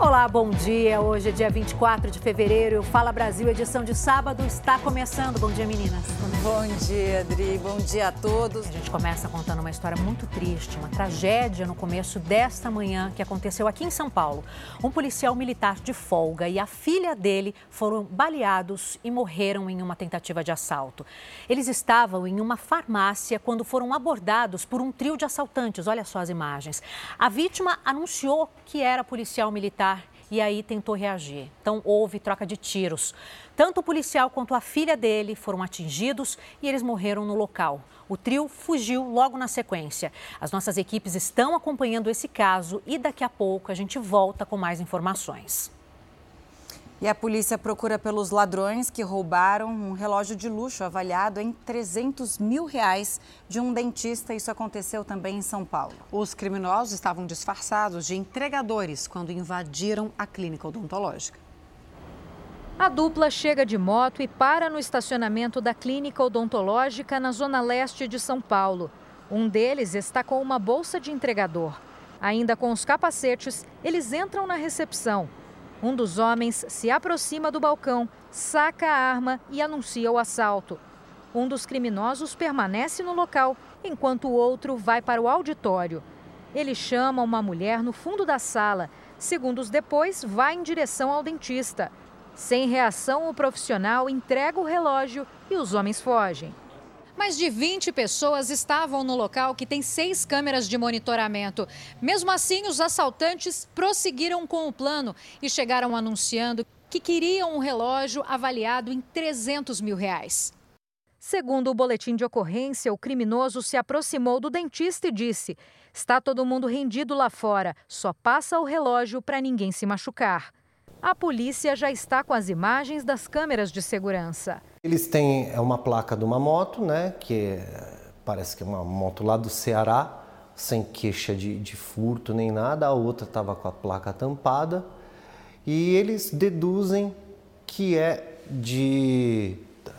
Olá, bom dia. Hoje é dia 24 de fevereiro e o Fala Brasil, edição de sábado, está começando. Bom dia, meninas. Bom dia, Adri. Bom dia a todos. A gente começa contando uma história muito triste, uma tragédia no começo desta manhã que aconteceu aqui em São Paulo. Um policial militar de folga e a filha dele foram baleados e morreram em uma tentativa de assalto. Eles estavam em uma farmácia quando foram abordados por um trio de assaltantes. Olha só as imagens. A vítima anunciou que era policial militar e aí tentou reagir. Então houve troca de tiros. Tanto o policial quanto a filha dele foram atingidos e eles morreram no local. O trio fugiu logo na sequência. As nossas equipes estão acompanhando esse caso e daqui a pouco a gente volta com mais informações. E a polícia procura pelos ladrões que roubaram um relógio de luxo avaliado em 300 mil reais de um dentista. Isso aconteceu também em São Paulo. Os criminosos estavam disfarçados de entregadores quando invadiram a clínica odontológica. A dupla chega de moto e para no estacionamento da clínica odontológica na zona leste de São Paulo. Um deles está com uma bolsa de entregador. Ainda com os capacetes, eles entram na recepção um dos homens se aproxima do balcão, saca a arma e anuncia o assalto. Um dos criminosos permanece no local, enquanto o outro vai para o auditório. Ele chama uma mulher no fundo da sala. Segundos depois, vai em direção ao dentista. Sem reação, o profissional entrega o relógio e os homens fogem. Mais de 20 pessoas estavam no local que tem seis câmeras de monitoramento. Mesmo assim, os assaltantes prosseguiram com o plano e chegaram anunciando que queriam um relógio avaliado em 300 mil reais. Segundo o boletim de ocorrência, o criminoso se aproximou do dentista e disse: Está todo mundo rendido lá fora, só passa o relógio para ninguém se machucar. A polícia já está com as imagens das câmeras de segurança. Eles têm é uma placa de uma moto, né, que parece que é uma moto lá do Ceará, sem queixa de, de furto nem nada. A outra estava com a placa tampada e eles deduzem que é de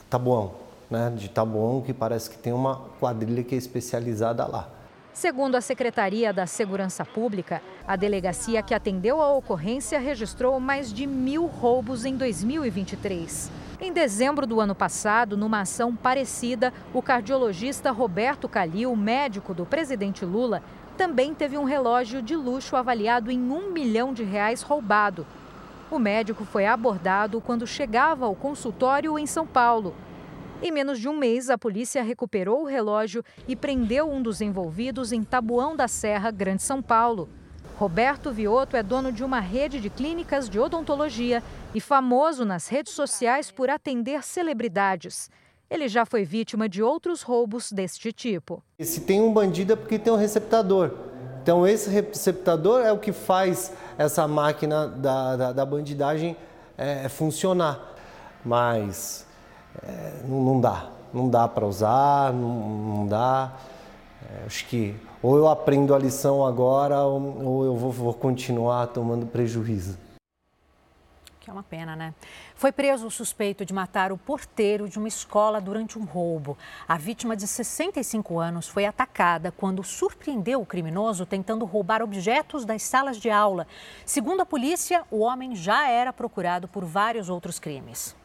Tabuão, né, de Tabuão, que parece que tem uma quadrilha que é especializada lá. Segundo a Secretaria da Segurança Pública, a delegacia que atendeu a ocorrência registrou mais de mil roubos em 2023. Em dezembro do ano passado, numa ação parecida, o cardiologista Roberto Calil, médico do presidente Lula, também teve um relógio de luxo avaliado em um milhão de reais roubado. O médico foi abordado quando chegava ao consultório em São Paulo. Em menos de um mês, a polícia recuperou o relógio e prendeu um dos envolvidos em Tabuão da Serra, Grande São Paulo. Roberto Vioto é dono de uma rede de clínicas de odontologia e famoso nas redes sociais por atender celebridades. Ele já foi vítima de outros roubos deste tipo. Se tem um bandido é porque tem um receptador. Então, esse receptador é o que faz essa máquina da, da, da bandidagem é, funcionar. Mas é, não, não, dá. Não dá para usar, não, não dá. É, acho que ou eu aprendo a lição agora ou, ou eu vou, vou continuar tomando prejuízo. Que é uma pena, né? Foi preso o suspeito de matar o porteiro de uma escola durante um roubo. A vítima de 65 anos foi atacada quando surpreendeu o criminoso tentando roubar objetos das salas de aula. Segundo a polícia, o homem já era procurado por vários outros crimes.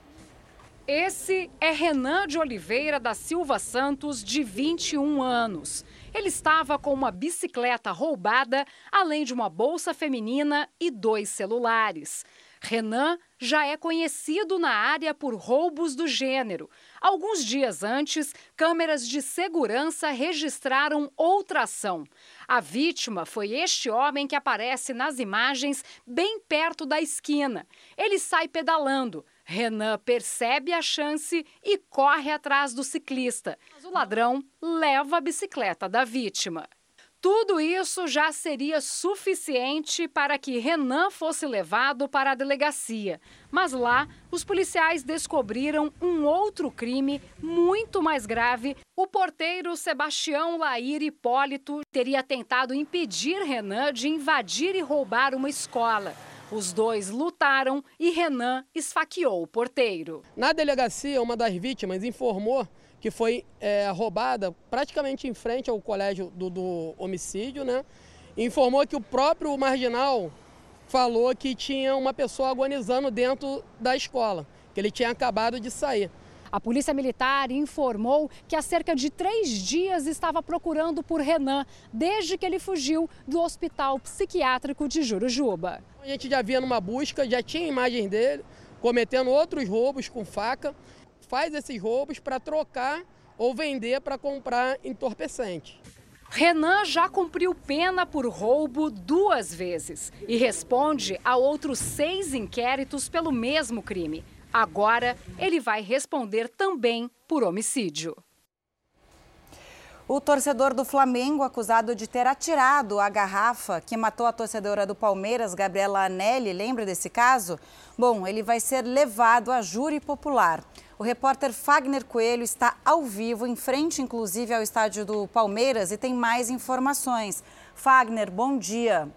Esse é Renan de Oliveira da Silva Santos, de 21 anos. Ele estava com uma bicicleta roubada, além de uma bolsa feminina e dois celulares. Renan já é conhecido na área por roubos do gênero. Alguns dias antes, câmeras de segurança registraram outra ação. A vítima foi este homem que aparece nas imagens bem perto da esquina. Ele sai pedalando. Renan percebe a chance e corre atrás do ciclista. Mas o ladrão leva a bicicleta da vítima. Tudo isso já seria suficiente para que Renan fosse levado para a delegacia. Mas lá, os policiais descobriram um outro crime muito mais grave. O porteiro Sebastião Lair Hipólito teria tentado impedir Renan de invadir e roubar uma escola. Os dois lutaram e Renan esfaqueou o porteiro. Na delegacia, uma das vítimas informou que foi é, roubada praticamente em frente ao colégio do, do homicídio, né? Informou que o próprio marginal falou que tinha uma pessoa agonizando dentro da escola, que ele tinha acabado de sair. A Polícia Militar informou que há cerca de três dias estava procurando por Renan, desde que ele fugiu do Hospital Psiquiátrico de Jurujuba. A gente já via numa busca, já tinha imagens dele cometendo outros roubos com faca. Faz esses roubos para trocar ou vender para comprar entorpecente. Renan já cumpriu pena por roubo duas vezes e responde a outros seis inquéritos pelo mesmo crime. Agora, ele vai responder também por homicídio. O torcedor do Flamengo, acusado de ter atirado a garrafa que matou a torcedora do Palmeiras, Gabriela Anelli, lembra desse caso? Bom, ele vai ser levado a júri popular. O repórter Fagner Coelho está ao vivo, em frente inclusive ao estádio do Palmeiras, e tem mais informações. Fagner, bom dia.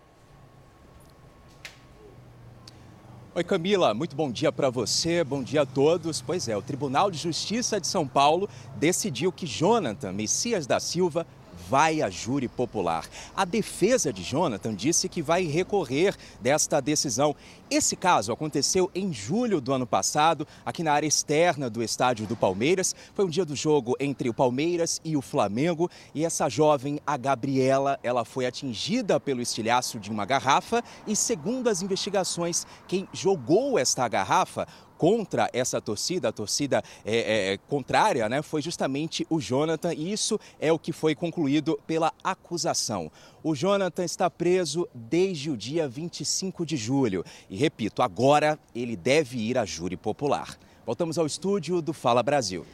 Oi Camila, muito bom dia para você, bom dia a todos. Pois é, o Tribunal de Justiça de São Paulo decidiu que Jonathan Messias da Silva vai a júri popular. A defesa de Jonathan disse que vai recorrer desta decisão. Esse caso aconteceu em julho do ano passado, aqui na área externa do estádio do Palmeiras. Foi um dia do jogo entre o Palmeiras e o Flamengo. E essa jovem, a Gabriela, ela foi atingida pelo estilhaço de uma garrafa e, segundo as investigações, quem jogou esta garrafa contra essa torcida, a torcida é, é, é, contrária, né, foi justamente o Jonathan, e isso é o que foi concluído pela acusação. O Jonathan está preso desde o dia 25 de julho e, repito, agora ele deve ir à júri popular. Voltamos ao estúdio do Fala Brasil.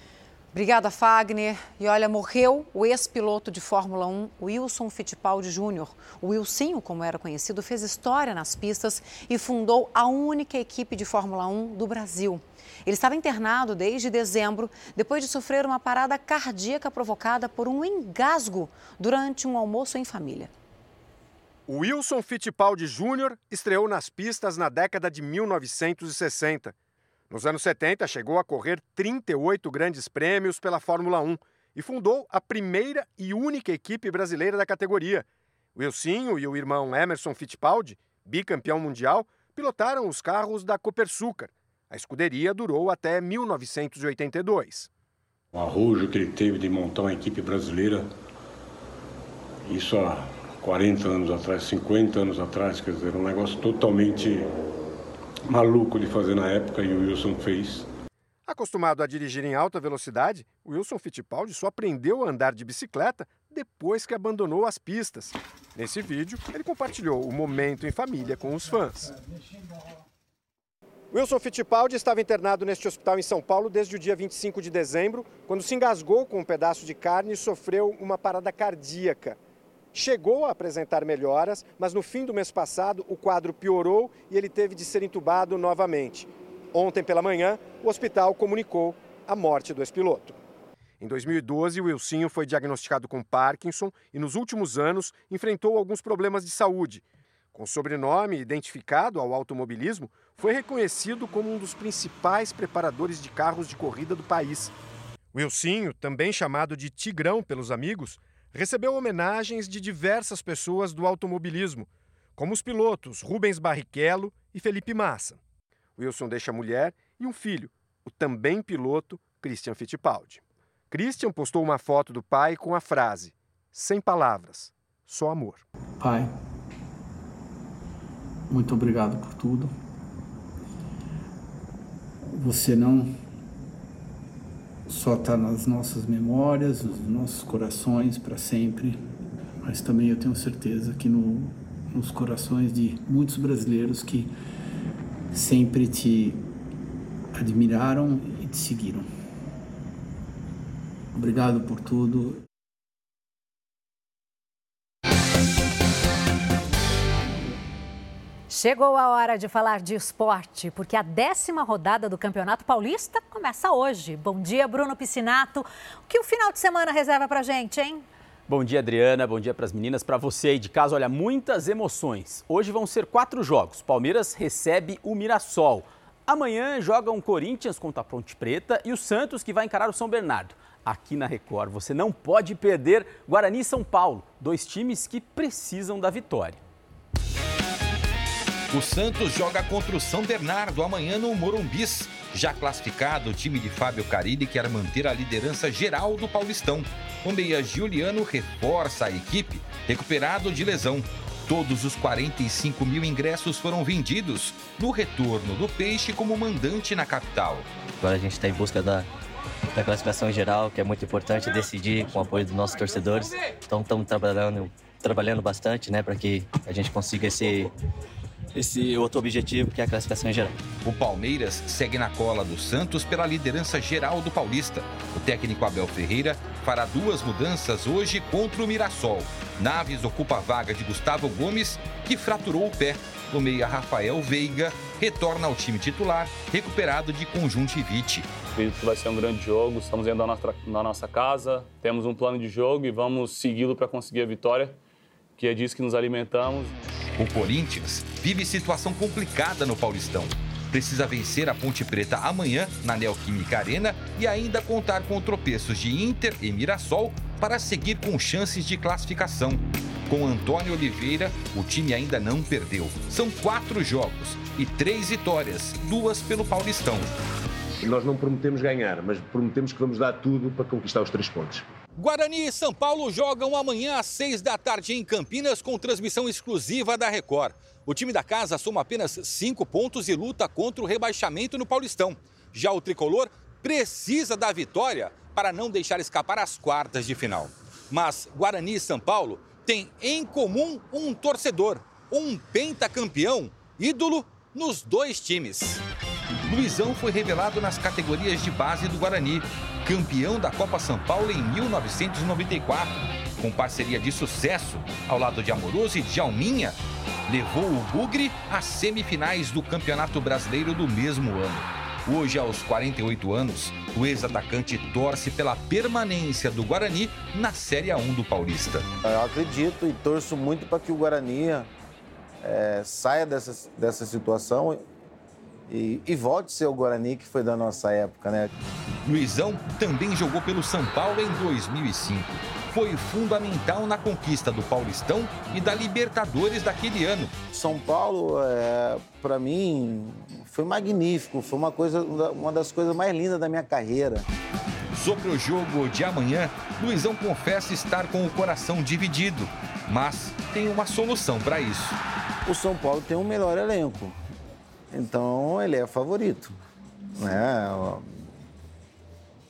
Obrigada, Fagner. E olha, morreu o ex-piloto de Fórmula 1, Wilson Fittipaldi Jr. O Wilsinho, como era conhecido, fez história nas pistas e fundou a única equipe de Fórmula 1 do Brasil. Ele estava internado desde dezembro, depois de sofrer uma parada cardíaca provocada por um engasgo durante um almoço em família. O Wilson Fittipaldi Jr. estreou nas pistas na década de 1960 nos anos 70, chegou a correr 38 grandes prêmios pela Fórmula 1 e fundou a primeira e única equipe brasileira da categoria. Wilsinho e o irmão Emerson Fittipaldi, bicampeão mundial, pilotaram os carros da Copersucar. A escuderia durou até 1982. O arrojo que ele teve de montar uma equipe brasileira, isso há 40 anos atrás, 50 anos atrás, quer dizer, um negócio totalmente maluco de fazer na época e o Wilson fez. Acostumado a dirigir em alta velocidade, Wilson Fittipaldi só aprendeu a andar de bicicleta depois que abandonou as pistas. Nesse vídeo, ele compartilhou o momento em família com os fãs. Wilson Fittipaldi estava internado neste hospital em São Paulo desde o dia 25 de dezembro, quando se engasgou com um pedaço de carne e sofreu uma parada cardíaca chegou a apresentar melhoras, mas no fim do mês passado o quadro piorou e ele teve de ser entubado novamente. Ontem pela manhã, o hospital comunicou a morte do ex-piloto. Em 2012, o Wilsinho foi diagnosticado com Parkinson e nos últimos anos enfrentou alguns problemas de saúde. Com sobrenome identificado ao automobilismo, foi reconhecido como um dos principais preparadores de carros de corrida do país. Wilsinho, também chamado de Tigrão pelos amigos, recebeu homenagens de diversas pessoas do automobilismo, como os pilotos Rubens Barrichello e Felipe Massa. Wilson deixa mulher e um filho, o também piloto Christian Fittipaldi. Christian postou uma foto do pai com a frase: Sem palavras, só amor. Pai, muito obrigado por tudo. Você não só está nas nossas memórias, nos nossos corações para sempre, mas também eu tenho certeza que no, nos corações de muitos brasileiros que sempre te admiraram e te seguiram. Obrigado por tudo. Chegou a hora de falar de esporte, porque a décima rodada do Campeonato Paulista começa hoje. Bom dia, Bruno Piscinato. O que o final de semana reserva pra gente, hein? Bom dia, Adriana. Bom dia para as meninas. Para você aí de casa, olha, muitas emoções. Hoje vão ser quatro jogos. Palmeiras recebe o Mirassol. Amanhã jogam Corinthians contra a Ponte Preta e o Santos que vai encarar o São Bernardo. Aqui na Record, você não pode perder Guarani e São Paulo, dois times que precisam da vitória. O Santos joga contra o São Bernardo amanhã no Morumbis. Já classificado, o time de Fábio Carilli quer manter a liderança geral do Paulistão. O meia Juliano reforça a equipe, recuperado de lesão. Todos os 45 mil ingressos foram vendidos no retorno do Peixe como mandante na capital. Agora a gente está em busca da, da classificação geral, que é muito importante decidir com o apoio dos nossos torcedores. Então estamos trabalhando, trabalhando bastante né, para que a gente consiga esse, esse outro objetivo, que é a classificação em geral. O Palmeiras segue na cola do Santos pela liderança geral do Paulista. O técnico Abel Ferreira fará duas mudanças hoje contra o Mirassol. Naves ocupa a vaga de Gustavo Gomes, que fraturou o pé. O meia Rafael Veiga retorna ao time titular, recuperado de conjuntivite. Acredito que vai ser um grande jogo, estamos nossa, na nossa casa, temos um plano de jogo e vamos segui-lo para conseguir a vitória, que é disso que nos alimentamos. O Corinthians vive situação complicada no Paulistão. Precisa vencer a Ponte Preta amanhã na Neoquímica Arena e ainda contar com tropeços de Inter e Mirassol para seguir com chances de classificação. Com Antônio Oliveira, o time ainda não perdeu. São quatro jogos e três vitórias, duas pelo Paulistão. Nós não prometemos ganhar, mas prometemos que vamos dar tudo para conquistar os três pontos. Guarani e São Paulo jogam amanhã às seis da tarde em Campinas com transmissão exclusiva da Record. O time da casa soma apenas cinco pontos e luta contra o rebaixamento no Paulistão. Já o tricolor precisa da vitória para não deixar escapar as quartas de final. Mas Guarani e São Paulo têm em comum um torcedor, um pentacampeão, ídolo nos dois times. Luizão foi revelado nas categorias de base do Guarani, campeão da Copa São Paulo em 1994, com parceria de sucesso ao lado de Amoroso e de Alminha, levou o Bugre às semifinais do Campeonato Brasileiro do mesmo ano. Hoje, aos 48 anos, o ex-atacante torce pela permanência do Guarani na Série A1 do Paulista. Eu acredito e torço muito para que o Guarani é, saia dessa, dessa situação e, e, volte ser o Guarani que foi da nossa época, né? Luizão também jogou pelo São Paulo em 2005. Foi fundamental na conquista do Paulistão e da Libertadores daquele ano. São Paulo, é, para mim, foi magnífico. Foi uma, coisa, uma das coisas mais lindas da minha carreira. Sobre o jogo de amanhã, Luizão confessa estar com o coração dividido, mas tem uma solução para isso. O São Paulo tem um melhor elenco, então ele é favorito. Né?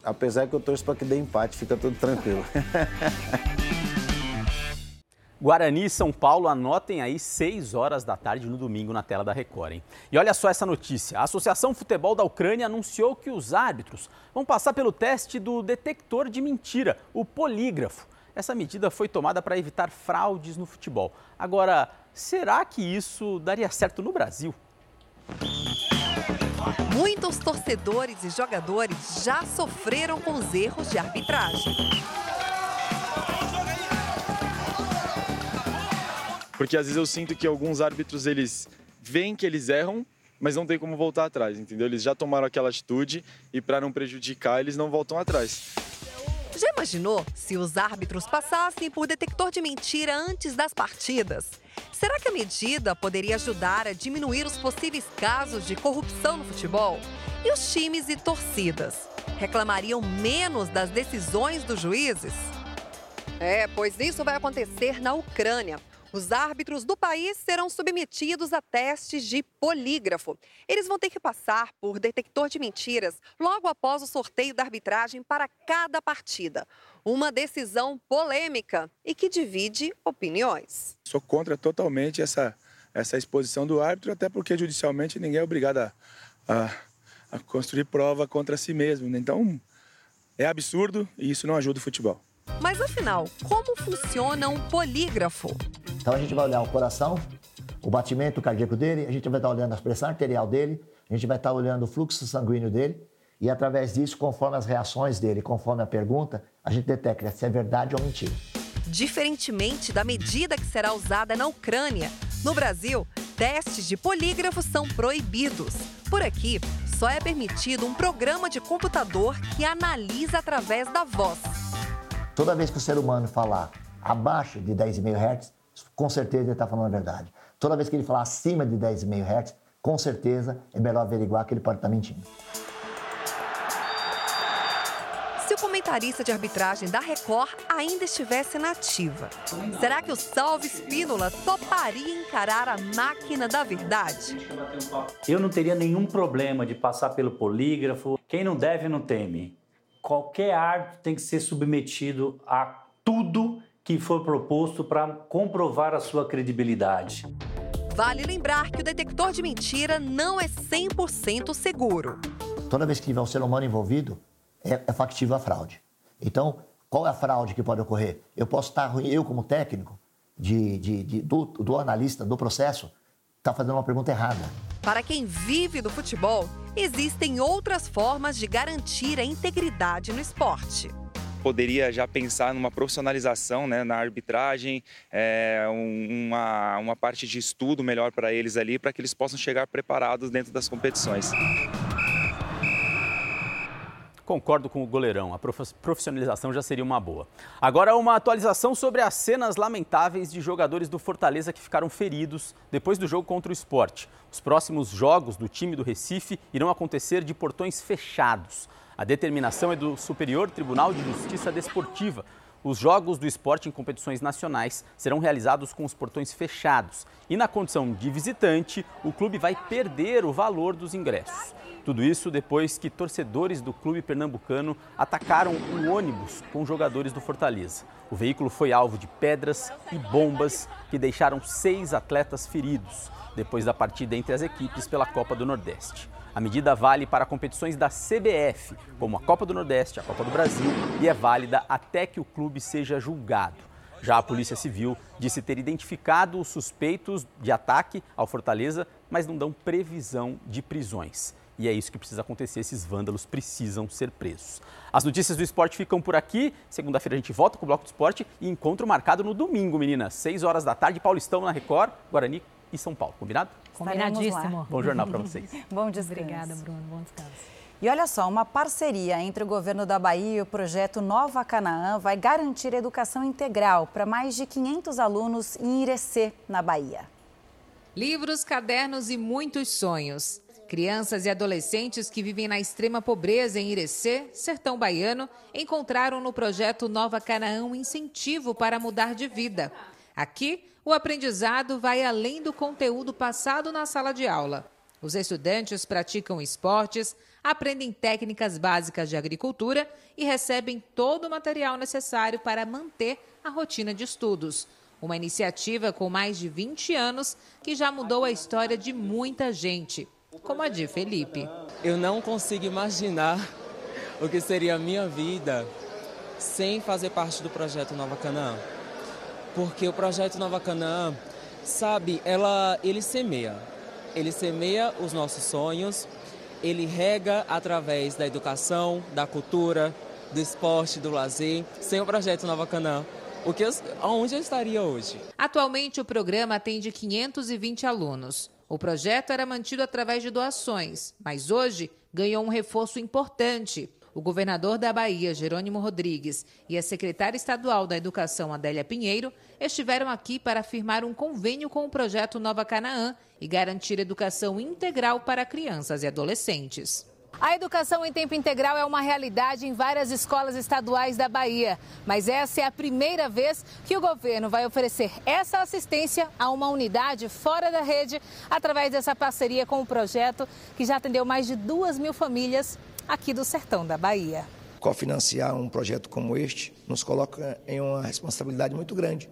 Apesar que eu torço para que dê empate, fica tudo tranquilo. Guarani e São Paulo, anotem aí 6 horas da tarde no domingo na tela da Record. Hein? E olha só essa notícia: a Associação Futebol da Ucrânia anunciou que os árbitros vão passar pelo teste do detector de mentira, o polígrafo. Essa medida foi tomada para evitar fraudes no futebol. Agora, será que isso daria certo no Brasil? Muitos torcedores e jogadores já sofreram com os erros de arbitragem. Porque às vezes eu sinto que alguns árbitros eles veem que eles erram, mas não tem como voltar atrás, entendeu? Eles já tomaram aquela atitude e para não prejudicar, eles não voltam atrás. Já imaginou se os árbitros passassem por detector de mentira antes das partidas? Será que a medida poderia ajudar a diminuir os possíveis casos de corrupção no futebol? E os times e torcidas reclamariam menos das decisões dos juízes? É, pois isso vai acontecer na Ucrânia. Os árbitros do país serão submetidos a testes de polígrafo. Eles vão ter que passar por detector de mentiras logo após o sorteio da arbitragem para cada partida. Uma decisão polêmica e que divide opiniões. Sou contra totalmente essa, essa exposição do árbitro, até porque judicialmente ninguém é obrigado a, a, a construir prova contra si mesmo. Né? Então, é absurdo e isso não ajuda o futebol. Mas afinal, como funciona um polígrafo? Então a gente vai olhar o coração, o batimento cardíaco dele, a gente vai estar olhando a pressão arterial dele, a gente vai estar olhando o fluxo sanguíneo dele e através disso, conforme as reações dele, conforme a pergunta, a gente detecta se é verdade ou mentira. Diferentemente da medida que será usada na Ucrânia, no Brasil, testes de polígrafo são proibidos. Por aqui, só é permitido um programa de computador que analisa através da voz. Toda vez que o ser humano falar abaixo de 10,5 Hz, com certeza ele está falando a verdade. Toda vez que ele falar acima de 10,5 Hz, com certeza é melhor averiguar que ele pode estar mentindo. Comentarista de arbitragem da Record ainda estivesse na ativa, será que o Salve Espínola toparia encarar a máquina da verdade? Eu não teria nenhum problema de passar pelo polígrafo. Quem não deve, não teme. Qualquer árbitro tem que ser submetido a tudo que for proposto para comprovar a sua credibilidade. Vale lembrar que o detector de mentira não é 100% seguro. Toda vez que tiver um ser humano envolvido, é, é factível a fraude. Então, qual é a fraude que pode ocorrer? Eu posso estar ruim, eu como técnico, de, de, de do, do analista, do processo, está fazendo uma pergunta errada. Para quem vive do futebol, existem outras formas de garantir a integridade no esporte poderia já pensar numa profissionalização né, na arbitragem, é, um, uma, uma parte de estudo melhor para eles ali, para que eles possam chegar preparados dentro das competições. Concordo com o goleirão, a profissionalização já seria uma boa. Agora, uma atualização sobre as cenas lamentáveis de jogadores do Fortaleza que ficaram feridos depois do jogo contra o esporte. Os próximos jogos do time do Recife irão acontecer de portões fechados. A determinação é do Superior Tribunal de Justiça Desportiva. Os jogos do esporte em competições nacionais serão realizados com os portões fechados e, na condição de visitante, o clube vai perder o valor dos ingressos. Tudo isso depois que torcedores do clube pernambucano atacaram um ônibus com jogadores do Fortaleza. O veículo foi alvo de pedras e bombas que deixaram seis atletas feridos depois da partida entre as equipes pela Copa do Nordeste. A medida vale para competições da CBF, como a Copa do Nordeste, a Copa do Brasil, e é válida até que o clube seja julgado. Já a Polícia Civil disse ter identificado os suspeitos de ataque ao Fortaleza, mas não dão previsão de prisões. E é isso que precisa acontecer, esses vândalos precisam ser presos. As notícias do esporte ficam por aqui. Segunda-feira a gente volta com o Bloco do Esporte e encontro marcado no domingo, meninas. 6 horas da tarde, Paulistão na Record, Guarani e São Paulo. Combinado? Combinadíssimo. Bom jornal para vocês. Bom descanso. Obrigada, Bruno. Bom descanso. E olha só, uma parceria entre o governo da Bahia e o projeto Nova Canaã vai garantir educação integral para mais de 500 alunos em Irecê, na Bahia. Livros, cadernos e muitos sonhos. Crianças e adolescentes que vivem na extrema pobreza em Irecê, sertão baiano, encontraram no projeto Nova Canaã um incentivo para mudar de vida. Aqui, o aprendizado vai além do conteúdo passado na sala de aula. Os estudantes praticam esportes, aprendem técnicas básicas de agricultura e recebem todo o material necessário para manter a rotina de estudos. Uma iniciativa com mais de 20 anos que já mudou a história de muita gente, como a de Felipe. Eu não consigo imaginar o que seria a minha vida sem fazer parte do projeto Nova Canaã porque o projeto Nova Canaã, sabe, ela, ele semeia. Ele semeia os nossos sonhos, ele rega através da educação, da cultura, do esporte, do lazer. Sem o projeto Nova Canaã, o que eu, aonde eu estaria hoje? Atualmente, o programa atende 520 alunos. O projeto era mantido através de doações, mas hoje ganhou um reforço importante. O governador da Bahia, Jerônimo Rodrigues, e a secretária estadual da Educação, Adélia Pinheiro, estiveram aqui para firmar um convênio com o projeto Nova Canaã e garantir educação integral para crianças e adolescentes. A educação em tempo integral é uma realidade em várias escolas estaduais da Bahia, mas essa é a primeira vez que o governo vai oferecer essa assistência a uma unidade fora da rede através dessa parceria com o projeto que já atendeu mais de duas mil famílias aqui do sertão da Bahia. Cofinanciar um projeto como este nos coloca em uma responsabilidade muito grande.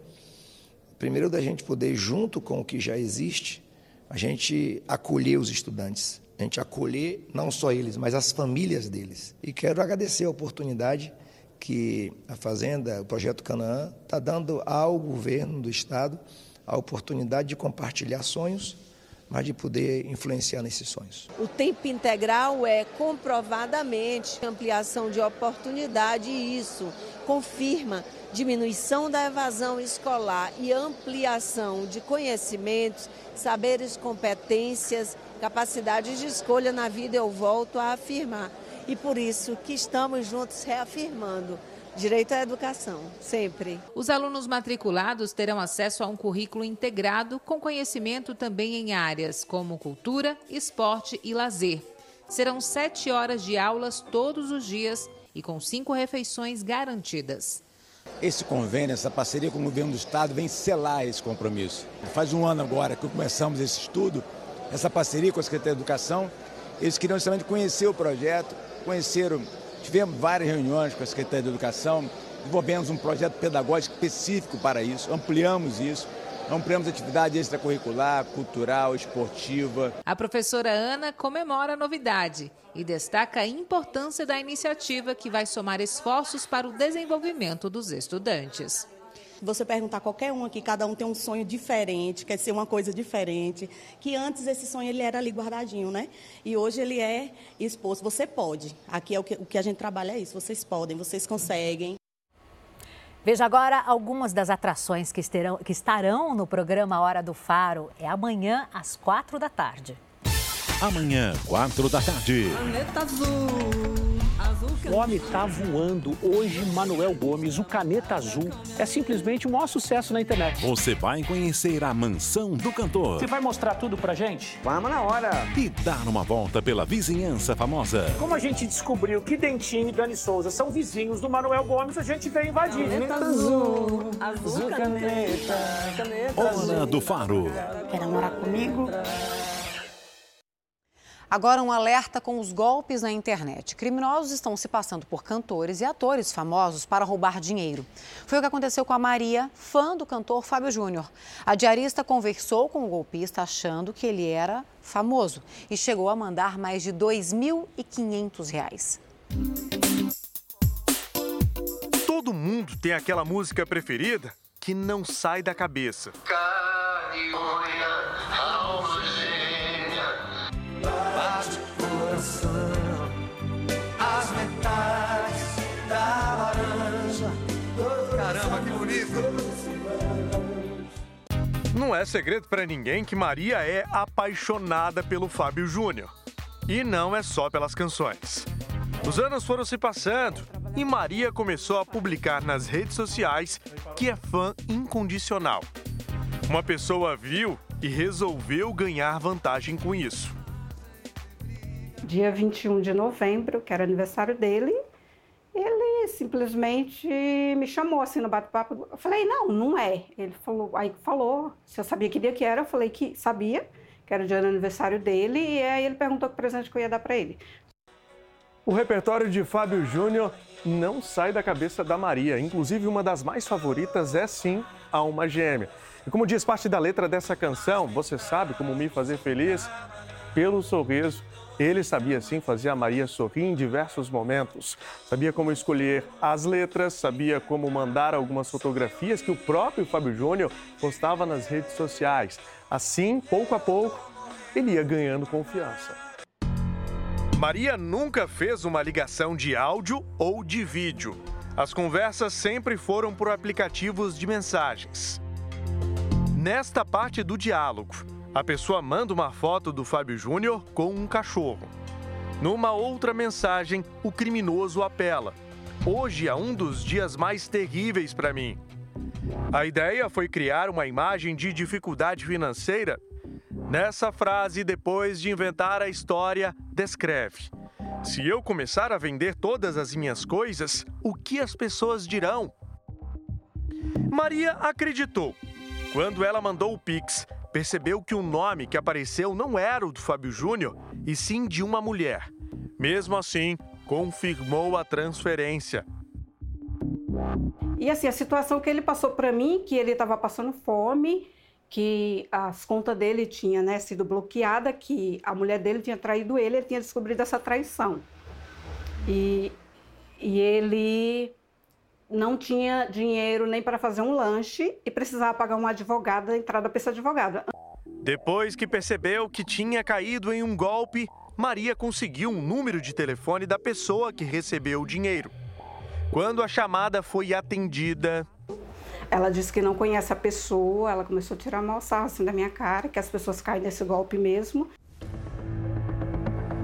Primeiro, da gente poder, junto com o que já existe, a gente acolher os estudantes, a gente acolher não só eles, mas as famílias deles. E quero agradecer a oportunidade que a Fazenda, o Projeto Canaã, está dando ao governo do Estado a oportunidade de compartilhar sonhos mas de poder influenciar nesses sonhos. O tempo integral é comprovadamente ampliação de oportunidade e isso confirma diminuição da evasão escolar e ampliação de conhecimentos, saberes, competências, capacidades de escolha na vida, eu volto a afirmar. E por isso que estamos juntos reafirmando Direito à educação, sempre. Os alunos matriculados terão acesso a um currículo integrado com conhecimento também em áreas como cultura, esporte e lazer. Serão sete horas de aulas todos os dias e com cinco refeições garantidas. Esse convênio, essa parceria com o governo do estado vem selar esse compromisso. Faz um ano agora que começamos esse estudo, essa parceria com a Secretaria de Educação. Eles queriam justamente conhecer o projeto, conheceram Tivemos várias reuniões com a Secretaria de Educação, desenvolvemos um projeto pedagógico específico para isso, ampliamos isso. Ampliamos atividade extracurricular, cultural, esportiva. A professora Ana comemora a novidade e destaca a importância da iniciativa que vai somar esforços para o desenvolvimento dos estudantes você perguntar a qualquer um aqui, cada um tem um sonho diferente, quer ser uma coisa diferente, que antes esse sonho ele era ali guardadinho, né? E hoje ele é exposto. Você pode. Aqui é o que, o que a gente trabalha é isso. Vocês podem, vocês conseguem. Veja agora algumas das atrações que, estarão, que estarão no programa Hora do Faro. É amanhã às quatro da tarde. Amanhã, quatro da tarde. Planeta Azul. O homem está voando. Hoje, Manuel Gomes, o Caneta Azul, é simplesmente um maior sucesso na internet. Você vai conhecer a mansão do cantor. Você vai mostrar tudo pra gente? Vamos na hora. E dar uma volta pela vizinhança famosa. Como a gente descobriu que Dentinho e Dani Souza são vizinhos do Manuel Gomes, a gente veio invadir. Caneta Azul. Azul, caneta. Caneta Hora do Faro. Quer namorar comigo? Agora, um alerta com os golpes na internet. Criminosos estão se passando por cantores e atores famosos para roubar dinheiro. Foi o que aconteceu com a Maria, fã do cantor Fábio Júnior. A diarista conversou com o golpista achando que ele era famoso e chegou a mandar mais de R$ 2.500. Todo mundo tem aquela música preferida que não sai da cabeça. Carne, as Não é segredo para ninguém que Maria é apaixonada pelo Fábio Júnior. E não é só pelas canções. Os anos foram se passando e Maria começou a publicar nas redes sociais que é fã incondicional. Uma pessoa viu e resolveu ganhar vantagem com isso dia 21 de novembro, que era aniversário dele, ele simplesmente me chamou assim no bate-papo. Eu falei, não, não é. Ele falou, aí falou, se eu sabia que dia que era, eu falei que sabia, que era o dia do aniversário dele, e aí ele perguntou que presente que eu ia dar para ele. O repertório de Fábio Júnior não sai da cabeça da Maria. Inclusive, uma das mais favoritas é sim Alma Gêmea. E como diz parte da letra dessa canção, você sabe como me fazer feliz? Pelo sorriso ele sabia sim fazer a Maria sorrir em diversos momentos. Sabia como escolher as letras, sabia como mandar algumas fotografias que o próprio Fábio Júnior postava nas redes sociais. Assim, pouco a pouco, ele ia ganhando confiança. Maria nunca fez uma ligação de áudio ou de vídeo. As conversas sempre foram por aplicativos de mensagens. Nesta parte do diálogo, a pessoa manda uma foto do Fábio Júnior com um cachorro. Numa outra mensagem, o criminoso apela. Hoje é um dos dias mais terríveis para mim. A ideia foi criar uma imagem de dificuldade financeira. Nessa frase, depois de inventar a história, descreve: Se eu começar a vender todas as minhas coisas, o que as pessoas dirão? Maria acreditou. Quando ela mandou o Pix, percebeu que o nome que apareceu não era o do Fábio Júnior, e sim de uma mulher. Mesmo assim, confirmou a transferência. E assim, a situação que ele passou para mim, que ele estava passando fome, que as contas dele tinham né, sido bloqueada, que a mulher dele tinha traído ele, ele tinha descobrido essa traição. E, e ele não tinha dinheiro nem para fazer um lanche e precisava pagar um advogado, entrada para esse advogado. Depois que percebeu que tinha caído em um golpe, Maria conseguiu um número de telefone da pessoa que recebeu o dinheiro. Quando a chamada foi atendida. Ela disse que não conhece a pessoa, ela começou a tirar mal sarro assim da minha cara, que as pessoas caem nesse golpe mesmo.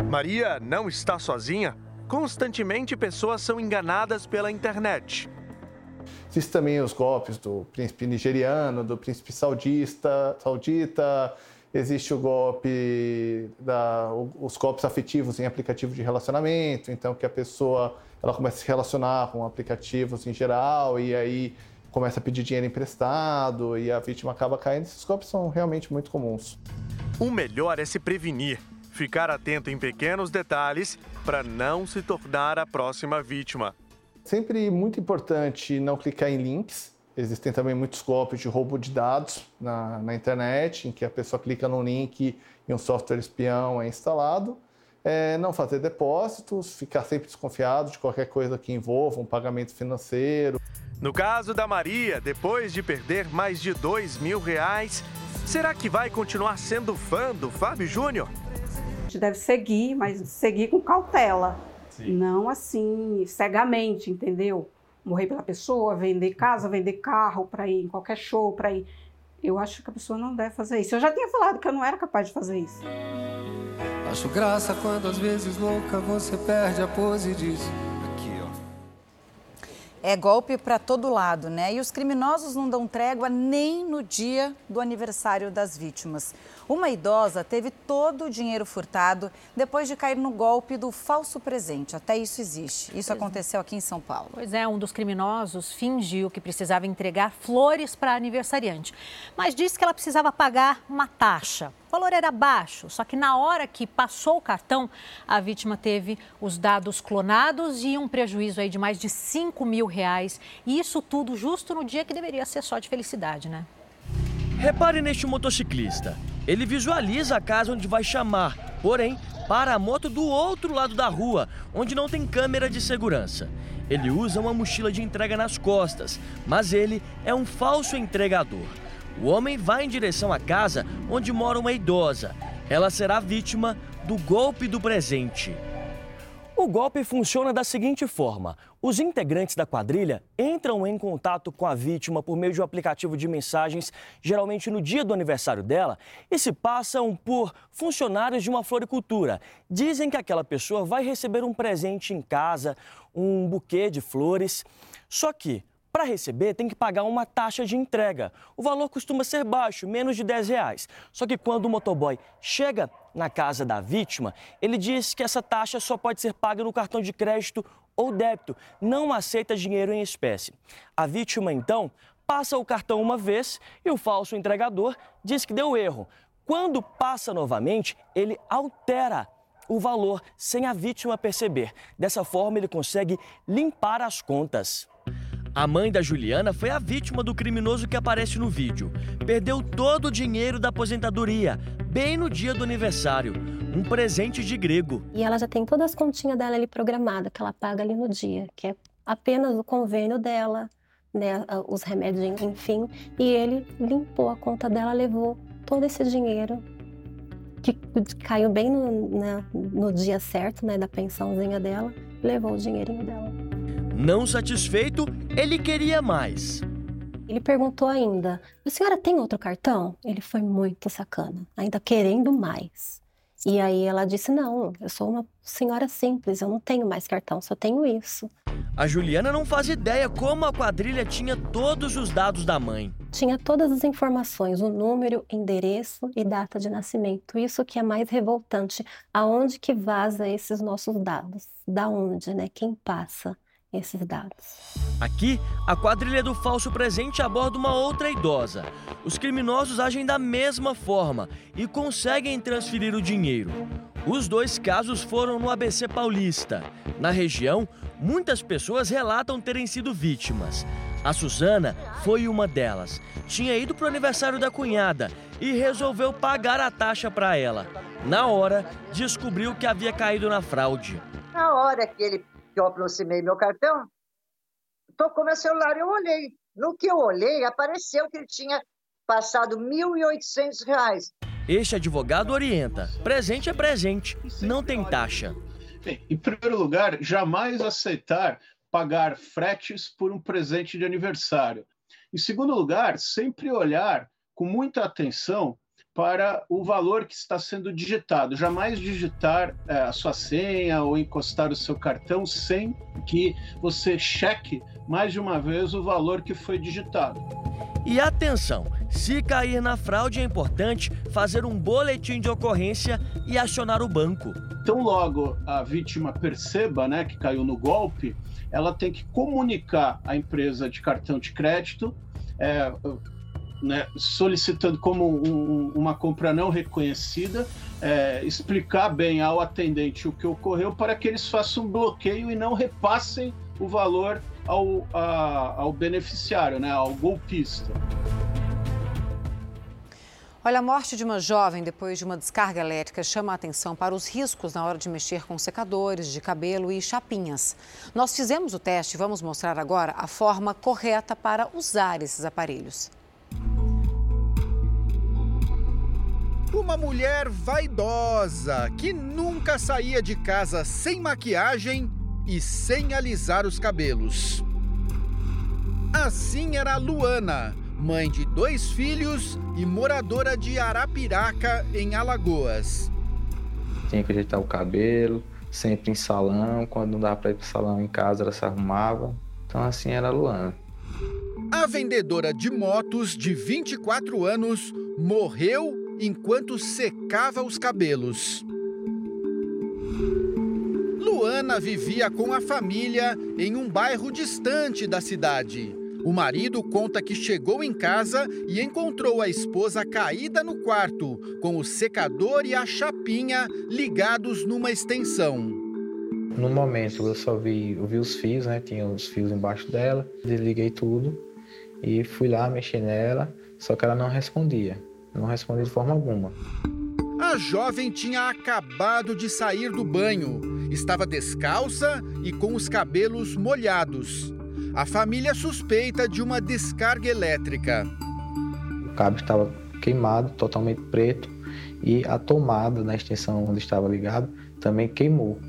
Maria não está sozinha constantemente pessoas são enganadas pela internet. Existem também os golpes do príncipe nigeriano, do príncipe saudista, saudita, existe o golpe da os golpes afetivos em aplicativo de relacionamento, então que a pessoa ela começa a se relacionar com aplicativos em geral e aí começa a pedir dinheiro emprestado e a vítima acaba caindo. Esses golpes são realmente muito comuns. O melhor é se prevenir, ficar atento em pequenos detalhes para não se tornar a próxima vítima. Sempre muito importante não clicar em links Existem também muitos golpes de roubo de dados na, na internet, em que a pessoa clica no link e um software espião é instalado. É, não fazer depósitos, ficar sempre desconfiado de qualquer coisa que envolva um pagamento financeiro. No caso da Maria, depois de perder mais de dois mil reais, será que vai continuar sendo fã do Fábio Júnior? A gente deve seguir, mas seguir com cautela. Sim. Não assim, cegamente, entendeu? morrer pela pessoa, vender casa, vender carro para ir em qualquer show, para ir. Eu acho que a pessoa não deve fazer isso. Eu já tinha falado que eu não era capaz de fazer isso. Acho graça quando às vezes louca você perde a pose disso. É golpe para todo lado, né? E os criminosos não dão trégua nem no dia do aniversário das vítimas. Uma idosa teve todo o dinheiro furtado depois de cair no golpe do falso presente. Até isso existe. Isso é. aconteceu aqui em São Paulo. Pois é, um dos criminosos fingiu que precisava entregar flores para a aniversariante, mas disse que ela precisava pagar uma taxa. O valor era baixo, só que na hora que passou o cartão, a vítima teve os dados clonados e um prejuízo aí de mais de 5 mil reais. E isso tudo justo no dia que deveria ser só de felicidade, né? Repare neste motociclista. Ele visualiza a casa onde vai chamar, porém, para a moto do outro lado da rua, onde não tem câmera de segurança. Ele usa uma mochila de entrega nas costas, mas ele é um falso entregador. O homem vai em direção à casa onde mora uma idosa. Ela será vítima do golpe do presente. O golpe funciona da seguinte forma: os integrantes da quadrilha entram em contato com a vítima por meio de um aplicativo de mensagens, geralmente no dia do aniversário dela, e se passam por funcionários de uma floricultura. Dizem que aquela pessoa vai receber um presente em casa, um buquê de flores. Só que para receber, tem que pagar uma taxa de entrega. O valor costuma ser baixo, menos de 10 reais. Só que quando o motoboy chega na casa da vítima, ele diz que essa taxa só pode ser paga no cartão de crédito ou débito, não aceita dinheiro em espécie. A vítima, então, passa o cartão uma vez e o falso entregador diz que deu erro. Quando passa novamente, ele altera o valor sem a vítima perceber. Dessa forma, ele consegue limpar as contas. A mãe da Juliana foi a vítima do criminoso que aparece no vídeo. Perdeu todo o dinheiro da aposentadoria, bem no dia do aniversário. Um presente de grego. E ela já tem todas as continhas dela ali programadas, que ela paga ali no dia, que é apenas o convênio dela, né, os remédios, enfim. E ele limpou a conta dela, levou todo esse dinheiro que caiu bem no, né, no dia certo, né, da pensãozinha dela, levou o dinheirinho dela. Não satisfeito, ele queria mais. Ele perguntou ainda: a senhora tem outro cartão? Ele foi muito sacana, ainda querendo mais. E aí ela disse: Não, eu sou uma senhora simples, eu não tenho mais cartão, só tenho isso. A Juliana não faz ideia como a quadrilha tinha todos os dados da mãe. Tinha todas as informações, o número, endereço e data de nascimento. Isso que é mais revoltante. Aonde que vaza esses nossos dados? Da onde, né? Quem passa? Esses dados. Aqui, a quadrilha do falso presente aborda uma outra idosa. Os criminosos agem da mesma forma e conseguem transferir o dinheiro. Os dois casos foram no ABC Paulista. Na região, muitas pessoas relatam terem sido vítimas. A Suzana foi uma delas. Tinha ido para o aniversário da cunhada e resolveu pagar a taxa para ela. Na hora, descobriu que havia caído na fraude. Na hora que ele que eu aproximei meu cartão, tocou meu celular e eu olhei. No que eu olhei, apareceu que ele tinha passado R$ 1.800. Este advogado orienta: presente é presente, não tem taxa. Bem, em primeiro lugar, jamais aceitar pagar fretes por um presente de aniversário. Em segundo lugar, sempre olhar com muita atenção para o valor que está sendo digitado. Jamais digitar é, a sua senha ou encostar o seu cartão sem que você cheque mais de uma vez o valor que foi digitado. E atenção, se cair na fraude é importante fazer um boletim de ocorrência e acionar o banco. Então, logo a vítima perceba né, que caiu no golpe, ela tem que comunicar à empresa de cartão de crédito, é, né, solicitando como um, uma compra não reconhecida, é, explicar bem ao atendente o que ocorreu para que eles façam um bloqueio e não repassem o valor ao, a, ao beneficiário, né, ao golpista. Olha, a morte de uma jovem depois de uma descarga elétrica chama a atenção para os riscos na hora de mexer com secadores de cabelo e chapinhas. Nós fizemos o teste e vamos mostrar agora a forma correta para usar esses aparelhos. Uma mulher vaidosa que nunca saía de casa sem maquiagem e sem alisar os cabelos. Assim era a Luana mãe de dois filhos e moradora de Arapiraca, em Alagoas. Tinha que ajeitar o cabelo, sempre em salão. Quando não dava para ir para salão em casa, ela se arrumava. Então, assim era a Luana. A vendedora de motos de 24 anos morreu enquanto secava os cabelos. Luana vivia com a família em um bairro distante da cidade. O marido conta que chegou em casa e encontrou a esposa caída no quarto, com o secador e a chapinha ligados numa extensão. No momento eu só vi, eu vi os fios, né? Tinha os fios embaixo dela, desliguei tudo e fui lá mexer nela, só que ela não respondia, não respondia de forma alguma. A jovem tinha acabado de sair do banho, estava descalça e com os cabelos molhados. A família suspeita de uma descarga elétrica. O cabo estava queimado, totalmente preto, e a tomada na extensão onde estava ligado também queimou.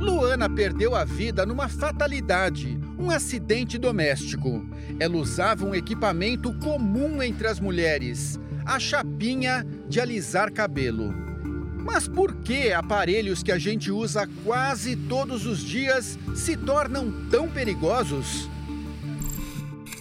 Luana perdeu a vida numa fatalidade, um acidente doméstico. Ela usava um equipamento comum entre as mulheres, a chapinha de alisar cabelo. Mas por que aparelhos que a gente usa quase todos os dias se tornam tão perigosos?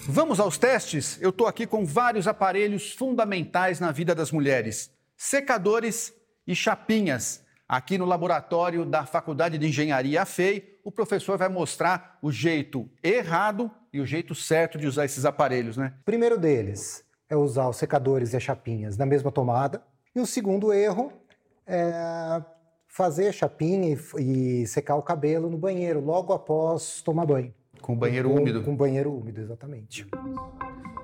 Vamos aos testes? Eu estou aqui com vários aparelhos fundamentais na vida das mulheres: secadores e chapinhas. Aqui no laboratório da Faculdade de Engenharia AFEI, o professor vai mostrar o jeito errado e o jeito certo de usar esses aparelhos, né? Primeiro deles é usar os secadores e as chapinhas na mesma tomada. E o segundo erro é fazer chapinha e, e, secar o cabelo no banheiro logo após tomar banho. Com banheiro com, úmido. Com banheiro úmido, exatamente.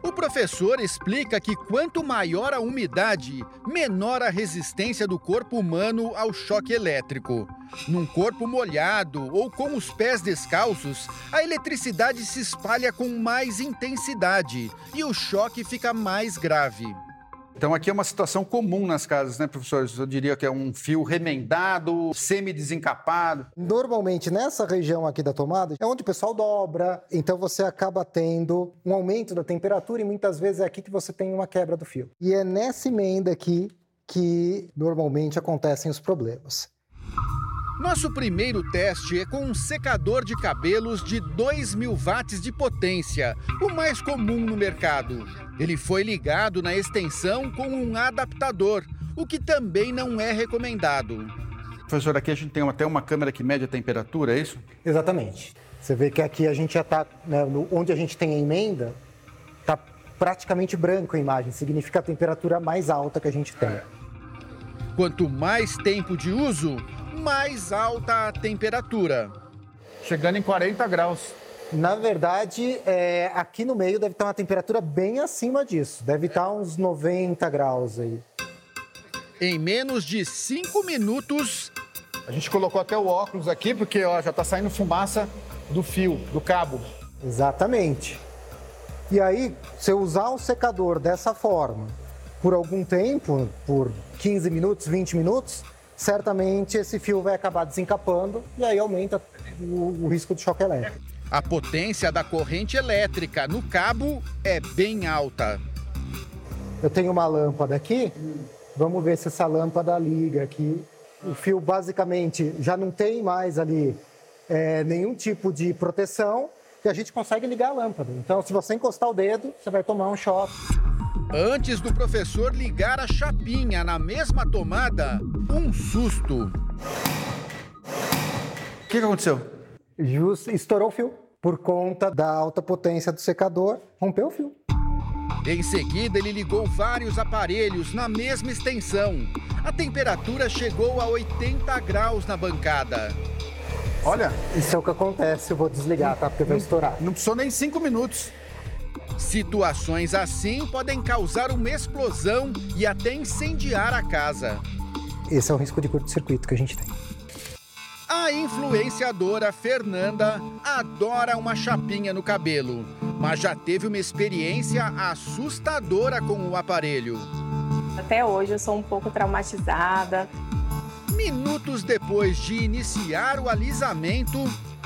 O professor explica que quanto maior a umidade, menor a resistência do corpo humano ao choque elétrico. Num corpo molhado ou com os pés descalços, a eletricidade se espalha com mais intensidade e o choque fica mais grave. Então aqui é uma situação comum nas casas, né, professores? Eu diria que é um fio remendado, semi-desencapado. Normalmente nessa região aqui da tomada é onde o pessoal dobra, então você acaba tendo um aumento da temperatura e muitas vezes é aqui que você tem uma quebra do fio. E é nessa emenda aqui que normalmente acontecem os problemas. Nosso primeiro teste é com um secador de cabelos de 2.000 watts de potência, o mais comum no mercado. Ele foi ligado na extensão com um adaptador, o que também não é recomendado. Professor, aqui a gente tem até uma câmera que mede a temperatura, é isso? Exatamente. Você vê que aqui a gente já está, né, onde a gente tem a emenda, está praticamente branco a imagem, significa a temperatura mais alta que a gente tem. Quanto mais tempo de uso, mais alta a temperatura. Chegando em 40 graus. Na verdade, é, aqui no meio deve estar uma temperatura bem acima disso. Deve estar uns 90 graus aí. Em menos de 5 minutos. A gente colocou até o óculos aqui, porque ó, já está saindo fumaça do fio, do cabo. Exatamente. E aí, se eu usar o secador dessa forma por algum tempo, por 15 minutos, 20 minutos, certamente esse fio vai acabar desencapando e aí aumenta o, o risco de choque elétrico. A potência da corrente elétrica no cabo é bem alta. Eu tenho uma lâmpada aqui, vamos ver se essa lâmpada liga aqui. O fio basicamente já não tem mais ali é, nenhum tipo de proteção e a gente consegue ligar a lâmpada. Então, se você encostar o dedo, você vai tomar um choque. Antes do professor ligar a chapinha na mesma tomada, um susto. O que, que aconteceu? Just, estourou o fio. Por conta da alta potência do secador, rompeu o fio. Em seguida, ele ligou vários aparelhos na mesma extensão. A temperatura chegou a 80 graus na bancada. Olha, isso é o que acontece. Eu vou desligar, tá? Porque vai estourar. Não precisou nem cinco minutos. Situações assim podem causar uma explosão e até incendiar a casa. Esse é o risco de curto-circuito que a gente tem. A influenciadora Fernanda adora uma chapinha no cabelo, mas já teve uma experiência assustadora com o aparelho. Até hoje eu sou um pouco traumatizada. Minutos depois de iniciar o alisamento,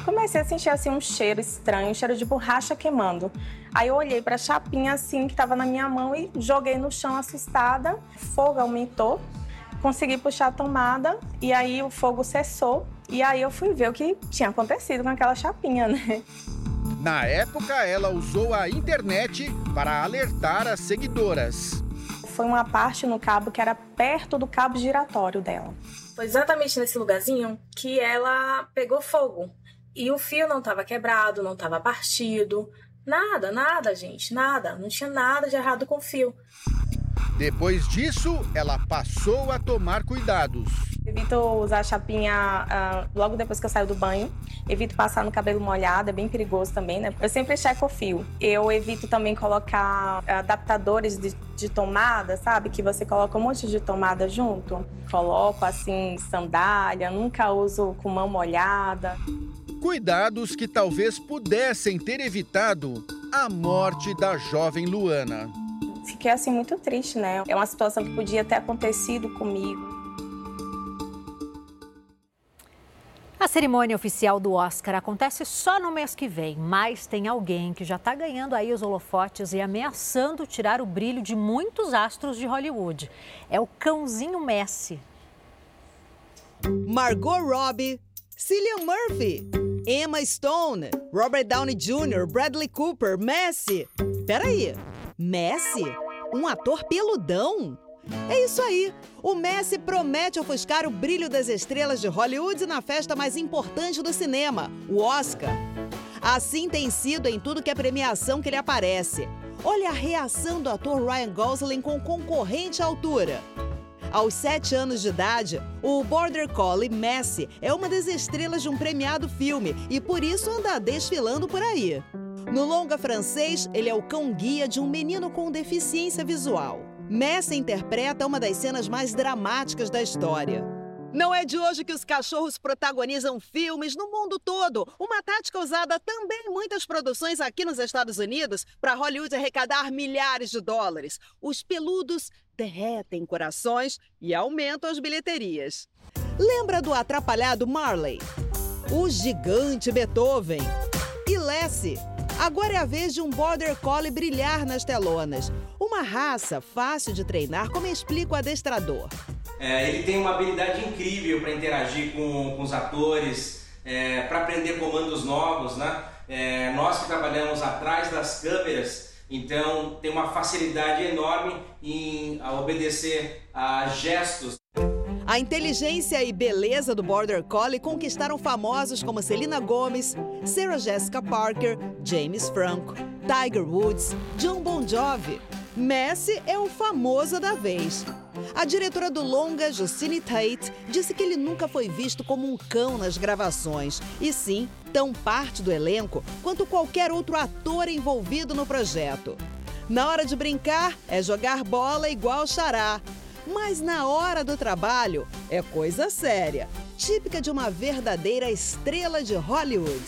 comecei a sentir assim um cheiro estranho, um cheiro de borracha queimando. Aí eu olhei para a chapinha assim que estava na minha mão e joguei no chão assustada. O fogo aumentou, consegui puxar a tomada e aí o fogo cessou. E aí eu fui ver o que tinha acontecido com aquela chapinha, né? Na época, ela usou a internet para alertar as seguidoras. Foi uma parte no cabo que era perto do cabo giratório dela. Foi exatamente nesse lugarzinho que ela pegou fogo. E o fio não estava quebrado, não estava partido. Nada, nada, gente, nada. Não tinha nada de errado com o fio. Depois disso, ela passou a tomar cuidados. Evito usar a chapinha uh, logo depois que eu saio do banho. Evito passar no cabelo molhado, é bem perigoso também, né? Eu sempre checo o fio. Eu evito também colocar adaptadores de, de tomada, sabe? Que você coloca um monte de tomada junto. Coloco assim, sandália, nunca uso com mão molhada. Cuidados que talvez pudessem ter evitado a morte da jovem Luana fiquei assim muito triste, né? É uma situação que podia ter acontecido comigo. A cerimônia oficial do Oscar acontece só no mês que vem, mas tem alguém que já está ganhando aí os holofotes e ameaçando tirar o brilho de muitos astros de Hollywood. É o cãozinho Messi. Margot Robbie, Cillian Murphy, Emma Stone, Robert Downey Jr., Bradley Cooper, Messi. Peraí, Messi? Um ator peludão? É isso aí! O Messi promete ofuscar o brilho das estrelas de Hollywood na festa mais importante do cinema, o Oscar. Assim tem sido em tudo que é premiação que ele aparece. Olha a reação do ator Ryan Gosling com concorrente à altura. Aos sete anos de idade, o Border Collie Messi é uma das estrelas de um premiado filme e por isso anda desfilando por aí. No longa francês, ele é o cão-guia de um menino com deficiência visual. Messi interpreta uma das cenas mais dramáticas da história. Não é de hoje que os cachorros protagonizam filmes no mundo todo. Uma tática usada também em muitas produções aqui nos Estados Unidos para Hollywood arrecadar milhares de dólares. Os peludos derretem corações e aumentam as bilheterias. Lembra do atrapalhado Marley? O gigante Beethoven? E Lessie? Agora é a vez de um Border Collie brilhar nas telonas. Uma raça fácil de treinar, como explica o adestrador. É, ele tem uma habilidade incrível para interagir com, com, os atores, é, para aprender comandos novos, né? É, nós que trabalhamos atrás das câmeras, então tem uma facilidade enorme em obedecer a gestos. A inteligência e beleza do Border Collie conquistaram famosos como Selena Gomez, Sarah Jessica Parker, James Franco, Tiger Woods, John Bon Jovi. Messi é o famoso da vez. A diretora do longa, Justine Tate, disse que ele nunca foi visto como um cão nas gravações, e sim tão parte do elenco quanto qualquer outro ator envolvido no projeto. Na hora de brincar, é jogar bola igual xará. Mas na hora do trabalho é coisa séria, típica de uma verdadeira estrela de Hollywood.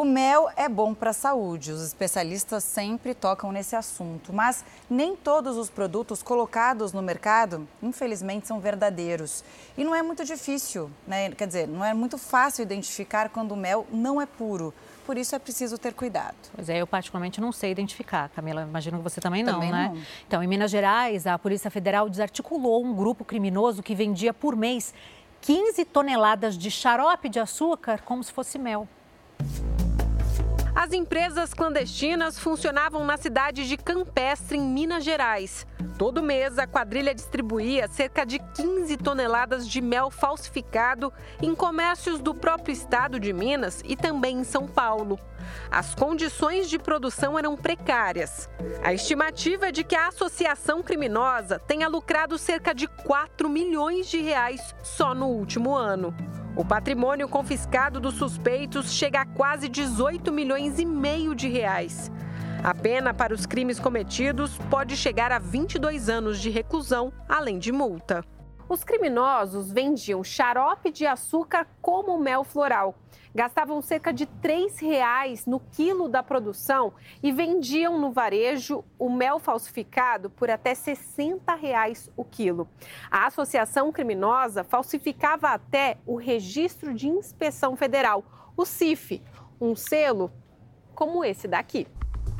O mel é bom para a saúde, os especialistas sempre tocam nesse assunto, mas nem todos os produtos colocados no mercado, infelizmente, são verdadeiros. E não é muito difícil, né? quer dizer, não é muito fácil identificar quando o mel não é puro. por isso é preciso ter cuidado. Pois é, eu particularmente não sei identificar, Camila. Imagino que você também não, Também né? não. Então, em Minas Gerais, a Polícia Federal desarticulou um grupo criminoso que vendia por mês 15 toneladas de xarope de açúcar como se fosse mel. As empresas clandestinas funcionavam na cidade de Campestre, em Minas Gerais. Todo mês, a quadrilha distribuía cerca de 15 toneladas de mel falsificado em comércios do próprio estado de Minas e também em São Paulo. As condições de produção eram precárias. A estimativa é de que a associação criminosa tenha lucrado cerca de 4 milhões de reais só no último ano. O patrimônio confiscado dos suspeitos chega a quase 18 milhões e meio de reais. A pena para os crimes cometidos pode chegar a 22 anos de reclusão, além de multa. Os criminosos vendiam xarope de açúcar como mel floral. Gastavam cerca de R$ reais no quilo da produção e vendiam no varejo o mel falsificado por até 60 reais o quilo. A associação criminosa falsificava até o Registro de Inspeção Federal, o CIF, um selo como esse daqui.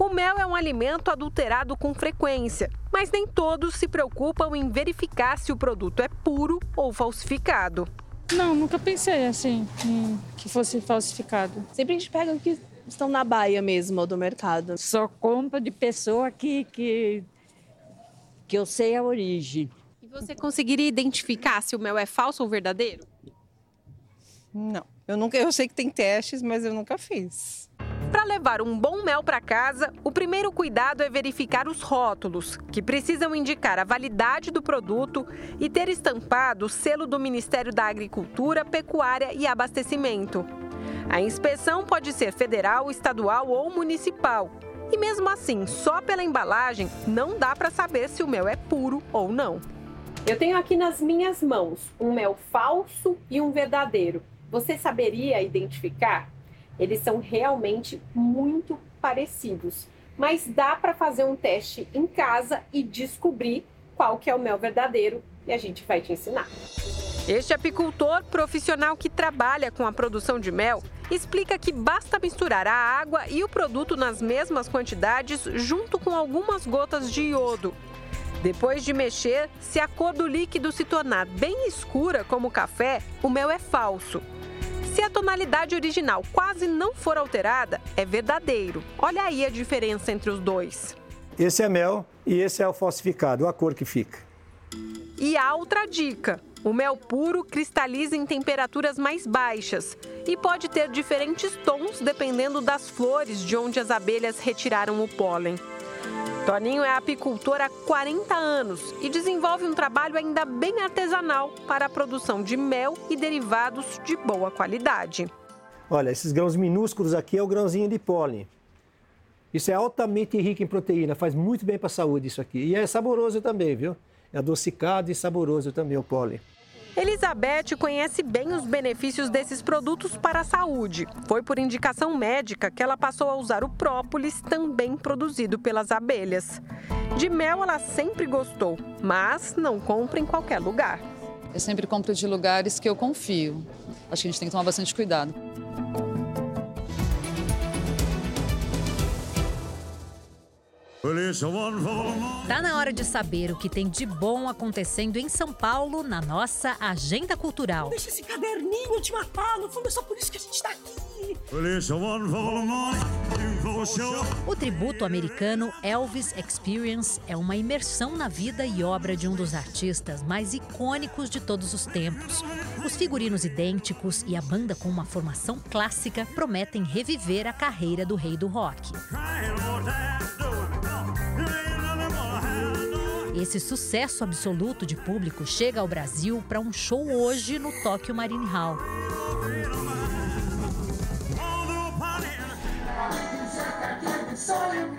O mel é um alimento adulterado com frequência, mas nem todos se preocupam em verificar se o produto é puro ou falsificado. Não, nunca pensei assim, em que fosse falsificado. Sempre a gente pega o que estão na baia mesmo do mercado. Só compra de pessoa que, que, que eu sei a origem. E você conseguiria identificar se o mel é falso ou verdadeiro? Não. Eu nunca, eu sei que tem testes, mas eu nunca fiz. Para levar um bom mel para casa, o primeiro cuidado é verificar os rótulos, que precisam indicar a validade do produto e ter estampado o selo do Ministério da Agricultura, Pecuária e Abastecimento. A inspeção pode ser federal, estadual ou municipal. E mesmo assim, só pela embalagem, não dá para saber se o mel é puro ou não. Eu tenho aqui nas minhas mãos um mel falso e um verdadeiro. Você saberia identificar? Eles são realmente muito parecidos, mas dá para fazer um teste em casa e descobrir qual que é o mel verdadeiro e a gente vai te ensinar. Este apicultor profissional que trabalha com a produção de mel explica que basta misturar a água e o produto nas mesmas quantidades junto com algumas gotas de iodo. Depois de mexer, se a cor do líquido se tornar bem escura como o café, o mel é falso. Se a tonalidade original quase não for alterada, é verdadeiro. Olha aí a diferença entre os dois. Esse é mel e esse é o falsificado, a cor que fica. E há outra dica: o mel puro cristaliza em temperaturas mais baixas e pode ter diferentes tons dependendo das flores de onde as abelhas retiraram o pólen. Toninho é apicultor há 40 anos e desenvolve um trabalho ainda bem artesanal para a produção de mel e derivados de boa qualidade. Olha, esses grãos minúsculos aqui é o grãozinho de pólen. Isso é altamente rico em proteína, faz muito bem para a saúde isso aqui. E é saboroso também, viu? É adocicado e saboroso também o pólen. Elizabeth conhece bem os benefícios desses produtos para a saúde. Foi por indicação médica que ela passou a usar o própolis, também produzido pelas abelhas. De mel ela sempre gostou, mas não compra em qualquer lugar. Eu sempre compro de lugares que eu confio. Acho que a gente tem que tomar bastante cuidado. Tá na hora de saber o que tem de bom acontecendo em São Paulo na nossa agenda cultural. Deixa esse caderninho te matar, no fundo é só por isso que a gente tá aqui. O tributo americano Elvis Experience é uma imersão na vida e obra de um dos artistas mais icônicos de todos os tempos. Os figurinos idênticos e a banda com uma formação clássica prometem reviver a carreira do rei do rock. Esse sucesso absoluto de público chega ao Brasil para um show hoje no Tóquio Marine Hall.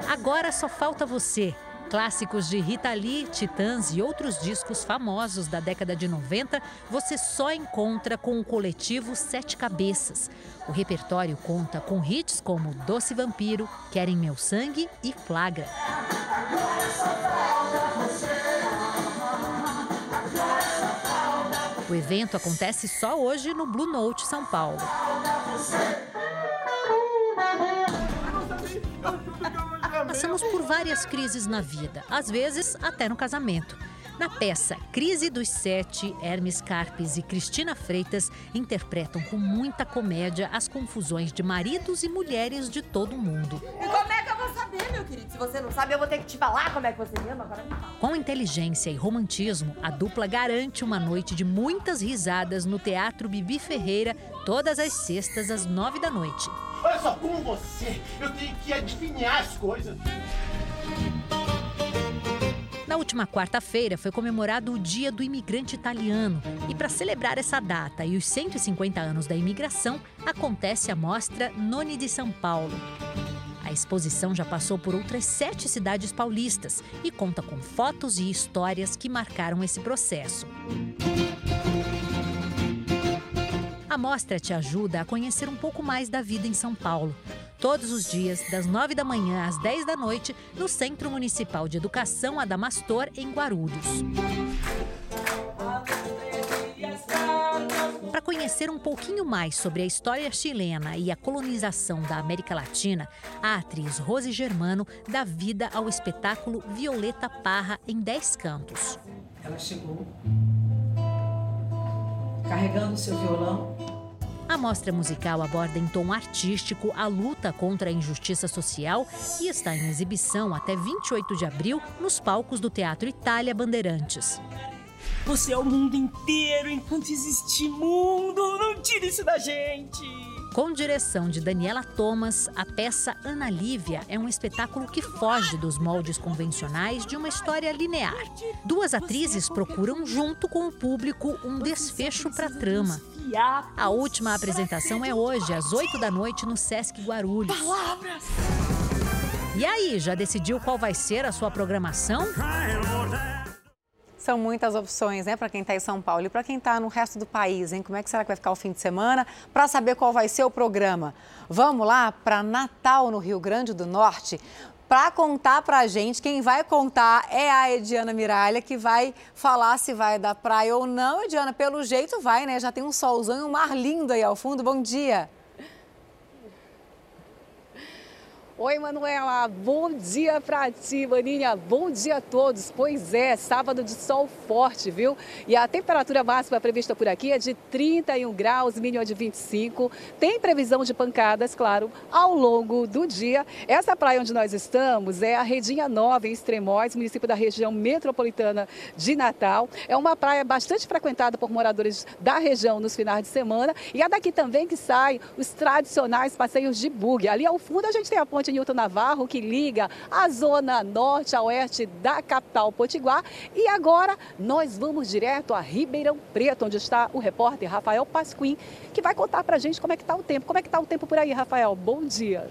Agora só falta você. Clássicos de Rita Lee, Titãs e outros discos famosos da década de 90 você só encontra com o coletivo Sete Cabeças. O repertório conta com hits como Doce Vampiro, Querem Meu Sangue e Flagra. O evento acontece só hoje no Blue Note São Paulo. Passamos por várias crises na vida, às vezes até no casamento. Na peça Crise dos Sete, Hermes Carpes e Cristina Freitas interpretam com muita comédia as confusões de maridos e mulheres de todo o mundo. E como é que eu vou saber, meu querido? Se você não sabe, eu vou ter que te falar como é que você me ama. Agora me fala. Com inteligência e romantismo, a dupla garante uma noite de muitas risadas no Teatro Bibi Ferreira, todas as sextas às nove da noite. Olha só, como você, eu tenho que adivinhar as coisas. Na última quarta-feira foi comemorado o Dia do Imigrante Italiano. E para celebrar essa data e os 150 anos da imigração, acontece a mostra Noni de São Paulo. A exposição já passou por outras sete cidades paulistas e conta com fotos e histórias que marcaram esse processo. A mostra te ajuda a conhecer um pouco mais da vida em São Paulo. Todos os dias, das 9 da manhã às 10 da noite, no Centro Municipal de Educação Adamastor, em Guarulhos. Para conhecer um pouquinho mais sobre a história chilena e a colonização da América Latina, a atriz Rose Germano dá vida ao espetáculo Violeta Parra em 10 cantos. Ela chegou carregando seu violão a mostra musical aborda em tom artístico a luta contra a injustiça social e está em exibição até 28 de abril nos palcos do Teatro Itália Bandeirantes. Você é o mundo inteiro enquanto existe mundo. Não tire isso da gente. Com direção de Daniela Thomas, a peça Ana Lívia é um espetáculo que foge dos moldes convencionais de uma história linear. Duas atrizes procuram, junto com o público, um desfecho para a trama. A última apresentação é hoje, às 8 da noite, no Sesc Guarulhos. E aí, já decidiu qual vai ser a sua programação? São muitas opções, né, para quem está em São Paulo e para quem está no resto do país, hein? Como é que será que vai ficar o fim de semana? Para saber qual vai ser o programa, vamos lá para Natal, no Rio Grande do Norte. Para contar para a gente, quem vai contar é a Ediana Miralha, que vai falar se vai dar praia ou não. Ediana, pelo jeito vai, né? Já tem um solzão e um mar lindo aí ao fundo. Bom dia. Oi, Manuela. Bom dia pra ti, Maninha. Bom dia a todos. Pois é, sábado de sol forte, viu? E a temperatura máxima prevista por aqui é de 31 graus, mínima de 25. Tem previsão de pancadas, claro, ao longo do dia. Essa praia onde nós estamos é a Redinha Nova, em Extremóis, município da região metropolitana de Natal. É uma praia bastante frequentada por moradores da região nos finais de semana. E é daqui também que saem os tradicionais passeios de bug. Ali ao fundo a gente tem a ponte Newton Navarro, que liga a zona norte a oeste da capital Potiguar. E agora nós vamos direto a Ribeirão Preto, onde está o repórter Rafael Pasquim, que vai contar para a gente como é que está o tempo. Como é que está o tempo por aí, Rafael? Bom dia.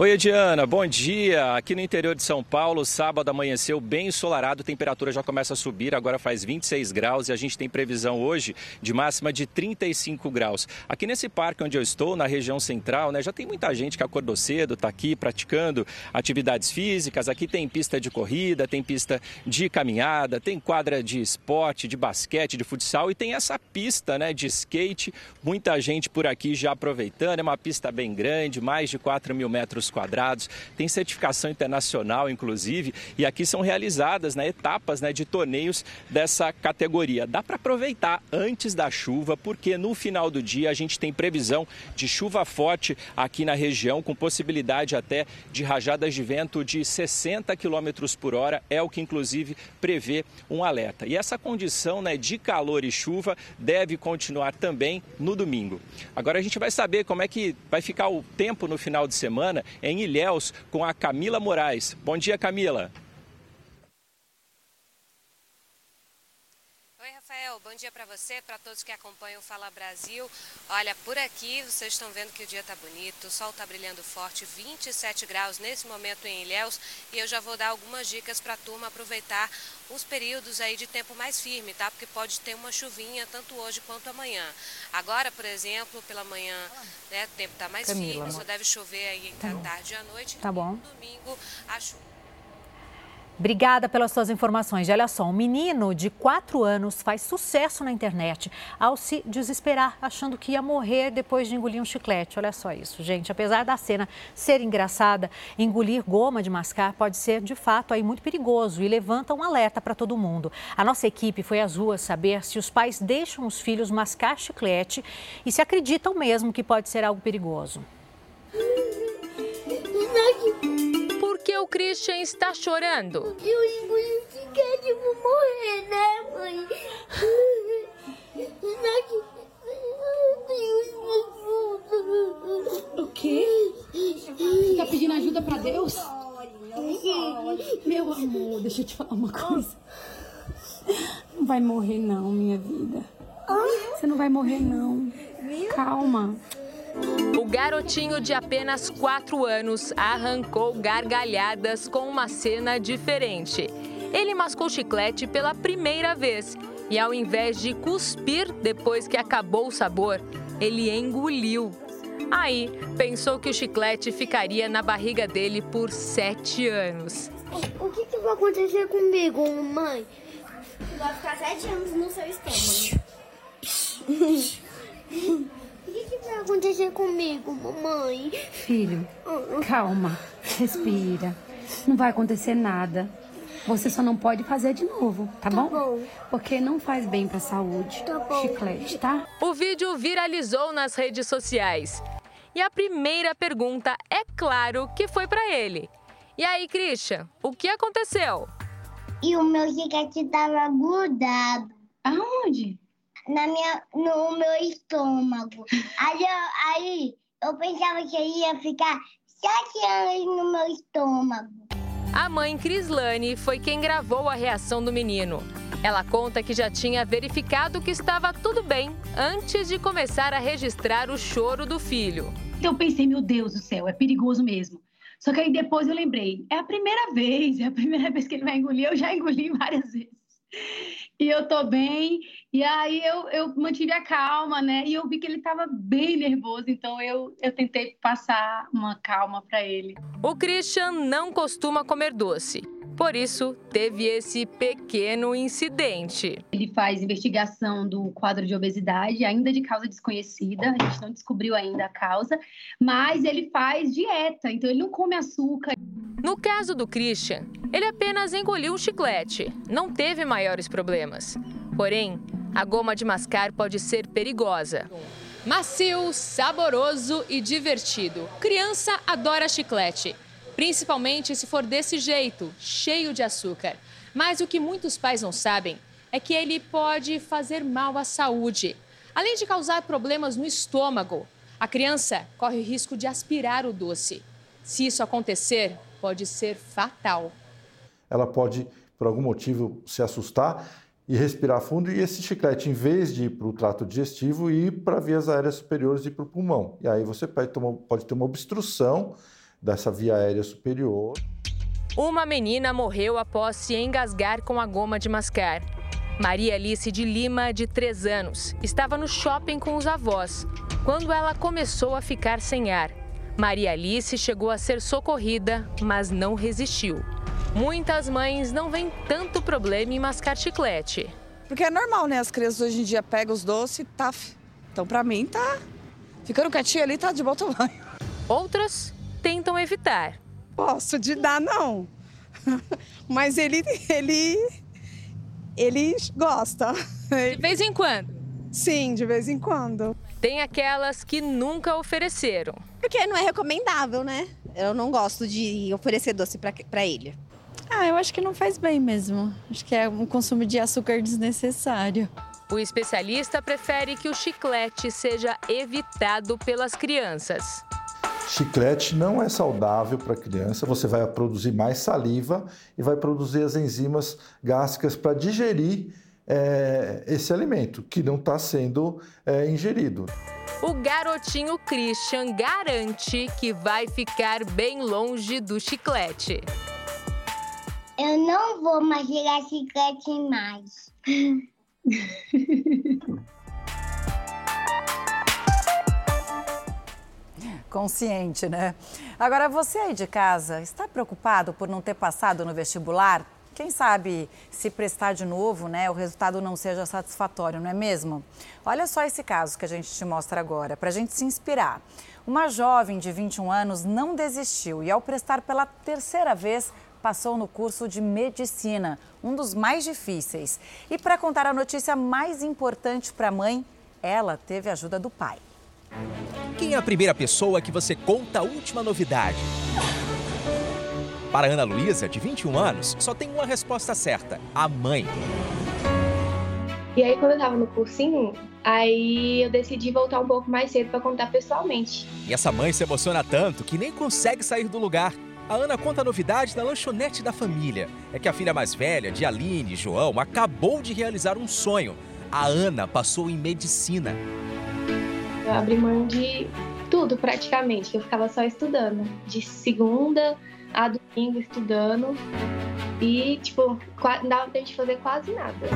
Oi, Ediana, bom dia. Aqui no interior de São Paulo, sábado amanheceu bem ensolarado, a temperatura já começa a subir, agora faz 26 graus e a gente tem previsão hoje de máxima de 35 graus. Aqui nesse parque onde eu estou, na região central, né, já tem muita gente que acordou cedo, está aqui praticando atividades físicas. Aqui tem pista de corrida, tem pista de caminhada, tem quadra de esporte, de basquete, de futsal e tem essa pista né, de skate. Muita gente por aqui já aproveitando, é uma pista bem grande, mais de 4 mil metros quadrados, tem certificação internacional, inclusive, e aqui são realizadas né, etapas né, de torneios dessa categoria. Dá para aproveitar antes da chuva, porque no final do dia a gente tem previsão de chuva forte aqui na região, com possibilidade até de rajadas de vento de 60 km por hora, é o que inclusive prevê um alerta. E essa condição né, de calor e chuva deve continuar também no domingo. Agora a gente vai saber como é que vai ficar o tempo no final de semana em Ilhéus com a Camila Moraes. Bom dia, Camila. Bom dia para você, para todos que acompanham o Fala Brasil. Olha, por aqui vocês estão vendo que o dia está bonito, o sol está brilhando forte, 27 graus nesse momento em Ilhéus. E eu já vou dar algumas dicas para a turma aproveitar os períodos aí de tempo mais firme, tá? Porque pode ter uma chuvinha tanto hoje quanto amanhã. Agora, por exemplo, pela manhã, né, o tempo está mais Camila, firme, só deve chover aí entre tá a tarde e a noite. Tá bom. No domingo, a chuva Obrigada pelas suas informações. E olha só, um menino de 4 anos faz sucesso na internet ao se desesperar, achando que ia morrer depois de engolir um chiclete. Olha só isso, gente. Apesar da cena ser engraçada, engolir goma de mascar pode ser, de fato, aí muito perigoso e levanta um alerta para todo mundo. A nossa equipe foi às ruas saber se os pais deixam os filhos mascar chiclete e se acreditam mesmo que pode ser algo perigoso. Por que o Christian está chorando? Chiclete e vou morrer, né, mãe? O quê? Você tá pedindo ajuda pra Deus? Meu amor, deixa eu te falar uma coisa. Não vai morrer não, minha vida. Você não vai morrer não. Calma. O garotinho de apenas 4 anos arrancou gargalhadas com uma cena diferente. Ele mascou chiclete pela primeira vez e, ao invés de cuspir depois que acabou o sabor, ele engoliu. Aí, pensou que o chiclete ficaria na barriga dele por sete anos. O que, que vai acontecer comigo, mãe? Vai ficar sete anos no seu estômago. O que, vai acontecer comigo, mamãe? Filho, calma, respira. Não vai acontecer nada. Você só não pode fazer de novo, tá, bom? bom. Porque não faz bem pra saúde. Tá bom. Chiclete, tá? O vídeo viralizou nas redes sociais. E a primeira pergunta, é claro, que foi pra ele. E aí, Christian, o que aconteceu? E o meu chiclete tava grudado. Aonde? Na minha, no meu estômago. Aí eu, aí eu pensava que eu ia ficar sete anos no meu estômago. A mãe Crislane foi quem gravou a reação do menino. Ela conta que já tinha verificado que estava tudo bem antes de começar a registrar o choro do filho. Então eu pensei, meu Deus do céu, é perigoso mesmo. Só que aí depois eu lembrei, é a primeira vez, é a primeira vez que ele vai engolir, eu já engoli várias vezes. E eu tô bem, e aí eu, eu mantive a calma, né? E eu vi que ele tava bem nervoso, então eu, eu tentei passar uma calma para ele. O Christian não costuma comer doce. Por isso, teve esse pequeno incidente. Ele faz investigação do quadro de obesidade, ainda de causa desconhecida, a gente não descobriu ainda a causa, mas ele faz dieta, então ele não come açúcar. No caso do Christian, ele apenas engoliu um chiclete, não teve maiores problemas. Porém, a goma de mascar pode ser perigosa. Macio, saboroso e divertido. Criança adora chiclete, principalmente se for desse jeito, cheio de açúcar. Mas o que muitos pais não sabem é que ele pode fazer mal à saúde. Além de causar problemas no estômago, a criança corre o risco de aspirar o doce. Se isso acontecer, pode ser fatal. Ela pode, por algum motivo, se assustar e respirar fundo, e esse chiclete, em vez de ir para o trato digestivo, ir para vias aéreas superiores e para o pulmão. E aí você pode, pode ter uma obstrução dessa via aérea superior. Uma menina morreu após se engasgar com a goma de mascar. Maria Alice de Lima, de 3 anos, estava no shopping com os avós, quando ela começou a ficar sem ar. Maria Alice chegou a ser socorrida, mas não resistiu. Muitas mães não veem tanto problema em mascar chiclete. Porque é normal, né? As crianças hoje em dia pegam os doces e tá. Então, pra mim, tá. Ficando quietinho ali, tá de bom tamanho. Outras tentam evitar. Posso de dar, não. Mas ele. ele. ele gosta. De vez em quando? Sim, de vez em quando. Tem aquelas que nunca ofereceram. Porque não é recomendável, né? Eu não gosto de oferecer doce para ele. Ah, eu acho que não faz bem mesmo. Acho que é um consumo de açúcar desnecessário. O especialista prefere que o chiclete seja evitado pelas crianças. Chiclete não é saudável para a criança, você vai produzir mais saliva e vai produzir as enzimas gástricas para digerir é, esse alimento que não está sendo é, ingerido. O garotinho Christian garante que vai ficar bem longe do chiclete. Eu não vou mastigar chiclete mais. Consciente, né? Agora, você aí de casa, está preocupado por não ter passado no vestibular? Quem sabe se prestar de novo, né, o resultado não seja satisfatório, não é mesmo? Olha só esse caso que a gente te mostra agora, para a gente se inspirar. Uma jovem de 21 anos não desistiu e, ao prestar pela terceira vez, passou no curso de medicina, um dos mais difíceis. E para contar a notícia mais importante para a mãe, ela teve a ajuda do pai. Quem é a primeira pessoa que você conta a última novidade? Para Ana Luísa, de 21 anos, só tem uma resposta certa: a mãe. E aí, quando eu tava no cursinho, aí eu decidi voltar um pouco mais cedo para contar pessoalmente. E essa mãe se emociona tanto que nem consegue sair do lugar. A Ana conta a novidade da lanchonete da família. É que a filha mais velha, de Aline e João, acabou de realizar um sonho. A Ana passou em medicina. Eu abri mão de tudo praticamente, eu ficava só estudando. De segunda a domingo estudando. E, tipo, não dava pra gente fazer quase nada.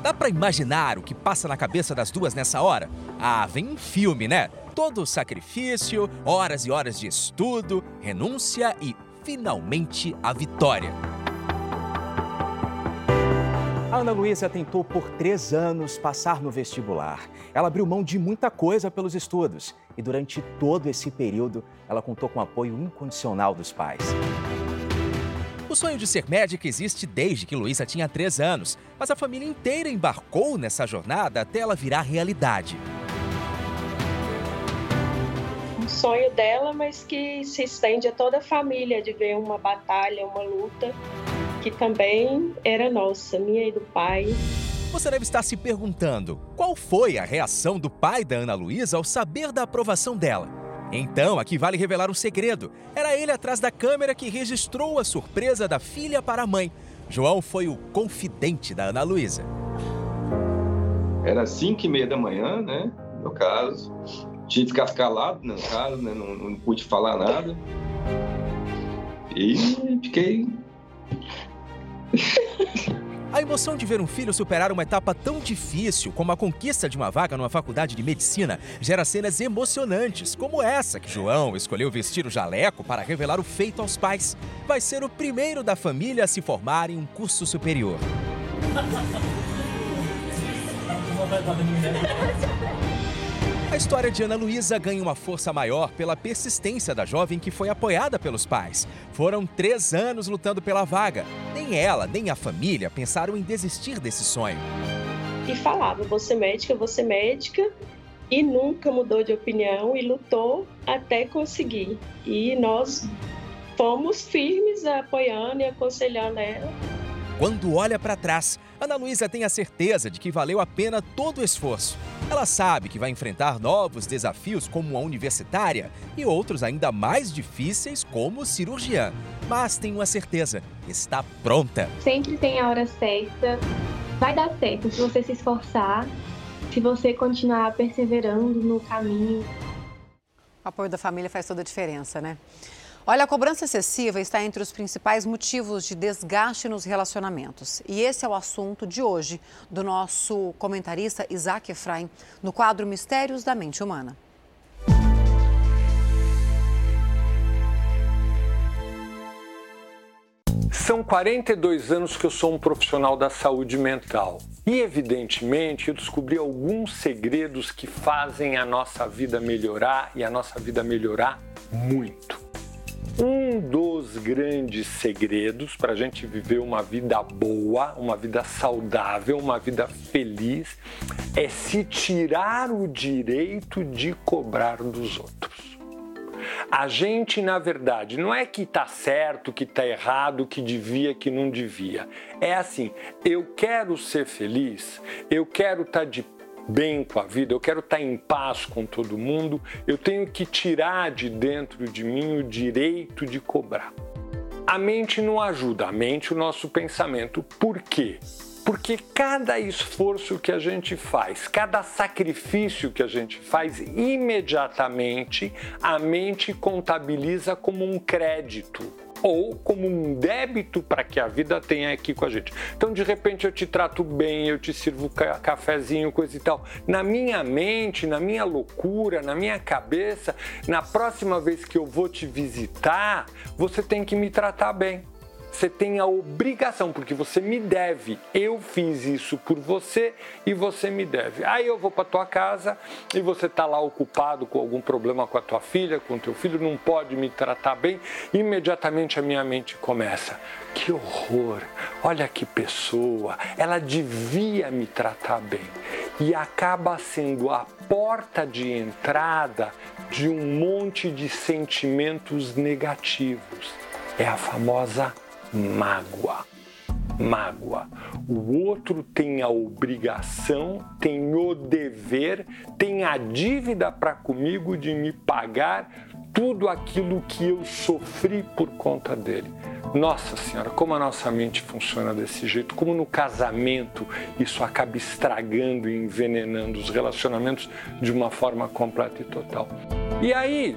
Dá pra imaginar o que passa na cabeça das duas nessa hora? Ah, vem um filme, né? Todo sacrifício, horas e horas de estudo, renúncia e, finalmente, a vitória. A Ana Luísa tentou por três anos passar no vestibular. Ela abriu mão de muita coisa pelos estudos e durante todo esse período ela contou com o apoio incondicional dos pais. O sonho de ser médica existe desde que Luísa tinha três anos, mas a família inteira embarcou nessa jornada até ela virar realidade. Sonho dela, mas que se estende a toda a família de ver uma batalha, uma luta que também era nossa, minha e do pai. Você deve estar se perguntando qual foi a reação do pai da Ana Luísa ao saber da aprovação dela. Então, aqui vale revelar um segredo. Era ele atrás da câmera que registrou a surpresa da filha para a mãe. João foi o confidente da Ana Luísa. Era 5 e meia da manhã, né? No meu caso. Tinha que ficar calado, no caso, né? Não, não pude falar nada. E fiquei a emoção de ver um filho superar uma etapa tão difícil como a conquista de uma vaga numa faculdade de medicina gera cenas emocionantes, como essa que João escolheu vestir o jaleco para revelar o feito aos pais. Vai ser o primeiro da família a se formar em um curso superior. A história de Ana Luísa ganha uma força maior pela persistência da jovem que foi apoiada pelos pais. Foram três anos lutando pela vaga. Nem ela, nem a família pensaram em desistir desse sonho. E falava: ser médica, ser médica. E nunca mudou de opinião e lutou até conseguir. E nós fomos firmes apoiando e aconselhando ela. Quando olha para trás, Ana Luísa tem a certeza de que valeu a pena todo o esforço. Ela sabe que vai enfrentar novos desafios como a universitária e outros ainda mais difíceis como cirurgiã. Mas tem uma certeza, está pronta. Sempre tem a hora certa. Vai dar certo se você se esforçar, se você continuar perseverando no caminho. O apoio da família faz toda a diferença, né? Olha, a cobrança excessiva está entre os principais motivos de desgaste nos relacionamentos. E esse é o assunto de hoje do nosso comentarista Isaac Efraim, no quadro Mistérios da Mente Humana. São 42 anos que eu sou um profissional da saúde mental. E, evidentemente, eu descobri alguns segredos que fazem a nossa vida melhorar e a nossa vida melhorar muito. Um dos grandes segredos para a gente viver uma vida boa, uma vida saudável, uma vida feliz, é se tirar o direito de cobrar dos outros. A gente, na verdade, não é que está certo, que está errado, que devia, que não devia. É assim, eu quero ser feliz, eu quero estar tá de bem com a vida, eu quero estar em paz com todo mundo, eu tenho que tirar de dentro de mim o direito de cobrar. A mente não ajuda, a mente o nosso pensamento. Por quê? Porque cada esforço que a gente faz, cada sacrifício que a gente faz, imediatamente a mente contabiliza como um crédito. Ou como um débito para que a vida tenha aqui com a gente. Então, de repente, eu te trato bem, eu te sirvo cafezinho, coisa e tal. Na minha mente, na minha loucura, na minha cabeça, na próxima vez que eu vou te visitar, você tem que me tratar bem. Você tem a obrigação, porque você me deve. Eu fiz isso por você e você me deve. Aí eu vou para tua casa e você está lá ocupado com algum problema com a tua filha, com o teu filho, não pode me tratar bem. Imediatamente a minha mente começa. Que horror! Olha que pessoa! Ela devia me tratar bem. E acaba sendo a porta de entrada de um monte de sentimentos negativos. É a famosa mágoa. Mágoa. O outro tem a obrigação, tem o dever, tem a dívida para comigo de me pagar tudo aquilo que eu sofri por conta dele. Nossa Senhora, como a nossa mente funciona desse jeito, como no casamento isso acaba estragando e envenenando os relacionamentos de uma forma completa e total. E aí,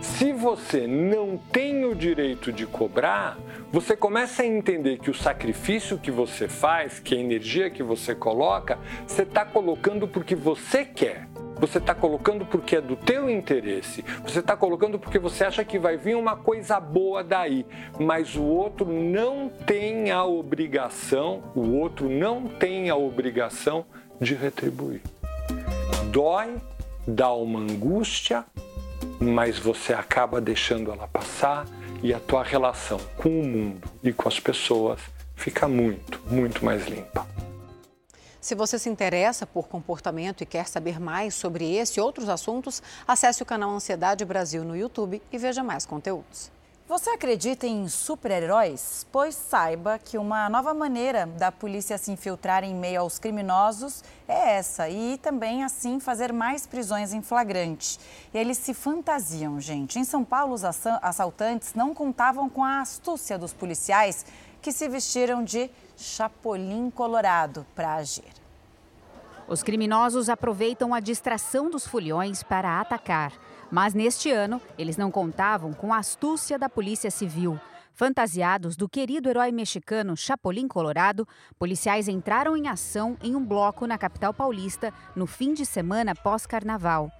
se você não tem o direito de cobrar, você começa a entender que o sacrifício que você faz, que a energia que você coloca, você está colocando porque você quer. Você está colocando porque é do teu interesse. Você está colocando porque você acha que vai vir uma coisa boa daí. Mas o outro não tem a obrigação, o outro não tem a obrigação de retribuir. Dói, dá uma angústia, mas você acaba deixando ela passar e a tua relação com o mundo e com as pessoas fica muito, muito mais limpa. Se você se interessa por comportamento e quer saber mais sobre esse e outros assuntos, acesse o canal Ansiedade Brasil no YouTube e veja mais conteúdos. Você acredita em super-heróis? Pois saiba que uma nova maneira da polícia se infiltrar em meio aos criminosos é essa e também assim fazer mais prisões em flagrante. E eles se fantasiam, gente. Em São Paulo, os assaltantes não contavam com a astúcia dos policiais que se vestiram de chapolim colorado para agir. Os criminosos aproveitam a distração dos fulhões para atacar. Mas neste ano, eles não contavam com a astúcia da Polícia Civil. Fantasiados do querido herói mexicano Chapolin Colorado, policiais entraram em ação em um bloco na capital paulista no fim de semana pós-carnaval.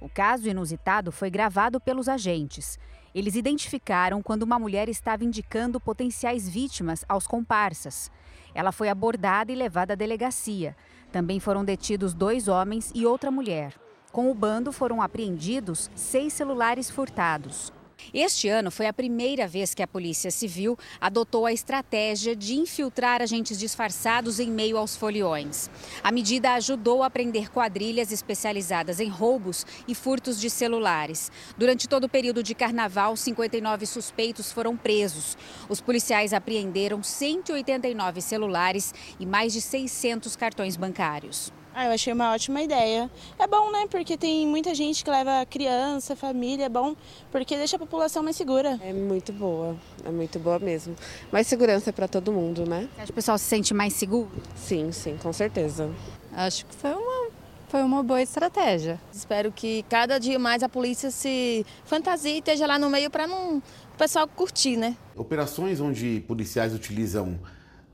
O caso inusitado foi gravado pelos agentes. Eles identificaram quando uma mulher estava indicando potenciais vítimas aos comparsas. Ela foi abordada e levada à delegacia. Também foram detidos dois homens e outra mulher. Com o bando foram apreendidos seis celulares furtados. Este ano foi a primeira vez que a Polícia Civil adotou a estratégia de infiltrar agentes disfarçados em meio aos foliões. A medida ajudou a prender quadrilhas especializadas em roubos e furtos de celulares. Durante todo o período de carnaval, 59 suspeitos foram presos. Os policiais apreenderam 189 celulares e mais de 600 cartões bancários. Ah, eu achei uma ótima ideia. É bom, né? Porque tem muita gente que leva criança, família, é bom, porque deixa a população mais segura. É muito boa, é muito boa mesmo. Mais segurança para todo mundo, né? Você acha que o pessoal se sente mais seguro? Sim, sim, com certeza. Acho que foi uma, foi uma boa estratégia. Espero que cada dia mais a polícia se fantasie e esteja lá no meio para não o pessoal curtir, né? Operações onde policiais utilizam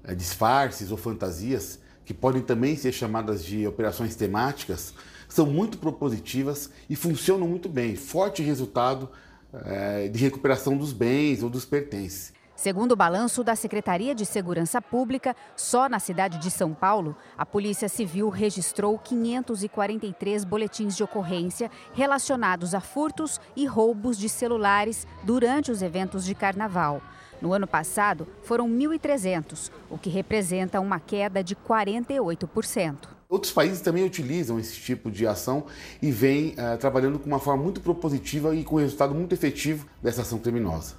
é, disfarces ou fantasias que podem também ser chamadas de operações temáticas, são muito propositivas e funcionam muito bem. Forte resultado é, de recuperação dos bens ou dos pertences. Segundo o balanço da Secretaria de Segurança Pública, só na cidade de São Paulo, a Polícia Civil registrou 543 boletins de ocorrência relacionados a furtos e roubos de celulares durante os eventos de carnaval. No ano passado, foram 1.300, o que representa uma queda de 48%. Outros países também utilizam esse tipo de ação e vêm uh, trabalhando com uma forma muito propositiva e com resultado muito efetivo dessa ação criminosa.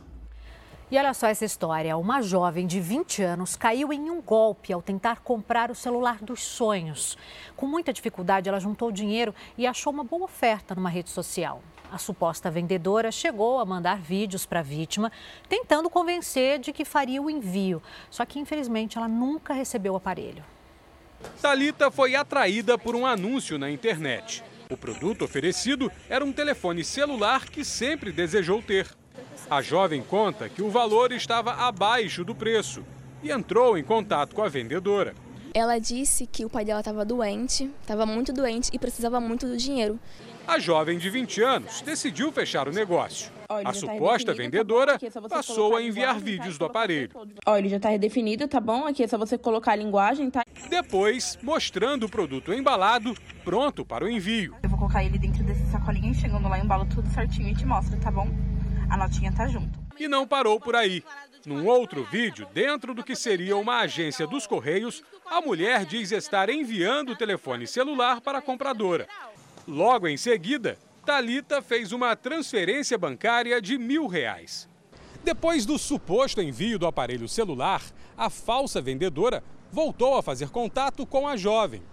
E olha só essa história: uma jovem de 20 anos caiu em um golpe ao tentar comprar o celular dos sonhos. Com muita dificuldade, ela juntou dinheiro e achou uma boa oferta numa rede social. A suposta vendedora chegou a mandar vídeos para a vítima, tentando convencer de que faria o envio. Só que, infelizmente, ela nunca recebeu o aparelho. Talita foi atraída por um anúncio na internet. O produto oferecido era um telefone celular que sempre desejou ter. A jovem conta que o valor estava abaixo do preço e entrou em contato com a vendedora. Ela disse que o pai dela estava doente, estava muito doente e precisava muito do dinheiro. A jovem de 20 anos decidiu fechar o negócio. A suposta vendedora passou a enviar vídeos do aparelho. Ó, ele já está redefinido, tá bom? Aqui é só você colocar a linguagem, tá? Depois, mostrando o produto embalado, pronto para o envio. Eu vou colocar ele dentro desse sacolinho, chegando lá, embalo tudo certinho e te mostro, tá bom? A notinha tá junto. E não parou por aí. Num outro vídeo, dentro do que seria uma agência dos Correios, a mulher diz estar enviando o telefone celular para a compradora. Logo em seguida, Talita fez uma transferência bancária de mil reais. Depois do suposto envio do aparelho celular, a falsa vendedora voltou a fazer contato com a jovem.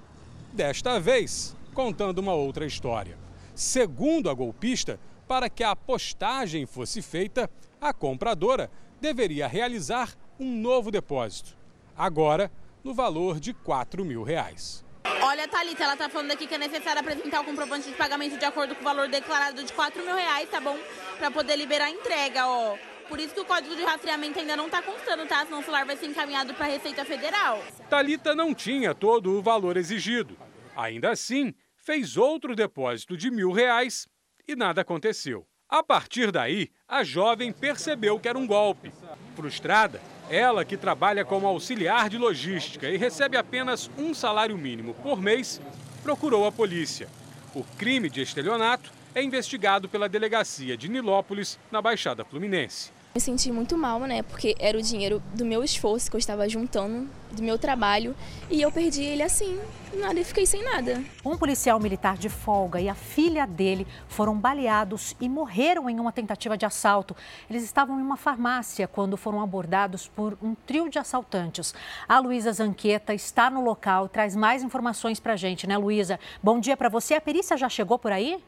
Desta vez, contando uma outra história. Segundo a golpista, para que a postagem fosse feita, a compradora deveria realizar um novo depósito. Agora, no valor de 4 mil reais. Olha, Thalita, ela tá falando aqui que é necessário apresentar o comprovante de pagamento de acordo com o valor declarado de 4 mil reais, tá bom? Para poder liberar a entrega, ó. Por isso que o código de rastreamento ainda não está constando, tá? Senão o celular vai ser encaminhado para a Receita Federal. Talita não tinha todo o valor exigido. Ainda assim, fez outro depósito de mil reais e nada aconteceu. A partir daí, a jovem percebeu que era um golpe. Frustrada, ela que trabalha como auxiliar de logística e recebe apenas um salário mínimo por mês, procurou a polícia. O crime de estelionato é investigado pela delegacia de Nilópolis, na Baixada Fluminense. Me senti muito mal, né? Porque era o dinheiro do meu esforço que eu estava juntando, do meu trabalho, e eu perdi ele assim, nada e fiquei sem nada. Um policial militar de folga e a filha dele foram baleados e morreram em uma tentativa de assalto. Eles estavam em uma farmácia quando foram abordados por um trio de assaltantes. A Luísa Zanqueta está no local traz mais informações para a gente, né, Luísa? Bom dia para você. A perícia já chegou por aí?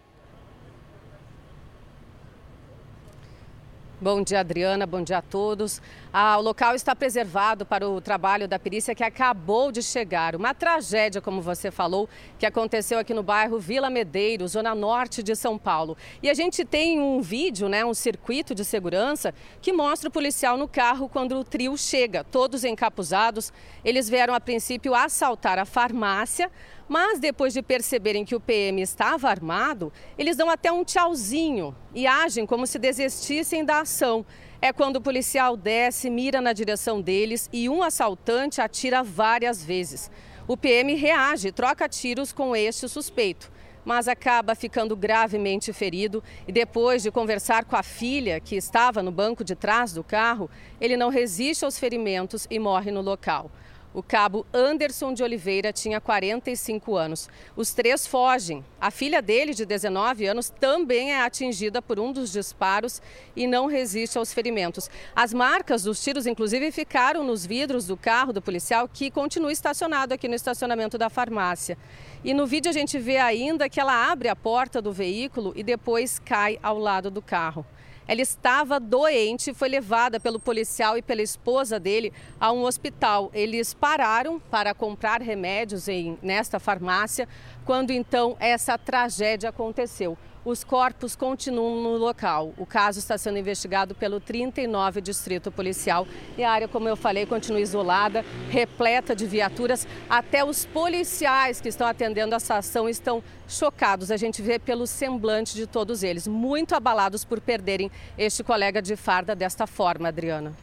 Bom dia, Adriana. Bom dia a todos. Ah, o local está preservado para o trabalho da perícia que acabou de chegar. Uma tragédia, como você falou, que aconteceu aqui no bairro Vila Medeiro, zona norte de São Paulo. E a gente tem um vídeo, né, um circuito de segurança, que mostra o policial no carro quando o trio chega, todos encapuzados. Eles vieram a princípio assaltar a farmácia. Mas depois de perceberem que o PM estava armado, eles dão até um tchauzinho e agem como se desistissem da ação. É quando o policial desce, mira na direção deles e um assaltante atira várias vezes. O PM reage, troca tiros com este suspeito, mas acaba ficando gravemente ferido e depois de conversar com a filha, que estava no banco de trás do carro, ele não resiste aos ferimentos e morre no local. O cabo Anderson de Oliveira tinha 45 anos. Os três fogem. A filha dele, de 19 anos, também é atingida por um dos disparos e não resiste aos ferimentos. As marcas dos tiros, inclusive, ficaram nos vidros do carro do policial, que continua estacionado aqui no estacionamento da farmácia. E no vídeo a gente vê ainda que ela abre a porta do veículo e depois cai ao lado do carro. Ela estava doente foi levada pelo policial e pela esposa dele a um hospital. Eles pararam para comprar remédios em, nesta farmácia quando então essa tragédia aconteceu. Os corpos continuam no local. O caso está sendo investigado pelo 39 Distrito Policial e a área, como eu falei, continua isolada, repleta de viaturas. Até os policiais que estão atendendo essa ação estão chocados. A gente vê pelo semblante de todos eles, muito abalados por perderem este colega de farda desta forma, Adriana.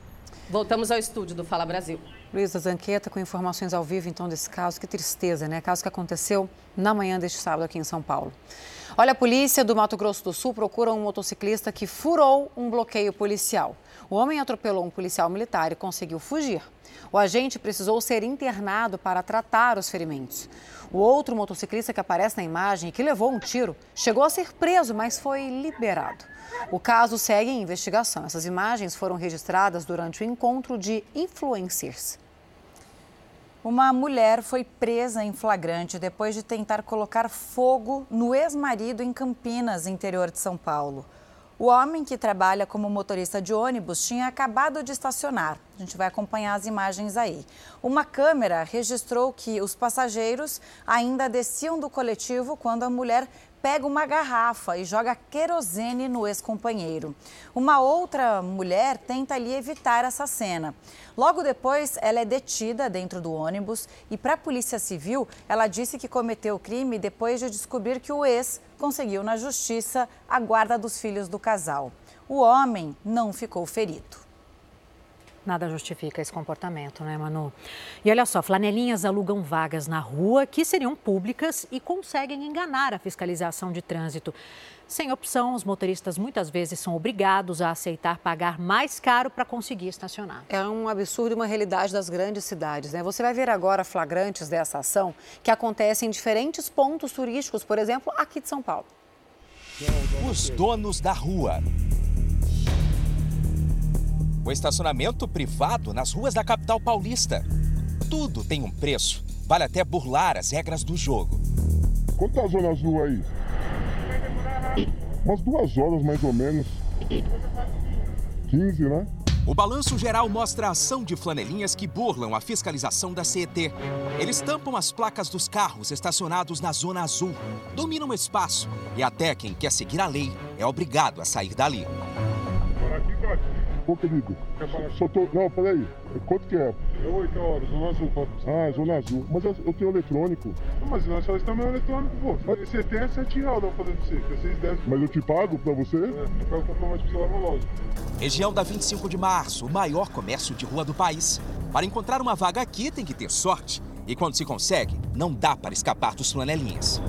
Voltamos ao estúdio do Fala Brasil. Luísa Zanqueta com informações ao vivo então desse caso. Que tristeza, né? Caso que aconteceu na manhã deste sábado aqui em São Paulo. Olha, a polícia do Mato Grosso do Sul procura um motociclista que furou um bloqueio policial. O homem atropelou um policial militar e conseguiu fugir. O agente precisou ser internado para tratar os ferimentos. O outro motociclista que aparece na imagem e que levou um tiro chegou a ser preso, mas foi liberado. O caso segue em investigação. Essas imagens foram registradas durante o encontro de influencers. Uma mulher foi presa em flagrante depois de tentar colocar fogo no ex-marido em Campinas, interior de São Paulo. O homem que trabalha como motorista de ônibus tinha acabado de estacionar. A gente vai acompanhar as imagens aí. Uma câmera registrou que os passageiros ainda desciam do coletivo quando a mulher pega uma garrafa e joga querosene no ex-companheiro. Uma outra mulher tenta ali evitar essa cena. Logo depois, ela é detida dentro do ônibus e, para a Polícia Civil, ela disse que cometeu o crime depois de descobrir que o ex conseguiu na justiça a guarda dos filhos do casal. O homem não ficou ferido. Nada justifica esse comportamento, né, Manu? E olha só, flanelinhas alugam vagas na rua que seriam públicas e conseguem enganar a fiscalização de trânsito. Sem opção, os motoristas muitas vezes são obrigados a aceitar pagar mais caro para conseguir estacionar. É um absurdo e uma realidade das grandes cidades. Né? Você vai ver agora flagrantes dessa ação que acontece em diferentes pontos turísticos, por exemplo, aqui de São Paulo. Os donos da rua. O estacionamento privado nas ruas da capital paulista. Tudo tem um preço. Vale até burlar as regras do jogo. Quanto tá a zona azul aí? Umas duas horas mais ou menos. 15, né? O balanço geral mostra a ação de flanelinhas que burlam a fiscalização da CET. Eles tampam as placas dos carros estacionados na zona azul, dominam o espaço e até quem quer seguir a lei é obrigado a sair dali. Ô, querido, só tô... Não, peraí. Quanto que é? É 8 horas, zona azul. Ah, zona azul. Mas eu, eu tenho eletrônico. Não, mas nós só estamos eletrônico, pô. Mas... Você tem é 7 reais dá pra fazer pra você, que vocês devem. Mas eu te pago pra você? É, eu pago o comprovante pra você lá na loja. Região da 25 de março, o maior comércio de rua do país. Para encontrar uma vaga aqui tem que ter sorte. E quando se consegue, não dá para escapar dos flanelinhas.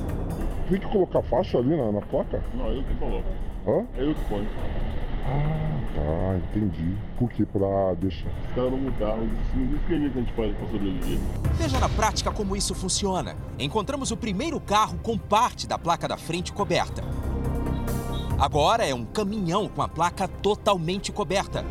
Tem que colocar faixa ali na, na placa? Não, eu que coloco. Hã? É eu que ponho. Ah, tá, entendi. Por que? Pra deixar. Os caras não mudaram, que a gente faz pra sobreviver. Veja na prática como isso funciona. Encontramos o primeiro carro com parte da placa da frente coberta. Agora é um caminhão com a placa totalmente coberta.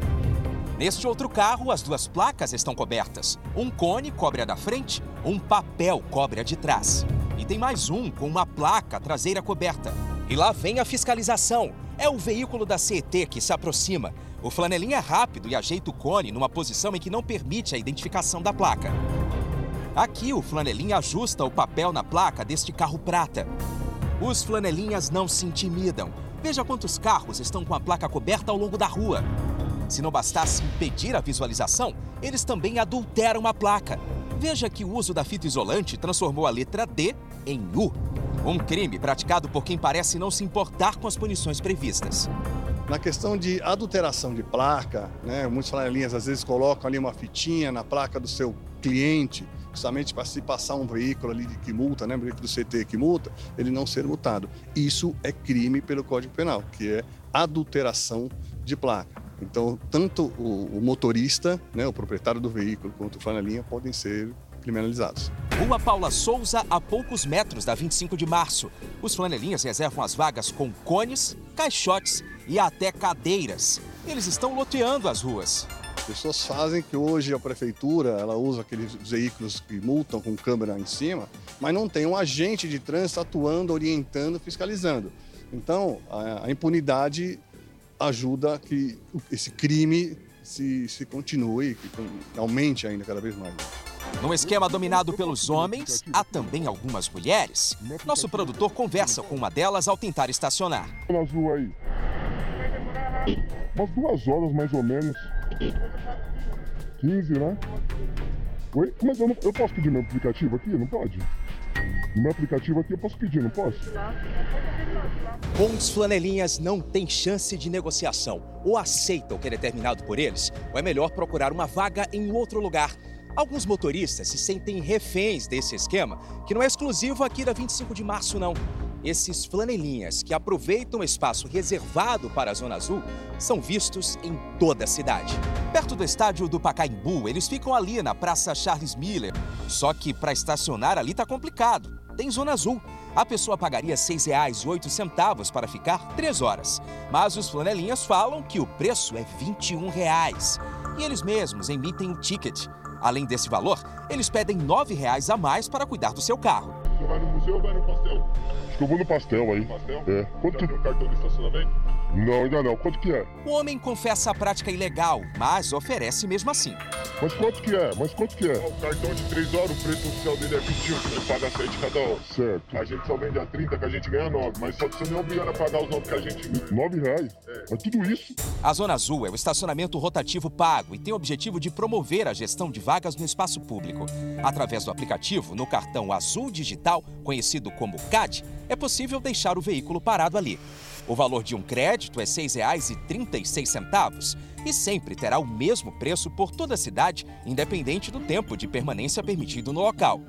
Neste outro carro, as duas placas estão cobertas. Um cone cobre a da frente, um papel cobre a de trás. E tem mais um com uma placa traseira coberta. E lá vem a fiscalização. É o veículo da CET que se aproxima. O flanelinha é rápido e ajeita o cone numa posição em que não permite a identificação da placa. Aqui, o flanelinha ajusta o papel na placa deste carro prata. Os flanelinhas não se intimidam. Veja quantos carros estão com a placa coberta ao longo da rua. Se não bastasse impedir a visualização, eles também adulteram a placa. Veja que o uso da fita isolante transformou a letra D em U. Um crime praticado por quem parece não se importar com as punições previstas. Na questão de adulteração de placa, né, muitos flanelinhas às vezes colocam ali uma fitinha na placa do seu cliente, justamente para se passar um veículo ali que multa, né, um veículo do CT que multa, ele não ser multado. Isso é crime pelo Código Penal, que é adulteração de placa. Então, tanto o, o motorista, né, o proprietário do veículo, quanto o flanelinha podem ser criminalizados. Rua Paula Souza, a poucos metros da 25 de março. Os flanelinhas reservam as vagas com cones, caixotes e até cadeiras. Eles estão loteando as ruas. Pessoas fazem que hoje a prefeitura ela usa aqueles veículos que multam com câmera em cima, mas não tem um agente de trânsito atuando, orientando, fiscalizando. Então, a, a impunidade ajuda que esse crime se, se continue, que aumente ainda cada vez mais. No esquema dominado pelos homens, há também algumas mulheres. Nosso produtor conversa com uma delas ao tentar estacionar. Azul aí. Umas duas horas mais ou menos. 15, né? Oi? Mas eu, não, eu posso pedir meu aplicativo aqui? Não pode? No meu aplicativo aqui eu posso pedir, não posso? Os flanelinhas não tem chance de negociação. Ou aceitam o que é determinado por eles, ou é melhor procurar uma vaga em outro lugar. Alguns motoristas se sentem reféns desse esquema, que não é exclusivo aqui da 25 de março, não. Esses flanelinhas que aproveitam o espaço reservado para a Zona Azul são vistos em toda a cidade. Perto do estádio do Pacaembu, eles ficam ali na Praça Charles Miller. Só que para estacionar ali tá complicado. Tem Zona Azul. A pessoa pagaria R$ 6,08 para ficar 3 horas. Mas os flanelinhas falam que o preço é 21 reais. E eles mesmos emitem um ticket. Além desse valor, eles pedem R$ 9,00 a mais para cuidar do seu carro. Você ou vai no pastel? Acho que eu vou no pastel aí. Pastel? É. Quanto Já que... cartão de estacionamento? Não, ainda não. Quanto que é? O homem confessa a prática ilegal, mas oferece mesmo assim. Mas quanto que é? Mas quanto que é? O cartão de 3 horas, o preço oficial dele é 21, você paga 7 cada um. Certo. A gente só vende a 30, que a gente ganha 9. Mas só que você não é obrigado a pagar os 9 que a gente ganha. 9 reais? É. Mas tudo isso? A Zona Azul é o estacionamento rotativo pago e tem o objetivo de promover a gestão de vagas no espaço público. Através do aplicativo, no cartão Azul Digital, conhecido como CAD, é possível deixar o veículo parado ali. O valor de um crédito é R$ 6,36 e sempre terá o mesmo preço por toda a cidade, independente do tempo de permanência permitido no local.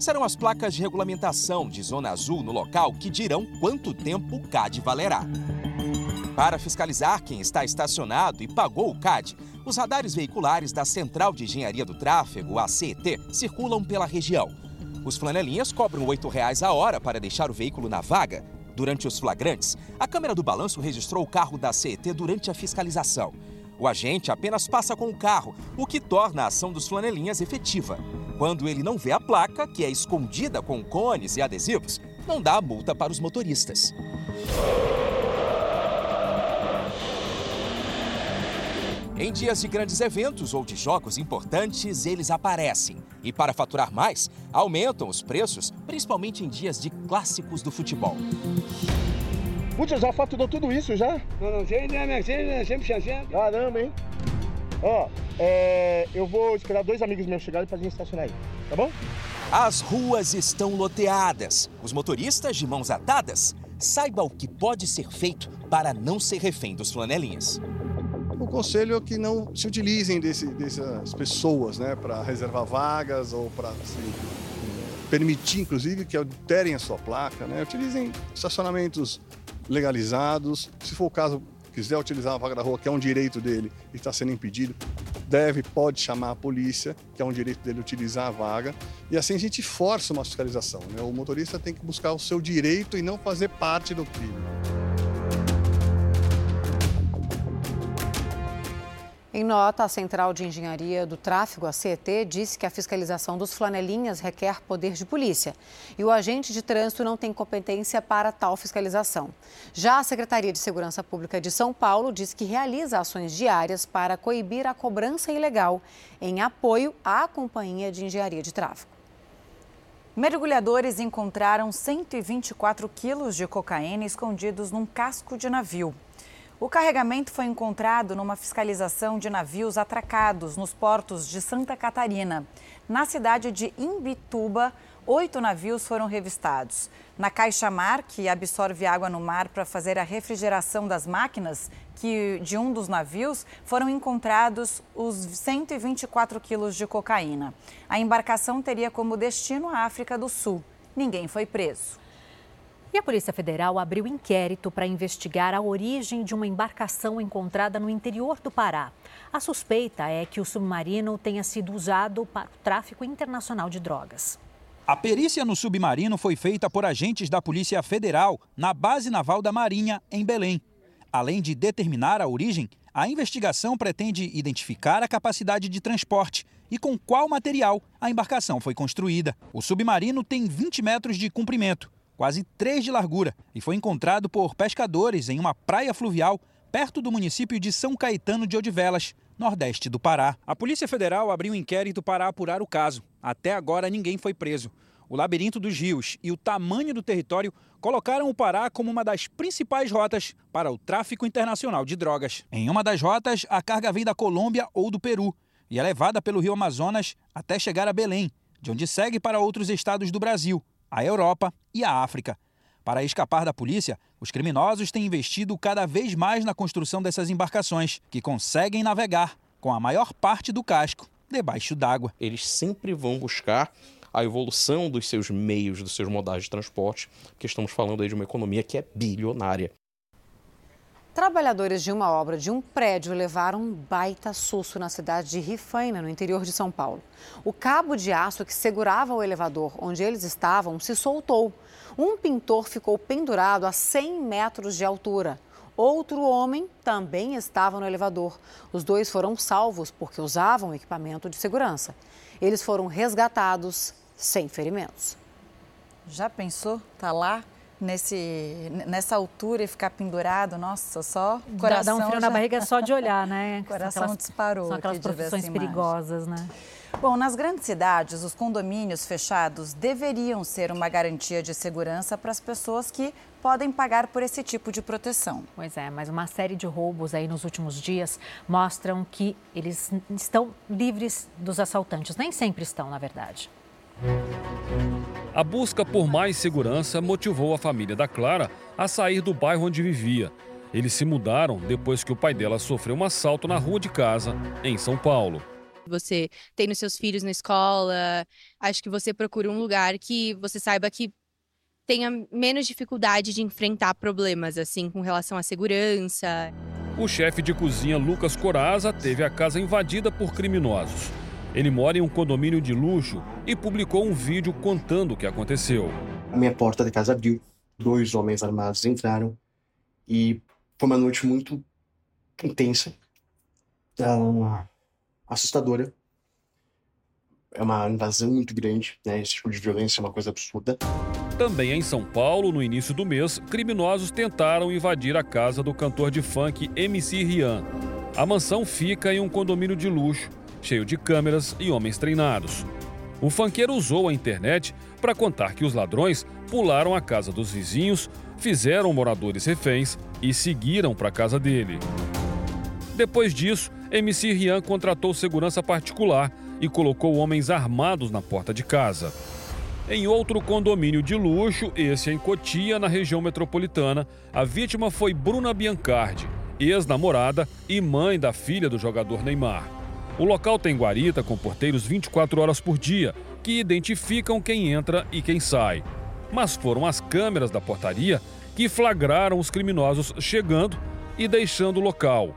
Serão as placas de regulamentação de zona azul no local que dirão quanto tempo o CAD valerá. Para fiscalizar quem está estacionado e pagou o CAD, os radares veiculares da Central de Engenharia do Tráfego, a CET, circulam pela região. Os flanelinhas cobram R$ 8,00 a hora para deixar o veículo na vaga. Durante os flagrantes, a câmera do balanço registrou o carro da CET durante a fiscalização. O agente apenas passa com o carro, o que torna a ação dos flanelinhas efetiva. Quando ele não vê a placa, que é escondida com cones e adesivos, não dá a multa para os motoristas. Em dias de grandes eventos ou de jogos importantes, eles aparecem. E para faturar mais, aumentam os preços, principalmente em dias de clássicos do futebol. Putz, já faturou tudo isso já? Não, não sei, né, minha filha, sempre chazendo. Caramba, hein? Ó, é, eu vou esperar dois amigos meus chegarem pra gente estacionar aí, tá bom? As ruas estão loteadas. Os motoristas de mãos atadas, saiba o que pode ser feito para não ser refém dos flanelinhas o conselho é que não se utilizem desse, dessas pessoas né, para reservar vagas ou para assim, permitir, inclusive, que alterem a sua placa. Né? Utilizem estacionamentos legalizados. Se for o caso, quiser utilizar a vaga da rua, que é um direito dele e está sendo impedido, deve, pode chamar a polícia, que é um direito dele utilizar a vaga. E assim a gente força uma fiscalização. Né? O motorista tem que buscar o seu direito e não fazer parte do crime. Em nota, a Central de Engenharia do Tráfego, a CET, disse que a fiscalização dos flanelinhas requer poder de polícia e o agente de trânsito não tem competência para tal fiscalização. Já a Secretaria de Segurança Pública de São Paulo diz que realiza ações diárias para coibir a cobrança ilegal em apoio à Companhia de Engenharia de Tráfego. Mergulhadores encontraram 124 quilos de cocaína escondidos num casco de navio. O carregamento foi encontrado numa fiscalização de navios atracados nos portos de Santa Catarina. Na cidade de Imbituba, oito navios foram revistados. Na caixa mar, que absorve água no mar para fazer a refrigeração das máquinas que, de um dos navios, foram encontrados os 124 quilos de cocaína. A embarcação teria como destino a África do Sul. Ninguém foi preso. E a Polícia Federal abriu inquérito para investigar a origem de uma embarcação encontrada no interior do Pará. A suspeita é que o submarino tenha sido usado para o tráfico internacional de drogas. A perícia no submarino foi feita por agentes da Polícia Federal na Base Naval da Marinha, em Belém. Além de determinar a origem, a investigação pretende identificar a capacidade de transporte e com qual material a embarcação foi construída. O submarino tem 20 metros de comprimento quase 3 de largura, e foi encontrado por pescadores em uma praia fluvial perto do município de São Caetano de Odivelas, nordeste do Pará. A Polícia Federal abriu um inquérito para apurar o caso. Até agora ninguém foi preso. O labirinto dos rios e o tamanho do território colocaram o Pará como uma das principais rotas para o tráfico internacional de drogas. Em uma das rotas, a carga vem da Colômbia ou do Peru e é levada pelo rio Amazonas até chegar a Belém, de onde segue para outros estados do Brasil, a Europa e a África. Para escapar da polícia, os criminosos têm investido cada vez mais na construção dessas embarcações, que conseguem navegar com a maior parte do casco debaixo d'água. Eles sempre vão buscar a evolução dos seus meios, dos seus modais de transporte, porque estamos falando aí de uma economia que é bilionária. Trabalhadores de uma obra de um prédio levaram um baita susto na cidade de Rifaina, no interior de São Paulo. O cabo de aço que segurava o elevador onde eles estavam se soltou. Um pintor ficou pendurado a 100 metros de altura. Outro homem também estava no elevador. Os dois foram salvos porque usavam equipamento de segurança. Eles foram resgatados sem ferimentos. Já pensou? Tá lá nesse, nessa altura e ficar pendurado? Nossa, só coração. Dá um frio já... na barriga só de olhar, né? coração aquelas, disparou. São aquelas profissões perigosas, né? Bom, nas grandes cidades, os condomínios fechados deveriam ser uma garantia de segurança para as pessoas que podem pagar por esse tipo de proteção. Pois é, mas uma série de roubos aí nos últimos dias mostram que eles estão livres dos assaltantes. Nem sempre estão, na verdade. A busca por mais segurança motivou a família da Clara a sair do bairro onde vivia. Eles se mudaram depois que o pai dela sofreu um assalto na rua de casa, em São Paulo. Você tem os seus filhos na escola, acho que você procura um lugar que você saiba que tenha menos dificuldade de enfrentar problemas, assim, com relação à segurança. O chefe de cozinha Lucas Coraza teve a casa invadida por criminosos. Ele mora em um condomínio de luxo e publicou um vídeo contando o que aconteceu. A minha porta da casa abriu, dois homens armados entraram e foi uma noite muito intensa, uh, assustadora. É uma invasão muito grande, né? Esse tipo de violência é uma coisa absurda. Também em São Paulo, no início do mês, criminosos tentaram invadir a casa do cantor de funk MC Rian. A mansão fica em um condomínio de luxo, cheio de câmeras e homens treinados. O funkeiro usou a internet para contar que os ladrões pularam a casa dos vizinhos, fizeram moradores reféns e seguiram para a casa dele. Depois disso, MC Rian contratou segurança particular e colocou homens armados na porta de casa. Em outro condomínio de luxo, esse em Cotia, na região metropolitana, a vítima foi Bruna Biancardi, ex-namorada e mãe da filha do jogador Neymar. O local tem guarita com porteiros 24 horas por dia, que identificam quem entra e quem sai. Mas foram as câmeras da portaria que flagraram os criminosos chegando e deixando o local.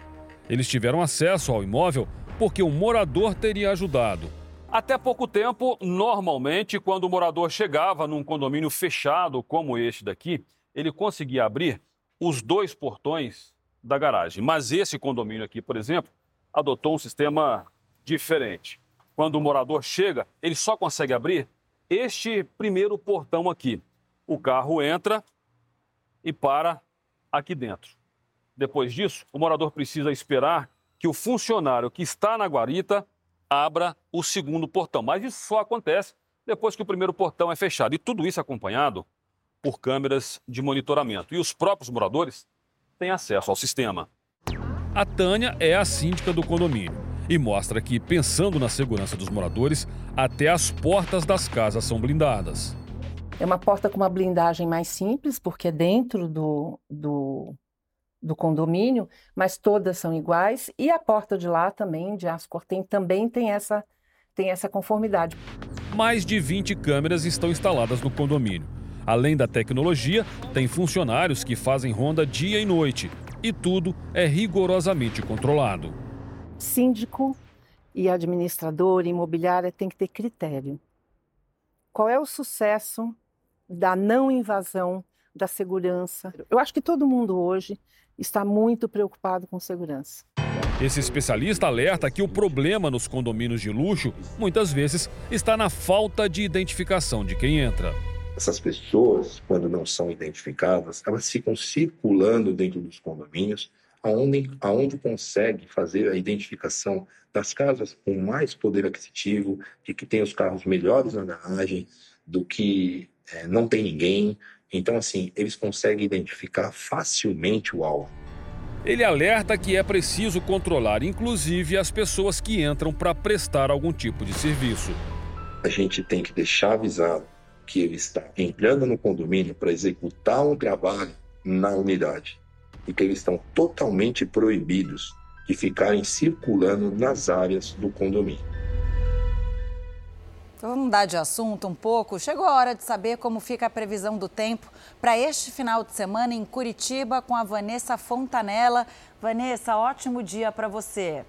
Eles tiveram acesso ao imóvel porque um morador teria ajudado. Até pouco tempo, normalmente, quando o morador chegava num condomínio fechado como este daqui, ele conseguia abrir os dois portões da garagem. Mas esse condomínio aqui, por exemplo, adotou um sistema diferente. Quando o morador chega, ele só consegue abrir este primeiro portão aqui. O carro entra e para aqui dentro. Depois disso, o morador precisa esperar que o funcionário que está na guarita abra o segundo portão. Mas isso só acontece depois que o primeiro portão é fechado. E tudo isso acompanhado por câmeras de monitoramento. E os próprios moradores têm acesso ao sistema. A Tânia é a síndica do condomínio e mostra que, pensando na segurança dos moradores, até as portas das casas são blindadas. É uma porta com uma blindagem mais simples, porque é dentro do, do do condomínio, mas todas são iguais e a porta de lá também, de aço cortem, também tem essa, tem essa conformidade. Mais de 20 câmeras estão instaladas no condomínio. Além da tecnologia, tem funcionários que fazem ronda dia e noite e tudo é rigorosamente controlado. Síndico e administrador imobiliária tem que ter critério. Qual é o sucesso da não invasão da segurança? Eu acho que todo mundo hoje está muito preocupado com segurança. Esse especialista alerta que o problema nos condomínios de luxo muitas vezes está na falta de identificação de quem entra. Essas pessoas, quando não são identificadas, elas ficam circulando dentro dos condomínios, aonde, aonde consegue fazer a identificação das casas com mais poder aquisitivo, de que tem os carros melhores na garagem, do que é, não tem ninguém, então, assim, eles conseguem identificar facilmente o alvo. Ele alerta que é preciso controlar, inclusive, as pessoas que entram para prestar algum tipo de serviço. A gente tem que deixar avisado que ele está entrando no condomínio para executar um trabalho na unidade e que eles estão totalmente proibidos de ficarem circulando nas áreas do condomínio. Então, vamos mudar de assunto um pouco. Chegou a hora de saber como fica a previsão do tempo para este final de semana em Curitiba com a Vanessa Fontanella. Vanessa, ótimo dia para você.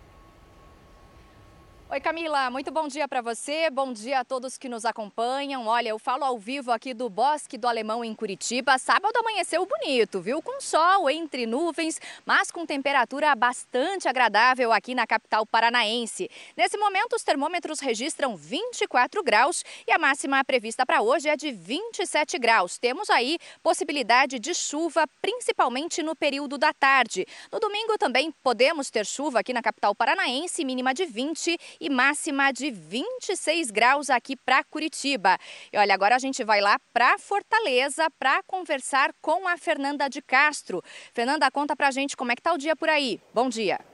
Oi, Camila, muito bom dia para você, bom dia a todos que nos acompanham. Olha, eu falo ao vivo aqui do Bosque do Alemão em Curitiba. Sábado amanheceu bonito, viu? Com sol entre nuvens, mas com temperatura bastante agradável aqui na capital paranaense. Nesse momento, os termômetros registram 24 graus e a máxima prevista para hoje é de 27 graus. Temos aí possibilidade de chuva, principalmente no período da tarde. No domingo também podemos ter chuva aqui na capital paranaense, mínima de 20 e máxima de 26 graus aqui para Curitiba. E olha, agora a gente vai lá para Fortaleza para conversar com a Fernanda de Castro. Fernanda, conta pra gente como é que tá o dia por aí. Bom dia.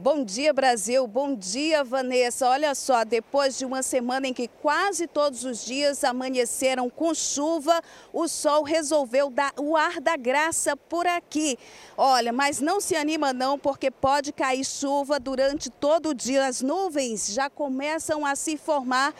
Bom dia, Brasil. Bom dia, Vanessa. Olha só, depois de uma semana em que quase todos os dias amanheceram com chuva, o sol resolveu dar o ar da graça por aqui. Olha, mas não se anima não, porque pode cair chuva durante todo o dia. As nuvens já começam a se formar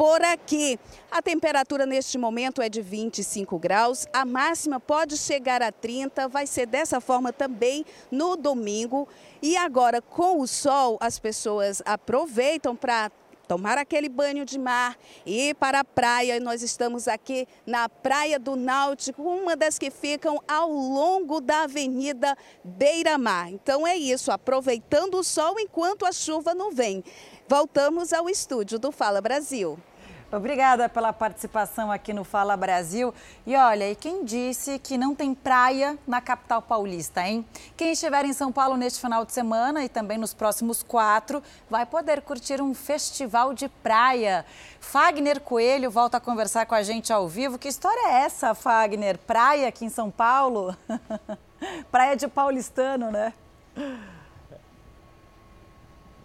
por aqui. A temperatura neste momento é de 25 graus, a máxima pode chegar a 30, vai ser dessa forma também no domingo. E agora, com o sol, as pessoas aproveitam para tomar aquele banho de mar, ir para a praia. Nós estamos aqui na Praia do Náutico, uma das que ficam ao longo da Avenida Beira Mar. Então é isso, aproveitando o sol enquanto a chuva não vem. Voltamos ao estúdio do Fala Brasil. Obrigada pela participação aqui no Fala Brasil. E olha, e quem disse que não tem praia na capital paulista, hein? Quem estiver em São Paulo neste final de semana e também nos próximos quatro, vai poder curtir um festival de praia. Fagner Coelho volta a conversar com a gente ao vivo. Que história é essa, Fagner? Praia aqui em São Paulo? praia de paulistano, né?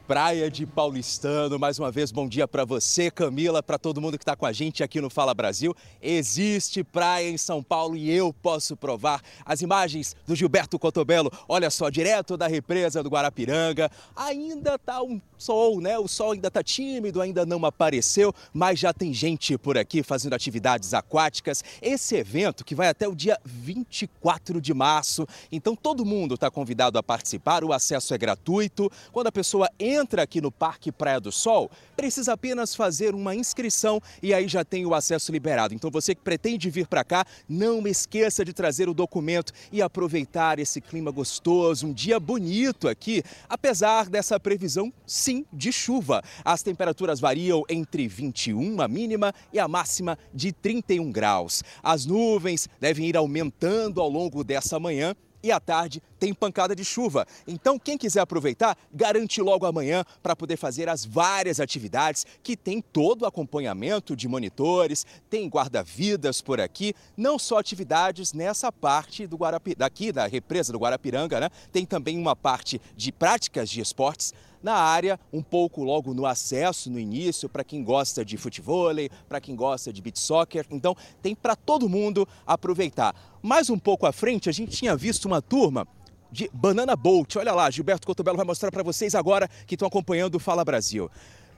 Praia de Paulistano. Mais uma vez, bom dia para você, Camila, para todo mundo que está com a gente aqui no Fala Brasil. Existe praia em São Paulo e eu posso provar. As imagens do Gilberto Cotobelo, olha só, direto da represa do Guarapiranga. Ainda tá um sol, né? O sol ainda tá tímido, ainda não apareceu, mas já tem gente por aqui fazendo atividades aquáticas. Esse evento que vai até o dia 24 de março. Então todo mundo está convidado a participar. O acesso é gratuito. Quando a pessoa entra entra aqui no Parque Praia do Sol, precisa apenas fazer uma inscrição e aí já tem o acesso liberado. Então você que pretende vir para cá, não esqueça de trazer o documento e aproveitar esse clima gostoso, um dia bonito aqui, apesar dessa previsão sim de chuva. As temperaturas variam entre 21 a mínima e a máxima de 31 graus. As nuvens devem ir aumentando ao longo dessa manhã e à tarde tem pancada de chuva. Então, quem quiser aproveitar, garante logo amanhã para poder fazer as várias atividades que tem todo o acompanhamento de monitores, tem guarda-vidas por aqui, não só atividades nessa parte do Guarapi, daqui da represa do Guarapiranga, né? Tem também uma parte de práticas de esportes na área, um pouco logo no acesso, no início, para quem gosta de futebol, para quem gosta de beach soccer. Então, tem para todo mundo aproveitar. Mais um pouco à frente, a gente tinha visto uma turma de Banana Boat. Olha lá, Gilberto Cotobelo vai mostrar para vocês agora que estão acompanhando o Fala Brasil.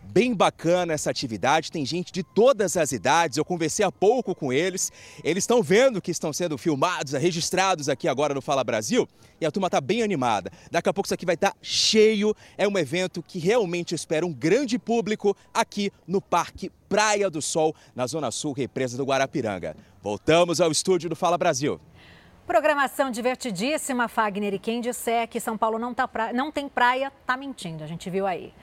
Bem bacana essa atividade, tem gente de todas as idades. Eu conversei há pouco com eles. Eles estão vendo que estão sendo filmados, registrados aqui agora no Fala Brasil e a turma está bem animada. Daqui a pouco isso aqui vai estar tá cheio. É um evento que realmente espera um grande público aqui no Parque Praia do Sol, na Zona Sul, represa do Guarapiranga. Voltamos ao estúdio do Fala Brasil. Programação divertidíssima, Fagner. E quem disser que São Paulo não, tá pra... não tem praia, tá mentindo. A gente viu aí.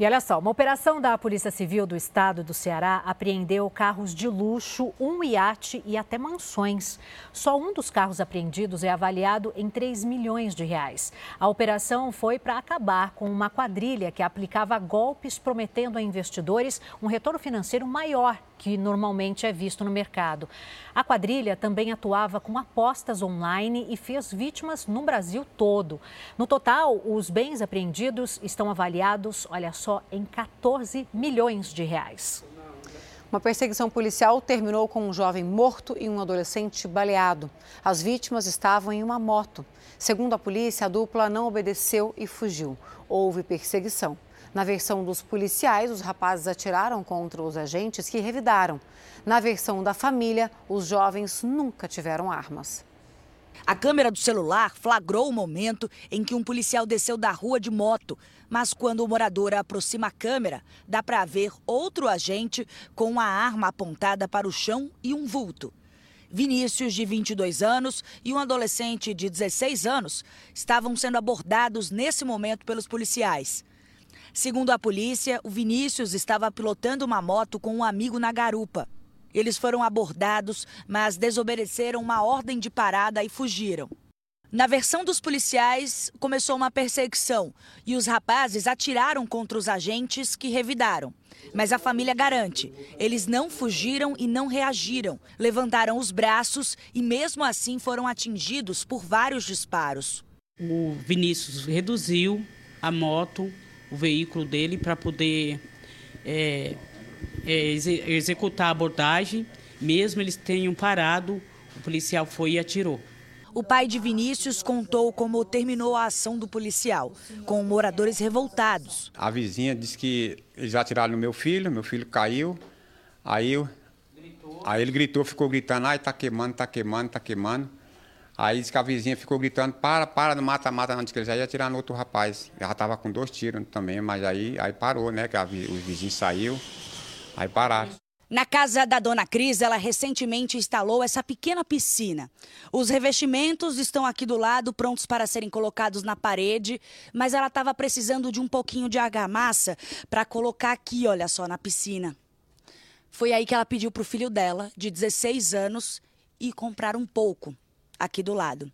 E olha só, uma operação da Polícia Civil do Estado do Ceará apreendeu carros de luxo, um iate e até mansões. Só um dos carros apreendidos é avaliado em 3 milhões de reais. A operação foi para acabar com uma quadrilha que aplicava golpes prometendo a investidores um retorno financeiro maior que normalmente é visto no mercado. A quadrilha também atuava com apostas online e fez vítimas no Brasil todo. No total, os bens apreendidos estão avaliados, olha só, em 14 milhões de reais. Uma perseguição policial terminou com um jovem morto e um adolescente baleado. As vítimas estavam em uma moto. Segundo a polícia, a dupla não obedeceu e fugiu. Houve perseguição. Na versão dos policiais, os rapazes atiraram contra os agentes que revidaram. Na versão da família, os jovens nunca tiveram armas. A câmera do celular flagrou o momento em que um policial desceu da rua de moto, mas quando o morador aproxima a câmera, dá para ver outro agente com uma arma apontada para o chão e um vulto. Vinícius, de 22 anos, e um adolescente de 16 anos estavam sendo abordados nesse momento pelos policiais. Segundo a polícia, o Vinícius estava pilotando uma moto com um amigo na garupa. Eles foram abordados, mas desobedeceram uma ordem de parada e fugiram. Na versão dos policiais, começou uma perseguição e os rapazes atiraram contra os agentes que revidaram. Mas a família garante, eles não fugiram e não reagiram, levantaram os braços e mesmo assim foram atingidos por vários disparos. O Vinícius reduziu a moto, o veículo dele, para poder é, é, executar a abordagem, mesmo eles tenham parado, o policial foi e atirou. O pai de Vinícius contou como terminou a ação do policial, com moradores revoltados. A vizinha disse que eles já atiraram no meu filho, meu filho caiu, aí, aí ele gritou, ficou gritando, ai, tá queimando, tá queimando, tá queimando. Aí disse que a vizinha ficou gritando, para, para, não mata, mata, antes que ele já ia atirar no outro rapaz. Já estava com dois tiros também, mas aí, aí parou, né, que a, o vizinho saiu. Aí pararam. Na casa da dona Cris, ela recentemente instalou essa pequena piscina. Os revestimentos estão aqui do lado, prontos para serem colocados na parede, mas ela estava precisando de um pouquinho de argamassa para colocar aqui, olha só, na piscina. Foi aí que ela pediu para o filho dela, de 16 anos, ir comprar um pouco, aqui do lado.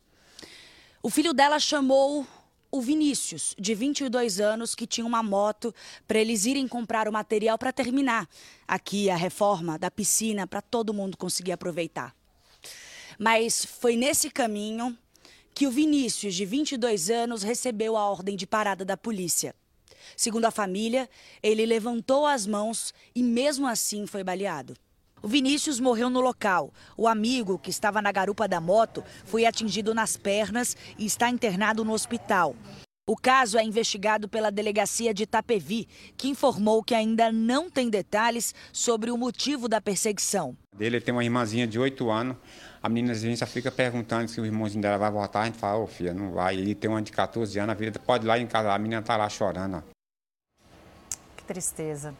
O filho dela chamou o Vinícius, de 22 anos, que tinha uma moto para eles irem comprar o material para terminar aqui a reforma da piscina para todo mundo conseguir aproveitar. Mas foi nesse caminho que o Vinícius, de 22 anos, recebeu a ordem de parada da polícia. Segundo a família, ele levantou as mãos e mesmo assim foi baleado. O Vinícius morreu no local. O amigo, que estava na garupa da moto, foi atingido nas pernas e está internado no hospital. O caso é investigado pela delegacia de Itapevi, que informou que ainda não tem detalhes sobre o motivo da perseguição. Ele tem uma irmãzinha de 8 anos. A menina às vezes já fica perguntando se o irmãozinho dela vai voltar. A gente fala, ô oh, filha, não vai. Ele tem uma de 14 anos, a vida pode ir lá em casa. A menina está lá chorando. Que tristeza.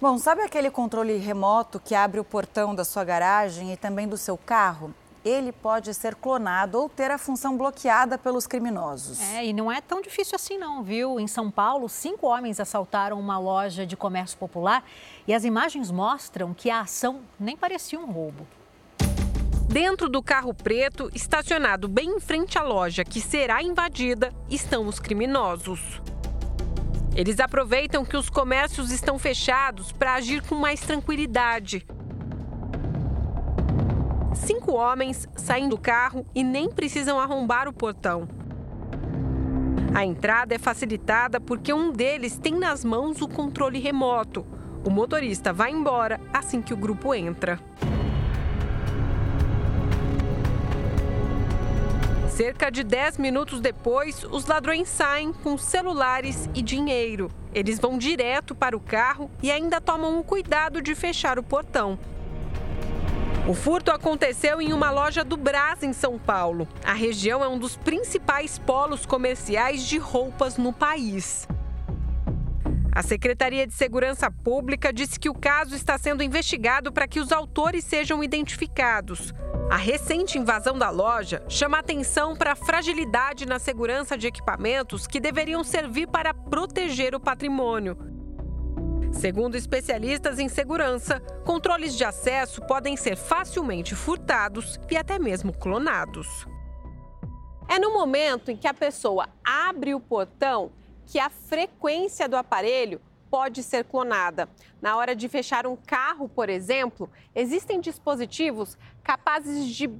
Bom, sabe aquele controle remoto que abre o portão da sua garagem e também do seu carro? Ele pode ser clonado ou ter a função bloqueada pelos criminosos. É, e não é tão difícil assim não, viu? Em São Paulo, cinco homens assaltaram uma loja de comércio popular e as imagens mostram que a ação nem parecia um roubo. Dentro do carro preto, estacionado bem em frente à loja que será invadida, estão os criminosos. Eles aproveitam que os comércios estão fechados para agir com mais tranquilidade. Cinco homens saem do carro e nem precisam arrombar o portão. A entrada é facilitada porque um deles tem nas mãos o controle remoto. O motorista vai embora assim que o grupo entra. Cerca de 10 minutos depois, os ladrões saem com celulares e dinheiro. Eles vão direto para o carro e ainda tomam o cuidado de fechar o portão. O furto aconteceu em uma loja do Brás, em São Paulo. A região é um dos principais polos comerciais de roupas no país. A Secretaria de Segurança Pública disse que o caso está sendo investigado para que os autores sejam identificados. A recente invasão da loja chama atenção para a fragilidade na segurança de equipamentos que deveriam servir para proteger o patrimônio. Segundo especialistas em segurança, controles de acesso podem ser facilmente furtados e até mesmo clonados. É no momento em que a pessoa abre o portão que a frequência do aparelho pode ser clonada. Na hora de fechar um carro, por exemplo, existem dispositivos capazes de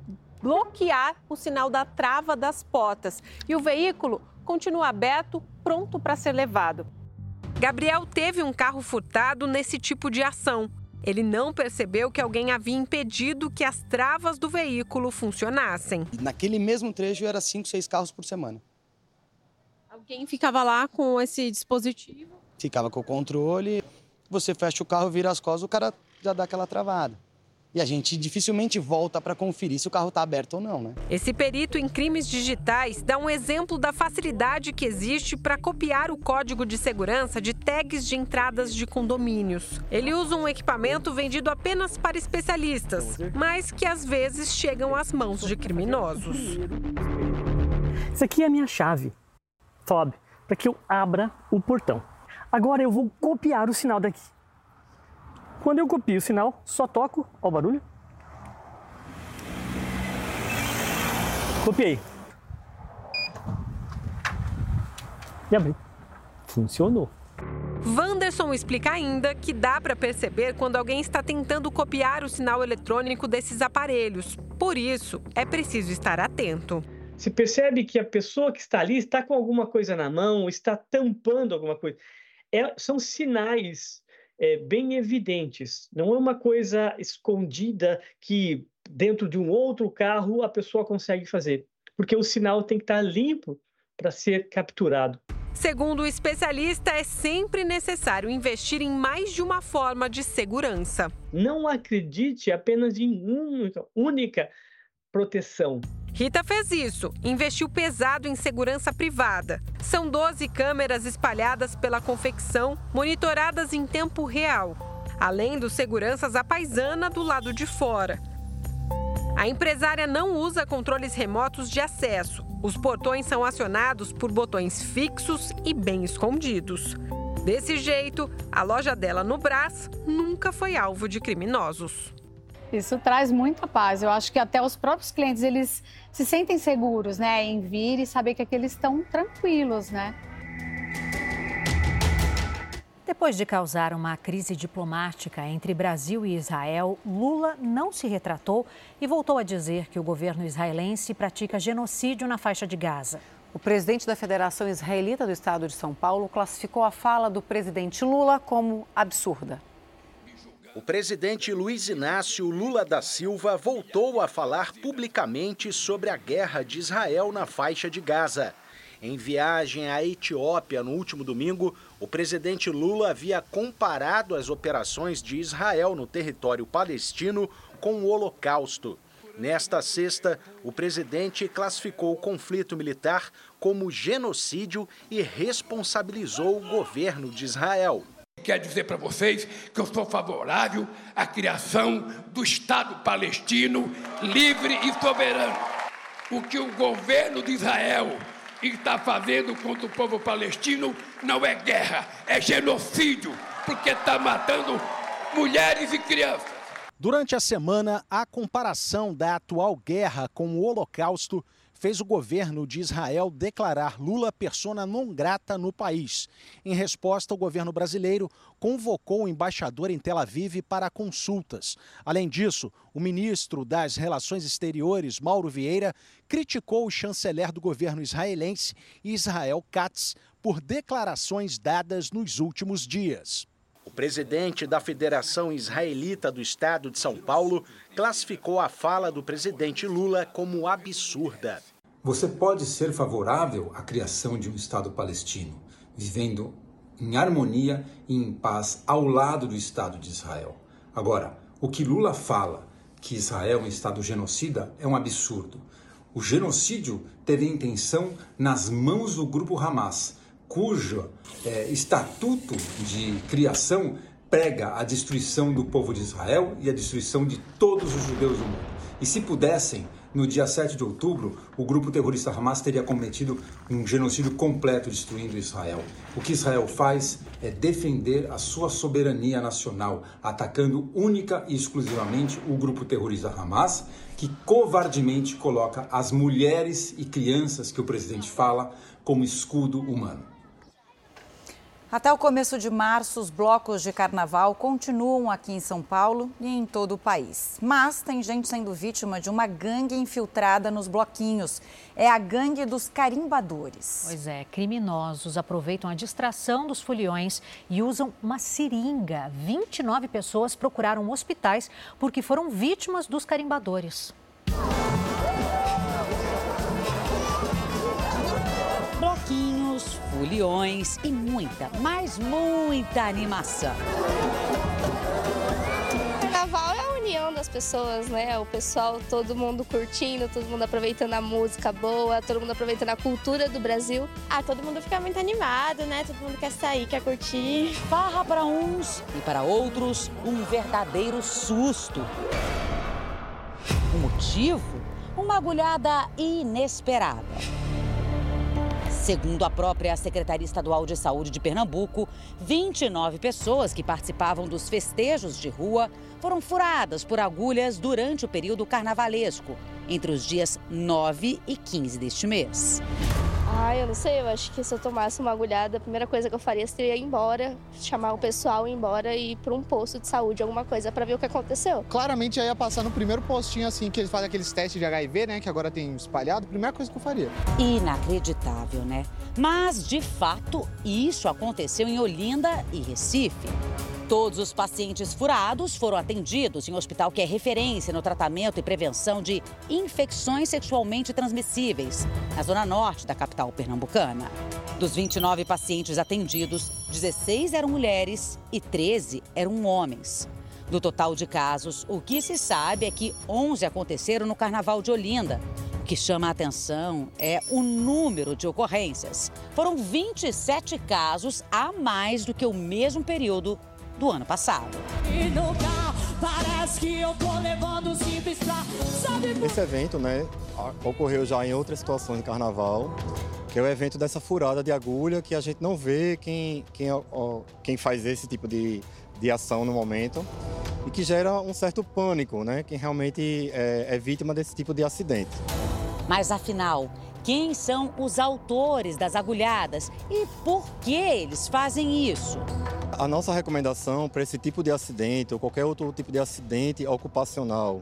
bloquear o sinal da trava das portas e o veículo continua aberto, pronto para ser levado. Gabriel teve um carro furtado nesse tipo de ação. Ele não percebeu que alguém havia impedido que as travas do veículo funcionassem. Naquele mesmo trecho era cinco, seis carros por semana. Alguém ficava lá com esse dispositivo? ficava com o controle, você fecha o carro, vira as costas, o cara já dá aquela travada. e a gente dificilmente volta para conferir se o carro está aberto ou não, né? Esse perito em crimes digitais dá um exemplo da facilidade que existe para copiar o código de segurança de tags de entradas de condomínios. Ele usa um equipamento vendido apenas para especialistas, mas que às vezes chegam às mãos de criminosos. Isso aqui é a minha chave, fob, para que eu abra o portão. Agora eu vou copiar o sinal daqui. Quando eu copio o sinal, só toco, ó o barulho. Copiei. E abri. Funcionou. Wanderson explica ainda que dá para perceber quando alguém está tentando copiar o sinal eletrônico desses aparelhos. Por isso, é preciso estar atento. Se percebe que a pessoa que está ali está com alguma coisa na mão, está tampando alguma coisa. É, são sinais é, bem evidentes. Não é uma coisa escondida que dentro de um outro carro a pessoa consegue fazer, porque o sinal tem que estar limpo para ser capturado. Segundo o especialista, é sempre necessário investir em mais de uma forma de segurança. Não acredite apenas em única, única proteção. Rita fez isso, investiu pesado em segurança privada. São 12 câmeras espalhadas pela confecção, monitoradas em tempo real, além dos seguranças à paisana do lado de fora. A empresária não usa controles remotos de acesso. Os portões são acionados por botões fixos e bem escondidos. Desse jeito, a loja dela no Brás nunca foi alvo de criminosos. Isso traz muita paz. Eu acho que até os próprios clientes eles se sentem seguros, né, em vir e saber que aqueles estão tranquilos, né? Depois de causar uma crise diplomática entre Brasil e Israel, Lula não se retratou e voltou a dizer que o governo israelense pratica genocídio na faixa de Gaza. O presidente da Federação Israelita do Estado de São Paulo classificou a fala do presidente Lula como absurda. O presidente Luiz Inácio Lula da Silva voltou a falar publicamente sobre a guerra de Israel na faixa de Gaza. Em viagem à Etiópia no último domingo, o presidente Lula havia comparado as operações de Israel no território palestino com o Holocausto. Nesta sexta, o presidente classificou o conflito militar como genocídio e responsabilizou o governo de Israel. Quero dizer para vocês que eu sou favorável à criação do Estado palestino livre e soberano. O que o governo de Israel está fazendo contra o povo palestino não é guerra, é genocídio, porque está matando mulheres e crianças. Durante a semana, a comparação da atual guerra com o Holocausto fez o governo de Israel declarar Lula persona non grata no país. Em resposta, o governo brasileiro convocou o embaixador em Tel Aviv para consultas. Além disso, o ministro das Relações Exteriores, Mauro Vieira, criticou o chanceler do governo israelense, Israel Katz, por declarações dadas nos últimos dias. O presidente da Federação Israelita do Estado de São Paulo classificou a fala do presidente Lula como absurda. Você pode ser favorável à criação de um Estado palestino, vivendo em harmonia e em paz ao lado do Estado de Israel. Agora, o que Lula fala, que Israel é um Estado genocida, é um absurdo. O genocídio teve intenção nas mãos do grupo Hamas, cujo é, estatuto de criação prega a destruição do povo de Israel e a destruição de todos os judeus do mundo. E se pudessem, no dia 7 de outubro, o grupo terrorista Hamas teria cometido um genocídio completo destruindo Israel. O que Israel faz é defender a sua soberania nacional, atacando única e exclusivamente o grupo terrorista Hamas, que covardemente coloca as mulheres e crianças que o presidente fala como escudo humano. Até o começo de março, os blocos de carnaval continuam aqui em São Paulo e em todo o país. Mas tem gente sendo vítima de uma gangue infiltrada nos bloquinhos. É a gangue dos carimbadores. Pois é, criminosos aproveitam a distração dos foliões e usam uma seringa. 29 pessoas procuraram hospitais porque foram vítimas dos carimbadores. Foliões e muita, mas muita animação. Carnaval é a união vendo as pessoas, né? O pessoal, todo mundo curtindo, todo mundo aproveitando a música boa, todo mundo aproveitando a cultura do Brasil. Ah, todo mundo fica muito animado, né? Todo mundo quer sair, quer curtir. Farra para uns e para outros, um verdadeiro susto. O motivo? Uma agulhada inesperada. Segundo a própria Secretaria Estadual de Saúde de Pernambuco, 29 pessoas que participavam dos festejos de rua foram furadas por agulhas durante o período carnavalesco, entre os dias 9 e 15 deste mês. Ah, eu não sei, eu acho que se eu tomasse uma agulhada, a primeira coisa que eu faria seria ir embora, chamar o pessoal, ir embora e ir para um posto de saúde, alguma coisa, para ver o que aconteceu. Claramente, eu ia passar no primeiro postinho, assim, que eles fazem aqueles testes de HIV, né, que agora tem espalhado, primeira coisa que eu faria. Inacreditável, né? Mas, de fato, isso aconteceu em Olinda e Recife. Todos os pacientes furados foram atendidos em um hospital que é referência no tratamento e prevenção de infecções sexualmente transmissíveis, na zona norte da capital pernambucana. Dos 29 pacientes atendidos, 16 eram mulheres e 13 eram homens. Do total de casos, o que se sabe é que 11 aconteceram no Carnaval de Olinda. O que chama a atenção é o número de ocorrências. Foram 27 casos a mais do que o mesmo período do ano passado. Esse evento, né, ocorreu já em outras situações de carnaval, que é o evento dessa furada de agulha que a gente não vê quem, quem, quem faz esse tipo de, de ação no momento e que gera um certo pânico, né, quem realmente é, é vítima desse tipo de acidente. Mas afinal, quem são os autores das agulhadas e por que eles fazem isso. A nossa recomendação para esse tipo de acidente ou qualquer outro tipo de acidente ocupacional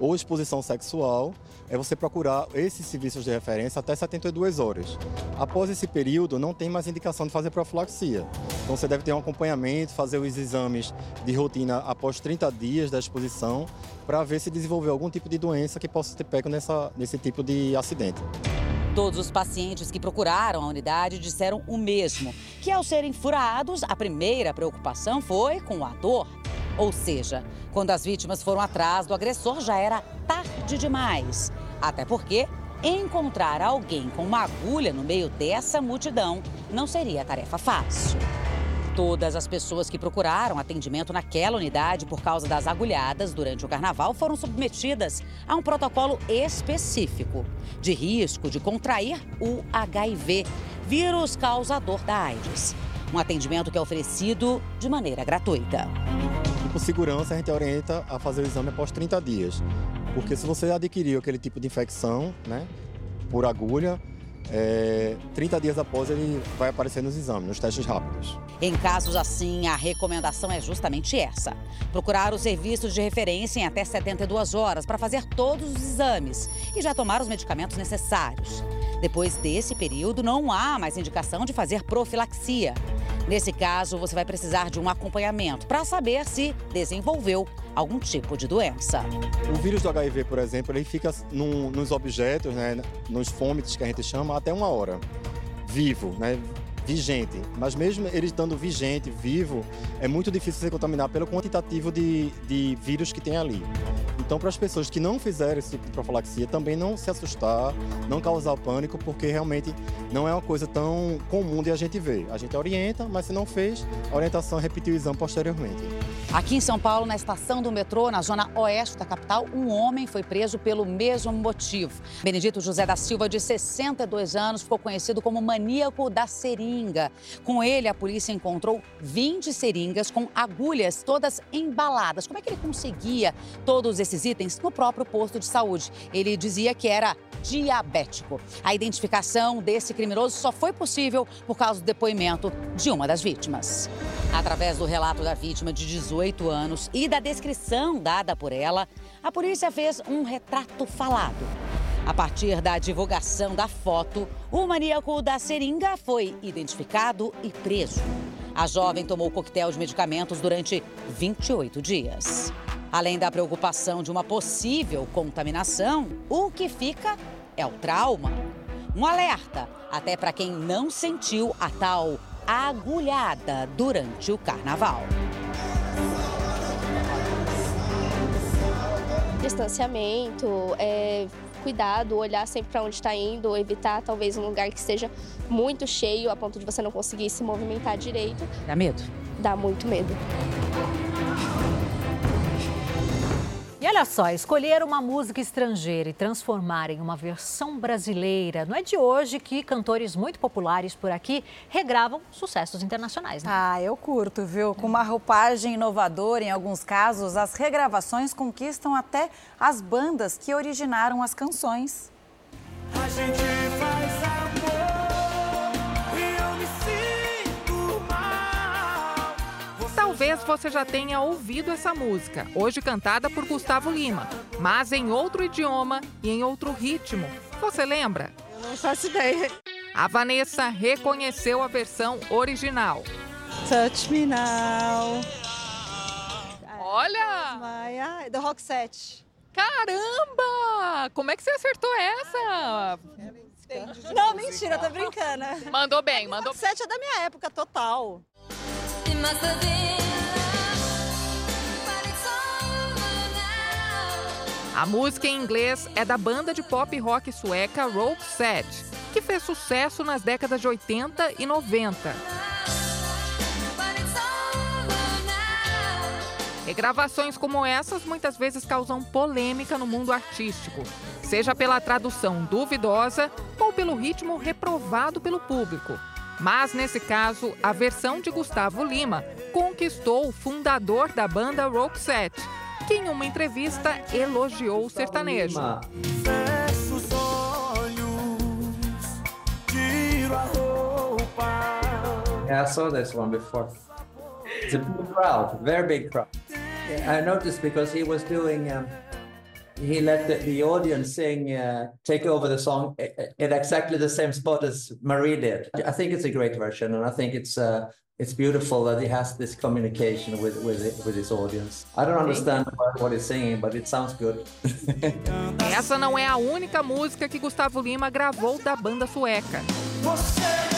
ou exposição sexual é você procurar esses serviços de referência até 72 horas. Após esse período, não tem mais indicação de fazer profilaxia. Então você deve ter um acompanhamento, fazer os exames de rotina após 30 dias da exposição para ver se desenvolveu algum tipo de doença que possa ter pego nessa, nesse tipo de acidente. Todos os pacientes que procuraram a unidade disseram o mesmo, que ao serem furados, a primeira preocupação foi com a dor. Ou seja, quando as vítimas foram atrás do agressor já era tarde demais. Até porque encontrar alguém com uma agulha no meio dessa multidão não seria tarefa fácil. Todas as pessoas que procuraram atendimento naquela unidade por causa das agulhadas durante o carnaval foram submetidas a um protocolo específico de risco de contrair o HIV, vírus causador da AIDS. Um atendimento que é oferecido de maneira gratuita. E por segurança, a gente orienta a fazer o exame após 30 dias. Porque se você adquiriu aquele tipo de infecção, né, por agulha, é, 30 dias após ele vai aparecer nos exames, nos testes rápidos. Em casos assim, a recomendação é justamente essa: procurar os serviços de referência em até 72 horas para fazer todos os exames e já tomar os medicamentos necessários. Depois desse período, não há mais indicação de fazer profilaxia. Nesse caso, você vai precisar de um acompanhamento para saber se desenvolveu algum tipo de doença. O vírus do HIV, por exemplo, ele fica num, nos objetos, né, nos fômites que a gente chama, até uma hora, vivo, né, vigente. Mas mesmo ele estando vigente, vivo, é muito difícil se contaminar pelo quantitativo de, de vírus que tem ali. Então, para as pessoas que não fizeram esse tipo de profilaxia, também não se assustar, não causar pânico, porque realmente não é uma coisa tão comum de a gente ver. A gente orienta, mas se não fez, a orientação é repetir o exame posteriormente. Aqui em São Paulo, na estação do metrô, na zona oeste da capital, um homem foi preso pelo mesmo motivo. Benedito José da Silva, de 62 anos, ficou conhecido como maníaco da seringa. Com ele, a polícia encontrou 20 seringas com agulhas todas embaladas. Como é que ele conseguia todos esses itens no próprio posto de saúde? Ele dizia que era diabético. A identificação desse criminoso só foi possível por causa do depoimento de uma das vítimas. Através do relato da vítima de 18 anos e da descrição dada por ela, a polícia fez um retrato falado. A partir da divulgação da foto, o maníaco da seringa foi identificado e preso. A jovem tomou coquetel de medicamentos durante 28 dias. Além da preocupação de uma possível contaminação, o que fica é o trauma. Um alerta até para quem não sentiu a tal agulhada durante o carnaval. distanciamento, é, cuidado, olhar sempre para onde está indo, evitar talvez um lugar que esteja muito cheio a ponto de você não conseguir se movimentar direito. Dá medo? Dá muito medo. E olha só, escolher uma música estrangeira e transformar em uma versão brasileira não é de hoje que cantores muito populares por aqui regravam sucessos internacionais. Né? Ah, eu curto, viu? Com uma roupagem inovadora, em alguns casos, as regravações conquistam até as bandas que originaram as canções. A gente faz Talvez você já tenha ouvido essa música, hoje cantada por Gustavo Lima, mas em outro idioma e em outro ritmo. Você lembra? Eu não faço ideia. A Vanessa reconheceu a versão original. Touch me now. Olha! My, do Rock 7. Caramba! Como é que você acertou essa? Não, mentira, tô brincando. Mandou bem, mandou. Rock 7 é da minha época, total. A música em inglês é da banda de pop rock sueca Rope Set, que fez sucesso nas décadas de 80 e 90. Regravações como essas muitas vezes causam polêmica no mundo artístico, seja pela tradução duvidosa ou pelo ritmo reprovado pelo público. Mas nesse caso, a versão de Gustavo Lima conquistou o fundador da banda Set, que em uma entrevista elogiou o sertanejo. Fecho os olhos, tiro a roupa. Yeah, I saw this one before. It's a big crowd, very big crowd. I noticed because he was doing, um, he let the, the audience sing, uh, take over the song at exactly the same spot as Marie did. I think it's a great version, and I think it's uh, it's beautiful that he has this communication with with with his audience. I don't understand what he's singing, but it sounds good. Essa não é a única música que Gustavo Lima gravou da banda sueca. Você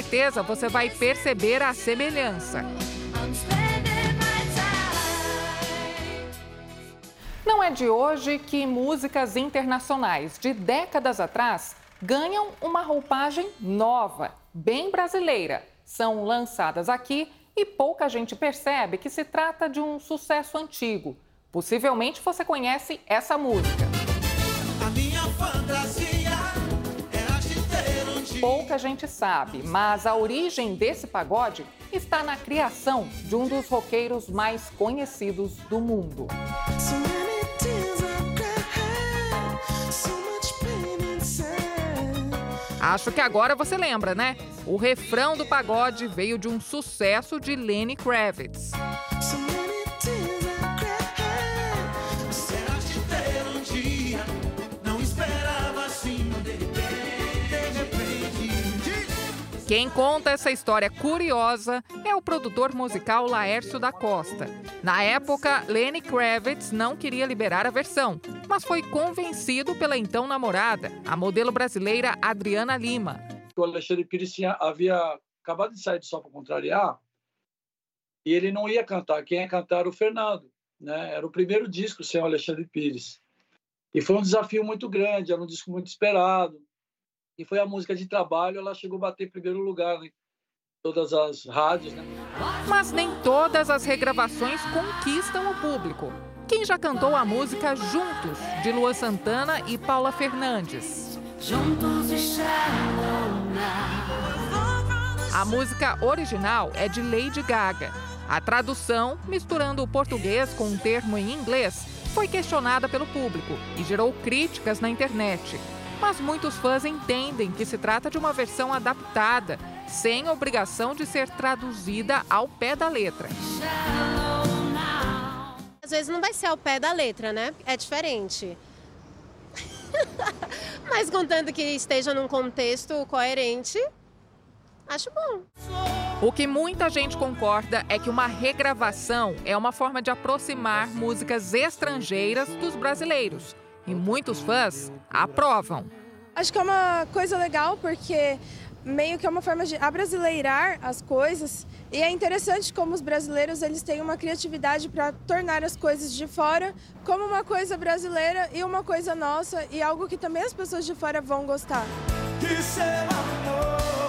certeza você vai perceber a semelhança. Não é de hoje que músicas internacionais de décadas atrás ganham uma roupagem nova, bem brasileira. São lançadas aqui e pouca gente percebe que se trata de um sucesso antigo. Possivelmente você conhece essa música. Pouca gente sabe, mas a origem desse pagode está na criação de um dos roqueiros mais conhecidos do mundo. Acho que agora você lembra, né? O refrão do pagode veio de um sucesso de Lenny Kravitz. Quem conta essa história curiosa é o produtor musical Laércio da Costa. Na época, Lenny Kravitz não queria liberar a versão, mas foi convencido pela então namorada, a modelo brasileira Adriana Lima. O Alexandre Pires tinha, havia acabado de sair de Só para Contrariar e ele não ia cantar. Quem ia cantar era o Fernando. Né? Era o primeiro disco sem o Alexandre Pires. E foi um desafio muito grande, era um disco muito esperado e foi a música de trabalho, ela chegou a bater em primeiro lugar em todas as rádios. Né? Mas nem todas as regravações conquistam o público. Quem já cantou a música Juntos, de Lua Santana e Paula Fernandes? Juntos e A música original é de Lady Gaga. A tradução, misturando o português com um termo em inglês, foi questionada pelo público e gerou críticas na internet mas muitos fãs entendem que se trata de uma versão adaptada, sem obrigação de ser traduzida ao pé da letra. Às vezes não vai ser ao pé da letra, né? É diferente. mas contando que esteja num contexto coerente, acho bom. O que muita gente concorda é que uma regravação é uma forma de aproximar músicas estrangeiras dos brasileiros. E muitos fãs aprovam. Acho que é uma coisa legal porque meio que é uma forma de abrasileirar as coisas e é interessante como os brasileiros eles têm uma criatividade para tornar as coisas de fora como uma coisa brasileira e uma coisa nossa e algo que também as pessoas de fora vão gostar. Que seu amor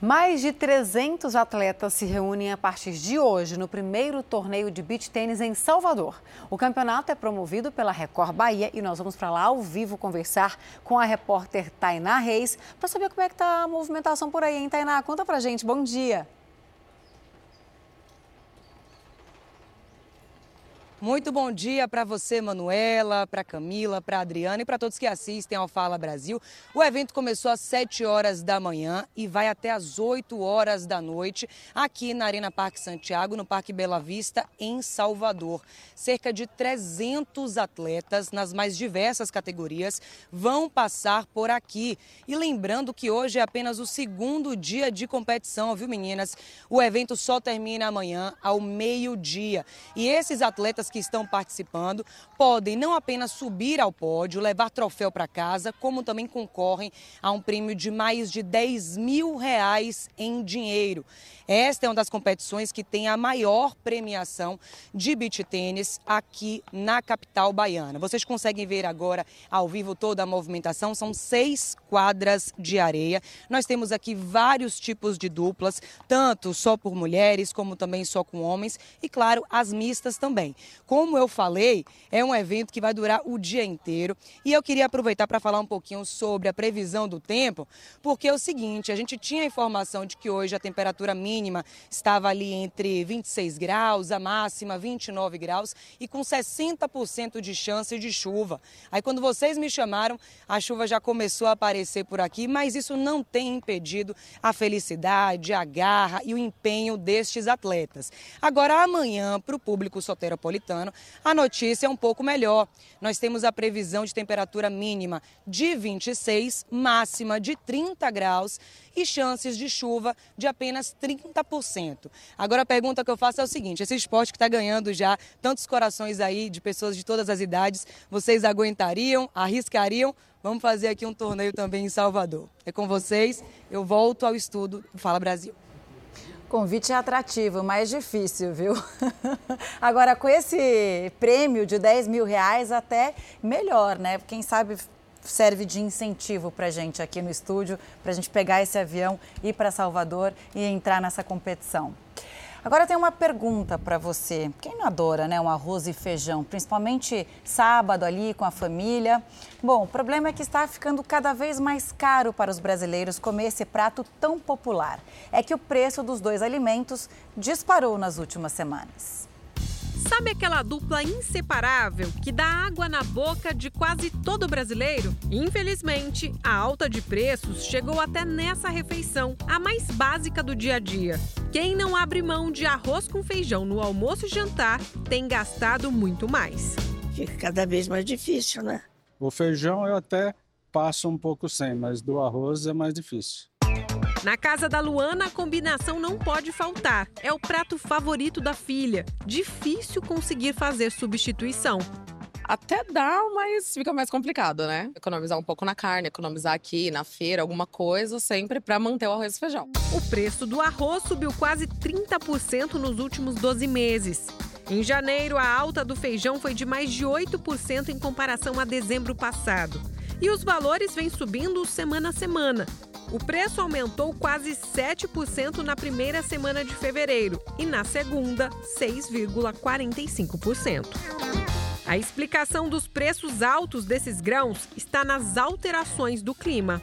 Mais de 300 atletas se reúnem a partir de hoje no primeiro torneio de beach tênis em Salvador. O campeonato é promovido pela Record Bahia e nós vamos para lá ao vivo conversar com a repórter Tainá Reis para saber como é que está a movimentação por aí, hein, Tainá? Conta pra gente. Bom dia. Muito bom dia para você, Manuela, para Camila, para Adriana e para todos que assistem ao Fala Brasil. O evento começou às 7 horas da manhã e vai até às 8 horas da noite aqui na Arena Parque Santiago, no Parque Bela Vista, em Salvador. Cerca de 300 atletas nas mais diversas categorias vão passar por aqui. E lembrando que hoje é apenas o segundo dia de competição, viu, meninas? O evento só termina amanhã ao meio-dia. E esses atletas que estão participando podem não apenas subir ao pódio, levar troféu para casa, como também concorrem a um prêmio de mais de 10 mil reais em dinheiro. Esta é uma das competições que tem a maior premiação de beach tênis aqui na capital baiana. Vocês conseguem ver agora ao vivo toda a movimentação. São seis quadras de areia. Nós temos aqui vários tipos de duplas, tanto só por mulheres como também só com homens e, claro, as mistas também. Como eu falei, é um evento que vai durar o dia inteiro e eu queria aproveitar para falar um pouquinho sobre a previsão do tempo, porque é o seguinte, a gente tinha a informação de que hoje a temperatura mínima estava ali entre 26 graus, a máxima 29 graus e com 60% de chance de chuva. Aí quando vocês me chamaram, a chuva já começou a aparecer por aqui, mas isso não tem impedido a felicidade, a garra e o empenho destes atletas. Agora amanhã, para o público soteropolitano, a notícia é um pouco melhor. Nós temos a previsão de temperatura mínima de 26, máxima de 30 graus e chances de chuva de apenas 30%. Agora a pergunta que eu faço é o seguinte: esse esporte que está ganhando já tantos corações aí de pessoas de todas as idades, vocês aguentariam, arriscariam? Vamos fazer aqui um torneio também em Salvador. É com vocês, eu volto ao estudo do Fala Brasil. Convite é atrativo, mas difícil, viu? Agora, com esse prêmio de 10 mil reais, até melhor, né? Quem sabe serve de incentivo para gente aqui no estúdio, para a gente pegar esse avião, ir para Salvador e entrar nessa competição. Agora tem uma pergunta para você. Quem não adora, né, um arroz e feijão, principalmente sábado ali com a família? Bom, o problema é que está ficando cada vez mais caro para os brasileiros comer esse prato tão popular. É que o preço dos dois alimentos disparou nas últimas semanas. Sabe aquela dupla inseparável que dá água na boca de quase todo brasileiro? Infelizmente, a alta de preços chegou até nessa refeição, a mais básica do dia a dia. Quem não abre mão de arroz com feijão no almoço e jantar tem gastado muito mais. Fica cada vez mais difícil, né? O feijão eu até passo um pouco sem, mas do arroz é mais difícil. Na casa da Luana, a combinação não pode faltar. É o prato favorito da filha. Difícil conseguir fazer substituição. Até dá, mas fica mais complicado, né? Economizar um pouco na carne, economizar aqui na feira, alguma coisa, sempre para manter o arroz e feijão. O preço do arroz subiu quase 30% nos últimos 12 meses. Em janeiro, a alta do feijão foi de mais de 8% em comparação a dezembro passado. E os valores vêm subindo semana a semana. O preço aumentou quase 7% na primeira semana de fevereiro e na segunda, 6,45%. A explicação dos preços altos desses grãos está nas alterações do clima.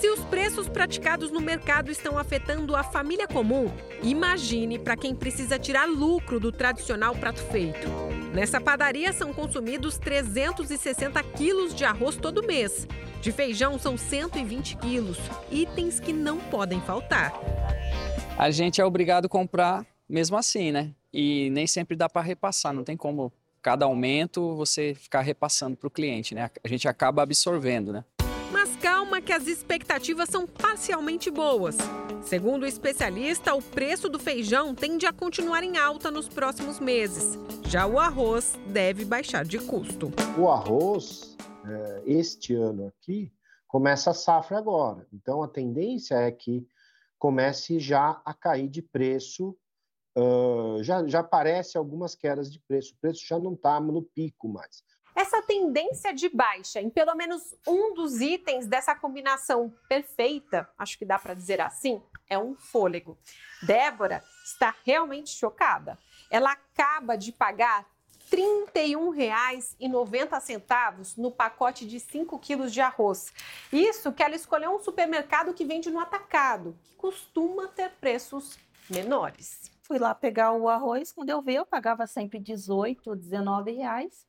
Se os preços praticados no mercado estão afetando a família comum, imagine para quem precisa tirar lucro do tradicional prato feito. Nessa padaria são consumidos 360 quilos de arroz todo mês. De feijão são 120 quilos, itens que não podem faltar. A gente é obrigado a comprar mesmo assim, né? E nem sempre dá para repassar, não tem como cada aumento você ficar repassando para o cliente, né? A gente acaba absorvendo, né? Que as expectativas são parcialmente boas. Segundo o especialista, o preço do feijão tende a continuar em alta nos próximos meses. Já o arroz deve baixar de custo. O arroz, é, este ano aqui, começa a safra agora. Então, a tendência é que comece já a cair de preço. Já, já aparece algumas quedas de preço. O preço já não está no pico mais. Essa tendência de baixa em pelo menos um dos itens dessa combinação perfeita, acho que dá para dizer assim, é um fôlego. Débora está realmente chocada. Ela acaba de pagar R$ 31,90 no pacote de 5 quilos de arroz. Isso que ela escolheu um supermercado que vende no atacado, que costuma ter preços menores. Fui lá pegar o arroz, quando eu vi, eu pagava sempre 18, 19 reais.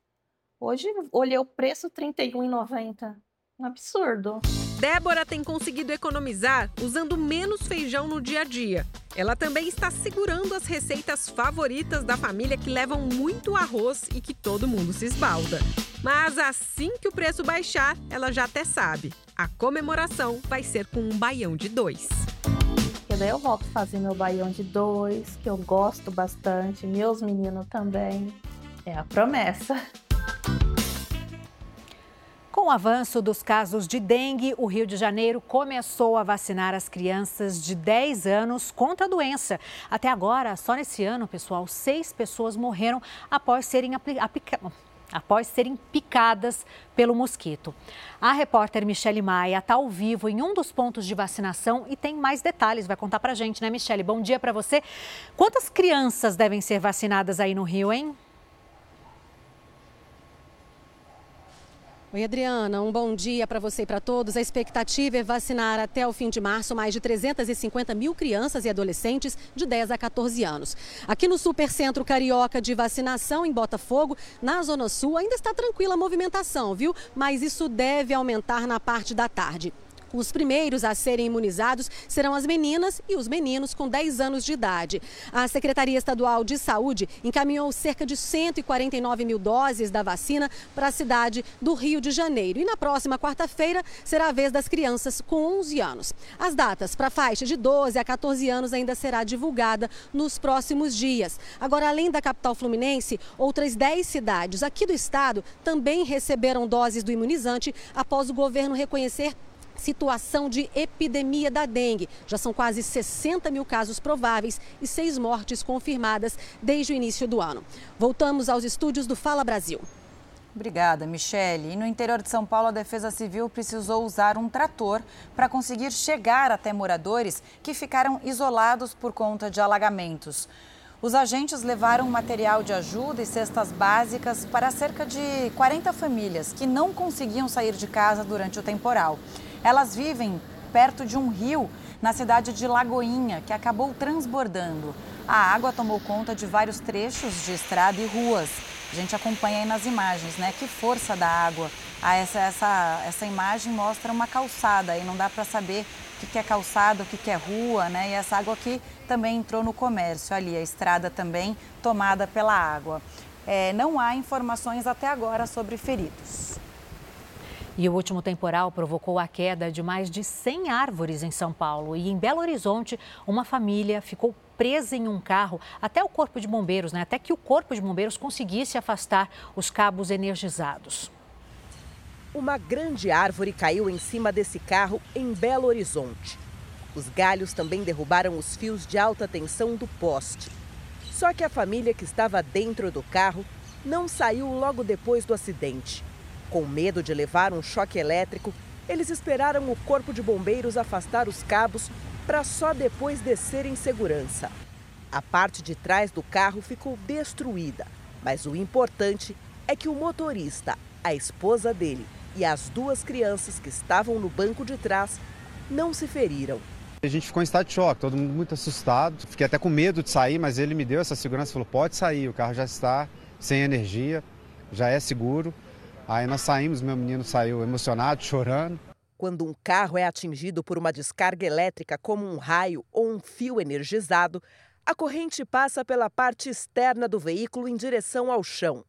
Hoje olhei o preço R$ 31,90. Um absurdo. Débora tem conseguido economizar usando menos feijão no dia a dia. Ela também está segurando as receitas favoritas da família que levam muito arroz e que todo mundo se esbalda. Mas assim que o preço baixar, ela já até sabe. A comemoração vai ser com um baião de dois. E daí eu volto a fazer meu baião de dois, que eu gosto bastante, meus meninos também. É a promessa. Com o avanço dos casos de dengue, o Rio de Janeiro começou a vacinar as crianças de 10 anos contra a doença. Até agora, só nesse ano, pessoal, seis pessoas morreram após serem após serem picadas pelo mosquito. A repórter Michele Maia está ao vivo em um dos pontos de vacinação e tem mais detalhes, vai contar pra gente, né, Michele? Bom dia para você. Quantas crianças devem ser vacinadas aí no Rio, hein? Oi, Adriana, um bom dia para você e para todos. A expectativa é vacinar até o fim de março mais de 350 mil crianças e adolescentes de 10 a 14 anos. Aqui no Supercentro Carioca de Vacinação, em Botafogo, na Zona Sul, ainda está tranquila a movimentação, viu? Mas isso deve aumentar na parte da tarde. Os primeiros a serem imunizados serão as meninas e os meninos com 10 anos de idade. A Secretaria Estadual de Saúde encaminhou cerca de 149 mil doses da vacina para a cidade do Rio de Janeiro. E na próxima quarta-feira será a vez das crianças com 11 anos. As datas para a faixa de 12 a 14 anos ainda será divulgada nos próximos dias. Agora, além da capital fluminense, outras 10 cidades aqui do estado também receberam doses do imunizante após o governo reconhecer situação de epidemia da dengue. Já são quase 60 mil casos prováveis e seis mortes confirmadas desde o início do ano. Voltamos aos estúdios do Fala Brasil. Obrigada, Michele. E no interior de São Paulo, a Defesa Civil precisou usar um trator para conseguir chegar até moradores que ficaram isolados por conta de alagamentos. Os agentes levaram material de ajuda e cestas básicas para cerca de 40 famílias que não conseguiam sair de casa durante o temporal. Elas vivem perto de um rio na cidade de Lagoinha, que acabou transbordando. A água tomou conta de vários trechos de estrada e ruas. A gente acompanha aí nas imagens, né? Que força da água. Ah, essa, essa, essa imagem mostra uma calçada e não dá para saber o que é calçada, o que é rua, né? E essa água aqui também entrou no comércio ali, a estrada também tomada pela água. É, não há informações até agora sobre feridos. E o último temporal provocou a queda de mais de 100 árvores em São Paulo. E em Belo Horizonte, uma família ficou presa em um carro até o Corpo de Bombeiros, né? até que o Corpo de Bombeiros conseguisse afastar os cabos energizados. Uma grande árvore caiu em cima desse carro em Belo Horizonte. Os galhos também derrubaram os fios de alta tensão do poste. Só que a família que estava dentro do carro não saiu logo depois do acidente. Com medo de levar um choque elétrico, eles esperaram o corpo de bombeiros afastar os cabos para só depois descer em segurança. A parte de trás do carro ficou destruída, mas o importante é que o motorista, a esposa dele e as duas crianças que estavam no banco de trás não se feriram. A gente ficou em estado de choque, todo mundo muito assustado. Fiquei até com medo de sair, mas ele me deu essa segurança, falou: pode sair, o carro já está sem energia, já é seguro. Aí nós saímos, meu menino saiu emocionado, chorando. Quando um carro é atingido por uma descarga elétrica, como um raio ou um fio energizado, A corrente passa pela parte externa do veículo em direção ao chão.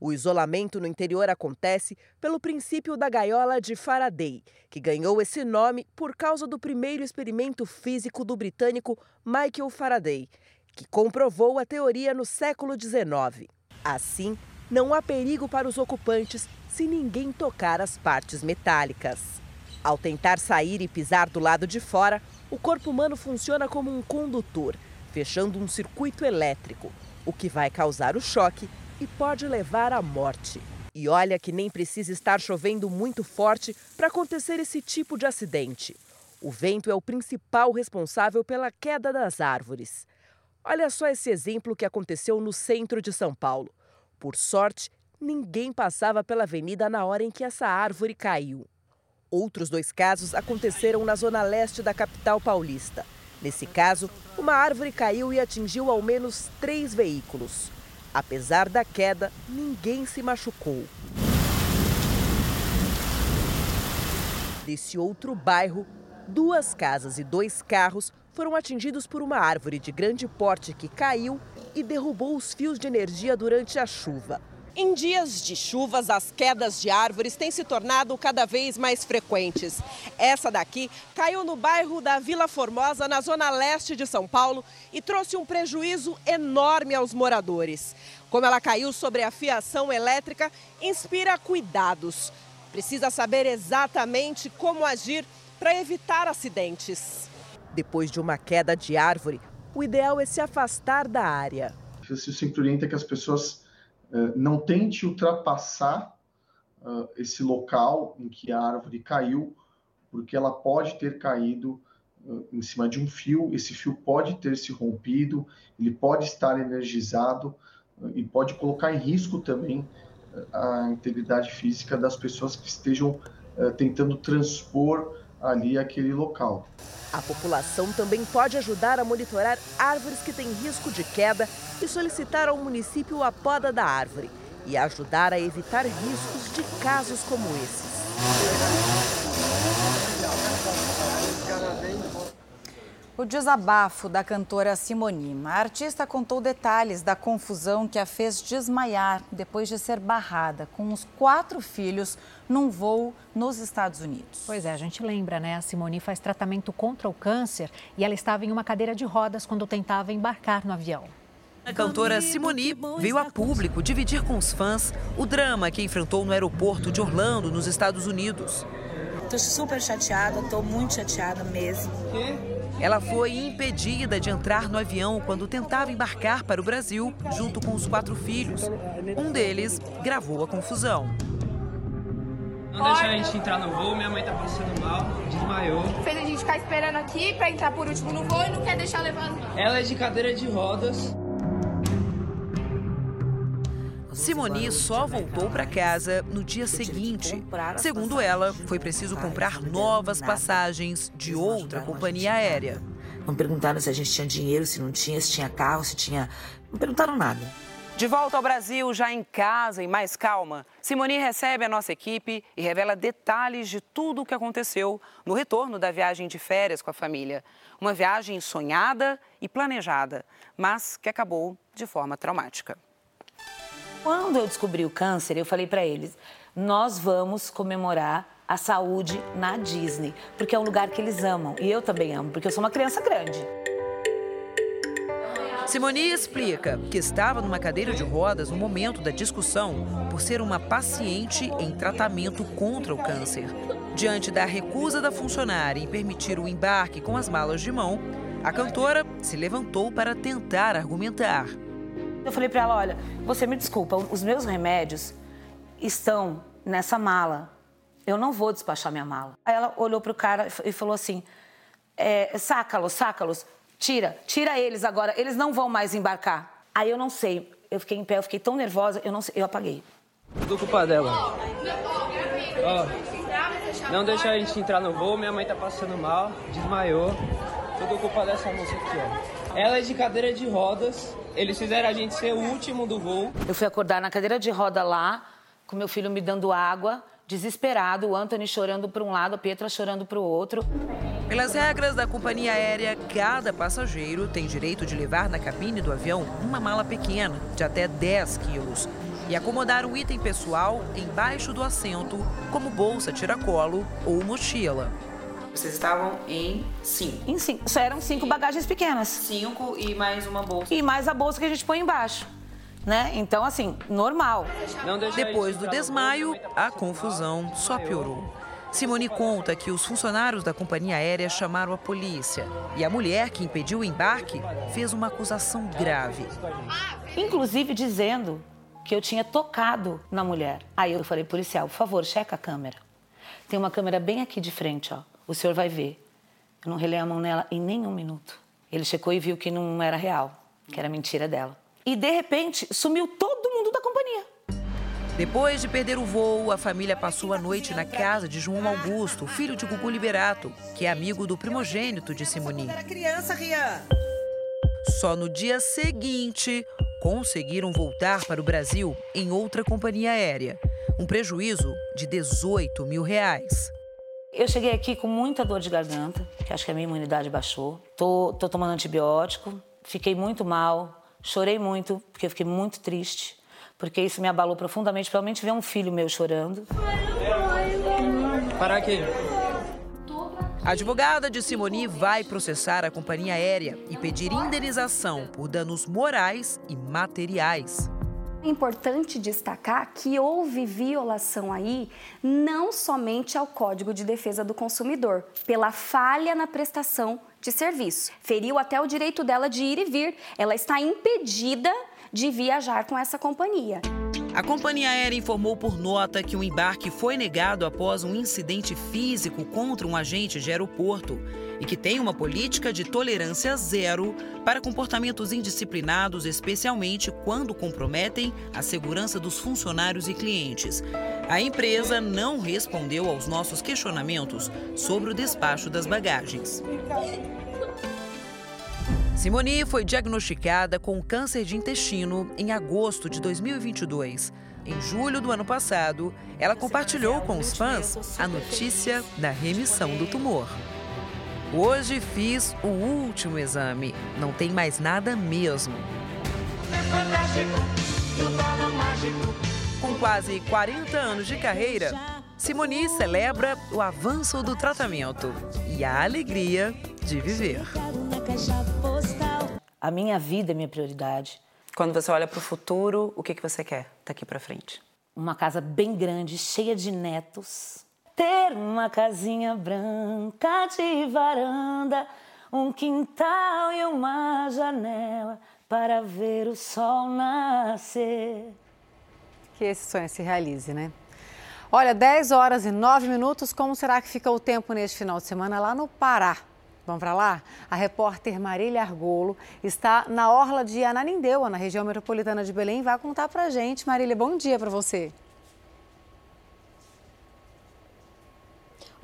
O isolamento no interior acontece pelo princípio da gaiola de Faraday, que ganhou esse nome por causa do primeiro experimento físico do britânico Michael Faraday, que comprovou a teoria no século XIX. Assim, não há perigo para os ocupantes se ninguém tocar as partes metálicas. Ao tentar sair e pisar do lado de fora, o corpo humano funciona como um condutor, fechando um circuito elétrico, o que vai causar o choque e pode levar à morte. E olha que nem precisa estar chovendo muito forte para acontecer esse tipo de acidente. O vento é o principal responsável pela queda das árvores. Olha só esse exemplo que aconteceu no centro de São Paulo. Por sorte, ninguém passava pela avenida na hora em que essa árvore caiu. Outros dois casos aconteceram na zona leste da capital paulista. Nesse caso, uma árvore caiu e atingiu ao menos três veículos. Apesar da queda, ninguém se machucou. Desse outro bairro, duas casas e dois carros foram atingidos por uma árvore de grande porte que caiu e derrubou os fios de energia durante a chuva. Em dias de chuvas, as quedas de árvores têm se tornado cada vez mais frequentes. Essa daqui caiu no bairro da Vila Formosa, na zona leste de São Paulo, e trouxe um prejuízo enorme aos moradores. Como ela caiu sobre a fiação elétrica, inspira cuidados. Precisa saber exatamente como agir para evitar acidentes. Depois de uma queda de árvore, o ideal é se afastar da área. Se sempre orienta que as pessoas uh, não tentem ultrapassar uh, esse local em que a árvore caiu, porque ela pode ter caído uh, em cima de um fio, esse fio pode ter se rompido, ele pode estar energizado e pode colocar em risco também a integridade física das pessoas que estejam tentando transpor ali aquele local. A população também pode ajudar a monitorar árvores que têm risco de queda e solicitar ao município a poda da árvore e ajudar a evitar riscos de casos como esses. O desabafo da cantora Simone. A artista contou detalhes da confusão que a fez desmaiar depois de ser barrada com os quatro filhos num voo nos Estados Unidos. Pois é, a gente lembra, né? A Simone faz tratamento contra o câncer e ela estava em uma cadeira de rodas quando tentava embarcar no avião. A cantora Simone veio a público dividir com os fãs o drama que enfrentou no aeroporto de Orlando, nos Estados Unidos. Tô super chateada, tô muito chateada mesmo. Ela foi impedida de entrar no avião quando tentava embarcar para o Brasil junto com os quatro filhos. Um deles gravou a confusão. Não deixa a gente entrar no voo, minha mãe tá passando mal, desmaiou. Fez a gente ficar esperando aqui pra entrar por último no voo e não quer deixar levar. Ela é de cadeira de rodas. Simone só voltou para casa no dia seguinte. Segundo ela, foi preciso comprar novas passagens de outra companhia aérea. Não perguntaram se a gente tinha dinheiro, se não tinha, se tinha carro, se tinha. Não perguntaram nada. De volta ao Brasil, já em casa e mais calma, Simone recebe a nossa equipe e revela detalhes de tudo o que aconteceu no retorno da viagem de férias com a família. Uma viagem sonhada e planejada, mas que acabou de forma traumática. Quando eu descobri o câncer, eu falei para eles: nós vamos comemorar a saúde na Disney, porque é um lugar que eles amam e eu também amo, porque eu sou uma criança grande. Simone explica que estava numa cadeira de rodas no momento da discussão por ser uma paciente em tratamento contra o câncer. Diante da recusa da funcionária em permitir o embarque com as malas de mão, a cantora se levantou para tentar argumentar. Eu falei para ela: olha, você me desculpa, os meus remédios estão nessa mala. Eu não vou despachar minha mala. Aí ela olhou para o cara e falou assim: é, saca-los, saca-los, tira, tira eles agora, eles não vão mais embarcar. Aí eu não sei, eu fiquei em pé, eu fiquei tão nervosa, eu não sei, eu apaguei. Tudo culpa dela. Ó, não deixa a gente entrar no voo, minha mãe tá passando mal, desmaiou. Tudo culpa dessa moça aqui, ó. Ela é de cadeira de rodas, eles fizeram a gente ser o último do voo. Eu fui acordar na cadeira de roda lá, com meu filho me dando água, desesperado, o Anthony chorando para um lado, a Petra chorando para o outro. Pelas regras da companhia aérea, cada passageiro tem direito de levar na cabine do avião uma mala pequena, de até 10 quilos, e acomodar um item pessoal embaixo do assento, como bolsa tiracolo ou mochila. Vocês estavam em cinco? Em cinco. Só eram cinco bagagens pequenas. Cinco e mais uma bolsa. E mais a bolsa que a gente põe embaixo. Né? Então, assim, normal. Depois do desmaio, a confusão só piorou. Simone conta que os funcionários da companhia aérea chamaram a polícia e a mulher que impediu o embarque fez uma acusação grave. Inclusive dizendo que eu tinha tocado na mulher. Aí eu falei, policial, por favor, checa a câmera. Tem uma câmera bem aqui de frente, ó. O senhor vai ver. Eu não relei a mão nela em nenhum minuto. Ele checou e viu que não era real, que era mentira dela. E de repente sumiu todo mundo da companhia. Depois de perder o voo, a família passou a noite na casa de João Augusto, filho de Gugu Liberato, que é amigo do primogênito de Simoni. criança, Rian. Só no dia seguinte, conseguiram voltar para o Brasil em outra companhia aérea. Um prejuízo de 18 mil reais. Eu cheguei aqui com muita dor de garganta, que acho que a minha imunidade baixou. Tô, tô tomando antibiótico, fiquei muito mal, chorei muito, porque eu fiquei muito triste, porque isso me abalou profundamente, principalmente ver um filho meu chorando. Para aqui. A advogada de Simoni vai processar a companhia aérea e pedir indenização por danos morais e materiais. Importante destacar que houve violação aí não somente ao Código de Defesa do Consumidor, pela falha na prestação de serviço. Feriu até o direito dela de ir e vir. Ela está impedida de viajar com essa companhia. A companhia aérea informou por nota que o embarque foi negado após um incidente físico contra um agente de aeroporto e que tem uma política de tolerância zero para comportamentos indisciplinados, especialmente quando comprometem a segurança dos funcionários e clientes. A empresa não respondeu aos nossos questionamentos sobre o despacho das bagagens. Simoni foi diagnosticada com câncer de intestino em agosto de 2022. Em julho do ano passado, ela compartilhou com os fãs a notícia da remissão do tumor. Hoje fiz o último exame. Não tem mais nada mesmo. Com quase 40 anos de carreira, Simoni celebra o avanço do tratamento e a alegria de viver. A minha vida é minha prioridade. Quando você olha para o futuro, o que, que você quer daqui para frente? Uma casa bem grande, cheia de netos. Ter uma casinha branca de varanda, um quintal e uma janela para ver o sol nascer. Que esse sonho se realize, né? Olha, 10 horas e 9 minutos, como será que fica o tempo neste final de semana lá no Pará? Vamos para lá? A repórter Marília Argolo está na orla de Ananindeua, na região metropolitana de Belém, vai contar para gente. Marília, bom dia para você.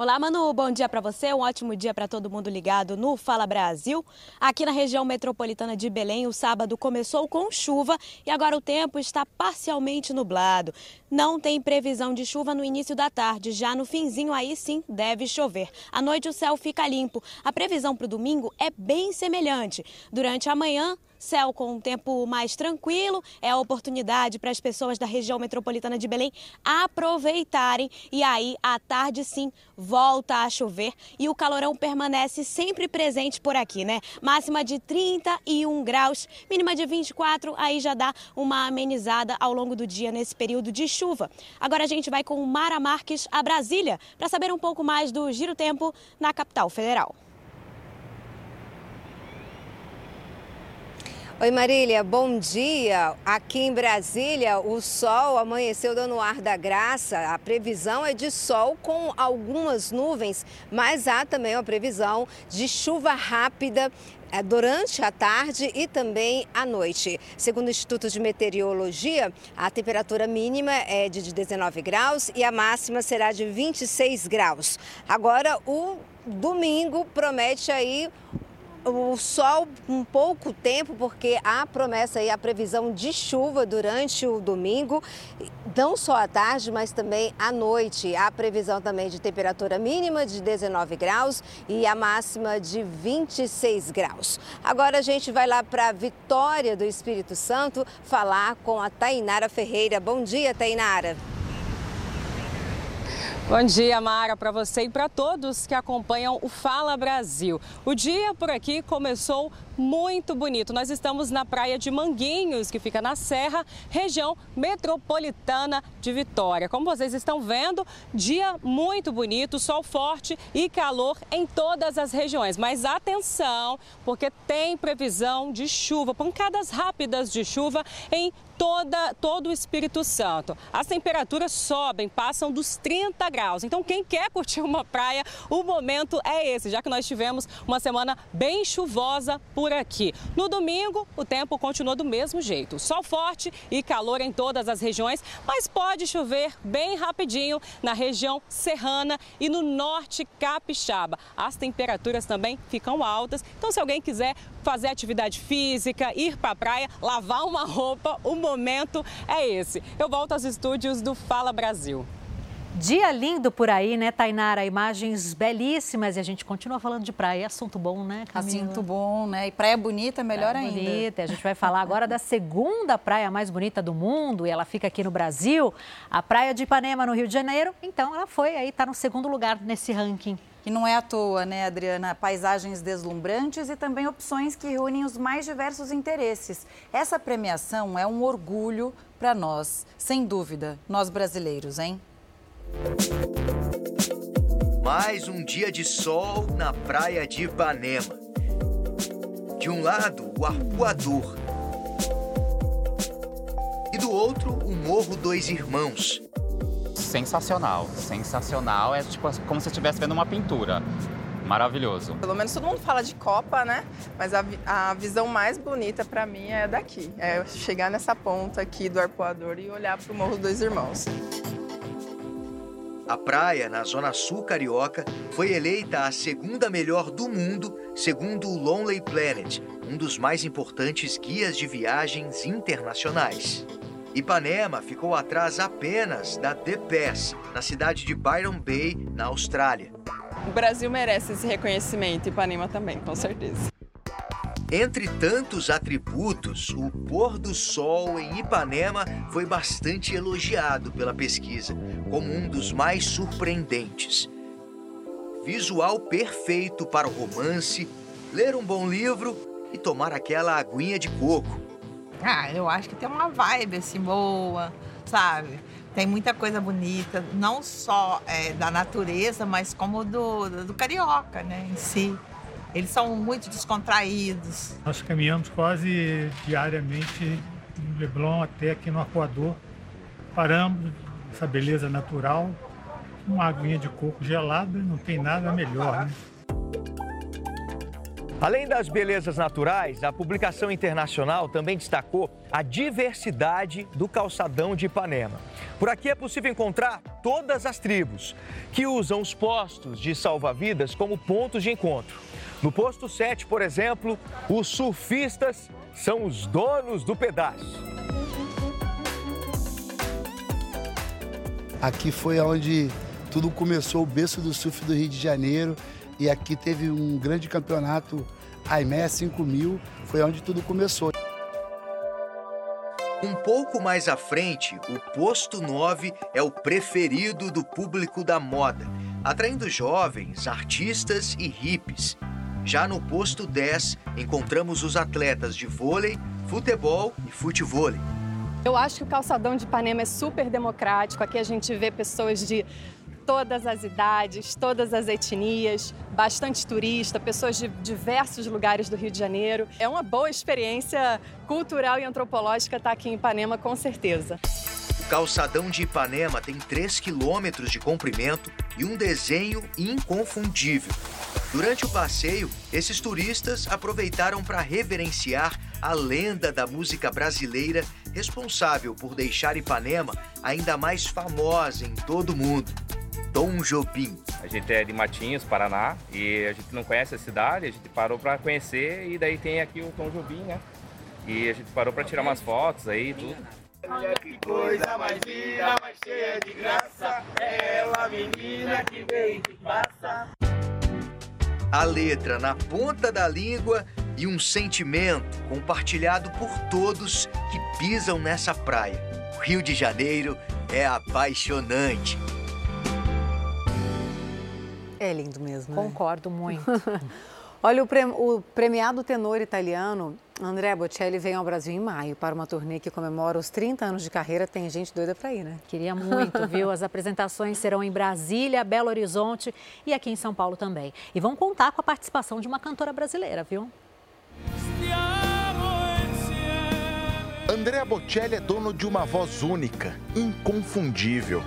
Olá, Manu, bom dia para você, um ótimo dia para todo mundo ligado no Fala Brasil. Aqui na região metropolitana de Belém, o sábado começou com chuva e agora o tempo está parcialmente nublado. Não tem previsão de chuva no início da tarde, já no finzinho aí sim deve chover. À noite o céu fica limpo. A previsão para o domingo é bem semelhante. Durante a manhã, Céu com um tempo mais tranquilo, é a oportunidade para as pessoas da região metropolitana de Belém aproveitarem. E aí, à tarde, sim, volta a chover e o calorão permanece sempre presente por aqui, né? Máxima de 31 graus, mínima de 24, aí já dá uma amenizada ao longo do dia nesse período de chuva. Agora a gente vai com Mara Marques a Brasília para saber um pouco mais do giro tempo na capital federal. Oi Marília, bom dia. Aqui em Brasília, o sol amanheceu dando ar da graça. A previsão é de sol com algumas nuvens, mas há também uma previsão de chuva rápida é, durante a tarde e também à noite. Segundo o Instituto de Meteorologia, a temperatura mínima é de 19 graus e a máxima será de 26 graus. Agora, o domingo promete aí o sol um pouco tempo, porque há promessa aí, a previsão de chuva durante o domingo, não só à tarde, mas também à noite. Há previsão também de temperatura mínima de 19 graus e a máxima de 26 graus. Agora a gente vai lá para Vitória do Espírito Santo falar com a Tainara Ferreira. Bom dia, Tainara. Bom dia, Mara, para você e para todos que acompanham o Fala Brasil. O dia por aqui começou muito bonito. Nós estamos na praia de Manguinhos, que fica na Serra, região metropolitana de Vitória. Como vocês estão vendo, dia muito bonito, sol forte e calor em todas as regiões. Mas atenção, porque tem previsão de chuva, pancadas rápidas de chuva em toda, todo o Espírito Santo. As temperaturas sobem, passam dos 30 graus. Então, quem quer curtir uma praia, o momento é esse, já que nós tivemos uma semana bem chuvosa por aqui. No domingo, o tempo continua do mesmo jeito. Sol forte e calor em todas as regiões, mas pode chover bem rapidinho na região serrana e no norte capixaba. As temperaturas também ficam altas. Então, se alguém quiser fazer atividade física, ir para a praia, lavar uma roupa, o momento é esse. Eu volto aos estúdios do Fala Brasil. Dia lindo por aí, né, Tainara? Imagens belíssimas e a gente continua falando de praia. Assunto bom, né, Camila? Assunto bom, né? E praia bonita, melhor praia ainda. bonita. A gente vai falar agora da segunda praia mais bonita do mundo e ela fica aqui no Brasil, a Praia de Ipanema, no Rio de Janeiro. Então, ela foi aí, está no segundo lugar nesse ranking. E não é à toa, né, Adriana? Paisagens deslumbrantes e também opções que reúnem os mais diversos interesses. Essa premiação é um orgulho para nós, sem dúvida, nós brasileiros, hein? Mais um dia de sol na praia de Ipanema. De um lado, o Arpoador. E do outro, o Morro Dois Irmãos. Sensacional, sensacional. É tipo como se estivesse vendo uma pintura. Maravilhoso. Pelo menos todo mundo fala de Copa, né? Mas a, a visão mais bonita para mim é daqui. É chegar nessa ponta aqui do Arpoador e olhar para o Morro Dois Irmãos. A praia, na zona sul carioca, foi eleita a segunda melhor do mundo, segundo o Lonely Planet, um dos mais importantes guias de viagens internacionais. Ipanema ficou atrás apenas da The Pass, na cidade de Byron Bay, na Austrália. O Brasil merece esse reconhecimento, Ipanema também, com certeza. Entre tantos atributos, o pôr do sol em Ipanema foi bastante elogiado pela pesquisa como um dos mais surpreendentes. Visual perfeito para o romance, ler um bom livro e tomar aquela aguinha de coco. Ah, eu acho que tem uma vibe assim boa, sabe? Tem muita coisa bonita, não só é, da natureza, mas como do, do carioca, né, em si. Eles são muito descontraídos. Nós caminhamos quase diariamente do Leblon até aqui no Arcoador. Paramos, essa beleza natural, uma aguinha de coco gelada, não tem nada melhor, né? Além das belezas naturais, a publicação internacional também destacou a diversidade do calçadão de Ipanema. Por aqui é possível encontrar todas as tribos que usam os postos de salva-vidas como pontos de encontro. No posto 7, por exemplo, os surfistas são os donos do pedaço. Aqui foi onde tudo começou, o berço do surf do Rio de Janeiro. E aqui teve um grande campeonato, AIME 5000, foi onde tudo começou. Um pouco mais à frente, o posto 9 é o preferido do público da moda, atraindo jovens, artistas e hippies. Já no posto 10, encontramos os atletas de vôlei, futebol e futevôlei. Eu acho que o calçadão de Ipanema é super democrático. Aqui a gente vê pessoas de todas as idades, todas as etnias, bastante turista, pessoas de diversos lugares do Rio de Janeiro. É uma boa experiência cultural e antropológica estar aqui em Ipanema, com certeza. O calçadão de Ipanema tem 3 quilômetros de comprimento e um desenho inconfundível. Durante o passeio, esses turistas aproveitaram para reverenciar a lenda da música brasileira responsável por deixar Ipanema ainda mais famosa em todo o mundo. Tom Jobim. A gente é de Matinhos, Paraná, e a gente não conhece a cidade, a gente parou para conhecer e daí tem aqui o Tom Jobim, né? E a gente parou para tirar umas fotos aí e tudo. Olha que coisa mais linda, mais cheia de graça. É ela, menina que veio e passa. A letra na ponta da língua e um sentimento compartilhado por todos que pisam nessa praia. O Rio de Janeiro é apaixonante. É lindo mesmo. Concordo né? muito. Olha, o, premiado tenor italiano André Bocelli vem ao Brasil em maio para uma turnê que comemora os 30 anos de carreira. Tem gente doida para ir, né? Queria muito, viu? As apresentações serão em Brasília, Belo Horizonte e aqui em São Paulo também. E vão contar com a participação de uma cantora brasileira, viu? Andrea Bocelli é dono de uma voz única, inconfundível.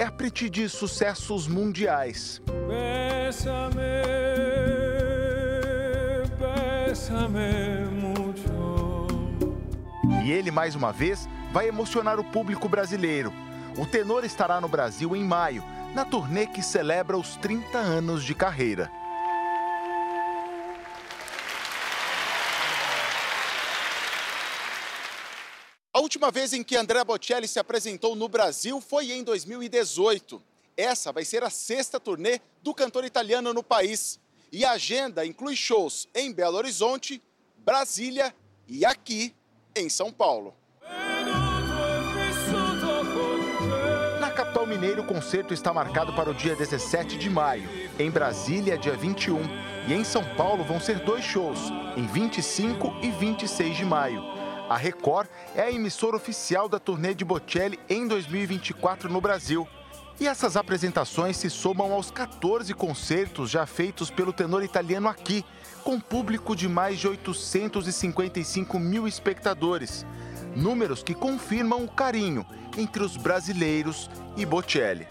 Intérprete de sucessos mundiais. Bésame, bésame e ele, mais uma vez, vai emocionar o público brasileiro. O tenor estará no Brasil em maio na turnê que celebra os 30 anos de carreira. A última vez em que André Bocelli se apresentou no Brasil foi em 2018. Essa vai ser a sexta turnê do cantor italiano no país. E a agenda inclui shows em Belo Horizonte, Brasília e aqui em São Paulo. capital mineiro, o concerto está marcado para o dia 17 de maio. Em Brasília, dia 21. E em São Paulo vão ser dois shows, em 25 e 26 de maio. A Record é a emissora oficial da turnê de Bocelli em 2024 no Brasil. E essas apresentações se somam aos 14 concertos já feitos pelo tenor italiano aqui, com público de mais de 855 mil espectadores. Números que confirmam o carinho entre os brasileiros e Bocelli.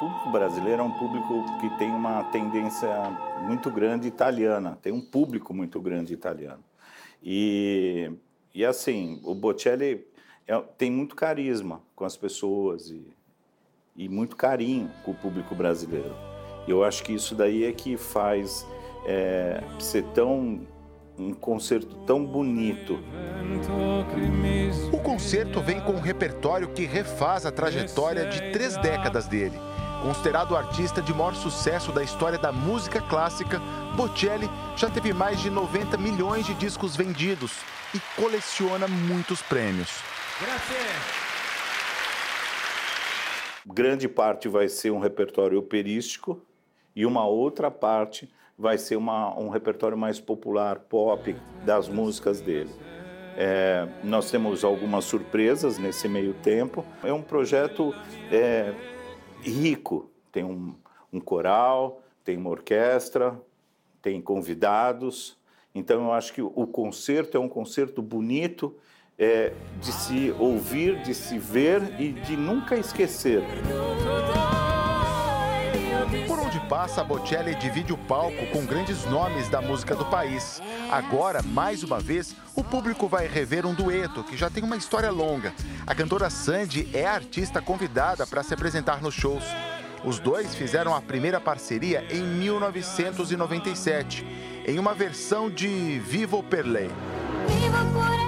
Público brasileiro é um público que tem uma tendência muito grande italiana, tem um público muito grande italiano. E, e assim, o Bocelli é, tem muito carisma com as pessoas e, e muito carinho com o público brasileiro. Eu acho que isso daí é que faz é, ser tão um concerto tão bonito. O concerto vem com um repertório que refaz a trajetória de três décadas dele. Considerado o artista de maior sucesso da história da música clássica, Bocelli já teve mais de 90 milhões de discos vendidos e coleciona muitos prêmios. Grande parte vai ser um repertório operístico e uma outra parte vai ser uma, um repertório mais popular, pop, das músicas dele. É, nós temos algumas surpresas nesse meio tempo. É um projeto é, rico, tem um, um coral, tem uma orquestra, tem convidados. Então eu acho que o concerto é um concerto bonito é, de se ouvir, de se ver e de nunca esquecer. Por onde passa, Bocelli divide o palco com grandes nomes da música do país. Agora, mais uma vez, o público vai rever um dueto que já tem uma história longa. A cantora Sandy é a artista convidada para se apresentar nos shows. Os dois fizeram a primeira parceria em 1997, em uma versão de Vivo per Lei. Vivo por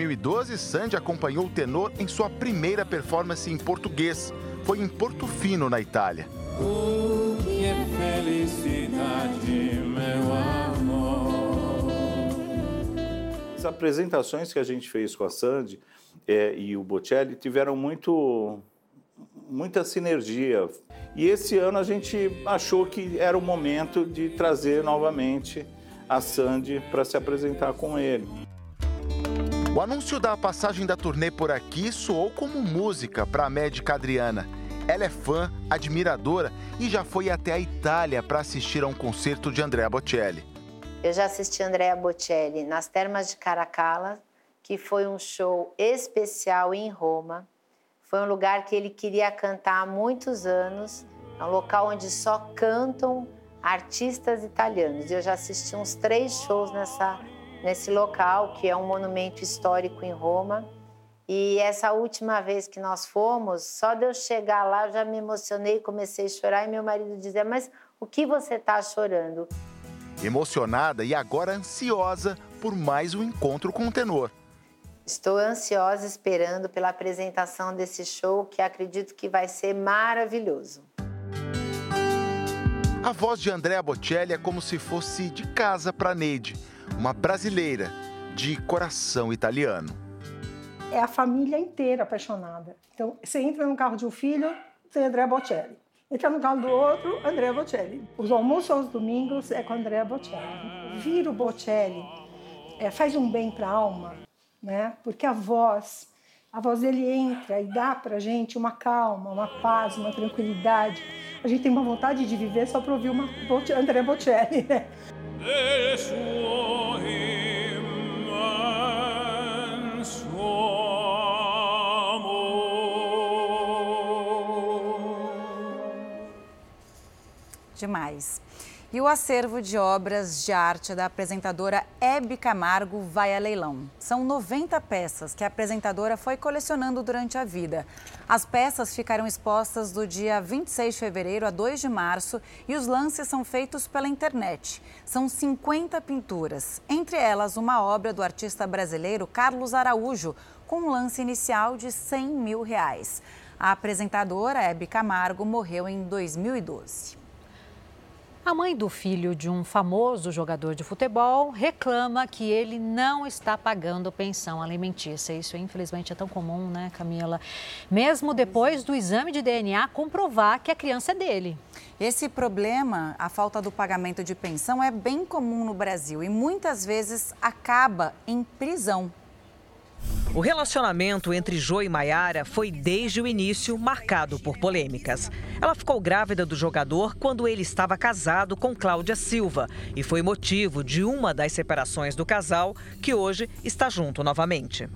2012, Sandy acompanhou o tenor em sua primeira performance em português. Foi em Portofino, na Itália. Oh, que felicidade, meu amor. As apresentações que a gente fez com a Sandy é, e o Bocelli tiveram muito, muita sinergia. E esse ano a gente achou que era o momento de trazer novamente a Sandy para se apresentar com ele. O anúncio da passagem da turnê por aqui soou como música para a médica Adriana. Ela é fã, admiradora e já foi até a Itália para assistir a um concerto de Andrea Bocelli. Eu já assisti Andrea Bocelli nas Termas de Caracalla, que foi um show especial em Roma. Foi um lugar que ele queria cantar há muitos anos, é um local onde só cantam artistas italianos. Eu já assisti uns três shows nessa, nesse local, que é um monumento histórico em Roma. E essa última vez que nós fomos, só de eu chegar lá, eu já me emocionei, comecei a chorar. E meu marido dizia: Mas o que você está chorando? Emocionada e agora ansiosa por mais um encontro com o tenor. Estou ansiosa esperando pela apresentação desse show que acredito que vai ser maravilhoso. A voz de Andrea Bocelli é como se fosse de casa para Neide, uma brasileira de coração italiano. É a família inteira apaixonada. Então, você entra no carro de um filho, tem Andrea Bocelli. Entra no carro do outro, Andrea Bocelli. Os almoços aos domingos é com Andrea Bocelli. Vira o Bocelli é, faz um bem para a alma, né? Porque a voz, a voz dele entra e dá para gente uma calma, uma paz, uma tranquilidade. A gente tem uma vontade de viver só para ouvir uma André Bocelli, né? Demais. E o acervo de obras de arte da apresentadora Hebe Camargo vai a leilão. São 90 peças que a apresentadora foi colecionando durante a vida. As peças ficaram expostas do dia 26 de fevereiro a 2 de março e os lances são feitos pela internet. São 50 pinturas, entre elas uma obra do artista brasileiro Carlos Araújo, com um lance inicial de 100 mil reais. A apresentadora Hebe Camargo morreu em 2012. A mãe do filho de um famoso jogador de futebol reclama que ele não está pagando pensão alimentícia. Isso, infelizmente, é tão comum, né, Camila? Mesmo depois do exame de DNA comprovar que a criança é dele. Esse problema, a falta do pagamento de pensão, é bem comum no Brasil e muitas vezes acaba em prisão. O relacionamento entre Jo e Maiara foi desde o início marcado por polêmicas. Ela ficou grávida do jogador quando ele estava casado com Cláudia Silva e foi motivo de uma das separações do casal, que hoje está junto novamente.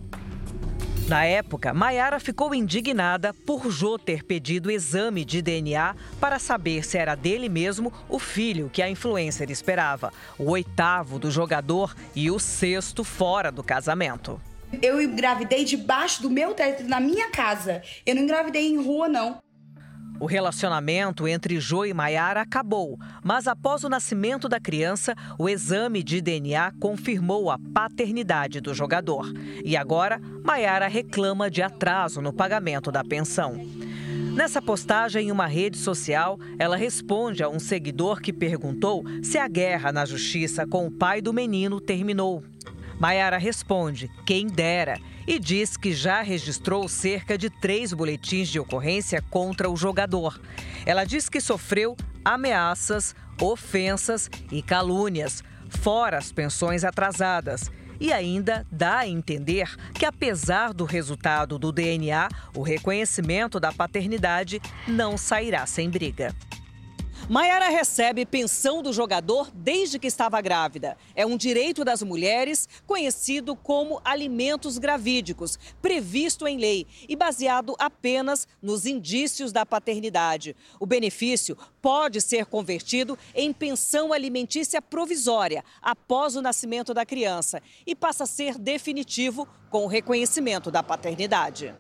Na época, Maiara ficou indignada por Jô ter pedido exame de DNA para saber se era dele mesmo o filho que a influencer esperava, o oitavo do jogador e o sexto fora do casamento. Eu engravidei debaixo do meu teto, na minha casa. Eu não engravidei em rua, não. O relacionamento entre Jo e Maiara acabou, mas após o nascimento da criança, o exame de DNA confirmou a paternidade do jogador. E agora, Maiara reclama de atraso no pagamento da pensão. Nessa postagem em uma rede social, ela responde a um seguidor que perguntou se a guerra na justiça com o pai do menino terminou. Maiara responde: quem dera, e diz que já registrou cerca de três boletins de ocorrência contra o jogador. Ela diz que sofreu ameaças, ofensas e calúnias, fora as pensões atrasadas. E ainda dá a entender que, apesar do resultado do DNA, o reconhecimento da paternidade não sairá sem briga. Maiara recebe pensão do jogador desde que estava grávida. É um direito das mulheres conhecido como alimentos gravídicos, previsto em lei e baseado apenas nos indícios da paternidade. O benefício pode ser convertido em pensão alimentícia provisória após o nascimento da criança e passa a ser definitivo com o reconhecimento da paternidade.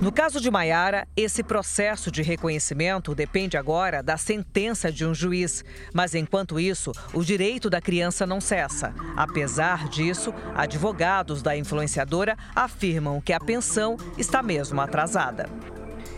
No caso de Maiara, esse processo de reconhecimento depende agora da sentença de um juiz. Mas enquanto isso, o direito da criança não cessa. Apesar disso, advogados da influenciadora afirmam que a pensão está mesmo atrasada.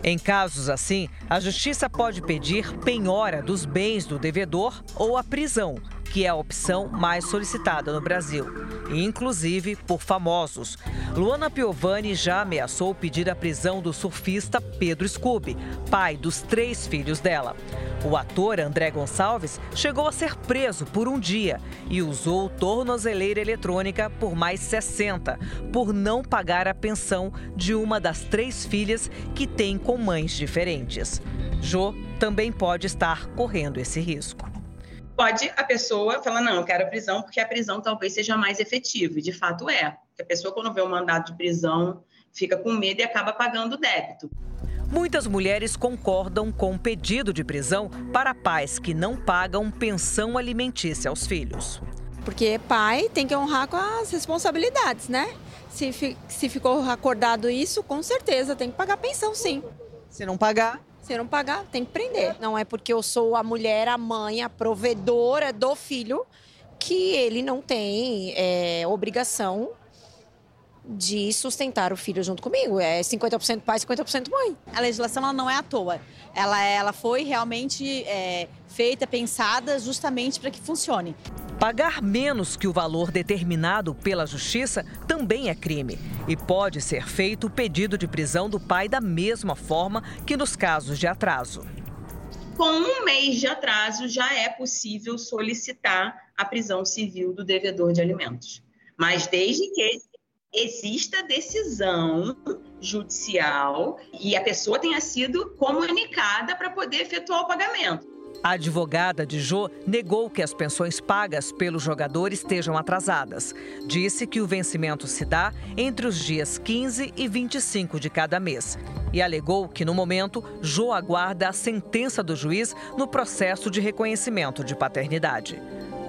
Em casos assim, a justiça pode pedir penhora dos bens do devedor ou a prisão, que é a opção mais solicitada no Brasil, inclusive por famosos. Luana Piovani já ameaçou pedir a prisão do surfista Pedro Scooby, pai dos três filhos dela. O ator André Gonçalves chegou a ser preso por um dia e usou tornozeleira eletrônica por mais 60, por não pagar a pensão de uma das três filhas que tem com mães diferentes. Jô também pode estar correndo esse risco pode a pessoa falar, não, eu quero a prisão porque a prisão talvez seja mais efetiva, e de fato é. Porque a pessoa, quando vê o um mandado de prisão, fica com medo e acaba pagando o débito. Muitas mulheres concordam com o pedido de prisão para pais que não pagam pensão alimentícia aos filhos. Porque pai tem que honrar com as responsabilidades, né? Se, se ficou acordado isso, com certeza tem que pagar pensão, sim. Se não pagar? Se não pagar, tem que prender. Não é porque eu sou a mulher, a mãe, a provedora do filho, que ele não tem é, obrigação de sustentar o filho junto comigo. É 50% pai, 50% mãe. A legislação ela não é à toa. Ela, ela foi realmente é, feita, pensada justamente para que funcione. Pagar menos que o valor determinado pela justiça também é crime e pode ser feito o pedido de prisão do pai da mesma forma que nos casos de atraso. Com um mês de atraso, já é possível solicitar a prisão civil do devedor de alimentos. Mas desde que exista decisão judicial e a pessoa tenha sido comunicada para poder efetuar o pagamento. A advogada de Jô negou que as pensões pagas pelos jogadores estejam atrasadas. Disse que o vencimento se dá entre os dias 15 e 25 de cada mês. E alegou que, no momento, Jô aguarda a sentença do juiz no processo de reconhecimento de paternidade.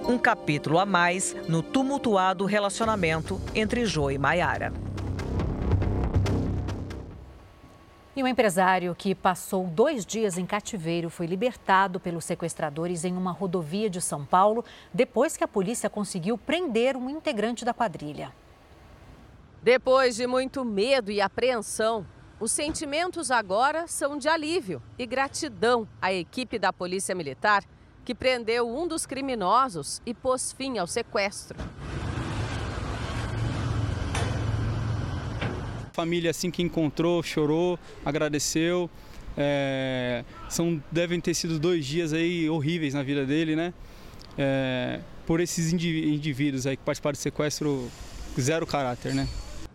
Um capítulo a mais no tumultuado relacionamento entre Jô e Maiara. E um empresário que passou dois dias em cativeiro foi libertado pelos sequestradores em uma rodovia de São Paulo depois que a polícia conseguiu prender um integrante da quadrilha. Depois de muito medo e apreensão, os sentimentos agora são de alívio e gratidão à equipe da Polícia Militar que prendeu um dos criminosos e pôs fim ao sequestro. família assim que encontrou chorou, agradeceu. É, são devem ter sido dois dias aí horríveis na vida dele, né? É, por esses indivíduos aí que participaram do sequestro zero caráter, né?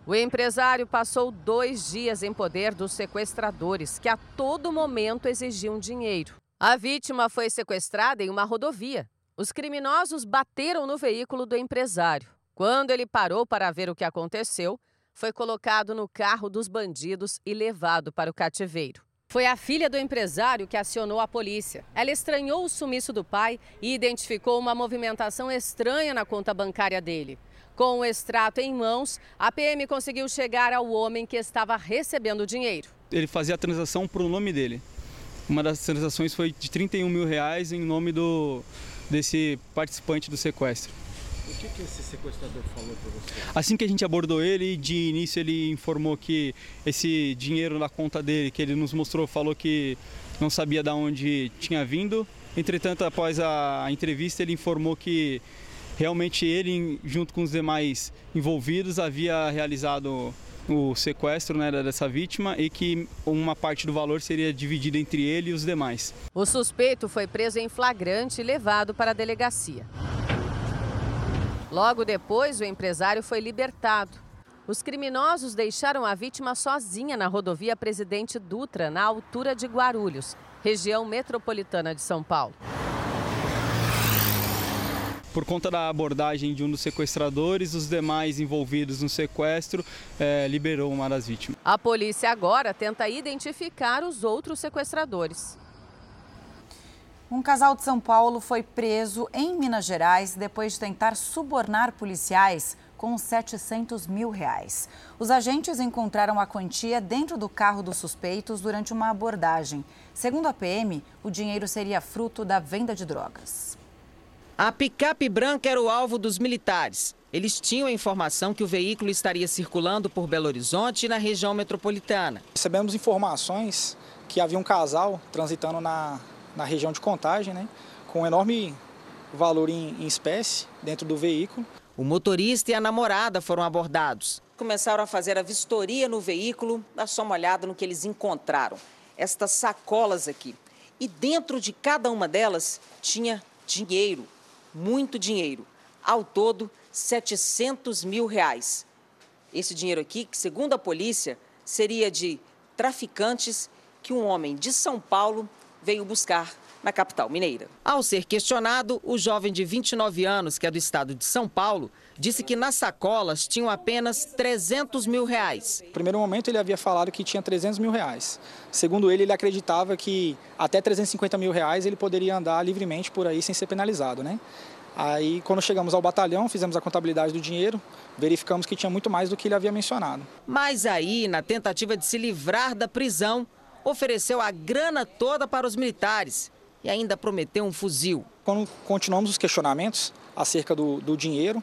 O empresário passou dois dias em poder dos sequestradores, que a todo momento exigiam dinheiro. A vítima foi sequestrada em uma rodovia. Os criminosos bateram no veículo do empresário. Quando ele parou para ver o que aconteceu, foi colocado no carro dos bandidos e levado para o cativeiro. Foi a filha do empresário que acionou a polícia. Ela estranhou o sumiço do pai e identificou uma movimentação estranha na conta bancária dele. Com o extrato em mãos, a PM conseguiu chegar ao homem que estava recebendo o dinheiro. Ele fazia a transação para o nome dele. Uma das transações foi de 31 mil reais em nome do, desse participante do sequestro. O que, que esse sequestrador falou para você? Assim que a gente abordou ele, de início ele informou que esse dinheiro na conta dele, que ele nos mostrou, falou que não sabia de onde tinha vindo. Entretanto, após a entrevista, ele informou que realmente ele, junto com os demais envolvidos, havia realizado o sequestro né, dessa vítima e que uma parte do valor seria dividida entre ele e os demais. O suspeito foi preso em flagrante e levado para a delegacia. Logo depois, o empresário foi libertado. Os criminosos deixaram a vítima sozinha na rodovia Presidente Dutra, na altura de Guarulhos, região metropolitana de São Paulo. Por conta da abordagem de um dos sequestradores, os demais envolvidos no sequestro é, liberou uma das vítimas. A polícia agora tenta identificar os outros sequestradores. Um casal de São Paulo foi preso em Minas Gerais depois de tentar subornar policiais com 700 mil reais. Os agentes encontraram a quantia dentro do carro dos suspeitos durante uma abordagem. Segundo a PM, o dinheiro seria fruto da venda de drogas. A picape branca era o alvo dos militares. Eles tinham a informação que o veículo estaria circulando por Belo Horizonte e na região metropolitana. Recebemos informações que havia um casal transitando na na região de contagem, né, com um enorme valor em, em espécie dentro do veículo. O motorista e a namorada foram abordados. Começaram a fazer a vistoria no veículo, dá só uma olhada no que eles encontraram. Estas sacolas aqui. E dentro de cada uma delas tinha dinheiro, muito dinheiro. Ao todo, 700 mil reais. Esse dinheiro aqui, que segundo a polícia, seria de traficantes que um homem de São Paulo veio buscar na capital mineira. Ao ser questionado, o jovem de 29 anos, que é do estado de São Paulo, disse que nas sacolas tinham apenas 300 mil reais. No primeiro momento ele havia falado que tinha 300 mil reais. Segundo ele, ele acreditava que até 350 mil reais ele poderia andar livremente por aí sem ser penalizado, né? Aí, quando chegamos ao batalhão, fizemos a contabilidade do dinheiro, verificamos que tinha muito mais do que ele havia mencionado. Mas aí, na tentativa de se livrar da prisão, ofereceu a grana toda para os militares e ainda prometeu um fuzil. Quando continuamos os questionamentos acerca do, do dinheiro,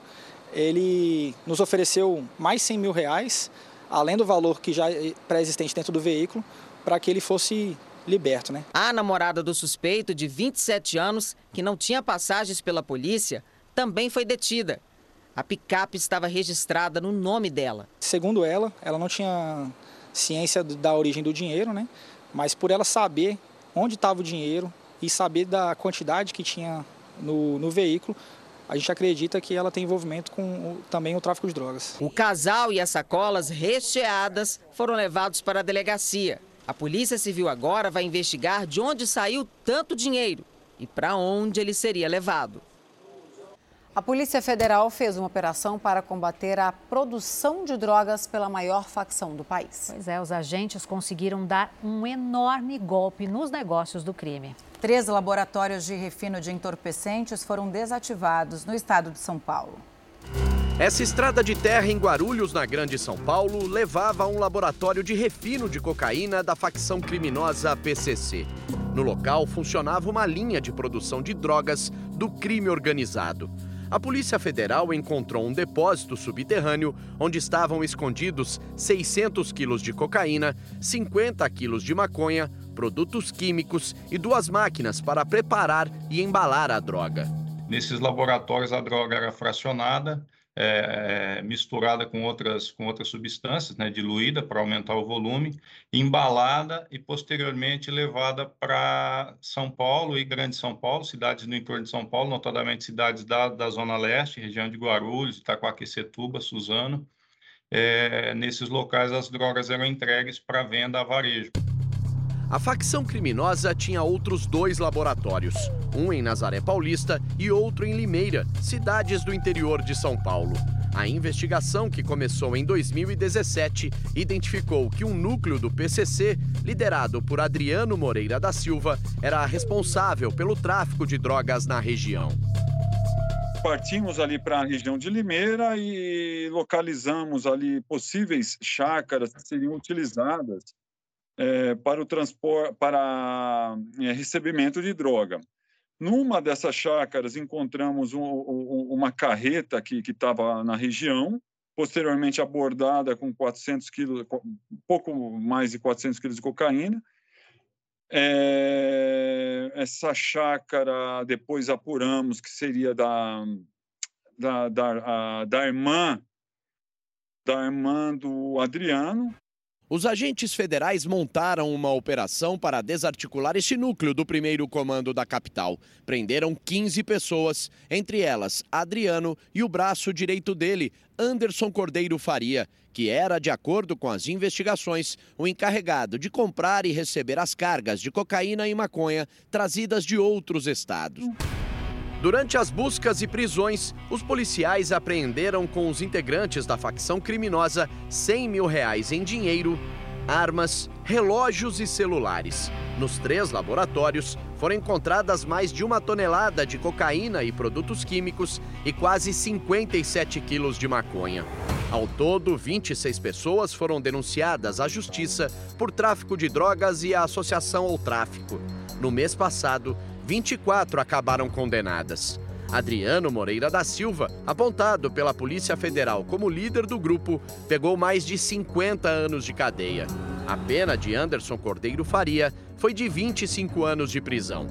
ele nos ofereceu mais 100 mil reais, além do valor que já é pré-existente dentro do veículo, para que ele fosse liberto. Né? A namorada do suspeito, de 27 anos, que não tinha passagens pela polícia, também foi detida. A picape estava registrada no nome dela. Segundo ela, ela não tinha ciência da origem do dinheiro, né? mas por ela saber onde estava o dinheiro e saber da quantidade que tinha no, no veículo, a gente acredita que ela tem envolvimento com o, também o tráfico de drogas. O casal e as sacolas recheadas foram levados para a delegacia. A Polícia Civil agora vai investigar de onde saiu tanto dinheiro e para onde ele seria levado. A Polícia Federal fez uma operação para combater a produção de drogas pela maior facção do país. Pois é, os agentes conseguiram dar um enorme golpe nos negócios do crime. Três laboratórios de refino de entorpecentes foram desativados no estado de São Paulo. Essa estrada de terra em Guarulhos, na Grande São Paulo, levava a um laboratório de refino de cocaína da facção criminosa PCC. No local funcionava uma linha de produção de drogas do crime organizado. A Polícia Federal encontrou um depósito subterrâneo onde estavam escondidos 600 quilos de cocaína, 50 quilos de maconha, produtos químicos e duas máquinas para preparar e embalar a droga. Nesses laboratórios, a droga era fracionada, é, é, misturada com outras, com outras substâncias, né, diluída para aumentar o volume, embalada e posteriormente levada para São Paulo e Grande São Paulo, cidades no entorno de São Paulo, notadamente cidades da, da Zona Leste, região de Guarulhos, Itacoaquecetuba, Suzano. É, nesses locais, as drogas eram entregues para venda a varejo. A facção criminosa tinha outros dois laboratórios, um em Nazaré Paulista e outro em Limeira, cidades do interior de São Paulo. A investigação, que começou em 2017, identificou que um núcleo do PCC, liderado por Adriano Moreira da Silva, era responsável pelo tráfico de drogas na região. Partimos ali para a região de Limeira e localizamos ali possíveis chácaras que seriam utilizadas é, para o transporte, para é, recebimento de droga. Numa dessas chácaras encontramos um, um, uma carreta que estava na região, posteriormente abordada com 400 quilos, pouco mais de 400 quilos de cocaína. É, essa chácara depois apuramos que seria da da, da, a, da irmã da irmã do Adriano, os agentes federais montaram uma operação para desarticular este núcleo do primeiro comando da capital. Prenderam 15 pessoas, entre elas Adriano e o braço direito dele, Anderson Cordeiro Faria, que era, de acordo com as investigações, o encarregado de comprar e receber as cargas de cocaína e maconha trazidas de outros estados. Durante as buscas e prisões, os policiais apreenderam com os integrantes da facção criminosa 100 mil reais em dinheiro, armas, relógios e celulares. Nos três laboratórios foram encontradas mais de uma tonelada de cocaína e produtos químicos e quase 57 quilos de maconha. Ao todo, 26 pessoas foram denunciadas à justiça por tráfico de drogas e associação ao tráfico. No mês passado, 24 acabaram condenadas. Adriano Moreira da Silva, apontado pela Polícia Federal como líder do grupo, pegou mais de 50 anos de cadeia. A pena de Anderson Cordeiro Faria foi de 25 anos de prisão.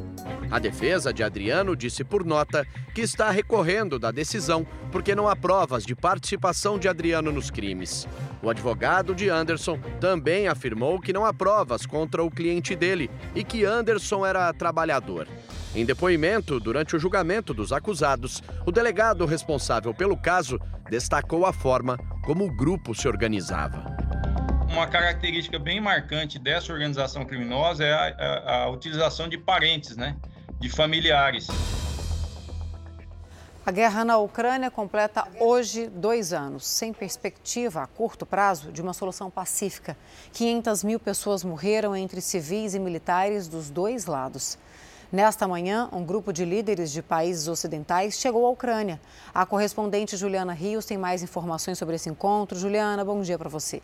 A defesa de Adriano disse por nota que está recorrendo da decisão porque não há provas de participação de Adriano nos crimes. O advogado de Anderson também afirmou que não há provas contra o cliente dele e que Anderson era trabalhador. Em depoimento durante o julgamento dos acusados, o delegado responsável pelo caso destacou a forma como o grupo se organizava. Uma característica bem marcante dessa organização criminosa é a, a, a utilização de parentes, né? de familiares. A guerra na Ucrânia completa hoje dois anos, sem perspectiva a curto prazo de uma solução pacífica. 500 mil pessoas morreram entre civis e militares dos dois lados. Nesta manhã, um grupo de líderes de países ocidentais chegou à Ucrânia. A correspondente Juliana Rios tem mais informações sobre esse encontro. Juliana, bom dia para você.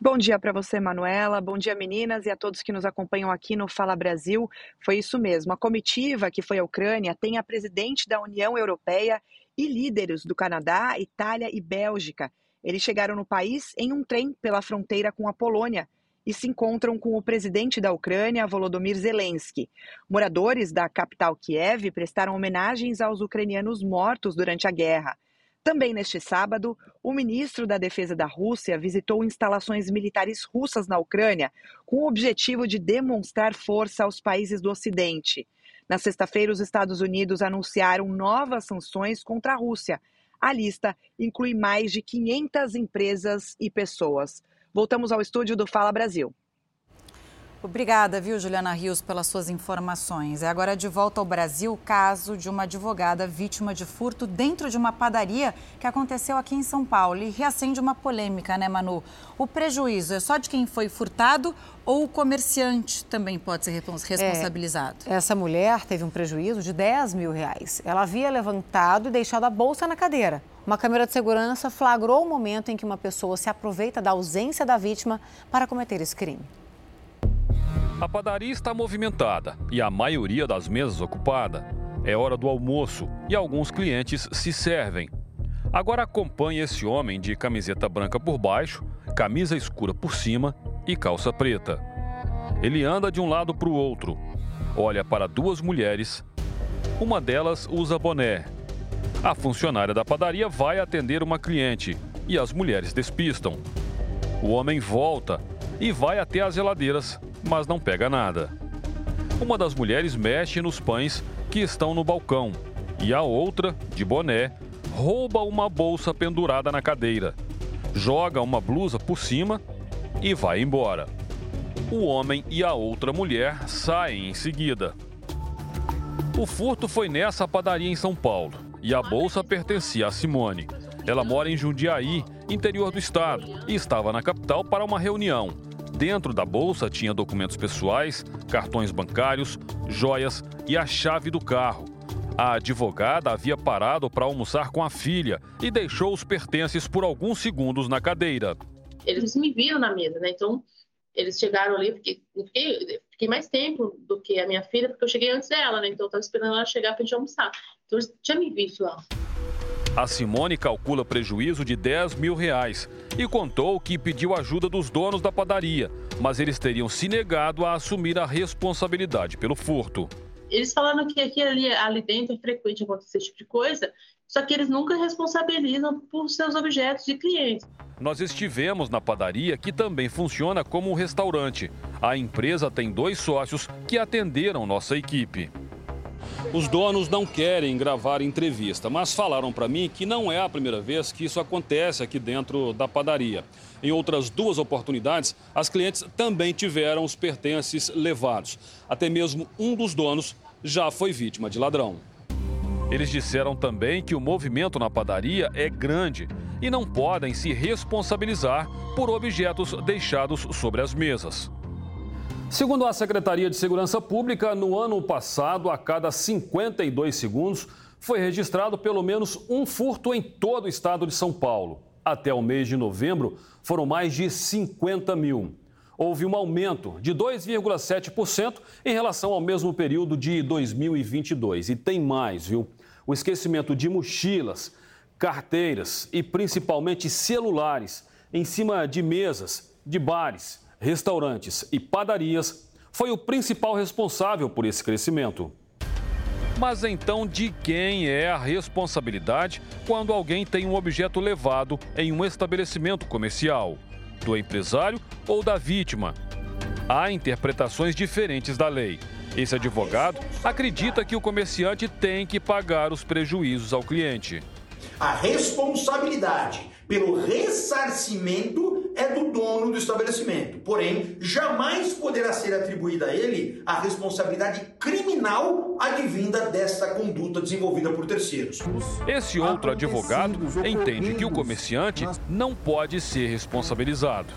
Bom dia para você, Manuela. Bom dia, meninas, e a todos que nos acompanham aqui no Fala Brasil. Foi isso mesmo. A comitiva que foi à Ucrânia tem a presidente da União Europeia e líderes do Canadá, Itália e Bélgica. Eles chegaram no país em um trem pela fronteira com a Polônia e se encontram com o presidente da Ucrânia, Volodymyr Zelensky. Moradores da capital Kiev prestaram homenagens aos ucranianos mortos durante a guerra. Também neste sábado, o ministro da Defesa da Rússia visitou instalações militares russas na Ucrânia com o objetivo de demonstrar força aos países do Ocidente. Na sexta-feira, os Estados Unidos anunciaram novas sanções contra a Rússia. A lista inclui mais de 500 empresas e pessoas. Voltamos ao estúdio do Fala Brasil. Obrigada, viu, Juliana Rios, pelas suas informações. É agora de volta ao Brasil o caso de uma advogada vítima de furto dentro de uma padaria que aconteceu aqui em São Paulo e reacende uma polêmica, né, Manu? O prejuízo é só de quem foi furtado ou o comerciante também pode ser responsabilizado? É, essa mulher teve um prejuízo de 10 mil reais. Ela havia levantado e deixado a bolsa na cadeira. Uma câmera de segurança flagrou o momento em que uma pessoa se aproveita da ausência da vítima para cometer esse crime. A padaria está movimentada e a maioria das mesas ocupada. É hora do almoço e alguns clientes se servem. Agora acompanhe esse homem de camiseta branca por baixo, camisa escura por cima e calça preta. Ele anda de um lado para o outro, olha para duas mulheres. Uma delas usa boné. A funcionária da padaria vai atender uma cliente e as mulheres despistam. O homem volta e vai até as geladeiras mas não pega nada. Uma das mulheres mexe nos pães que estão no balcão e a outra, de boné, rouba uma bolsa pendurada na cadeira, joga uma blusa por cima e vai embora. O homem e a outra mulher saem em seguida. O furto foi nessa padaria em São Paulo e a bolsa pertencia a Simone. Ela mora em Jundiaí, interior do estado, e estava na capital para uma reunião. Dentro da bolsa tinha documentos pessoais, cartões bancários, joias e a chave do carro. A advogada havia parado para almoçar com a filha e deixou os pertences por alguns segundos na cadeira. Eles me viram na mesa, né? Então, eles chegaram ali, fiquei, fiquei, fiquei, mais tempo do que a minha filha, porque eu cheguei antes dela, né? Então, eu estava esperando ela chegar para a gente almoçar. Então, eles tinham me visto lá. A Simone calcula prejuízo de 10 mil reais e contou que pediu ajuda dos donos da padaria, mas eles teriam se negado a assumir a responsabilidade pelo furto. Eles falaram que aqui ali, ali dentro é frequente acontecer esse tipo de coisa, só que eles nunca responsabilizam por seus objetos de clientes. Nós estivemos na padaria, que também funciona como um restaurante. A empresa tem dois sócios que atenderam nossa equipe. Os donos não querem gravar entrevista, mas falaram para mim que não é a primeira vez que isso acontece aqui dentro da padaria. Em outras duas oportunidades, as clientes também tiveram os pertences levados. Até mesmo um dos donos já foi vítima de ladrão. Eles disseram também que o movimento na padaria é grande e não podem se responsabilizar por objetos deixados sobre as mesas. Segundo a Secretaria de Segurança Pública, no ano passado, a cada 52 segundos, foi registrado pelo menos um furto em todo o estado de São Paulo. Até o mês de novembro, foram mais de 50 mil. Houve um aumento de 2,7% em relação ao mesmo período de 2022. E tem mais, viu? O esquecimento de mochilas, carteiras e principalmente celulares em cima de mesas, de bares restaurantes e padarias foi o principal responsável por esse crescimento. Mas então, de quem é a responsabilidade quando alguém tem um objeto levado em um estabelecimento comercial? Do empresário ou da vítima? Há interpretações diferentes da lei. Esse advogado acredita que o comerciante tem que pagar os prejuízos ao cliente. A responsabilidade pelo ressarcimento é do dono do estabelecimento. Porém, jamais poderá ser atribuída a ele a responsabilidade criminal advinda desta conduta desenvolvida por terceiros. Esse outro advogado entende que o comerciante não pode ser responsabilizado.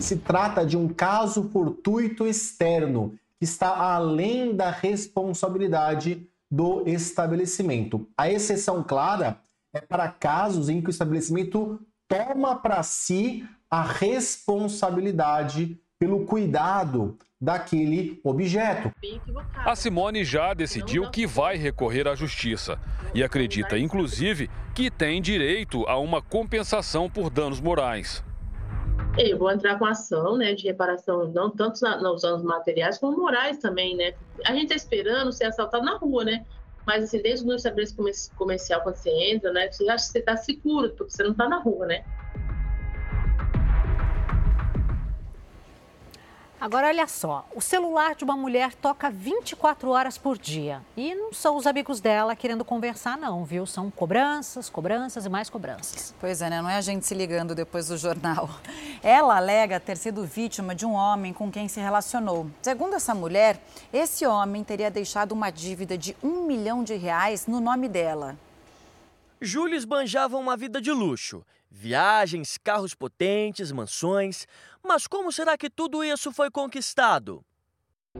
Se trata de um caso fortuito externo que está além da responsabilidade do estabelecimento. A exceção clara é para casos em que o estabelecimento toma para si a responsabilidade pelo cuidado daquele objeto. A Simone já decidiu que vai recorrer à justiça e acredita, inclusive, que tem direito a uma compensação por danos morais. Eu vou entrar com ação né, de reparação, não tanto nos danos materiais, como morais também, né? A gente está esperando ser assaltado na rua, né? Mas, assim, desde o estabelecimento comercial, quando você entra, né? Você acha que você está seguro, porque você não está na rua, né? Agora, olha só, o celular de uma mulher toca 24 horas por dia. E não são os amigos dela querendo conversar, não, viu? São cobranças, cobranças e mais cobranças. Pois é, né? Não é a gente se ligando depois do jornal. Ela alega ter sido vítima de um homem com quem se relacionou. Segundo essa mulher, esse homem teria deixado uma dívida de um milhão de reais no nome dela. Júlio esbanjava uma vida de luxo. Viagens, carros potentes, mansões. Mas como será que tudo isso foi conquistado?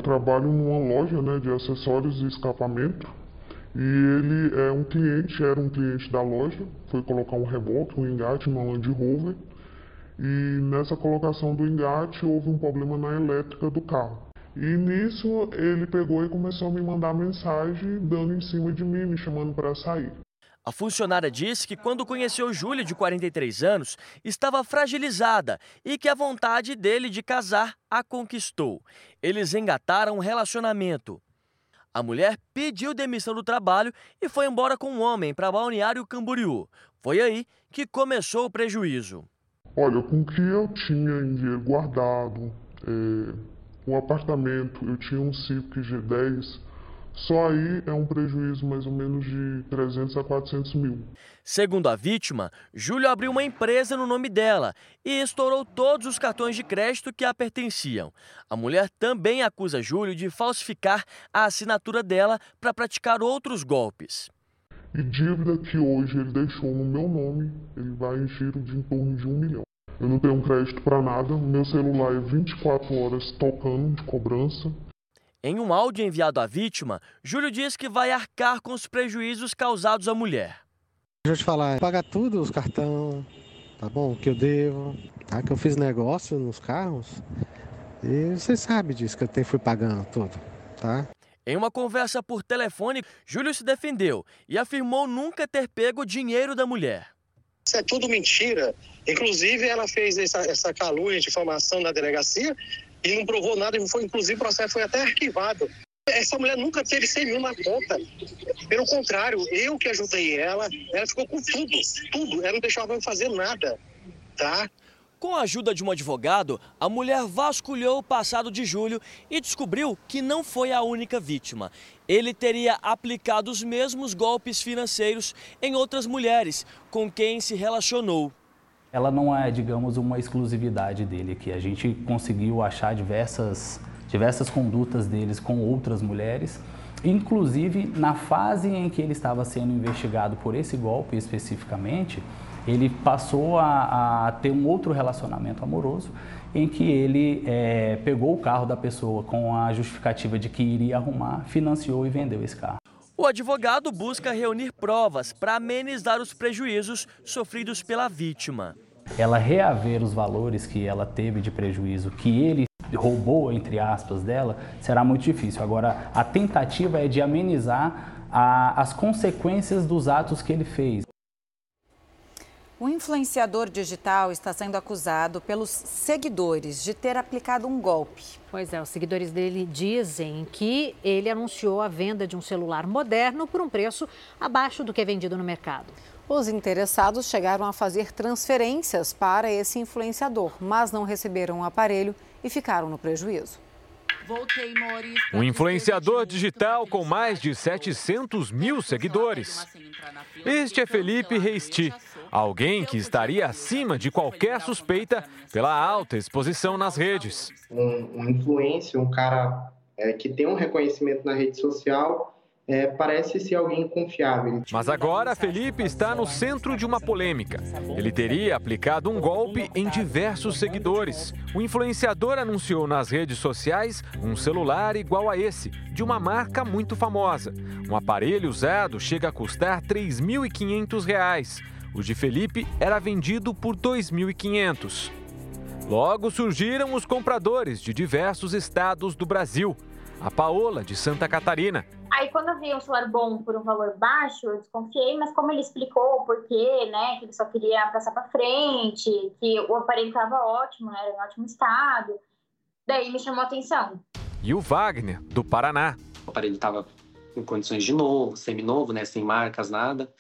Trabalho numa loja né, de acessórios e escapamento. E ele é um cliente, era um cliente da loja, foi colocar um reboque, um engate numa Land Rover. E nessa colocação do engate houve um problema na elétrica do carro. E nisso ele pegou e começou a me mandar mensagem dando em cima de mim, me chamando para sair. A funcionária disse que quando conheceu Júlio, de 43 anos, estava fragilizada e que a vontade dele de casar a conquistou. Eles engataram um relacionamento. A mulher pediu demissão do trabalho e foi embora com um homem para Balneário Camboriú. Foi aí que começou o prejuízo. Olha, com o que eu tinha em dinheiro guardado, é, um apartamento, eu tinha um Civic G10, só aí é um prejuízo mais ou menos de 300 a 400 mil. Segundo a vítima, Júlio abriu uma empresa no nome dela e estourou todos os cartões de crédito que a pertenciam. A mulher também acusa Júlio de falsificar a assinatura dela para praticar outros golpes. E dívida que hoje ele deixou no meu nome, ele vai em giro de em torno de um milhão. Eu não tenho crédito para nada, meu celular é 24 horas tocando de cobrança. Em um áudio enviado à vítima, Júlio diz que vai arcar com os prejuízos causados à mulher. Deixa eu te falar, pagar tudo, os cartão, tá bom? Que eu devo, tá? Que eu fiz negócio nos carros. E você sabe disso, que eu tenho, fui pagando tudo, tá? Em uma conversa por telefone, Júlio se defendeu e afirmou nunca ter pego o dinheiro da mulher. Isso é tudo mentira. Inclusive, ela fez essa, essa calúnia de difamação na delegacia e não provou nada, foi, inclusive o processo foi até arquivado. Essa mulher nunca teve 100 mil na conta. Pelo contrário, eu que ajudei ela, ela ficou com tudo, tudo. Ela não deixava eu fazer nada, tá? Com a ajuda de um advogado, a mulher vasculhou o passado de Júlio e descobriu que não foi a única vítima. Ele teria aplicado os mesmos golpes financeiros em outras mulheres com quem se relacionou ela não é, digamos, uma exclusividade dele aqui. A gente conseguiu achar diversas, diversas condutas deles com outras mulheres, inclusive na fase em que ele estava sendo investigado por esse golpe especificamente, ele passou a, a ter um outro relacionamento amoroso em que ele é, pegou o carro da pessoa com a justificativa de que iria arrumar, financiou e vendeu esse carro. O advogado busca reunir provas para amenizar os prejuízos sofridos pela vítima. Ela reaver os valores que ela teve de prejuízo, que ele roubou, entre aspas, dela, será muito difícil. Agora, a tentativa é de amenizar a, as consequências dos atos que ele fez. O influenciador digital está sendo acusado pelos seguidores de ter aplicado um golpe. Pois é, os seguidores dele dizem que ele anunciou a venda de um celular moderno por um preço abaixo do que é vendido no mercado. Os interessados chegaram a fazer transferências para esse influenciador, mas não receberam o aparelho e ficaram no prejuízo. Um influenciador digital com mais de 700 mil seguidores. Este é Felipe Reisti, Alguém que estaria acima de qualquer suspeita pela alta exposição nas redes. Um, um influencer, um cara é, que tem um reconhecimento na rede social, é, parece ser alguém confiável. Mas agora Felipe está no centro de uma polêmica. Ele teria aplicado um golpe em diversos seguidores. O influenciador anunciou nas redes sociais um celular igual a esse, de uma marca muito famosa. Um aparelho usado chega a custar R$ 3.500. O de Felipe era vendido por R$ 2.500. Logo surgiram os compradores de diversos estados do Brasil. A Paola, de Santa Catarina, Aí quando eu vi um celular bom por um valor baixo, eu desconfiei, mas como ele explicou o porquê, né, que ele só queria passar para frente, que o aparelho estava ótimo, né, era em ótimo estado, daí me chamou a atenção. E o Wagner, do Paraná. O aparelho estava em condições de novo, semi-novo, né, sem marcas, nada.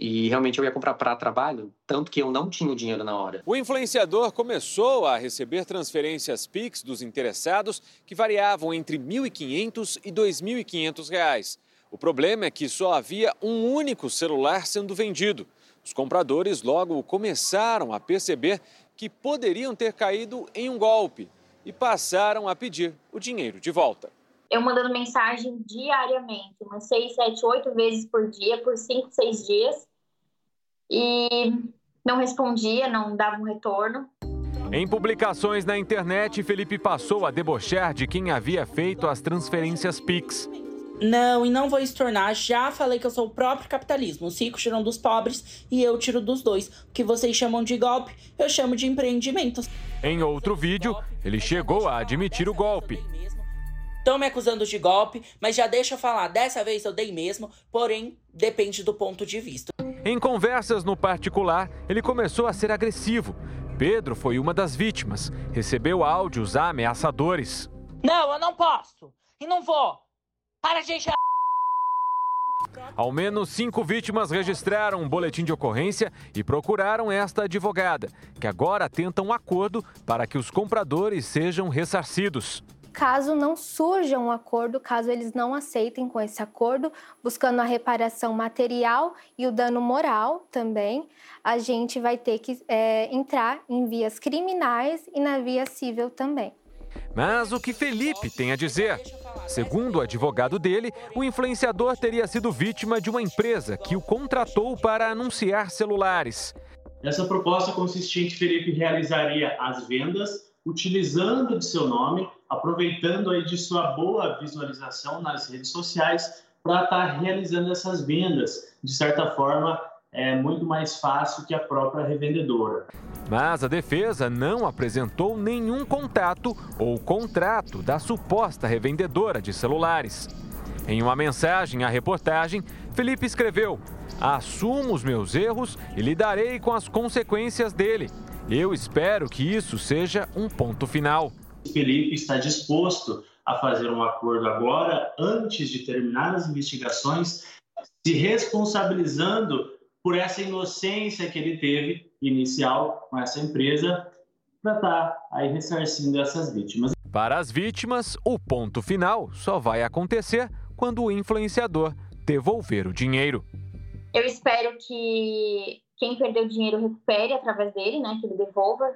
E realmente eu ia comprar para trabalho, tanto que eu não tinha o dinheiro na hora. O influenciador começou a receber transferências Pix dos interessados que variavam entre R$ 1.500 e 2.500 reais. O problema é que só havia um único celular sendo vendido. Os compradores logo começaram a perceber que poderiam ter caído em um golpe e passaram a pedir o dinheiro de volta. Eu mandando mensagem diariamente, umas seis, sete, oito vezes por dia, por cinco, seis dias e não respondia, não dava um retorno. Em publicações na internet, Felipe passou a debochar de quem havia feito as transferências Pix. Não, e não vou estornar. Já falei que eu sou o próprio capitalismo. Os ricos tiram dos pobres e eu tiro dos dois. O que vocês chamam de golpe, eu chamo de empreendimento. Em outro vídeo, ele chegou a admitir o golpe. Estão me acusando de golpe, mas já deixa eu falar. Dessa vez eu dei mesmo, porém, depende do ponto de vista. Em conversas no particular, ele começou a ser agressivo. Pedro foi uma das vítimas. Recebeu áudios ameaçadores. Não, eu não posso. E não vou. Para de encher ao menos cinco vítimas registraram um boletim de ocorrência e procuraram esta advogada, que agora tenta um acordo para que os compradores sejam ressarcidos caso não surja um acordo, caso eles não aceitem com esse acordo, buscando a reparação material e o dano moral também, a gente vai ter que é, entrar em vias criminais e na via civil também. Mas o que Felipe tem a dizer? Segundo o advogado dele, o influenciador teria sido vítima de uma empresa que o contratou para anunciar celulares. Essa proposta consistia em que Felipe realizaria as vendas utilizando de seu nome, aproveitando aí de sua boa visualização nas redes sociais para estar tá realizando essas vendas. De certa forma, é muito mais fácil que a própria revendedora. Mas a defesa não apresentou nenhum contato ou contrato da suposta revendedora de celulares. Em uma mensagem à reportagem, Felipe escreveu: Assumo os meus erros e lidarei com as consequências dele. Eu espero que isso seja um ponto final. Felipe está disposto a fazer um acordo agora, antes de terminar as investigações, se responsabilizando por essa inocência que ele teve inicial com essa empresa para estar tá aí ressarcindo essas vítimas. Para as vítimas, o ponto final só vai acontecer quando o influenciador devolver o dinheiro. Eu espero que quem perdeu dinheiro recupere através dele, né, que ele devolva.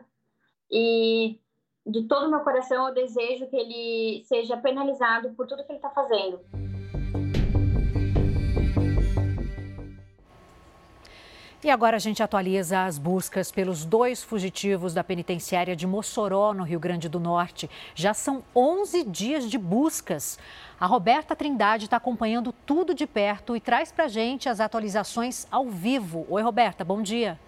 E de todo o meu coração eu desejo que ele seja penalizado por tudo que ele está fazendo. E agora a gente atualiza as buscas pelos dois fugitivos da penitenciária de Mossoró, no Rio Grande do Norte. Já são 11 dias de buscas. A Roberta Trindade está acompanhando tudo de perto e traz para gente as atualizações ao vivo. Oi, Roberta, bom dia.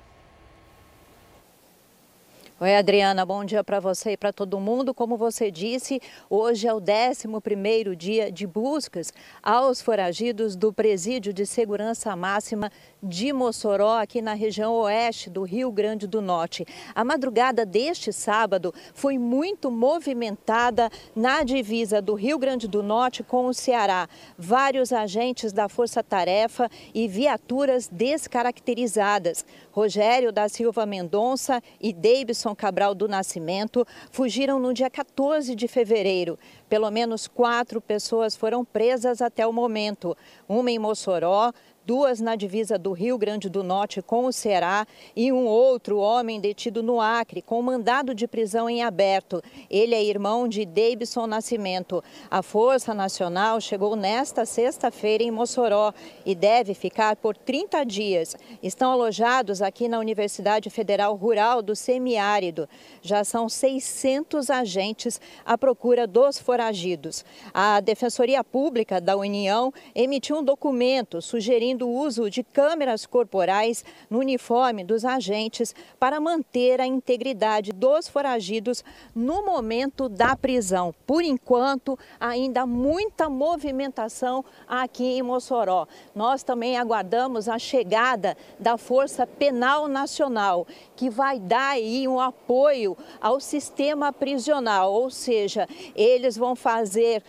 Oi, Adriana, bom dia para você e para todo mundo. Como você disse, hoje é o 11º dia de buscas aos foragidos do Presídio de Segurança Máxima de Mossoró, aqui na região oeste do Rio Grande do Norte. A madrugada deste sábado foi muito movimentada na divisa do Rio Grande do Norte com o Ceará. Vários agentes da Força Tarefa e viaturas descaracterizadas. Rogério da Silva Mendonça e Davidson Cabral do Nascimento fugiram no dia 14 de fevereiro. Pelo menos quatro pessoas foram presas até o momento. Uma em Mossoró, duas na divisa do Rio Grande do Norte com o Ceará e um outro homem detido no Acre com mandado de prisão em aberto. Ele é irmão de Davidson Nascimento. A Força Nacional chegou nesta sexta-feira em Mossoró e deve ficar por 30 dias. Estão alojados aqui na Universidade Federal Rural do Semiárido. Já são 600 agentes à procura dos foragidos. A Defensoria Pública da União emitiu um documento sugerindo o uso de câmeras corporais no uniforme dos agentes para manter a integridade dos foragidos no momento da prisão. Por enquanto, ainda muita movimentação aqui em Mossoró. Nós também aguardamos a chegada da Força Penal Nacional, que vai dar aí um apoio ao sistema prisional, ou seja, eles vão fazer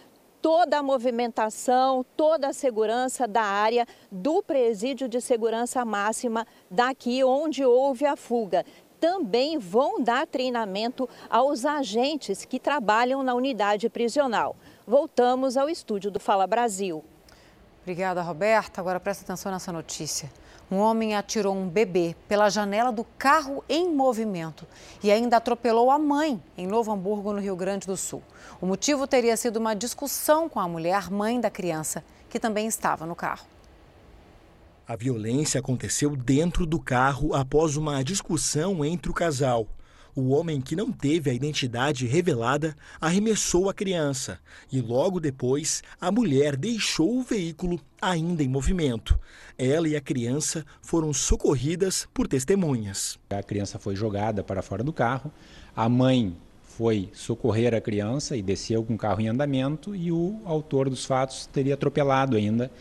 toda a movimentação, toda a segurança da área do presídio de segurança máxima daqui onde houve a fuga. Também vão dar treinamento aos agentes que trabalham na unidade prisional. Voltamos ao estúdio do Fala Brasil. Obrigada, Roberta. Agora presta atenção nessa notícia. Um homem atirou um bebê pela janela do carro em movimento e ainda atropelou a mãe em Novo Hamburgo, no Rio Grande do Sul. O motivo teria sido uma discussão com a mulher mãe da criança, que também estava no carro. A violência aconteceu dentro do carro após uma discussão entre o casal. O homem, que não teve a identidade revelada, arremessou a criança e logo depois a mulher deixou o veículo ainda em movimento. Ela e a criança foram socorridas por testemunhas. A criança foi jogada para fora do carro, a mãe foi socorrer a criança e desceu com o carro em andamento e o autor dos fatos teria atropelado ainda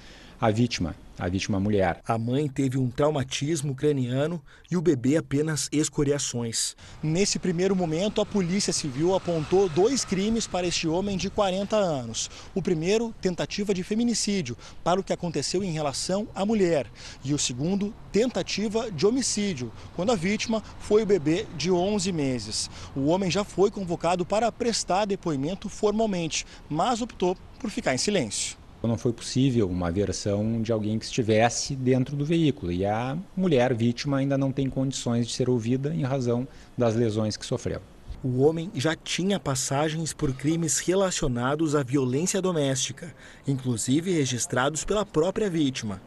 a vítima a vítima mulher. A mãe teve um traumatismo craniano e o bebê apenas escoriações. Nesse primeiro momento, a Polícia Civil apontou dois crimes para este homem de 40 anos. O primeiro, tentativa de feminicídio, para o que aconteceu em relação à mulher. E o segundo, tentativa de homicídio, quando a vítima foi o bebê de 11 meses. O homem já foi convocado para prestar depoimento formalmente, mas optou por ficar em silêncio. Não foi possível uma versão de alguém que estivesse dentro do veículo e a mulher vítima ainda não tem condições de ser ouvida em razão das lesões que sofreu. O homem já tinha passagens por crimes relacionados à violência doméstica, inclusive registrados pela própria vítima.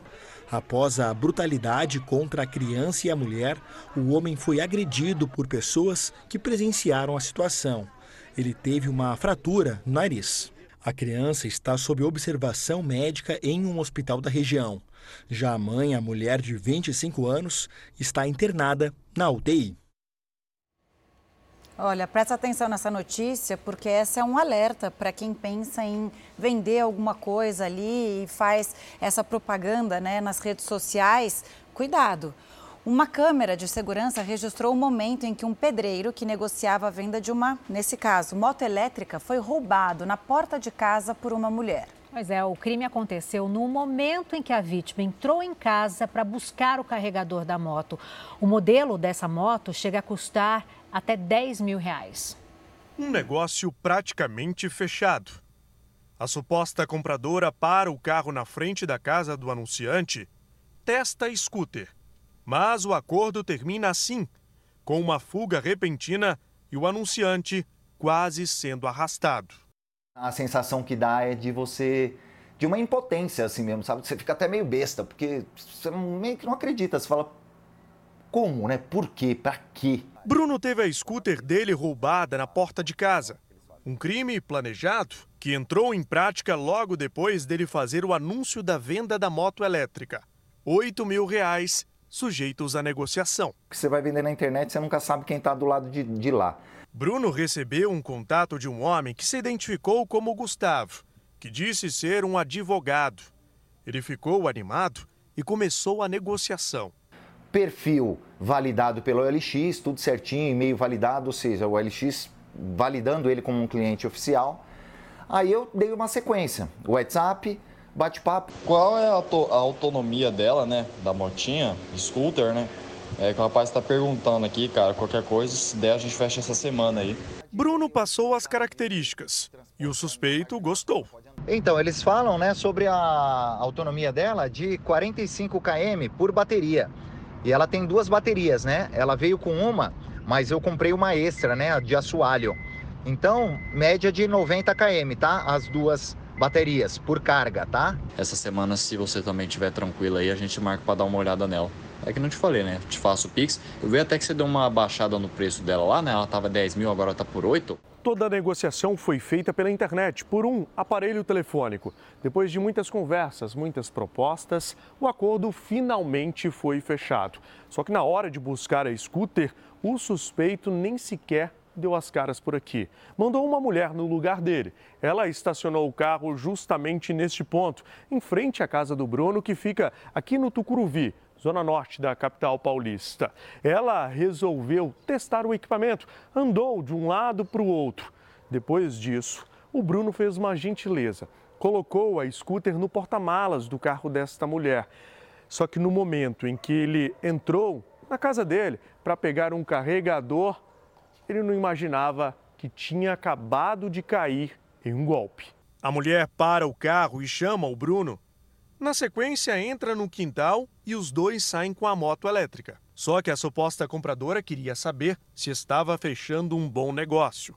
Após a brutalidade contra a criança e a mulher, o homem foi agredido por pessoas que presenciaram a situação. Ele teve uma fratura no nariz. A criança está sob observação médica em um hospital da região. Já a mãe, a mulher de 25 anos, está internada na UTI. Olha, presta atenção nessa notícia, porque essa é um alerta para quem pensa em vender alguma coisa ali e faz essa propaganda né, nas redes sociais. Cuidado! Uma câmera de segurança registrou o momento em que um pedreiro que negociava a venda de uma, nesse caso, moto elétrica, foi roubado na porta de casa por uma mulher. Pois é, o crime aconteceu no momento em que a vítima entrou em casa para buscar o carregador da moto. O modelo dessa moto chega a custar até 10 mil reais. Um negócio praticamente fechado. A suposta compradora para o carro na frente da casa do anunciante, testa scooter mas o acordo termina assim, com uma fuga repentina e o anunciante quase sendo arrastado. A sensação que dá é de você de uma impotência assim mesmo, sabe? Você fica até meio besta, porque você meio que não acredita, você fala como, né? Por quê? Para quê? Bruno teve a scooter dele roubada na porta de casa. Um crime planejado que entrou em prática logo depois dele fazer o anúncio da venda da moto elétrica. 8 mil reais sujeitos à negociação. Você vai vender na internet, você nunca sabe quem está do lado de, de lá. Bruno recebeu um contato de um homem que se identificou como Gustavo, que disse ser um advogado. Ele ficou animado e começou a negociação. Perfil validado pelo OLX, tudo certinho, e-mail validado, ou seja, o OLX validando ele como um cliente oficial. Aí eu dei uma sequência: WhatsApp, bate-papo. Qual é a, a, autonomia dela, né? Da motinha, scooter, né? É que o rapaz está perguntando aqui, cara. Qualquer coisa, se der, a gente fecha essa semana aí. Bruno passou as características e o suspeito gostou. Então, eles falam né, sobre a autonomia dela de 45 km por bateria. E ela tem duas baterias, né? Ela veio com uma, mas eu comprei uma extra, né, de assoalho. Então, média de 90 km, tá? As duas baterias por carga, tá? Essa semana, se você também estiver tranquilo aí, a gente marca para dar uma olhada nela. É que não te falei, né? Te faço o Pix. Eu vi até que você deu uma baixada no preço dela lá, né? Ela tava 10 mil, agora tá por 8. Toda a negociação foi feita pela internet, por um aparelho telefônico. Depois de muitas conversas, muitas propostas, o acordo finalmente foi fechado. Só que na hora de buscar a scooter, o suspeito nem sequer deu as caras por aqui. Mandou uma mulher no lugar dele. Ela estacionou o carro justamente neste ponto, em frente à casa do Bruno, que fica aqui no Tucuruvi, zona norte da capital paulista. Ela resolveu testar o equipamento, andou de um lado para o outro. Depois disso, o Bruno fez uma gentileza. Colocou a scooter no porta-malas do carro desta mulher. Só que no momento em que ele entrou na casa dele para pegar um carregador, ele não imaginava que tinha acabado de cair em um golpe. A mulher para o carro e chama o Bruno. Na sequência, entra no quintal e os dois saem com a moto elétrica. Só que a suposta compradora queria saber se estava fechando um bom negócio.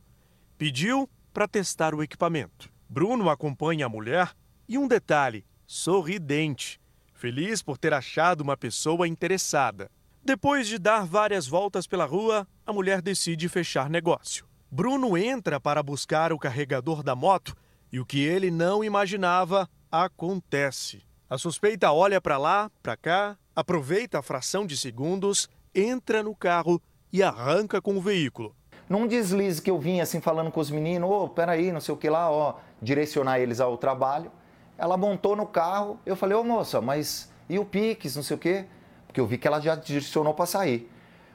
Pediu para testar o equipamento. Bruno acompanha a mulher e um detalhe: sorridente, feliz por ter achado uma pessoa interessada. Depois de dar várias voltas pela rua, a mulher decide fechar negócio. Bruno entra para buscar o carregador da moto e o que ele não imaginava acontece. A suspeita olha para lá, para cá, aproveita a fração de segundos, entra no carro e arranca com o veículo. Num deslize que eu vinha assim falando com os meninos, ô, oh, peraí, não sei o que lá, ó, direcionar eles ao trabalho. Ela montou no carro, eu falei, ô oh, moça, mas e o Pix, não sei o quê? Porque eu vi que ela já direcionou para sair.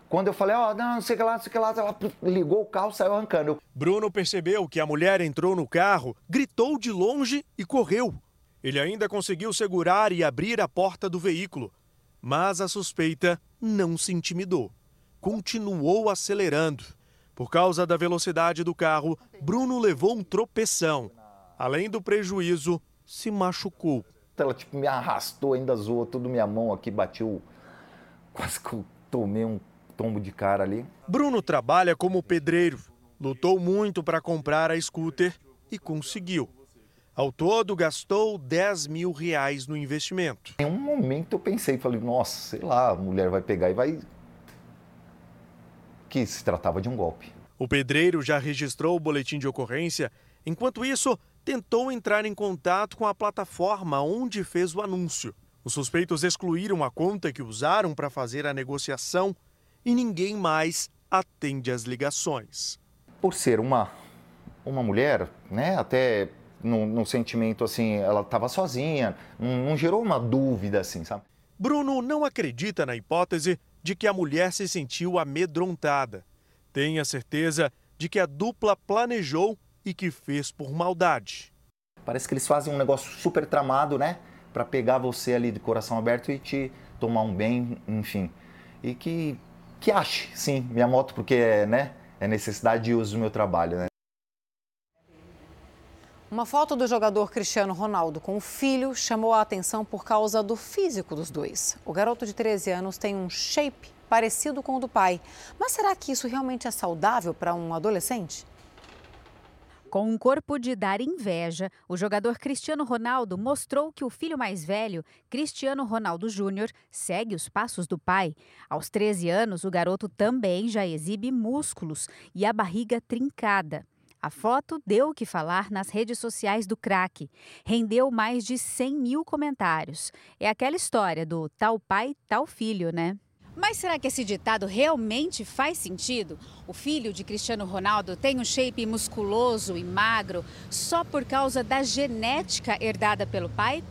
Quando eu falei, ó, oh, não, não sei o que lá, não sei o que lá, ela ligou o carro, saiu arrancando. Bruno percebeu que a mulher entrou no carro, gritou de longe e correu. Ele ainda conseguiu segurar e abrir a porta do veículo, mas a suspeita não se intimidou. Continuou acelerando. Por causa da velocidade do carro, Bruno levou um tropeção. Além do prejuízo, se machucou. Ela tipo, me arrastou, ainda zoou tudo minha mão aqui, bateu quase que eu tomei um tombo de cara ali. Bruno trabalha como pedreiro. Lutou muito para comprar a scooter e conseguiu. Ao todo, gastou 10 mil reais no investimento. Em um momento eu pensei, falei, nossa, sei lá, a mulher vai pegar e vai. Que se tratava de um golpe. O pedreiro já registrou o boletim de ocorrência. Enquanto isso, tentou entrar em contato com a plataforma onde fez o anúncio. Os suspeitos excluíram a conta que usaram para fazer a negociação e ninguém mais atende às ligações. Por ser uma, uma mulher, né, até no, sentimento assim, ela estava sozinha, não, não gerou uma dúvida assim, sabe? Bruno não acredita na hipótese de que a mulher se sentiu amedrontada. Tem a certeza de que a dupla planejou e que fez por maldade. Parece que eles fazem um negócio super tramado, né? Para pegar você ali de coração aberto e te tomar um bem, enfim. E que, que ache, sim, minha moto, porque é, né, é necessidade de uso do meu trabalho, né? Uma foto do jogador Cristiano Ronaldo com o filho chamou a atenção por causa do físico dos dois. O garoto de 13 anos tem um shape parecido com o do pai. Mas será que isso realmente é saudável para um adolescente? Com um corpo de dar inveja, o jogador Cristiano Ronaldo mostrou que o filho mais velho, Cristiano Ronaldo Júnior, segue os passos do pai. Aos 13 anos, o garoto também já exibe músculos e a barriga trincada. A foto deu o que falar nas redes sociais do craque. Rendeu mais de 100 mil comentários. É aquela história do tal pai, tal filho, né? Mas será que esse ditado realmente faz sentido? O filho de Cristiano Ronaldo tem um shape musculoso e magro só por causa da genética herdada pelo pai?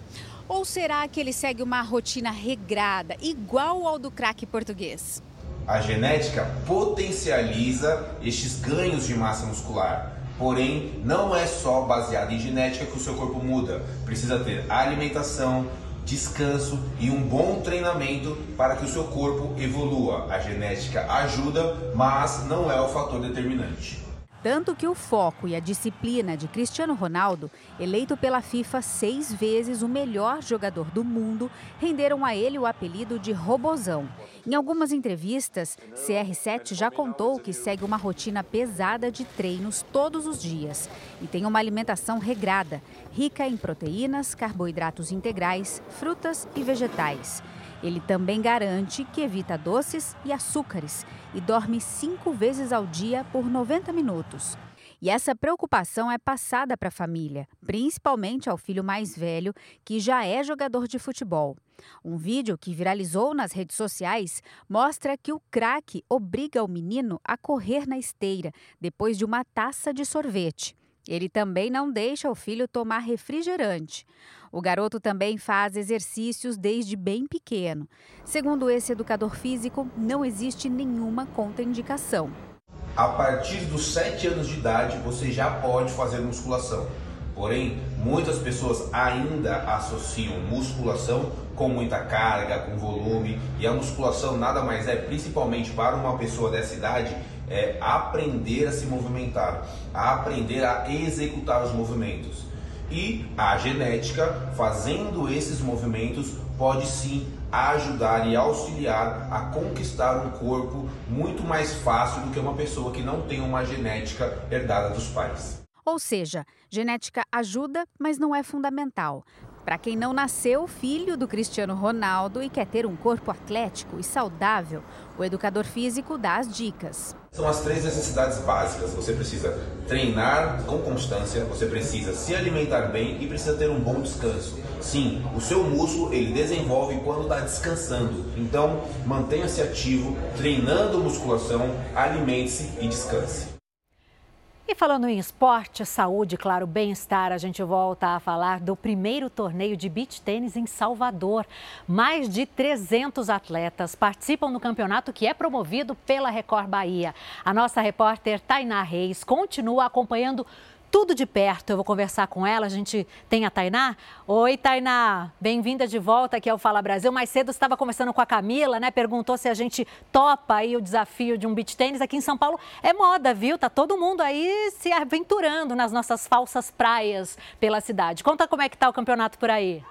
Ou será que ele segue uma rotina regrada, igual ao do craque português? A genética potencializa estes ganhos de massa muscular. Porém, não é só baseado em genética que o seu corpo muda. Precisa ter alimentação, descanso e um bom treinamento para que o seu corpo evolua. A genética ajuda, mas não é o fator determinante. Tanto que o foco e a disciplina de Cristiano Ronaldo, eleito pela FIFA seis vezes o melhor jogador do mundo, renderam a ele o apelido de Robozão. Em algumas entrevistas, CR7 já contou que segue uma rotina pesada de treinos todos os dias e tem uma alimentação regrada, rica em proteínas, carboidratos integrais, frutas e vegetais. Ele também garante que evita doces e açúcares e dorme cinco vezes ao dia por 90 minutos. E essa preocupação é passada para a família, principalmente ao filho mais velho, que já é jogador de futebol. Um vídeo que viralizou nas redes sociais mostra que o craque obriga o menino a correr na esteira depois de uma taça de sorvete. Ele também não deixa o filho tomar refrigerante. O garoto também faz exercícios desde bem pequeno. Segundo esse educador físico, não existe nenhuma contraindicação. A partir dos 7 anos de idade, você já pode fazer musculação. Porém, muitas pessoas ainda associam musculação com muita carga, com volume, e a musculação nada mais é, principalmente para uma pessoa dessa idade, é aprender a se movimentar, a aprender a executar os movimentos. E a genética, fazendo esses movimentos, pode sim ajudar e auxiliar a conquistar um corpo muito mais fácil do que uma pessoa que não tem uma genética herdada dos pais. Ou seja, genética ajuda, mas não é fundamental. Para quem não nasceu filho do Cristiano Ronaldo e quer ter um corpo atlético e saudável, o educador físico dá as dicas. São as três necessidades básicas. Você precisa treinar com constância, você precisa se alimentar bem e precisa ter um bom descanso. Sim, o seu músculo ele desenvolve quando está descansando. Então, mantenha-se ativo, treinando musculação, alimente-se e descanse. E falando em esporte, saúde, claro, bem-estar, a gente volta a falar do primeiro torneio de beach tênis em Salvador. Mais de 300 atletas participam no campeonato que é promovido pela Record Bahia. A nossa repórter Tainá Reis continua acompanhando tudo de perto. Eu vou conversar com ela. A gente tem a Tainá. Oi, Tainá. Bem-vinda de volta aqui ao Fala Brasil. Mais cedo estava conversando com a Camila, né? Perguntou se a gente topa aí o desafio de um beach tênis aqui em São Paulo. É moda, viu? Tá todo mundo aí se aventurando nas nossas falsas praias pela cidade. Conta como é que tá o campeonato por aí.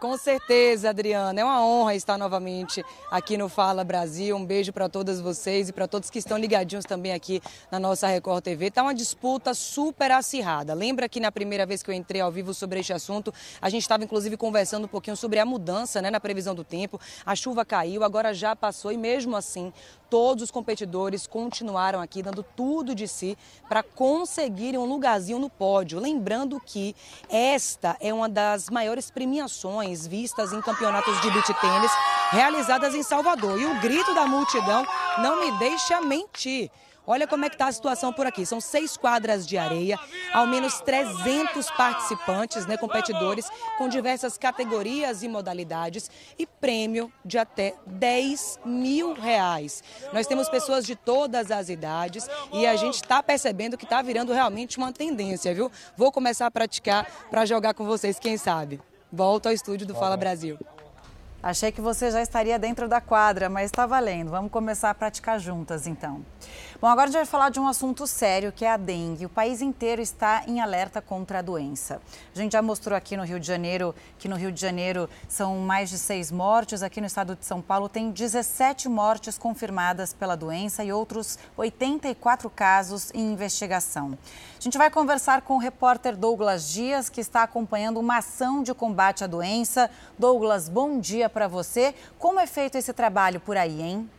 Com certeza, Adriana. É uma honra estar novamente aqui no Fala Brasil. Um beijo para todas vocês e para todos que estão ligadinhos também aqui na nossa Record TV. Está uma disputa super acirrada. Lembra que na primeira vez que eu entrei ao vivo sobre este assunto, a gente estava inclusive conversando um pouquinho sobre a mudança né, na previsão do tempo. A chuva caiu, agora já passou e mesmo assim todos os competidores continuaram aqui dando tudo de si para conseguirem um lugarzinho no pódio. Lembrando que esta é uma das maiores premiações vistas em campeonatos de beach tênis realizadas em Salvador. E o grito da multidão não me deixa mentir. Olha como é que está a situação por aqui. São seis quadras de areia, ao menos 300 participantes, né, competidores, com diversas categorias e modalidades e prêmio de até 10 mil reais. Nós temos pessoas de todas as idades e a gente está percebendo que está virando realmente uma tendência, viu? Vou começar a praticar para jogar com vocês, quem sabe. Volto ao estúdio do Fala Brasil. Achei que você já estaria dentro da quadra, mas está valendo. Vamos começar a praticar juntas, então. Bom, agora a gente vai falar de um assunto sério, que é a dengue. O país inteiro está em alerta contra a doença. A gente já mostrou aqui no Rio de Janeiro que no Rio de Janeiro são mais de seis mortes. Aqui no estado de São Paulo tem 17 mortes confirmadas pela doença e outros 84 casos em investigação. A gente vai conversar com o repórter Douglas Dias, que está acompanhando uma ação de combate à doença. Douglas, bom dia para você. Como é feito esse trabalho por aí, hein?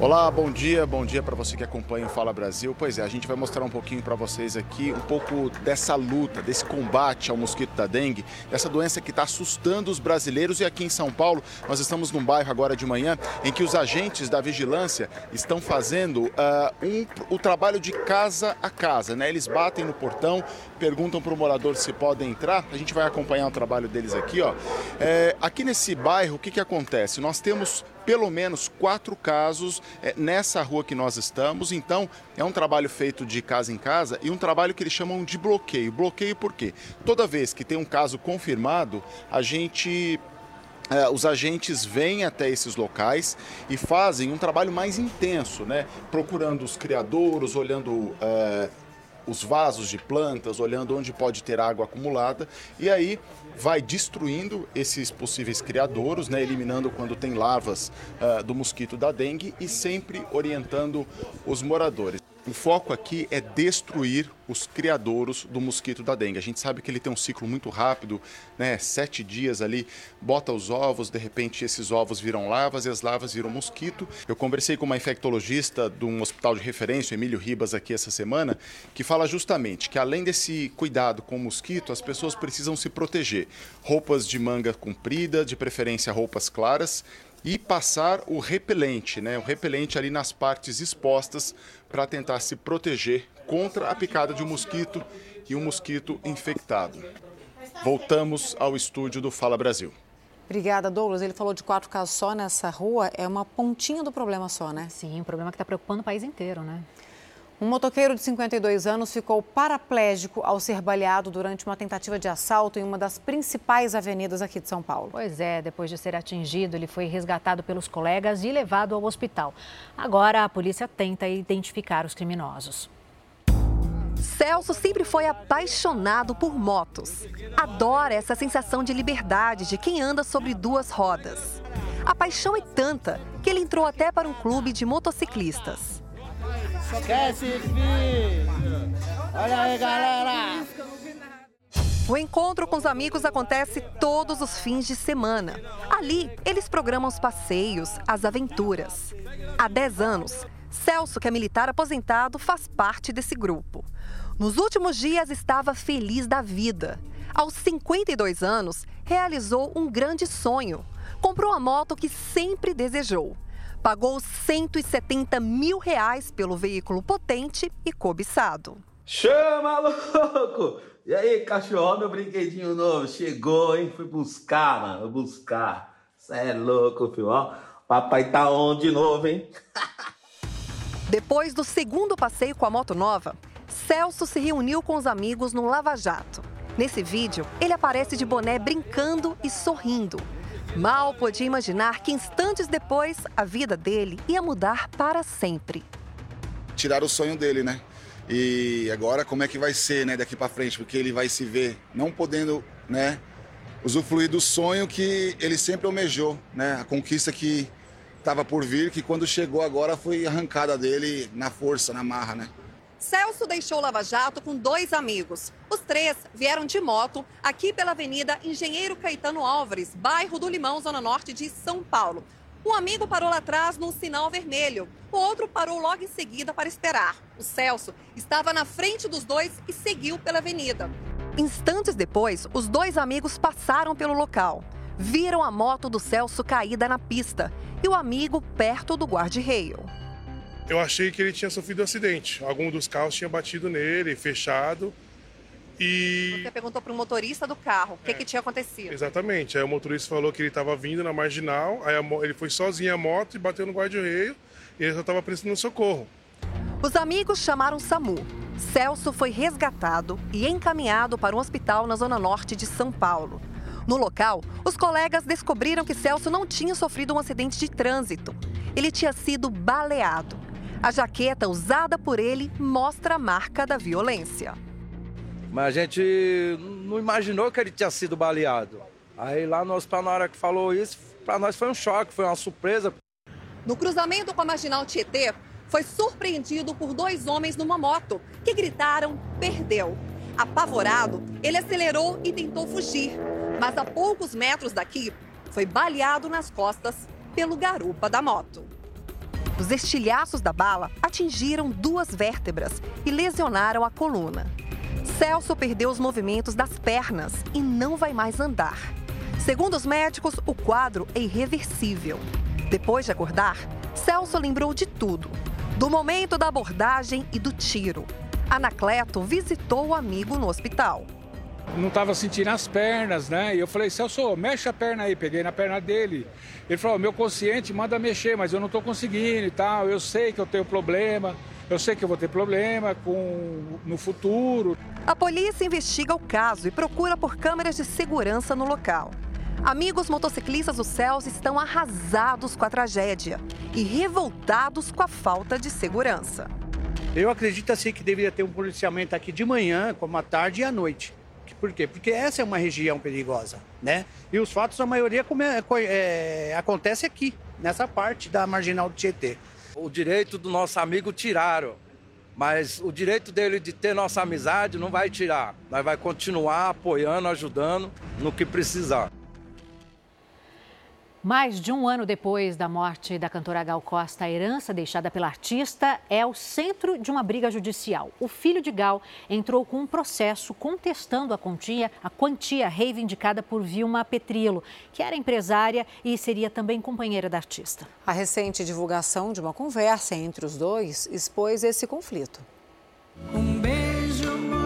Olá, bom dia, bom dia para você que acompanha o Fala Brasil. Pois é, a gente vai mostrar um pouquinho para vocês aqui um pouco dessa luta, desse combate ao mosquito da dengue, dessa doença que está assustando os brasileiros. E aqui em São Paulo, nós estamos num bairro agora de manhã em que os agentes da vigilância estão fazendo uh, um, o trabalho de casa a casa, né? Eles batem no portão, perguntam para o morador se podem entrar. A gente vai acompanhar o trabalho deles aqui, ó. É, aqui nesse bairro, o que, que acontece? Nós temos pelo menos quatro casos é, nessa rua que nós estamos. Então, é um trabalho feito de casa em casa e um trabalho que eles chamam de bloqueio. Bloqueio por quê? Toda vez que tem um caso confirmado, a gente é, os agentes vêm até esses locais e fazem um trabalho mais intenso, né? Procurando os criadouros, olhando é, os vasos de plantas, olhando onde pode ter água acumulada e aí vai destruindo esses possíveis criadouros, né? eliminando quando tem larvas uh, do mosquito da dengue e sempre orientando os moradores. O foco aqui é destruir os criadouros do mosquito da dengue. A gente sabe que ele tem um ciclo muito rápido, né? Sete dias ali, bota os ovos, de repente esses ovos viram larvas e as larvas viram mosquito. Eu conversei com uma infectologista de um hospital de referência, Emílio Ribas, aqui essa semana, que fala justamente que além desse cuidado com o mosquito, as pessoas precisam se proteger. Roupas de manga comprida, de preferência roupas claras, e passar o repelente, né? O repelente ali nas partes expostas para tentar se proteger contra a picada de um mosquito e um mosquito infectado. Voltamos ao estúdio do Fala Brasil. Obrigada, Douglas. Ele falou de quatro casos só nessa rua. É uma pontinha do problema só, né? Sim, um problema que está preocupando o país inteiro, né? Um motoqueiro de 52 anos ficou paraplégico ao ser baleado durante uma tentativa de assalto em uma das principais avenidas aqui de São Paulo. Pois é, depois de ser atingido, ele foi resgatado pelos colegas e levado ao hospital. Agora a polícia tenta identificar os criminosos. Celso sempre foi apaixonado por motos. Adora essa sensação de liberdade de quem anda sobre duas rodas. A paixão é tanta que ele entrou até para um clube de motociclistas. Esquece, filho! Olha aí, galera! O encontro com os amigos acontece todos os fins de semana. Ali, eles programam os passeios, as aventuras. Há 10 anos, Celso, que é militar aposentado, faz parte desse grupo. Nos últimos dias, estava feliz da vida. Aos 52 anos, realizou um grande sonho. Comprou a moto que sempre desejou pagou 170 mil reais pelo veículo potente e cobiçado. Chama, louco! E aí, cachorro, meu brinquedinho novo? Chegou, hein? Fui buscar, mano, buscar. Cê é louco, filho, ó. Papai tá on de novo, hein? Depois do segundo passeio com a moto nova, Celso se reuniu com os amigos no Lava Jato. Nesse vídeo, ele aparece de boné brincando e sorrindo. Mal podia imaginar que instantes depois a vida dele ia mudar para sempre. Tirar o sonho dele, né? E agora como é que vai ser, né, daqui para frente, porque ele vai se ver não podendo, né, usufruir do sonho que ele sempre almejou, né? A conquista que estava por vir, que quando chegou agora foi arrancada dele na força, na marra, né? Celso deixou Lava Jato com dois amigos. Os três vieram de moto aqui pela Avenida Engenheiro Caetano Álvares, bairro do Limão, Zona Norte de São Paulo. Um amigo parou lá atrás no sinal vermelho. O outro parou logo em seguida para esperar. O Celso estava na frente dos dois e seguiu pela avenida. Instantes depois, os dois amigos passaram pelo local. Viram a moto do Celso caída na pista e o amigo perto do guarda-reio eu achei que ele tinha sofrido um acidente. Algum dos carros tinha batido nele, fechado. E... Você perguntou para o motorista do carro o que, é, que tinha acontecido. Exatamente. Aí o motorista falou que ele estava vindo na marginal, aí ele foi sozinho a moto e bateu no guarda-reio e ele só estava prestando socorro. Os amigos chamaram SAMU. Celso foi resgatado e encaminhado para um hospital na zona norte de São Paulo. No local, os colegas descobriram que Celso não tinha sofrido um acidente de trânsito. Ele tinha sido baleado. A jaqueta usada por ele mostra a marca da violência. Mas a gente não imaginou que ele tinha sido baleado. Aí lá no hospital, na hora que falou isso, para nós foi um choque, foi uma surpresa. No cruzamento com a marginal Tietê, foi surpreendido por dois homens numa moto que gritaram: perdeu. Apavorado, ele acelerou e tentou fugir, mas a poucos metros daqui foi baleado nas costas pelo garupa da moto. Os estilhaços da bala atingiram duas vértebras e lesionaram a coluna. Celso perdeu os movimentos das pernas e não vai mais andar. Segundo os médicos, o quadro é irreversível. Depois de acordar, Celso lembrou de tudo: do momento da abordagem e do tiro. Anacleto visitou o amigo no hospital. Não estava sentindo as pernas, né? E eu falei, Celso, mexe a perna aí. Peguei na perna dele. Ele falou: meu consciente manda mexer, mas eu não estou conseguindo e tal. Eu sei que eu tenho problema, eu sei que eu vou ter problema com no futuro. A polícia investiga o caso e procura por câmeras de segurança no local. Amigos motociclistas do Céus estão arrasados com a tragédia e revoltados com a falta de segurança. Eu acredito assim que deveria ter um policiamento aqui de manhã, como à tarde e à noite. Por quê? Porque essa é uma região perigosa, né? E os fatos, a maioria, come, é, acontece aqui, nessa parte da marginal do Tietê. O direito do nosso amigo tiraram, mas o direito dele de ter nossa amizade não vai tirar. Nós vai continuar apoiando, ajudando no que precisar. Mais de um ano depois da morte da cantora Gal Costa, a herança deixada pela artista é o centro de uma briga judicial. O filho de Gal entrou com um processo contestando a quantia, a quantia reivindicada por Vilma Petrilo, que era empresária e seria também companheira da artista. A recente divulgação de uma conversa entre os dois expôs esse conflito. Um beijo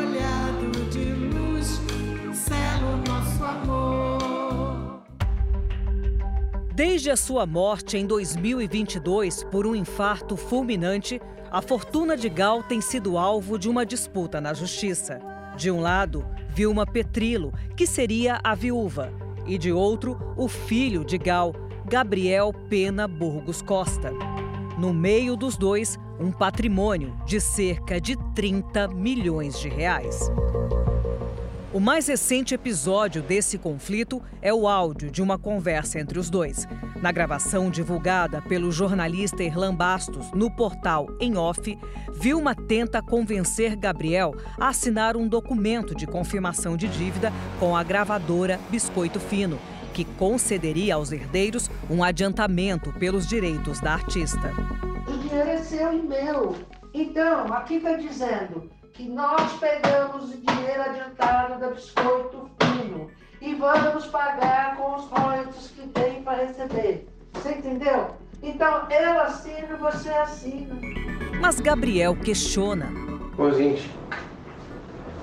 Desde a sua morte em 2022 por um infarto fulminante, a fortuna de Gal tem sido alvo de uma disputa na justiça. De um lado, Vilma Petrilo, que seria a viúva, e de outro, o filho de Gal, Gabriel Pena Burgos Costa. No meio dos dois, um patrimônio de cerca de 30 milhões de reais. O mais recente episódio desse conflito é o áudio de uma conversa entre os dois. Na gravação divulgada pelo jornalista Erlan Bastos no portal Em Off, Vilma tenta convencer Gabriel a assinar um documento de confirmação de dívida com a gravadora Biscoito Fino, que concederia aos herdeiros um adiantamento pelos direitos da artista. O dinheiro é seu e meu. Então, aqui está dizendo que nós pegamos o dinheiro adiantado da Biscoito Fino e vamos pagar com os royalties que tem para receber. Você entendeu? Então, eu assino, você assina. Mas Gabriel questiona. Ô, gente,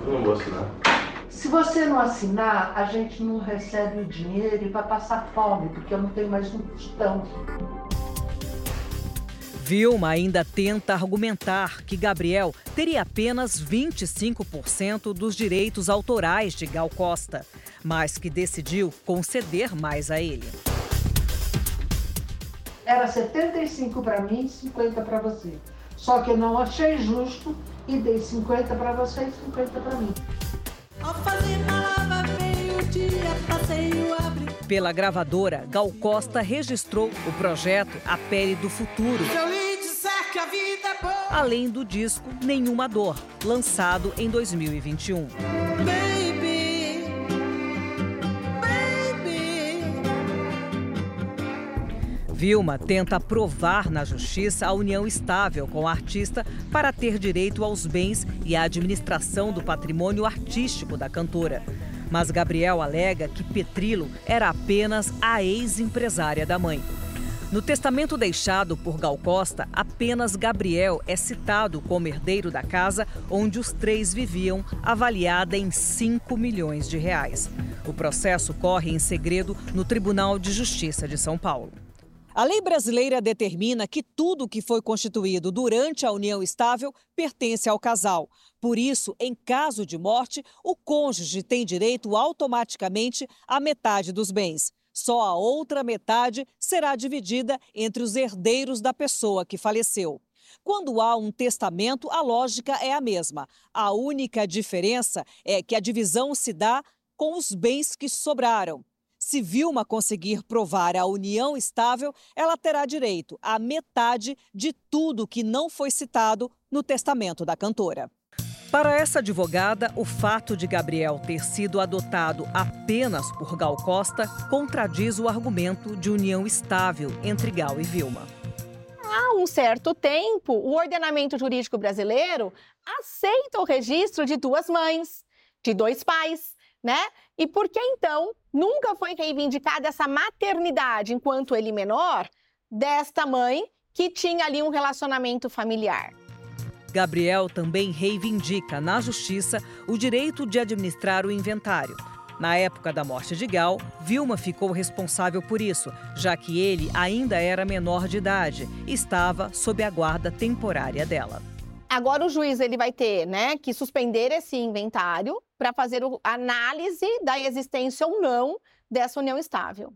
eu não vou assinar. Se você não assinar, a gente não recebe o dinheiro e vai passar fome, porque eu não tenho mais um tostão. Vilma ainda tenta argumentar que Gabriel teria apenas 25% dos direitos autorais de Gal Costa, mas que decidiu conceder mais a ele. Era 75 para mim e 50 para você. Só que eu não achei justo e dei 50 para você e 50 para mim. Pela gravadora, Gal Costa registrou o projeto A Pele do Futuro. É além do disco Nenhuma Dor, lançado em 2021. baby, baby. Vilma tenta provar na justiça a união estável com a artista para ter direito aos bens e à administração do patrimônio artístico da cantora. Mas Gabriel alega que Petrilo era apenas a ex-empresária da mãe. No testamento deixado por Gal Costa, apenas Gabriel é citado como herdeiro da casa onde os três viviam, avaliada em 5 milhões de reais. O processo corre em segredo no Tribunal de Justiça de São Paulo. A lei brasileira determina que tudo que foi constituído durante a união estável pertence ao casal. Por isso, em caso de morte, o cônjuge tem direito automaticamente à metade dos bens. Só a outra metade será dividida entre os herdeiros da pessoa que faleceu. Quando há um testamento, a lógica é a mesma. A única diferença é que a divisão se dá com os bens que sobraram. Se Vilma conseguir provar a união estável, ela terá direito à metade de tudo que não foi citado no testamento da cantora. Para essa advogada, o fato de Gabriel ter sido adotado apenas por Gal Costa contradiz o argumento de união estável entre Gal e Vilma. Há um certo tempo, o ordenamento jurídico brasileiro aceita o registro de duas mães, de dois pais, né? E por que então nunca foi reivindicada essa maternidade enquanto ele menor desta mãe que tinha ali um relacionamento familiar? Gabriel também reivindica na justiça o direito de administrar o inventário. Na época da morte de Gal, Vilma ficou responsável por isso, já que ele ainda era menor de idade e estava sob a guarda temporária dela. Agora o juiz ele vai ter, né, que suspender esse inventário para fazer a análise da existência ou não dessa união estável.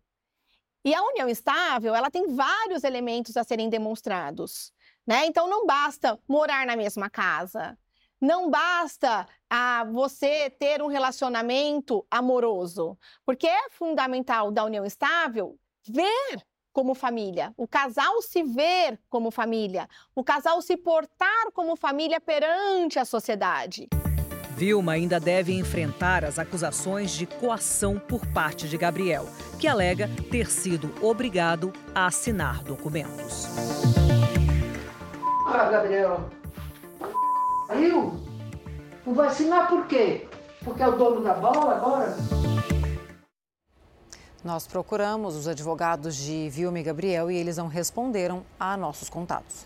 E a união estável, ela tem vários elementos a serem demonstrados, né? Então não basta morar na mesma casa, não basta ah, você ter um relacionamento amoroso, porque é fundamental da união estável ver como família, o casal se ver como família, o casal se portar como família perante a sociedade. Vilma ainda deve enfrentar as acusações de coação por parte de Gabriel, que alega ter sido obrigado a assinar documentos. Ah, Gabriel, saiu? Não vai assinar por quê? Porque é o dono da bola agora? Nós procuramos os advogados de Vilma e Gabriel e eles não responderam a nossos contatos.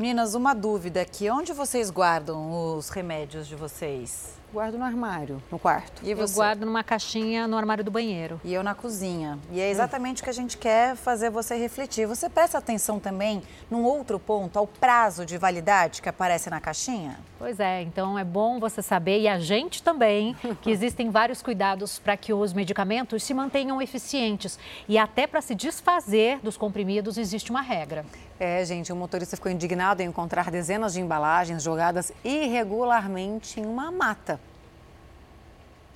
Meninas, uma dúvida aqui. Onde vocês guardam os remédios de vocês? Guardo no armário, no quarto. E eu guardo numa caixinha no armário do banheiro. E eu na cozinha. E é exatamente o que a gente quer fazer você refletir. Você presta atenção também num outro ponto, ao prazo de validade que aparece na caixinha? Pois é, então é bom você saber, e a gente também, que existem vários cuidados para que os medicamentos se mantenham eficientes. E até para se desfazer dos comprimidos existe uma regra. É, gente, o motorista ficou indignado em encontrar dezenas de embalagens jogadas irregularmente em uma mata.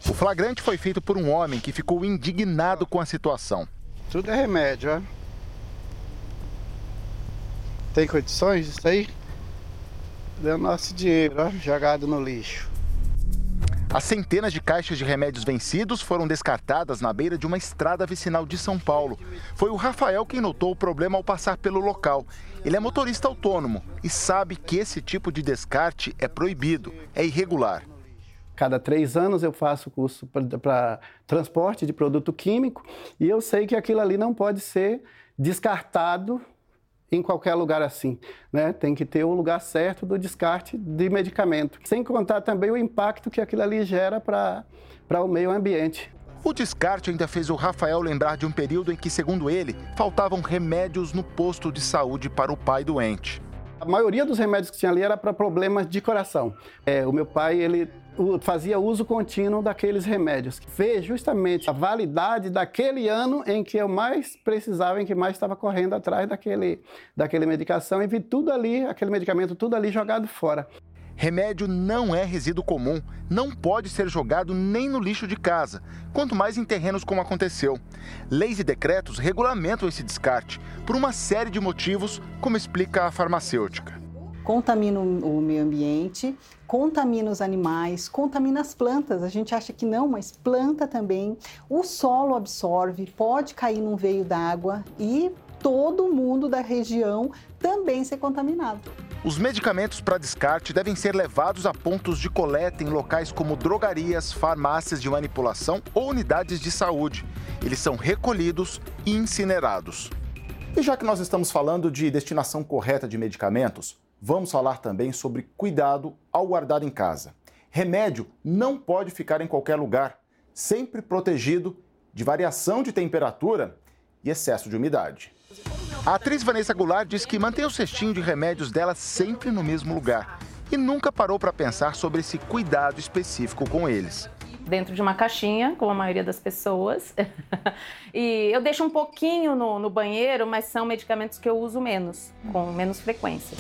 O flagrante foi feito por um homem que ficou indignado com a situação. Tudo é remédio, ó. Tem condições disso aí? Deu nosso dinheiro, ó, jogado no lixo. As centenas de caixas de remédios vencidos foram descartadas na beira de uma estrada vicinal de São Paulo. Foi o Rafael quem notou o problema ao passar pelo local. Ele é motorista autônomo e sabe que esse tipo de descarte é proibido, é irregular. Cada três anos eu faço curso para transporte de produto químico e eu sei que aquilo ali não pode ser descartado em qualquer lugar assim. Né? Tem que ter o lugar certo do descarte de medicamento. Sem contar também o impacto que aquilo ali gera para o meio ambiente. O descarte ainda fez o Rafael lembrar de um período em que, segundo ele, faltavam remédios no posto de saúde para o pai doente. A maioria dos remédios que tinha ali era para problemas de coração. É, o meu pai, ele fazia uso contínuo daqueles remédios. Ver justamente a validade daquele ano em que eu mais precisava, em que mais estava correndo atrás daquele, daquele medicação e vi tudo ali, aquele medicamento, tudo ali jogado fora. Remédio não é resíduo comum, não pode ser jogado nem no lixo de casa, quanto mais em terrenos como aconteceu. Leis e decretos regulamentam esse descarte, por uma série de motivos, como explica a farmacêutica contamina o meio ambiente, contamina os animais, contamina as plantas. A gente acha que não, mas planta também. O solo absorve, pode cair num veio d'água e todo mundo da região também ser contaminado. Os medicamentos para descarte devem ser levados a pontos de coleta em locais como drogarias, farmácias de manipulação ou unidades de saúde. Eles são recolhidos e incinerados. E já que nós estamos falando de destinação correta de medicamentos, vamos falar também sobre cuidado ao guardar em casa. Remédio não pode ficar em qualquer lugar, sempre protegido de variação de temperatura e excesso de umidade. A atriz Vanessa Goulart diz que mantém o cestinho de remédios dela sempre no mesmo lugar e nunca parou para pensar sobre esse cuidado específico com eles dentro de uma caixinha, como a maioria das pessoas. e eu deixo um pouquinho no, no, banheiro, mas são medicamentos que eu uso menos, com menos frequência.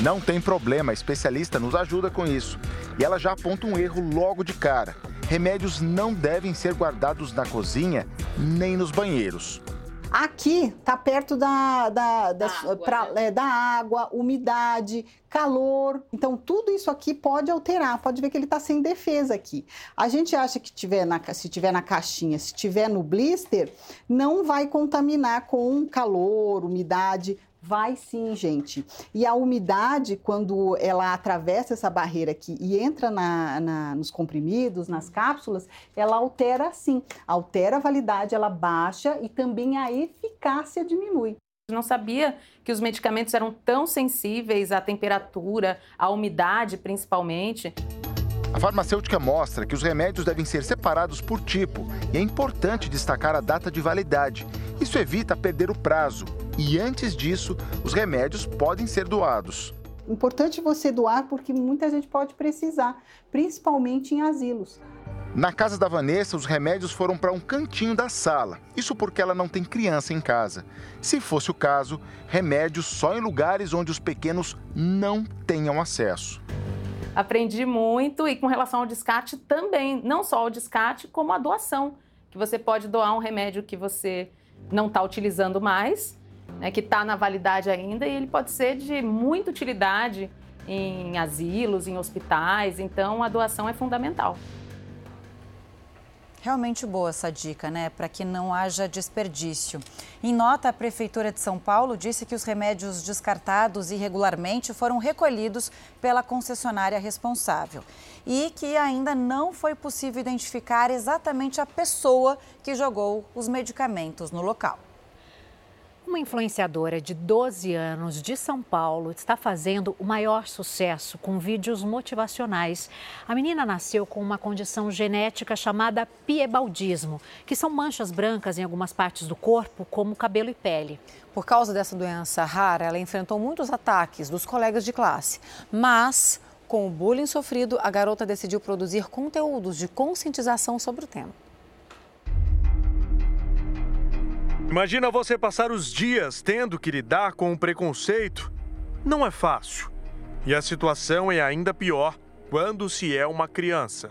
Não tem problema, a especialista nos ajuda com isso. E ela já aponta um erro logo de cara. Remédios não devem ser guardados na cozinha nem nos banheiros. Aqui está perto da, da, da, água, pra, né? é, da água, umidade, calor. Então, tudo isso aqui pode alterar. Pode ver que ele está sem defesa aqui. A gente acha que tiver na, se tiver na caixinha, se tiver no blister, não vai contaminar com calor, umidade. Vai sim, gente. E a umidade, quando ela atravessa essa barreira aqui e entra na, na, nos comprimidos, nas cápsulas, ela altera sim. Altera a validade, ela baixa e também a eficácia diminui. Não sabia que os medicamentos eram tão sensíveis à temperatura, à umidade principalmente. A farmacêutica mostra que os remédios devem ser separados por tipo e é importante destacar a data de validade. Isso evita perder o prazo e antes disso, os remédios podem ser doados. Importante você doar porque muita gente pode precisar, principalmente em asilos. Na casa da Vanessa, os remédios foram para um cantinho da sala. Isso porque ela não tem criança em casa. Se fosse o caso, remédios só em lugares onde os pequenos não tenham acesso. Aprendi muito e com relação ao descarte também, não só o descarte, como a doação, que você pode doar um remédio que você não está utilizando mais, né, que está na validade ainda, e ele pode ser de muita utilidade em asilos, em hospitais, então a doação é fundamental. Realmente boa essa dica, né? Para que não haja desperdício. Em nota, a Prefeitura de São Paulo disse que os remédios descartados irregularmente foram recolhidos pela concessionária responsável e que ainda não foi possível identificar exatamente a pessoa que jogou os medicamentos no local. Uma influenciadora de 12 anos de São Paulo está fazendo o maior sucesso com vídeos motivacionais. A menina nasceu com uma condição genética chamada piebaldismo, que são manchas brancas em algumas partes do corpo, como cabelo e pele. Por causa dessa doença rara, ela enfrentou muitos ataques dos colegas de classe, mas com o bullying sofrido, a garota decidiu produzir conteúdos de conscientização sobre o tema. Imagina você passar os dias tendo que lidar com o preconceito. Não é fácil. E a situação é ainda pior quando se é uma criança.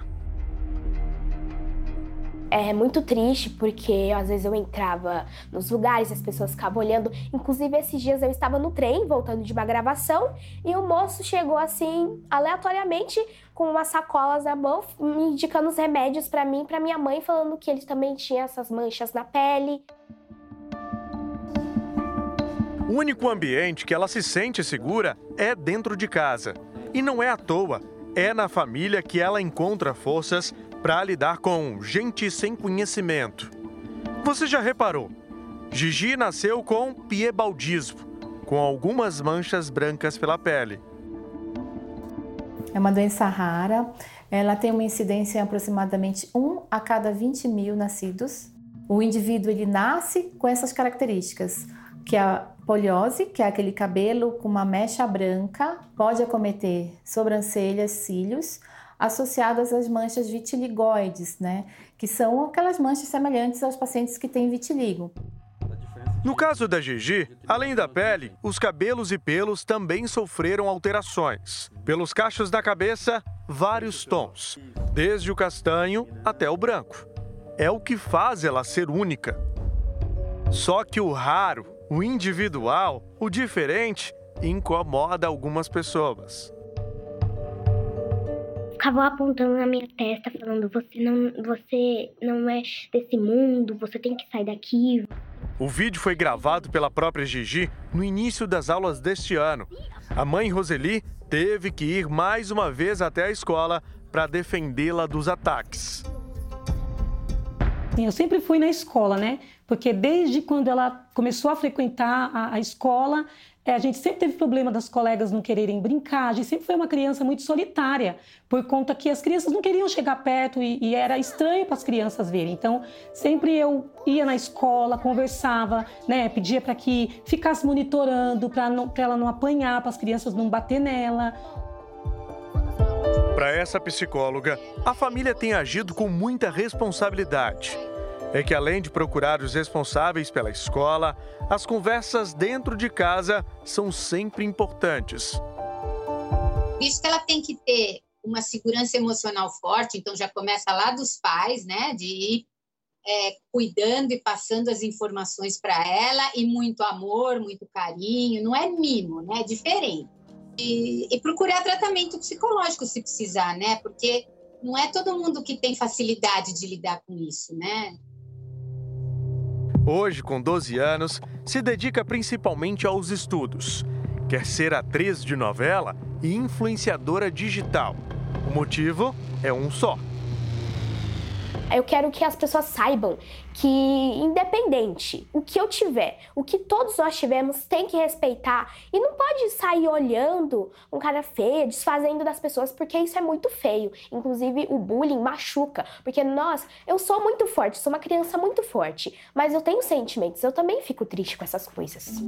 É muito triste porque às vezes eu entrava nos lugares, as pessoas ficavam olhando. Inclusive, esses dias eu estava no trem, voltando de uma gravação, e o moço chegou assim, aleatoriamente, com umas sacolas na mão, me indicando os remédios para mim e para minha mãe, falando que ele também tinha essas manchas na pele. O único ambiente que ela se sente segura é dentro de casa. E não é à toa, é na família que ela encontra forças para lidar com gente sem conhecimento. Você já reparou? Gigi nasceu com piebaldismo, com algumas manchas brancas pela pele. É uma doença rara, ela tem uma incidência em aproximadamente 1 a cada 20 mil nascidos. O indivíduo ele nasce com essas características, que é poliose, que é aquele cabelo com uma mecha branca, pode acometer sobrancelhas, cílios, associadas às manchas vitiligoides, né? Que são aquelas manchas semelhantes aos pacientes que têm vitiligo. No caso da Gigi, além da pele, os cabelos e pelos também sofreram alterações. Pelos cachos da cabeça, vários tons, desde o castanho até o branco. É o que faz ela ser única. Só que o raro, o individual, o diferente, incomoda algumas pessoas. Ficavam apontando na minha testa, falando: você não, você não é desse mundo, você tem que sair daqui. O vídeo foi gravado pela própria Gigi no início das aulas deste ano. A mãe Roseli teve que ir mais uma vez até a escola para defendê-la dos ataques. Eu sempre fui na escola, né? Porque desde quando ela começou a frequentar a, a escola, é, a gente sempre teve problema das colegas não quererem brincar. A gente sempre foi uma criança muito solitária, por conta que as crianças não queriam chegar perto e, e era estranho para as crianças verem. Então, sempre eu ia na escola, conversava, né, pedia para que ficasse monitorando, para ela não apanhar, para as crianças não bater nela. Para essa psicóloga, a família tem agido com muita responsabilidade é que, além de procurar os responsáveis pela escola, as conversas dentro de casa são sempre importantes. Isso que ela tem que ter uma segurança emocional forte, então já começa lá dos pais, né, de ir é, cuidando e passando as informações para ela, e muito amor, muito carinho, não é mimo, né, é diferente. E, e procurar tratamento psicológico se precisar, né, porque não é todo mundo que tem facilidade de lidar com isso, né? Hoje, com 12 anos, se dedica principalmente aos estudos. Quer ser atriz de novela e influenciadora digital. O motivo é um só: eu quero que as pessoas saibam que, independente, o que eu tiver, o que todos nós tivemos, tem que respeitar. E não pode sair olhando um cara feio, desfazendo das pessoas, porque isso é muito feio. Inclusive, o bullying machuca. Porque nós, eu sou muito forte, sou uma criança muito forte, mas eu tenho sentimentos, eu também fico triste com essas coisas.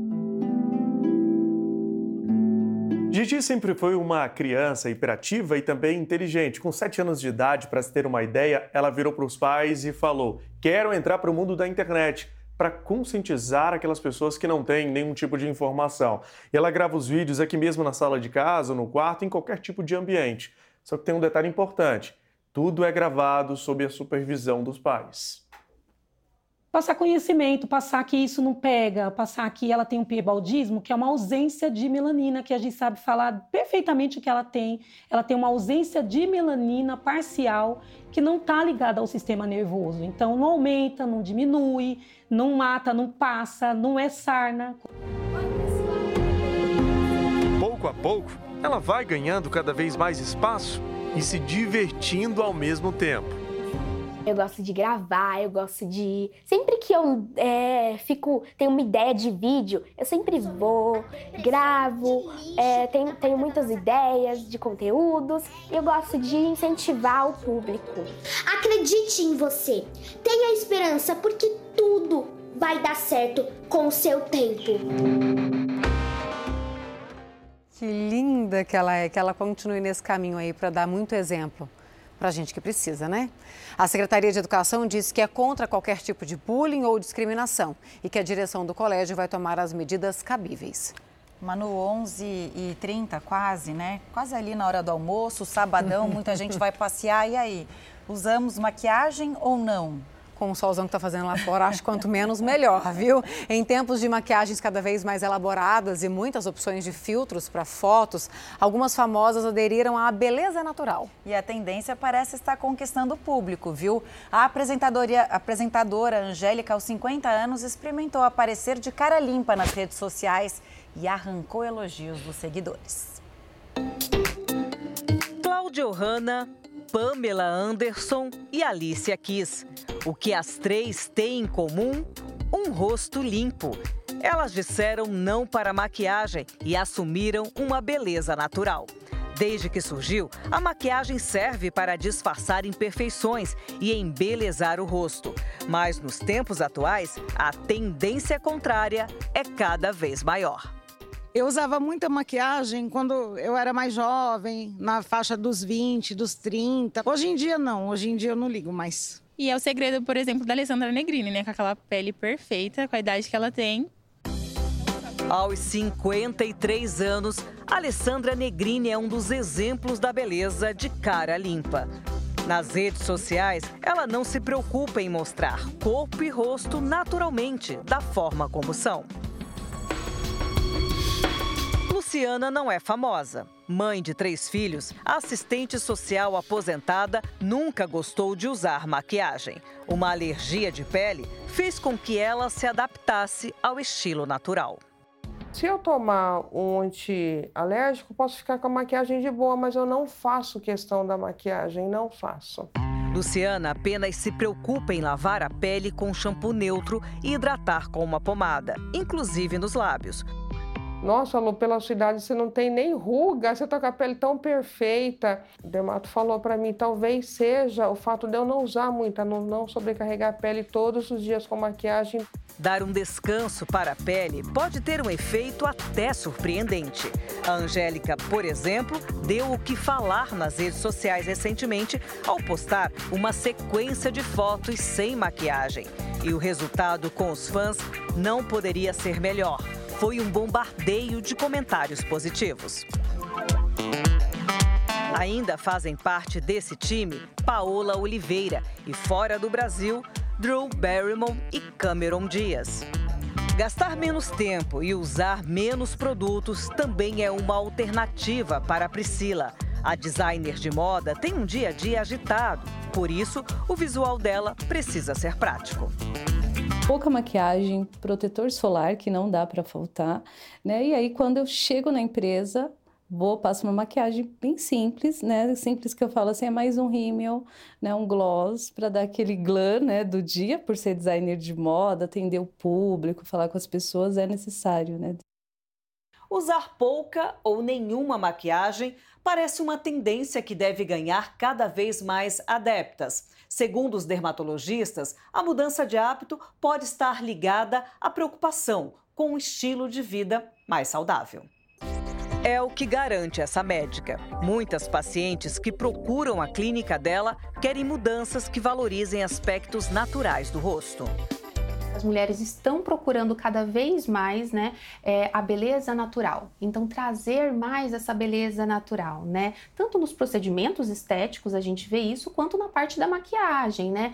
Gigi sempre foi uma criança hiperativa e também inteligente. Com 7 anos de idade, para se ter uma ideia, ela virou para os pais e falou: Quero entrar para o mundo da internet para conscientizar aquelas pessoas que não têm nenhum tipo de informação. E ela grava os vídeos aqui mesmo na sala de casa, no quarto, em qualquer tipo de ambiente. Só que tem um detalhe importante: tudo é gravado sob a supervisão dos pais passar conhecimento, passar que isso não pega, passar que ela tem um piebaldismo, que é uma ausência de melanina, que a gente sabe falar perfeitamente o que ela tem. Ela tem uma ausência de melanina parcial que não está ligada ao sistema nervoso. Então, não aumenta, não diminui, não mata, não passa, não é sarna. Pouco a pouco, ela vai ganhando cada vez mais espaço e se divertindo ao mesmo tempo. Eu gosto de gravar, eu gosto de. Sempre que eu é, fico, tenho uma ideia de vídeo, eu sempre vou, gravo, é, tenho, tenho muitas ideias de conteúdos e eu gosto de incentivar o público. Acredite em você, tenha esperança, porque tudo vai dar certo com o seu tempo. Que linda que ela é, que ela continue nesse caminho aí para dar muito exemplo para a gente que precisa, né? A Secretaria de Educação disse que é contra qualquer tipo de bullying ou discriminação e que a direção do colégio vai tomar as medidas cabíveis. Manu, 11h30 quase, né? Quase ali na hora do almoço, sabadão, muita gente vai passear. E aí, usamos maquiagem ou não? Com o solzão que está fazendo lá fora, acho quanto menos melhor, viu? Em tempos de maquiagens cada vez mais elaboradas e muitas opções de filtros para fotos, algumas famosas aderiram à beleza natural. E a tendência parece estar conquistando o público, viu? A apresentadora, apresentadora Angélica, aos 50 anos, experimentou aparecer de cara limpa nas redes sociais e arrancou elogios dos seguidores. Cláudia Hanna Pamela Anderson e Alicia Kiss. O que as três têm em comum? Um rosto limpo. Elas disseram não para maquiagem e assumiram uma beleza natural. Desde que surgiu, a maquiagem serve para disfarçar imperfeições e embelezar o rosto. Mas nos tempos atuais, a tendência contrária é cada vez maior. Eu usava muita maquiagem quando eu era mais jovem, na faixa dos 20, dos 30. Hoje em dia não, hoje em dia eu não ligo mais. E é o segredo, por exemplo, da Alessandra Negrini, né? Com aquela pele perfeita, com a idade que ela tem. Aos 53 anos, Alessandra Negrini é um dos exemplos da beleza de cara limpa. Nas redes sociais, ela não se preocupa em mostrar corpo e rosto naturalmente, da forma como são. Luciana não é famosa. Mãe de três filhos, assistente social aposentada, nunca gostou de usar maquiagem. Uma alergia de pele fez com que ela se adaptasse ao estilo natural. Se eu tomar um anti-alérgico, posso ficar com a maquiagem de boa, mas eu não faço questão da maquiagem, não faço. Luciana apenas se preocupa em lavar a pele com shampoo neutro e hidratar com uma pomada, inclusive nos lábios. Nossa, Lu, pela sua idade você não tem nem ruga, você tá com a pele tão perfeita. O Dermato falou para mim, talvez seja o fato de eu não usar muito, não, não sobrecarregar a pele todos os dias com maquiagem. Dar um descanso para a pele pode ter um efeito até surpreendente. A Angélica, por exemplo, deu o que falar nas redes sociais recentemente ao postar uma sequência de fotos sem maquiagem. E o resultado com os fãs não poderia ser melhor foi um bombardeio de comentários positivos. Ainda fazem parte desse time Paola Oliveira e fora do Brasil, Drew Barrymore e Cameron Diaz. Gastar menos tempo e usar menos produtos também é uma alternativa para Priscila. A designer de moda tem um dia a dia agitado, por isso o visual dela precisa ser prático pouca maquiagem, protetor solar que não dá para faltar, né? E aí quando eu chego na empresa, vou passo uma maquiagem bem simples, né? Simples que eu falo assim, é mais um rímel, né, um gloss para dar aquele glam, né, do dia, por ser designer de moda, atender o público, falar com as pessoas é necessário, né? Usar pouca ou nenhuma maquiagem parece uma tendência que deve ganhar cada vez mais adeptas. Segundo os dermatologistas, a mudança de hábito pode estar ligada à preocupação com um estilo de vida mais saudável. É o que garante essa médica. Muitas pacientes que procuram a clínica dela querem mudanças que valorizem aspectos naturais do rosto. As mulheres estão procurando cada vez mais, né, é, a beleza natural. Então trazer mais essa beleza natural, né? Tanto nos procedimentos estéticos a gente vê isso, quanto na parte da maquiagem, né?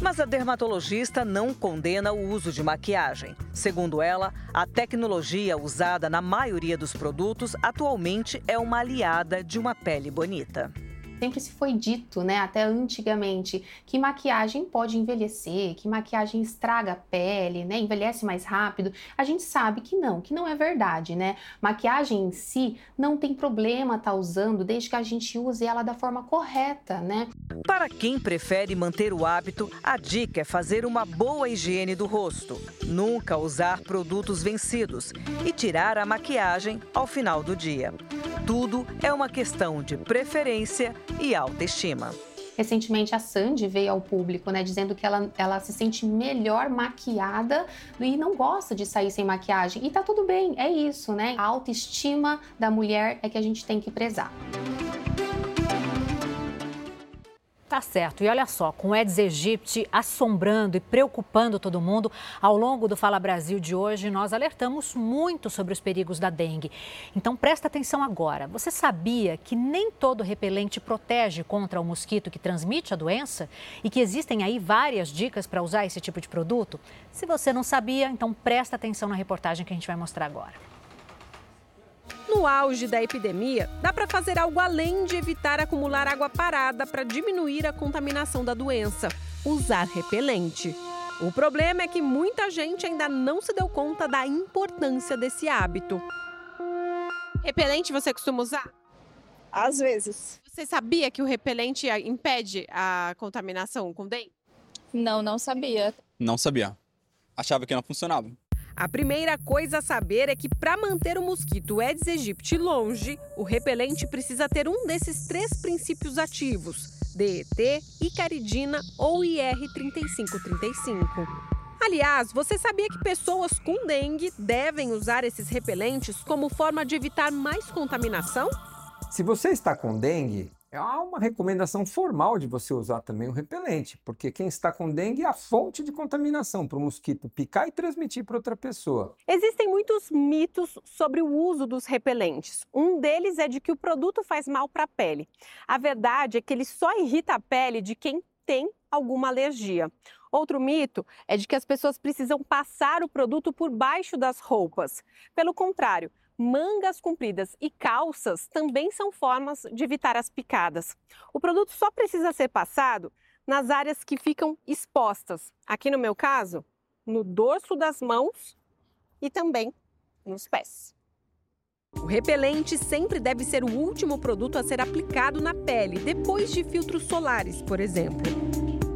Mas a dermatologista não condena o uso de maquiagem. Segundo ela, a tecnologia usada na maioria dos produtos atualmente é uma aliada de uma pele bonita. Sempre se foi dito, né, até antigamente, que maquiagem pode envelhecer, que maquiagem estraga a pele, né, envelhece mais rápido. A gente sabe que não, que não é verdade, né? Maquiagem em si não tem problema estar tá usando desde que a gente use ela da forma correta, né? Para quem prefere manter o hábito, a dica é fazer uma boa higiene do rosto. Nunca usar produtos vencidos e tirar a maquiagem ao final do dia. Tudo é uma questão de preferência e autoestima. Recentemente a Sandy veio ao público, né, dizendo que ela, ela se sente melhor maquiada e não gosta de sair sem maquiagem. E tá tudo bem, é isso, né? A autoestima da mulher é que a gente tem que prezar. Tá certo. E olha só, com o Aedes aegypti assombrando e preocupando todo mundo, ao longo do Fala Brasil de hoje, nós alertamos muito sobre os perigos da dengue. Então presta atenção agora. Você sabia que nem todo repelente protege contra o mosquito que transmite a doença? E que existem aí várias dicas para usar esse tipo de produto? Se você não sabia, então presta atenção na reportagem que a gente vai mostrar agora. No auge da epidemia, dá para fazer algo além de evitar acumular água parada para diminuir a contaminação da doença: usar repelente. O problema é que muita gente ainda não se deu conta da importância desse hábito. Repelente você costuma usar? Às vezes. Você sabia que o repelente impede a contaminação com dengue? Não, não sabia. Não sabia. Achava que não funcionava. A primeira coisa a saber é que para manter o mosquito Aedes aegypti longe, o repelente precisa ter um desses três princípios ativos: DET, icaridina ou IR3535. Aliás, você sabia que pessoas com dengue devem usar esses repelentes como forma de evitar mais contaminação? Se você está com dengue, há uma recomendação formal de você usar também o repelente, porque quem está com dengue é a fonte de contaminação para o mosquito picar e transmitir para outra pessoa. Existem muitos mitos sobre o uso dos repelentes. Um deles é de que o produto faz mal para a pele. A verdade é que ele só irrita a pele de quem tem alguma alergia. Outro mito é de que as pessoas precisam passar o produto por baixo das roupas. Pelo contrário, mangas compridas e calças também são formas de evitar as picadas. O produto só precisa ser passado nas áreas que ficam expostas. Aqui no meu caso, no dorso das mãos e também nos pés. O repelente sempre deve ser o último produto a ser aplicado na pele, depois de filtros solares, por exemplo.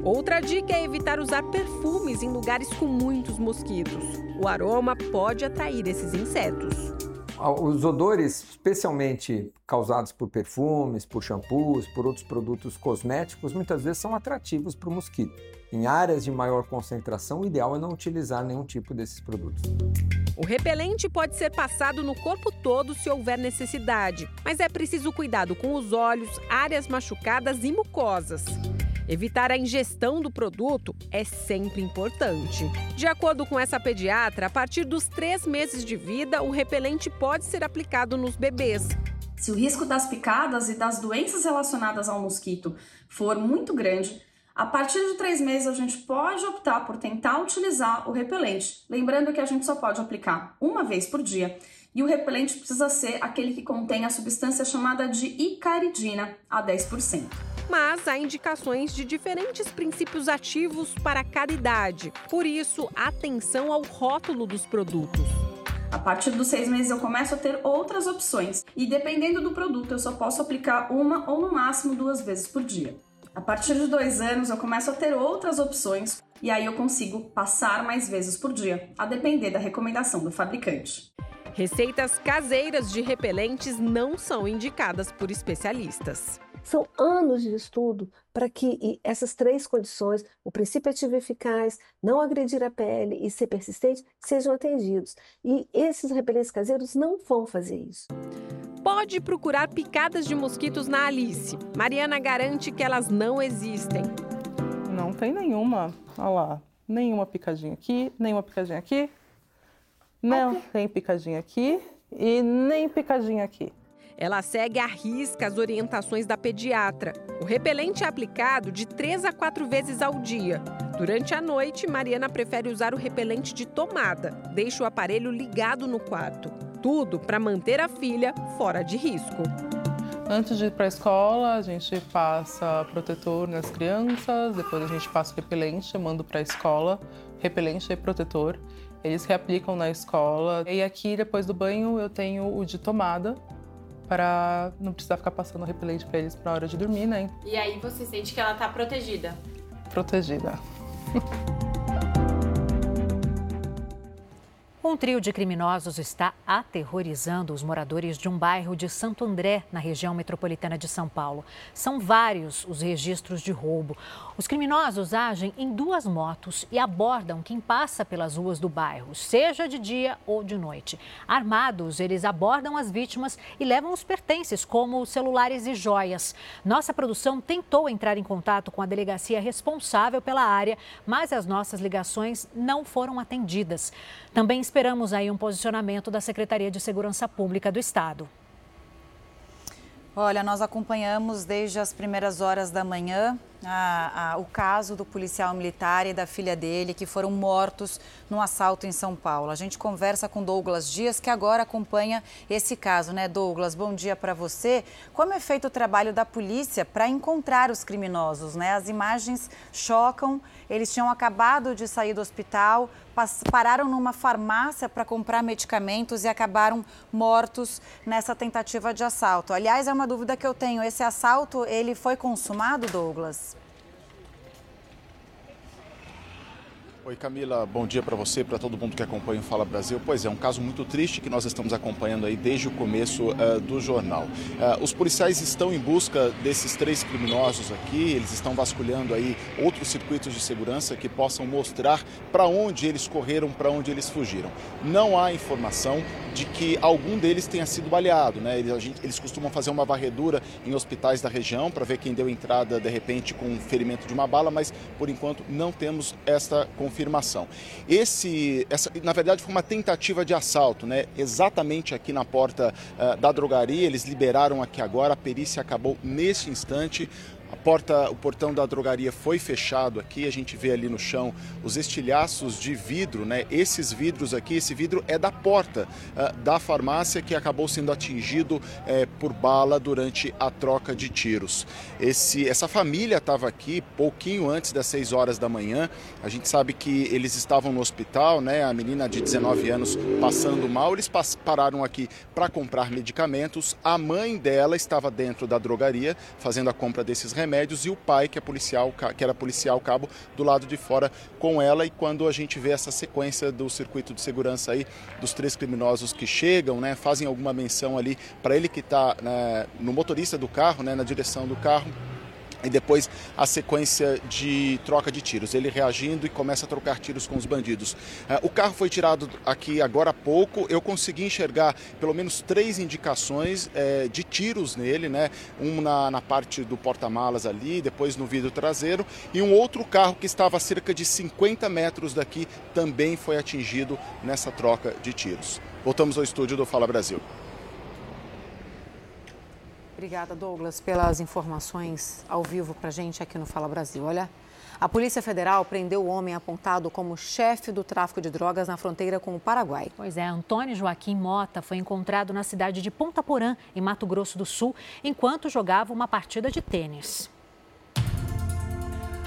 Outra dica é evitar usar perfumes em lugares com muitos mosquitos. O aroma pode atrair esses insetos. Os odores, especialmente causados por perfumes, por shampoos, por outros produtos cosméticos, muitas vezes são atrativos para o mosquito. Em áreas de maior concentração, o ideal é não utilizar nenhum tipo desses produtos. O repelente pode ser passado no corpo todo se houver necessidade, mas é preciso cuidado com os olhos, áreas machucadas e mucosas. Evitar a ingestão do produto é sempre importante. De acordo com essa pediatra, a partir dos três meses de vida, o repelente pode ser aplicado nos bebês. Se o risco das picadas e das doenças relacionadas ao mosquito for muito grande, a partir de três meses a gente pode optar por tentar utilizar o repelente. Lembrando que a gente só pode aplicar uma vez por dia e o repelente precisa ser aquele que contém a substância chamada de icaridina, a 10% mas há indicações de diferentes princípios ativos para cada idade. Por isso, atenção ao rótulo dos produtos. A partir dos seis meses eu começo a ter outras opções e dependendo do produto eu só posso aplicar uma ou no máximo duas vezes por dia. A partir de dois anos eu começo a ter outras opções e aí eu consigo passar mais vezes por dia, a depender da recomendação do fabricante. Receitas caseiras de repelentes não são indicadas por especialistas. São anos de estudo para que essas três condições, o princípio ativo eficaz, não agredir a pele e ser persistente, sejam atendidos. E esses repelentes caseiros não vão fazer isso. Pode procurar picadas de mosquitos na Alice. Mariana garante que elas não existem. Não tem nenhuma. Olha lá. Nenhuma picadinha aqui, nenhuma picadinha aqui. Não tem picadinha aqui e nem picadinha aqui. Ela segue à risca as orientações da pediatra. O repelente é aplicado de 3 a 4 vezes ao dia. Durante a noite, Mariana prefere usar o repelente de tomada. Deixa o aparelho ligado no quarto. Tudo para manter a filha fora de risco. Antes de ir para a escola, a gente passa protetor nas crianças, depois a gente passa o repelente, mando para a escola, repelente e protetor. Eles reaplicam na escola. E aqui, depois do banho, eu tenho o de tomada, para não precisar ficar passando repelente para eles na hora de dormir, né? E aí você sente que ela tá protegida? Protegida. Um trio de criminosos está aterrorizando os moradores de um bairro de Santo André, na região metropolitana de São Paulo. São vários os registros de roubo. Os criminosos agem em duas motos e abordam quem passa pelas ruas do bairro, seja de dia ou de noite. Armados, eles abordam as vítimas e levam os pertences, como celulares e joias. Nossa produção tentou entrar em contato com a delegacia responsável pela área, mas as nossas ligações não foram atendidas. Também esperamos aí um posicionamento da Secretaria de Segurança Pública do Estado. Olha, nós acompanhamos desde as primeiras horas da manhã a, a, o caso do policial militar e da filha dele que foram mortos num assalto em São Paulo. A gente conversa com Douglas Dias, que agora acompanha esse caso, né, Douglas? Bom dia para você. Como é feito o trabalho da polícia para encontrar os criminosos, né? As imagens chocam. Eles tinham acabado de sair do hospital, pararam numa farmácia para comprar medicamentos e acabaram mortos nessa tentativa de assalto. Aliás, é uma dúvida que eu tenho. Esse assalto, ele foi consumado, Douglas? Oi Camila, bom dia para você, para todo mundo que acompanha o Fala Brasil. Pois é, um caso muito triste que nós estamos acompanhando aí desde o começo uh, do jornal. Uh, os policiais estão em busca desses três criminosos aqui, eles estão vasculhando aí outros circuitos de segurança que possam mostrar para onde eles correram, para onde eles fugiram. Não há informação de que algum deles tenha sido baleado, né? Eles, gente, eles costumam fazer uma varredura em hospitais da região para ver quem deu entrada de repente com um ferimento de uma bala, mas por enquanto não temos esta confirmação confirmação. Esse, essa, na verdade, foi uma tentativa de assalto, né? Exatamente aqui na porta uh, da drogaria. Eles liberaram aqui agora. A perícia acabou nesse instante. Porta, o portão da drogaria foi fechado aqui, a gente vê ali no chão os estilhaços de vidro, né? Esses vidros aqui, esse vidro é da porta uh, da farmácia que acabou sendo atingido uh, por bala durante a troca de tiros. Esse, essa família estava aqui pouquinho antes das 6 horas da manhã. A gente sabe que eles estavam no hospital, né? A menina de 19 anos passando mal, eles pararam aqui para comprar medicamentos. A mãe dela estava dentro da drogaria fazendo a compra desses remédios remédios e o pai, que, é policial, que era policial cabo, do lado de fora com ela. E quando a gente vê essa sequência do circuito de segurança aí, dos três criminosos que chegam, né, fazem alguma menção ali para ele que está né, no motorista do carro, né, na direção do carro e depois a sequência de troca de tiros. Ele reagindo e começa a trocar tiros com os bandidos. Ah, o carro foi tirado aqui agora há pouco. Eu consegui enxergar pelo menos três indicações é, de tiros nele, né? Um na, na parte do porta-malas ali, depois no vidro traseiro, e um outro carro que estava a cerca de 50 metros daqui também foi atingido nessa troca de tiros. Voltamos ao estúdio do Fala Brasil. Obrigada, Douglas, pelas informações ao vivo para gente aqui no Fala Brasil. Olha, a Polícia Federal prendeu o homem apontado como chefe do tráfico de drogas na fronteira com o Paraguai. Pois é, Antônio Joaquim Mota foi encontrado na cidade de Ponta Porã, em Mato Grosso do Sul, enquanto jogava uma partida de tênis.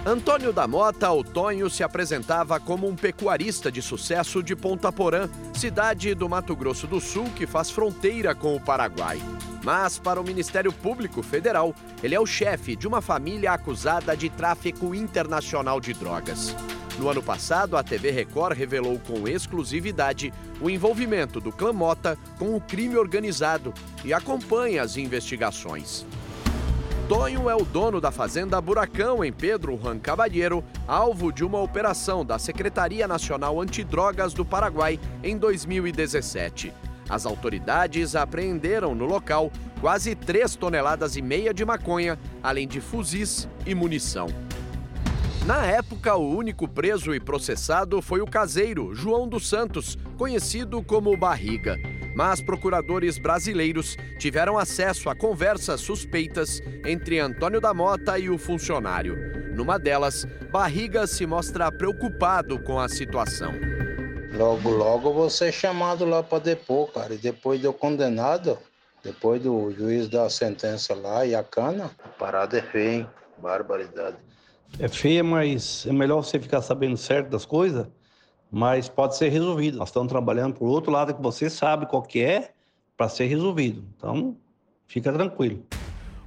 Antônio da Mota Otonho se apresentava como um pecuarista de sucesso de Ponta Porã, cidade do Mato Grosso do Sul que faz fronteira com o Paraguai. Mas, para o Ministério Público Federal, ele é o chefe de uma família acusada de tráfico internacional de drogas. No ano passado, a TV Record revelou com exclusividade o envolvimento do clã Mota com o crime organizado e acompanha as investigações. Tonho é o dono da fazenda Buracão, em Pedro Juan Cabalheiro, alvo de uma operação da Secretaria Nacional Antidrogas do Paraguai em 2017. As autoridades apreenderam no local quase 3 toneladas e meia de maconha, além de fuzis e munição. Na época, o único preso e processado foi o caseiro João dos Santos, conhecido como Barriga. Mas procuradores brasileiros tiveram acesso a conversas suspeitas entre Antônio da Mota e o funcionário. Numa delas, Barriga se mostra preocupado com a situação. Logo, logo você é chamado lá para depor, cara. E depois do condenado, depois do juiz dar a sentença lá e a cana, a parada é feia, hein? Barbaridade. É feia, mas é melhor você ficar sabendo certo das coisas, mas pode ser resolvido. Nós estamos trabalhando por outro lado que você sabe qual que é para ser resolvido. Então, fica tranquilo.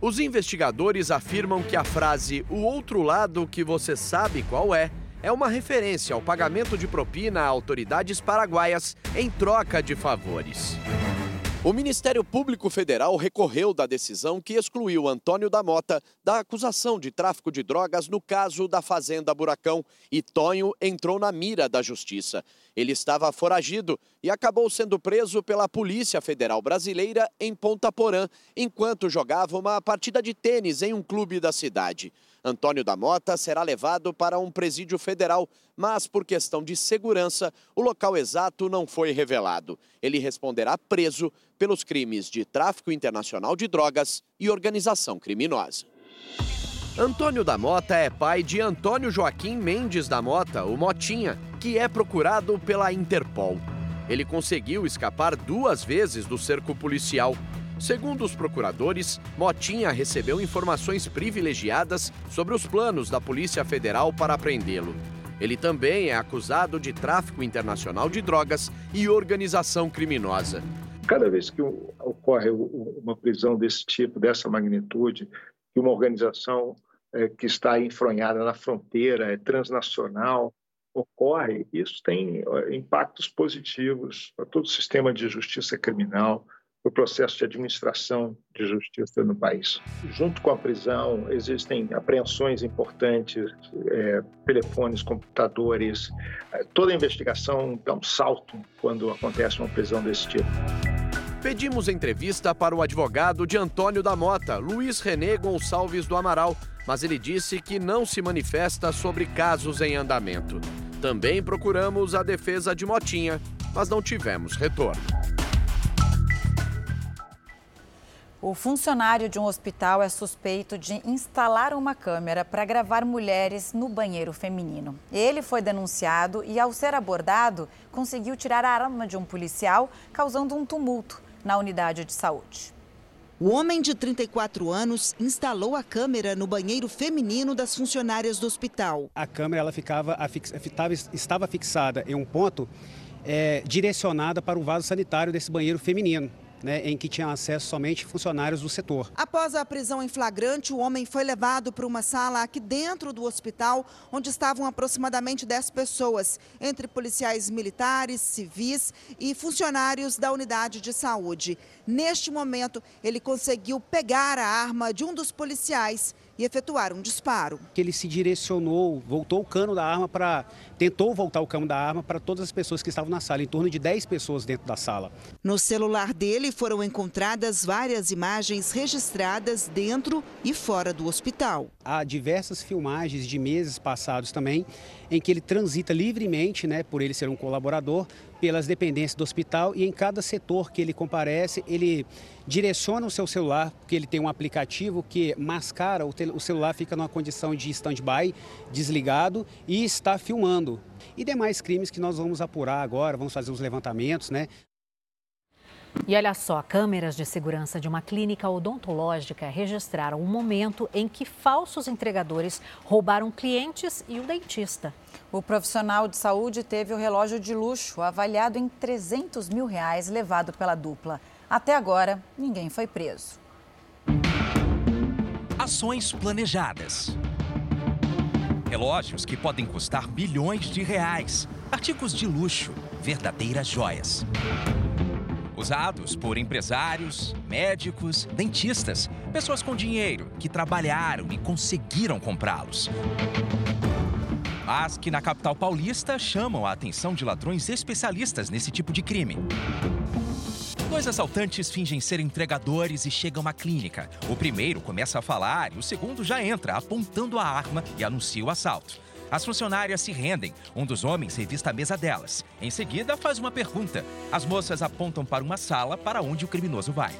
Os investigadores afirmam que a frase o outro lado que você sabe qual é é uma referência ao pagamento de propina a autoridades paraguaias em troca de favores. O Ministério Público Federal recorreu da decisão que excluiu Antônio da Mota da acusação de tráfico de drogas no caso da Fazenda Buracão e Tonho entrou na mira da justiça. Ele estava foragido e acabou sendo preso pela Polícia Federal Brasileira em Ponta Porã enquanto jogava uma partida de tênis em um clube da cidade. Antônio da Mota será levado para um presídio federal, mas por questão de segurança, o local exato não foi revelado. Ele responderá preso pelos crimes de tráfico internacional de drogas e organização criminosa. Antônio da Mota é pai de Antônio Joaquim Mendes da Mota, o Motinha, que é procurado pela Interpol. Ele conseguiu escapar duas vezes do cerco policial Segundo os procuradores, Motinha recebeu informações privilegiadas sobre os planos da Polícia Federal para prendê-lo. Ele também é acusado de tráfico internacional de drogas e organização criminosa. Cada vez que ocorre uma prisão desse tipo, dessa magnitude, que uma organização é, que está enfronhada na fronteira, é transnacional, ocorre, isso tem impactos positivos para todo o sistema de justiça criminal, o processo de administração de justiça no país. Junto com a prisão, existem apreensões importantes, é, telefones, computadores. É, toda a investigação dá um salto quando acontece uma prisão desse tipo. Pedimos entrevista para o advogado de Antônio da Mota, Luiz René Gonçalves do Amaral, mas ele disse que não se manifesta sobre casos em andamento. Também procuramos a defesa de Motinha, mas não tivemos retorno. O funcionário de um hospital é suspeito de instalar uma câmera para gravar mulheres no banheiro feminino. Ele foi denunciado e, ao ser abordado, conseguiu tirar a arma de um policial, causando um tumulto na unidade de saúde. O homem de 34 anos instalou a câmera no banheiro feminino das funcionárias do hospital. A câmera ela ficava, estava fixada em um ponto é, direcionada para o vaso sanitário desse banheiro feminino né, em que tinham acesso somente funcionários do setor. Após a prisão em flagrante, o homem foi levado para uma sala aqui dentro do hospital, onde estavam aproximadamente 10 pessoas, entre policiais militares, civis e funcionários da unidade de saúde. Neste momento, ele conseguiu pegar a arma de um dos policiais e efetuar um disparo. Ele se direcionou, voltou o cano da arma para. tentou voltar o cano da arma para todas as pessoas que estavam na sala, em torno de 10 pessoas dentro da sala. No celular dele foram encontradas várias imagens registradas dentro e fora do hospital. Há diversas filmagens de meses passados também, em que ele transita livremente, né, por ele ser um colaborador, pelas dependências do hospital e em cada setor que ele comparece, ele direciona o seu celular, porque ele tem um aplicativo que mascara, o, celular fica numa condição de stand-by, desligado e está filmando. E demais crimes que nós vamos apurar agora, vamos fazer os levantamentos, né? E olha só, câmeras de segurança de uma clínica odontológica registraram o um momento em que falsos entregadores roubaram clientes e o dentista. O profissional de saúde teve o relógio de luxo avaliado em 300 mil reais levado pela dupla. Até agora, ninguém foi preso. Ações planejadas. Relógios que podem custar bilhões de reais. Artigos de luxo, verdadeiras joias. Usados por empresários, médicos, dentistas, pessoas com dinheiro que trabalharam e conseguiram comprá-los. Mas que na capital paulista chamam a atenção de ladrões especialistas nesse tipo de crime. Dois assaltantes fingem ser entregadores e chegam à clínica. O primeiro começa a falar e o segundo já entra, apontando a arma e anuncia o assalto. As funcionárias se rendem. Um dos homens revista a mesa delas. Em seguida, faz uma pergunta. As moças apontam para uma sala para onde o criminoso vai.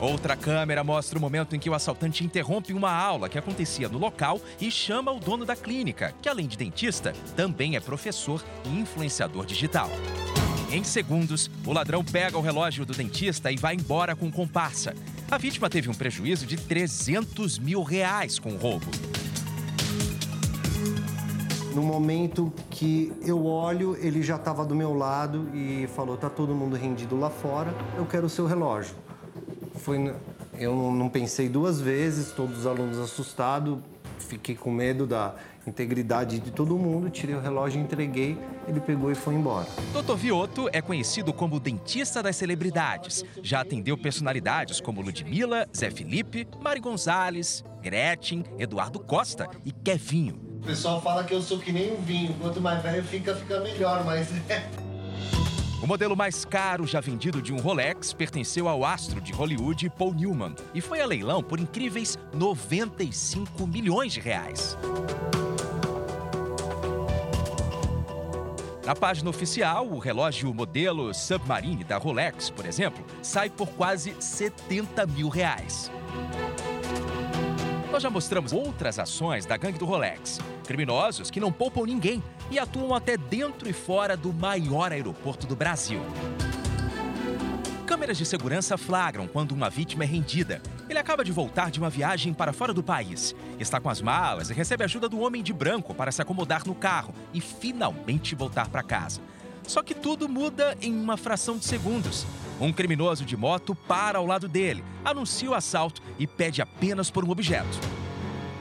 Outra câmera mostra o momento em que o assaltante interrompe uma aula que acontecia no local e chama o dono da clínica, que além de dentista, também é professor e influenciador digital. Em segundos, o ladrão pega o relógio do dentista e vai embora com comparsa. A vítima teve um prejuízo de 300 mil reais com o roubo no momento que eu olho, ele já estava do meu lado e falou: tá todo mundo rendido lá fora, eu quero o seu relógio. Foi, eu não pensei duas vezes, todos os alunos assustados, fiquei com medo da integridade de todo mundo, tirei o relógio, entreguei, ele pegou e foi embora. Dr. Vioto é conhecido como dentista das celebridades. Já atendeu personalidades como Ludmilla, Zé Felipe, Mari Gonzalez, Gretchen, Eduardo Costa e Kevinho. O pessoal fala que eu sou que nem um vinho, quanto mais velho fica, fica melhor, mas é. O modelo mais caro já vendido de um Rolex pertenceu ao astro de Hollywood Paul Newman e foi a leilão por incríveis 95 milhões de reais. Na página oficial, o relógio modelo Submarine da Rolex, por exemplo, sai por quase 70 mil reais. Nós já mostramos outras ações da gangue do Rolex. Criminosos que não poupam ninguém e atuam até dentro e fora do maior aeroporto do Brasil. Câmeras de segurança flagram quando uma vítima é rendida. Ele acaba de voltar de uma viagem para fora do país. Está com as malas e recebe ajuda do homem de branco para se acomodar no carro e finalmente voltar para casa. Só que tudo muda em uma fração de segundos. Um criminoso de moto para ao lado dele, anuncia o assalto e pede apenas por um objeto: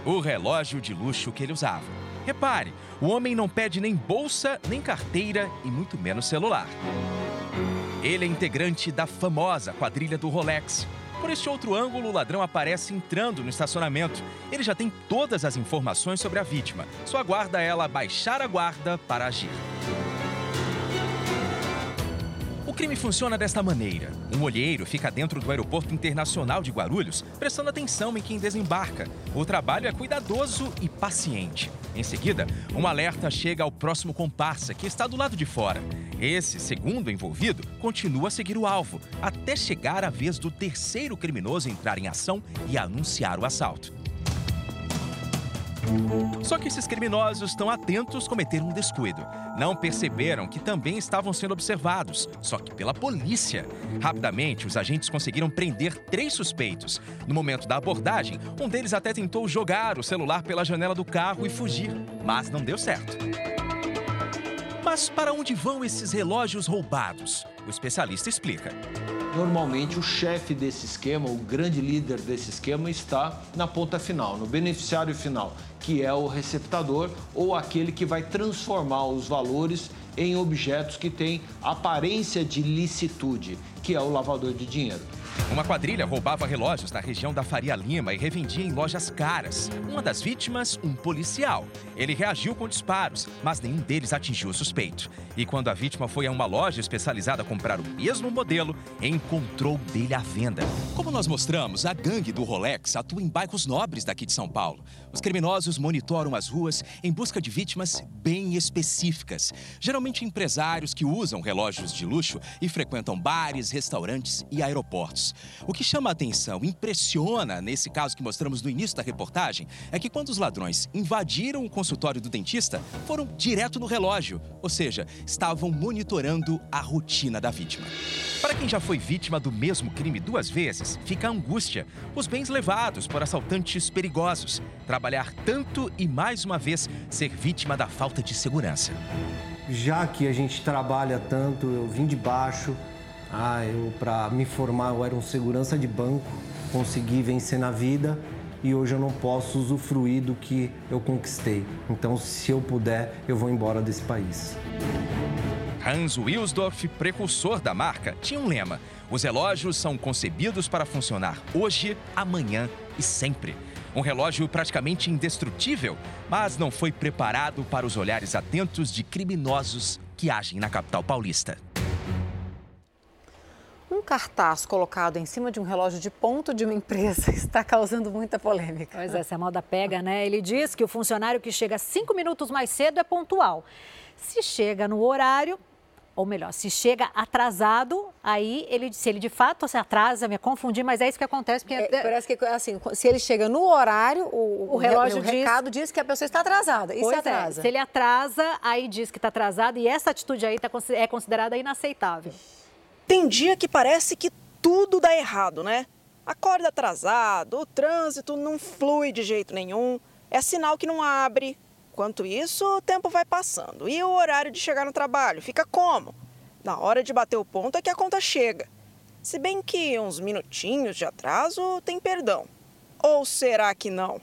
o relógio de luxo que ele usava. Repare, o homem não pede nem bolsa, nem carteira e muito menos celular. Ele é integrante da famosa quadrilha do Rolex. Por este outro ângulo, o ladrão aparece entrando no estacionamento. Ele já tem todas as informações sobre a vítima. Só aguarda ela baixar a guarda para agir. O crime funciona desta maneira. Um olheiro fica dentro do Aeroporto Internacional de Guarulhos, prestando atenção em quem desembarca. O trabalho é cuidadoso e paciente. Em seguida, um alerta chega ao próximo comparsa, que está do lado de fora. Esse, segundo envolvido, continua a seguir o alvo, até chegar a vez do terceiro criminoso entrar em ação e anunciar o assalto. Só que esses criminosos estão atentos cometeram um descuido. Não perceberam que também estavam sendo observados, só que pela polícia. Rapidamente, os agentes conseguiram prender três suspeitos. No momento da abordagem, um deles até tentou jogar o celular pela janela do carro e fugir, mas não deu certo. Mas para onde vão esses relógios roubados? O especialista explica. Normalmente, o chefe desse esquema, o grande líder desse esquema, está na ponta final, no beneficiário final, que é o receptador ou aquele que vai transformar os valores em objetos que têm aparência de licitude, que é o lavador de dinheiro. Uma quadrilha roubava relógios na região da Faria Lima e revendia em lojas caras. Uma das vítimas, um policial. Ele reagiu com disparos, mas nenhum deles atingiu o suspeito. E quando a vítima foi a uma loja especializada comprar o mesmo modelo, encontrou dele à venda. Como nós mostramos, a gangue do Rolex atua em bairros nobres daqui de São Paulo. Os criminosos monitoram as ruas em busca de vítimas bem específicas. Geralmente empresários que usam relógios de luxo e frequentam bares, restaurantes e aeroportos. O que chama a atenção, impressiona nesse caso que mostramos no início da reportagem, é que quando os ladrões invadiram o consultório do dentista, foram direto no relógio, ou seja, estavam monitorando a rotina da vítima. Para quem já foi vítima do mesmo crime duas vezes, fica a angústia. Os bens levados por assaltantes perigosos. Trabalhar tanto e mais uma vez ser vítima da falta de segurança. Já que a gente trabalha tanto, eu vim de baixo, ah, eu para me formar eu era um segurança de banco, consegui vencer na vida e hoje eu não posso usufruir do que eu conquistei. Então, se eu puder, eu vou embora desse país. Hans Wilsdorf, precursor da marca, tinha um lema: os relógios são concebidos para funcionar hoje, amanhã e sempre. Um relógio praticamente indestrutível, mas não foi preparado para os olhares atentos de criminosos que agem na capital paulista. Um cartaz colocado em cima de um relógio de ponto de uma empresa está causando muita polêmica. Pois é, essa moda pega, né? Ele diz que o funcionário que chega cinco minutos mais cedo é pontual. Se chega no horário, ou melhor, se chega atrasado, aí ele, se ele de fato se atrasa, me confundi, mas é isso que acontece. Porque... É, parece que assim, se ele chega no horário, o, o relógio, o diz... recado diz que a pessoa está atrasada. E se é, atrasa? É, se ele atrasa, aí diz que está atrasado e essa atitude aí tá, é considerada inaceitável. Tem dia que parece que tudo dá errado, né? Acorda atrasado, o trânsito não flui de jeito nenhum, é sinal que não abre, Enquanto isso, o tempo vai passando. E o horário de chegar no trabalho? Fica como? Na hora de bater o ponto é que a conta chega. Se bem que uns minutinhos de atraso tem perdão. Ou será que não?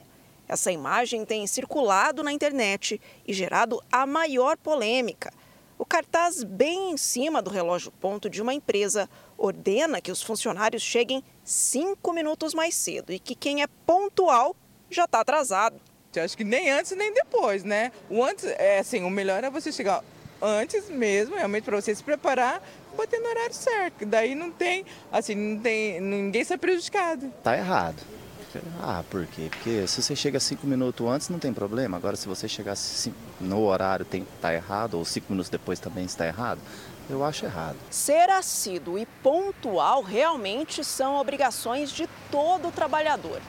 Essa imagem tem circulado na internet e gerado a maior polêmica. O cartaz bem em cima do relógio ponto de uma empresa ordena que os funcionários cheguem cinco minutos mais cedo e que quem é pontual já está atrasado. Eu acho que nem antes nem depois, né? O antes, é assim, o melhor é você chegar antes mesmo, realmente para você se preparar, bater no horário certo. Daí não tem, assim, não tem, ninguém sai prejudicado. Tá errado. Ah, por quê? Porque se você chega cinco minutos antes não tem problema. Agora se você chegar no horário tem tá errado ou cinco minutos depois também está errado, eu acho errado. Ser assíduo e pontual realmente são obrigações de todo trabalhador.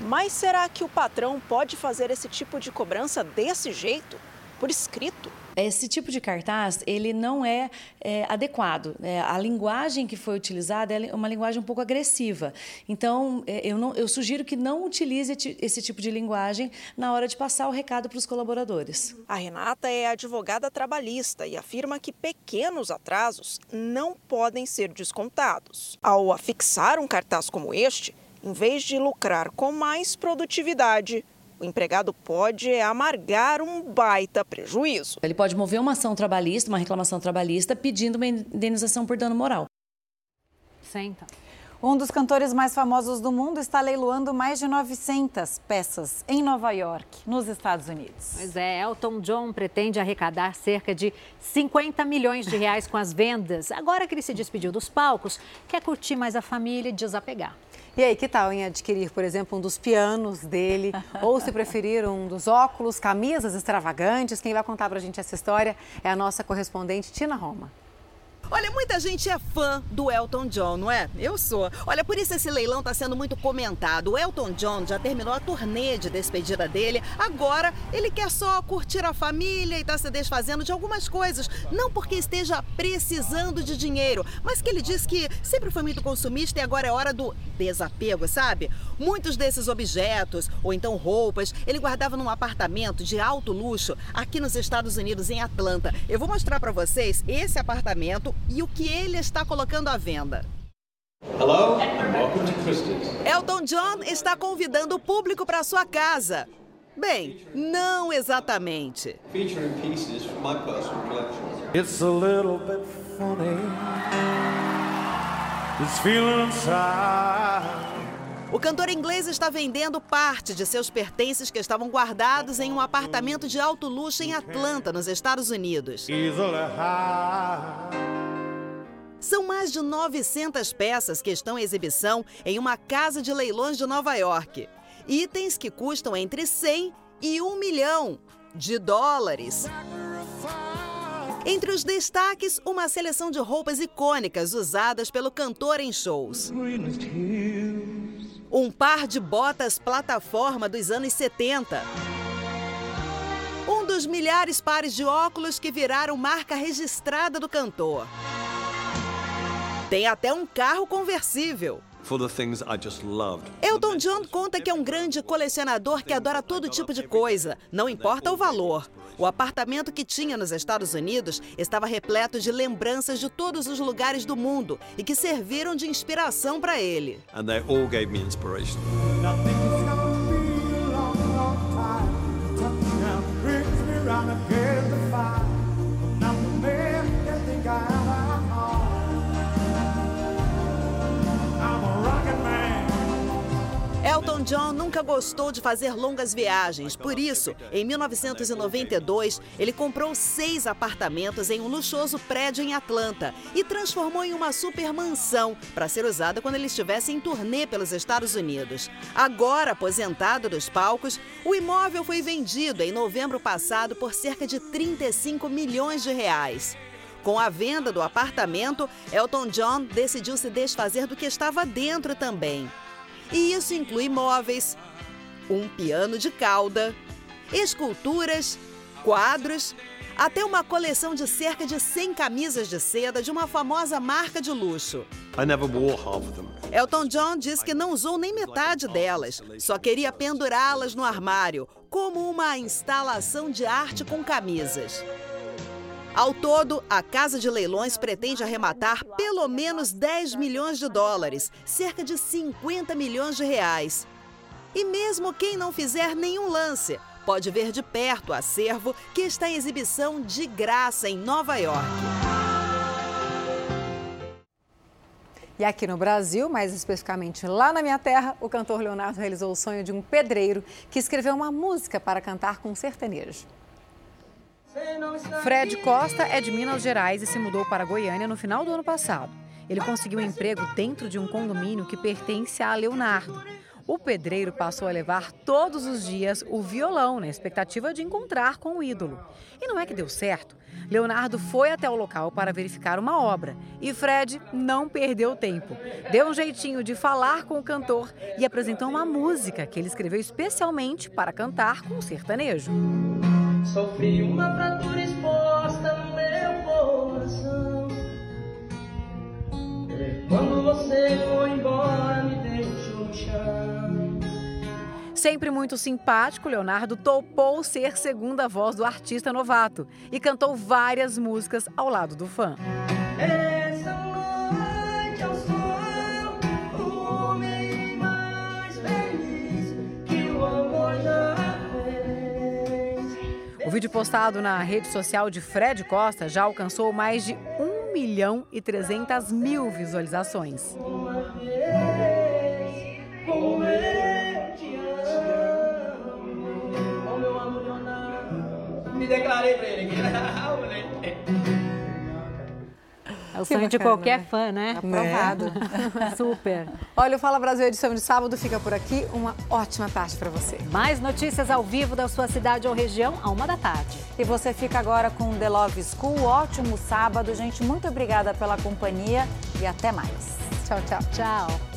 Mas será que o patrão pode fazer esse tipo de cobrança desse jeito, por escrito? Esse tipo de cartaz, ele não é, é adequado. É, a linguagem que foi utilizada é uma linguagem um pouco agressiva. Então, é, eu, não, eu sugiro que não utilize esse tipo de linguagem na hora de passar o recado para os colaboradores. A Renata é advogada trabalhista e afirma que pequenos atrasos não podem ser descontados. Ao afixar um cartaz como este, em vez de lucrar com mais produtividade, o empregado pode amargar um baita prejuízo. Ele pode mover uma ação trabalhista, uma reclamação trabalhista, pedindo uma indenização por dano moral. Senta. Um dos cantores mais famosos do mundo está leiloando mais de 900 peças em Nova York, nos Estados Unidos. Pois é, Elton John pretende arrecadar cerca de 50 milhões de reais com as vendas. Agora que ele se despediu dos palcos, quer curtir mais a família e desapegar. E aí, que tal em adquirir, por exemplo, um dos pianos dele? ou, se preferir, um dos óculos, camisas extravagantes? Quem vai contar pra gente essa história é a nossa correspondente Tina Roma. Olha, muita gente é fã do Elton John, não é? Eu sou. Olha, por isso esse leilão está sendo muito comentado. O Elton John já terminou a turnê de despedida dele. Agora ele quer só curtir a família e está se desfazendo de algumas coisas. Não porque esteja precisando de dinheiro, mas que ele diz que sempre foi muito consumista e agora é hora do desapego, sabe? Muitos desses objetos, ou então roupas, ele guardava num apartamento de alto luxo aqui nos Estados Unidos, em Atlanta. Eu vou mostrar para vocês esse apartamento e o que ele está colocando à venda. Hello, welcome to Christie's. Elton John está convidando o público para sua casa. Bem, não exatamente. Featuring pieces from my personal collection. It's a little bit funny. This feeling inside. O cantor inglês está vendendo parte de seus pertences que estavam guardados em um apartamento de alto luxo em Atlanta, nos Estados Unidos. São mais de 900 peças que estão em exibição em uma casa de leilões de Nova York. Itens que custam entre 100 e 1 milhão de dólares. Entre os destaques, uma seleção de roupas icônicas usadas pelo cantor em shows. Um par de botas plataforma dos anos 70. Um dos milhares pares de óculos que viraram marca registrada do cantor. Tem até um carro conversível. Elton John conta que é um grande colecionador que adora todo tipo de coisa, não importa o valor. O apartamento que tinha nos Estados Unidos estava repleto de lembranças de todos os lugares do mundo e que serviram de inspiração para ele. Elton John nunca gostou de fazer longas viagens, por isso, em 1992, ele comprou seis apartamentos em um luxuoso prédio em Atlanta e transformou em uma super mansão para ser usada quando ele estivesse em turnê pelos Estados Unidos. Agora aposentado dos palcos, o imóvel foi vendido em novembro passado por cerca de 35 milhões de reais. Com a venda do apartamento, Elton John decidiu se desfazer do que estava dentro também. E isso inclui móveis, um piano de cauda, esculturas, quadros, até uma coleção de cerca de 100 camisas de seda de uma famosa marca de luxo. Elton John diz que não usou nem metade delas, só queria pendurá-las no armário, como uma instalação de arte com camisas. Ao todo, a Casa de Leilões pretende arrematar pelo menos 10 milhões de dólares, cerca de 50 milhões de reais. E mesmo quem não fizer nenhum lance, pode ver de perto o acervo que está em exibição de graça em Nova York. E aqui no Brasil, mais especificamente lá na minha terra, o cantor Leonardo realizou o sonho de um pedreiro que escreveu uma música para cantar com sertanejo. Fred Costa é de Minas Gerais e se mudou para Goiânia no final do ano passado. Ele conseguiu um emprego dentro de um condomínio que pertence a Leonardo. O pedreiro passou a levar todos os dias o violão na expectativa de encontrar com o ídolo. E não é que deu certo. Leonardo foi até o local para verificar uma obra e Fred não perdeu tempo. Deu um jeitinho de falar com o cantor e apresentou uma música que ele escreveu especialmente para cantar com o sertanejo. Sofri uma fratura exposta no meu coração. Quando você foi embora, me deixou no chão. Sempre muito simpático, Leonardo topou ser segunda voz do artista novato e cantou várias músicas ao lado do fã. Essa noite ao sol, o homem mais feliz que o amor vídeo postado na rede social de Fred Costa já alcançou mais de 1 milhão e 300 mil visualizações. Me declarei pra ele aqui. É o Que sonho de bacana, qualquer né? fã, né? Aprovado. Super. Olha, o Fala Brasil edição de sábado fica por aqui. Uma ótima tarde para você. Mais notícias ao vivo da sua cidade ou região, a uma da tarde. E você fica agora com The Love School. Ótimo sábado, gente. Muito obrigada pela companhia e até mais. Tchau, tchau. Tchau.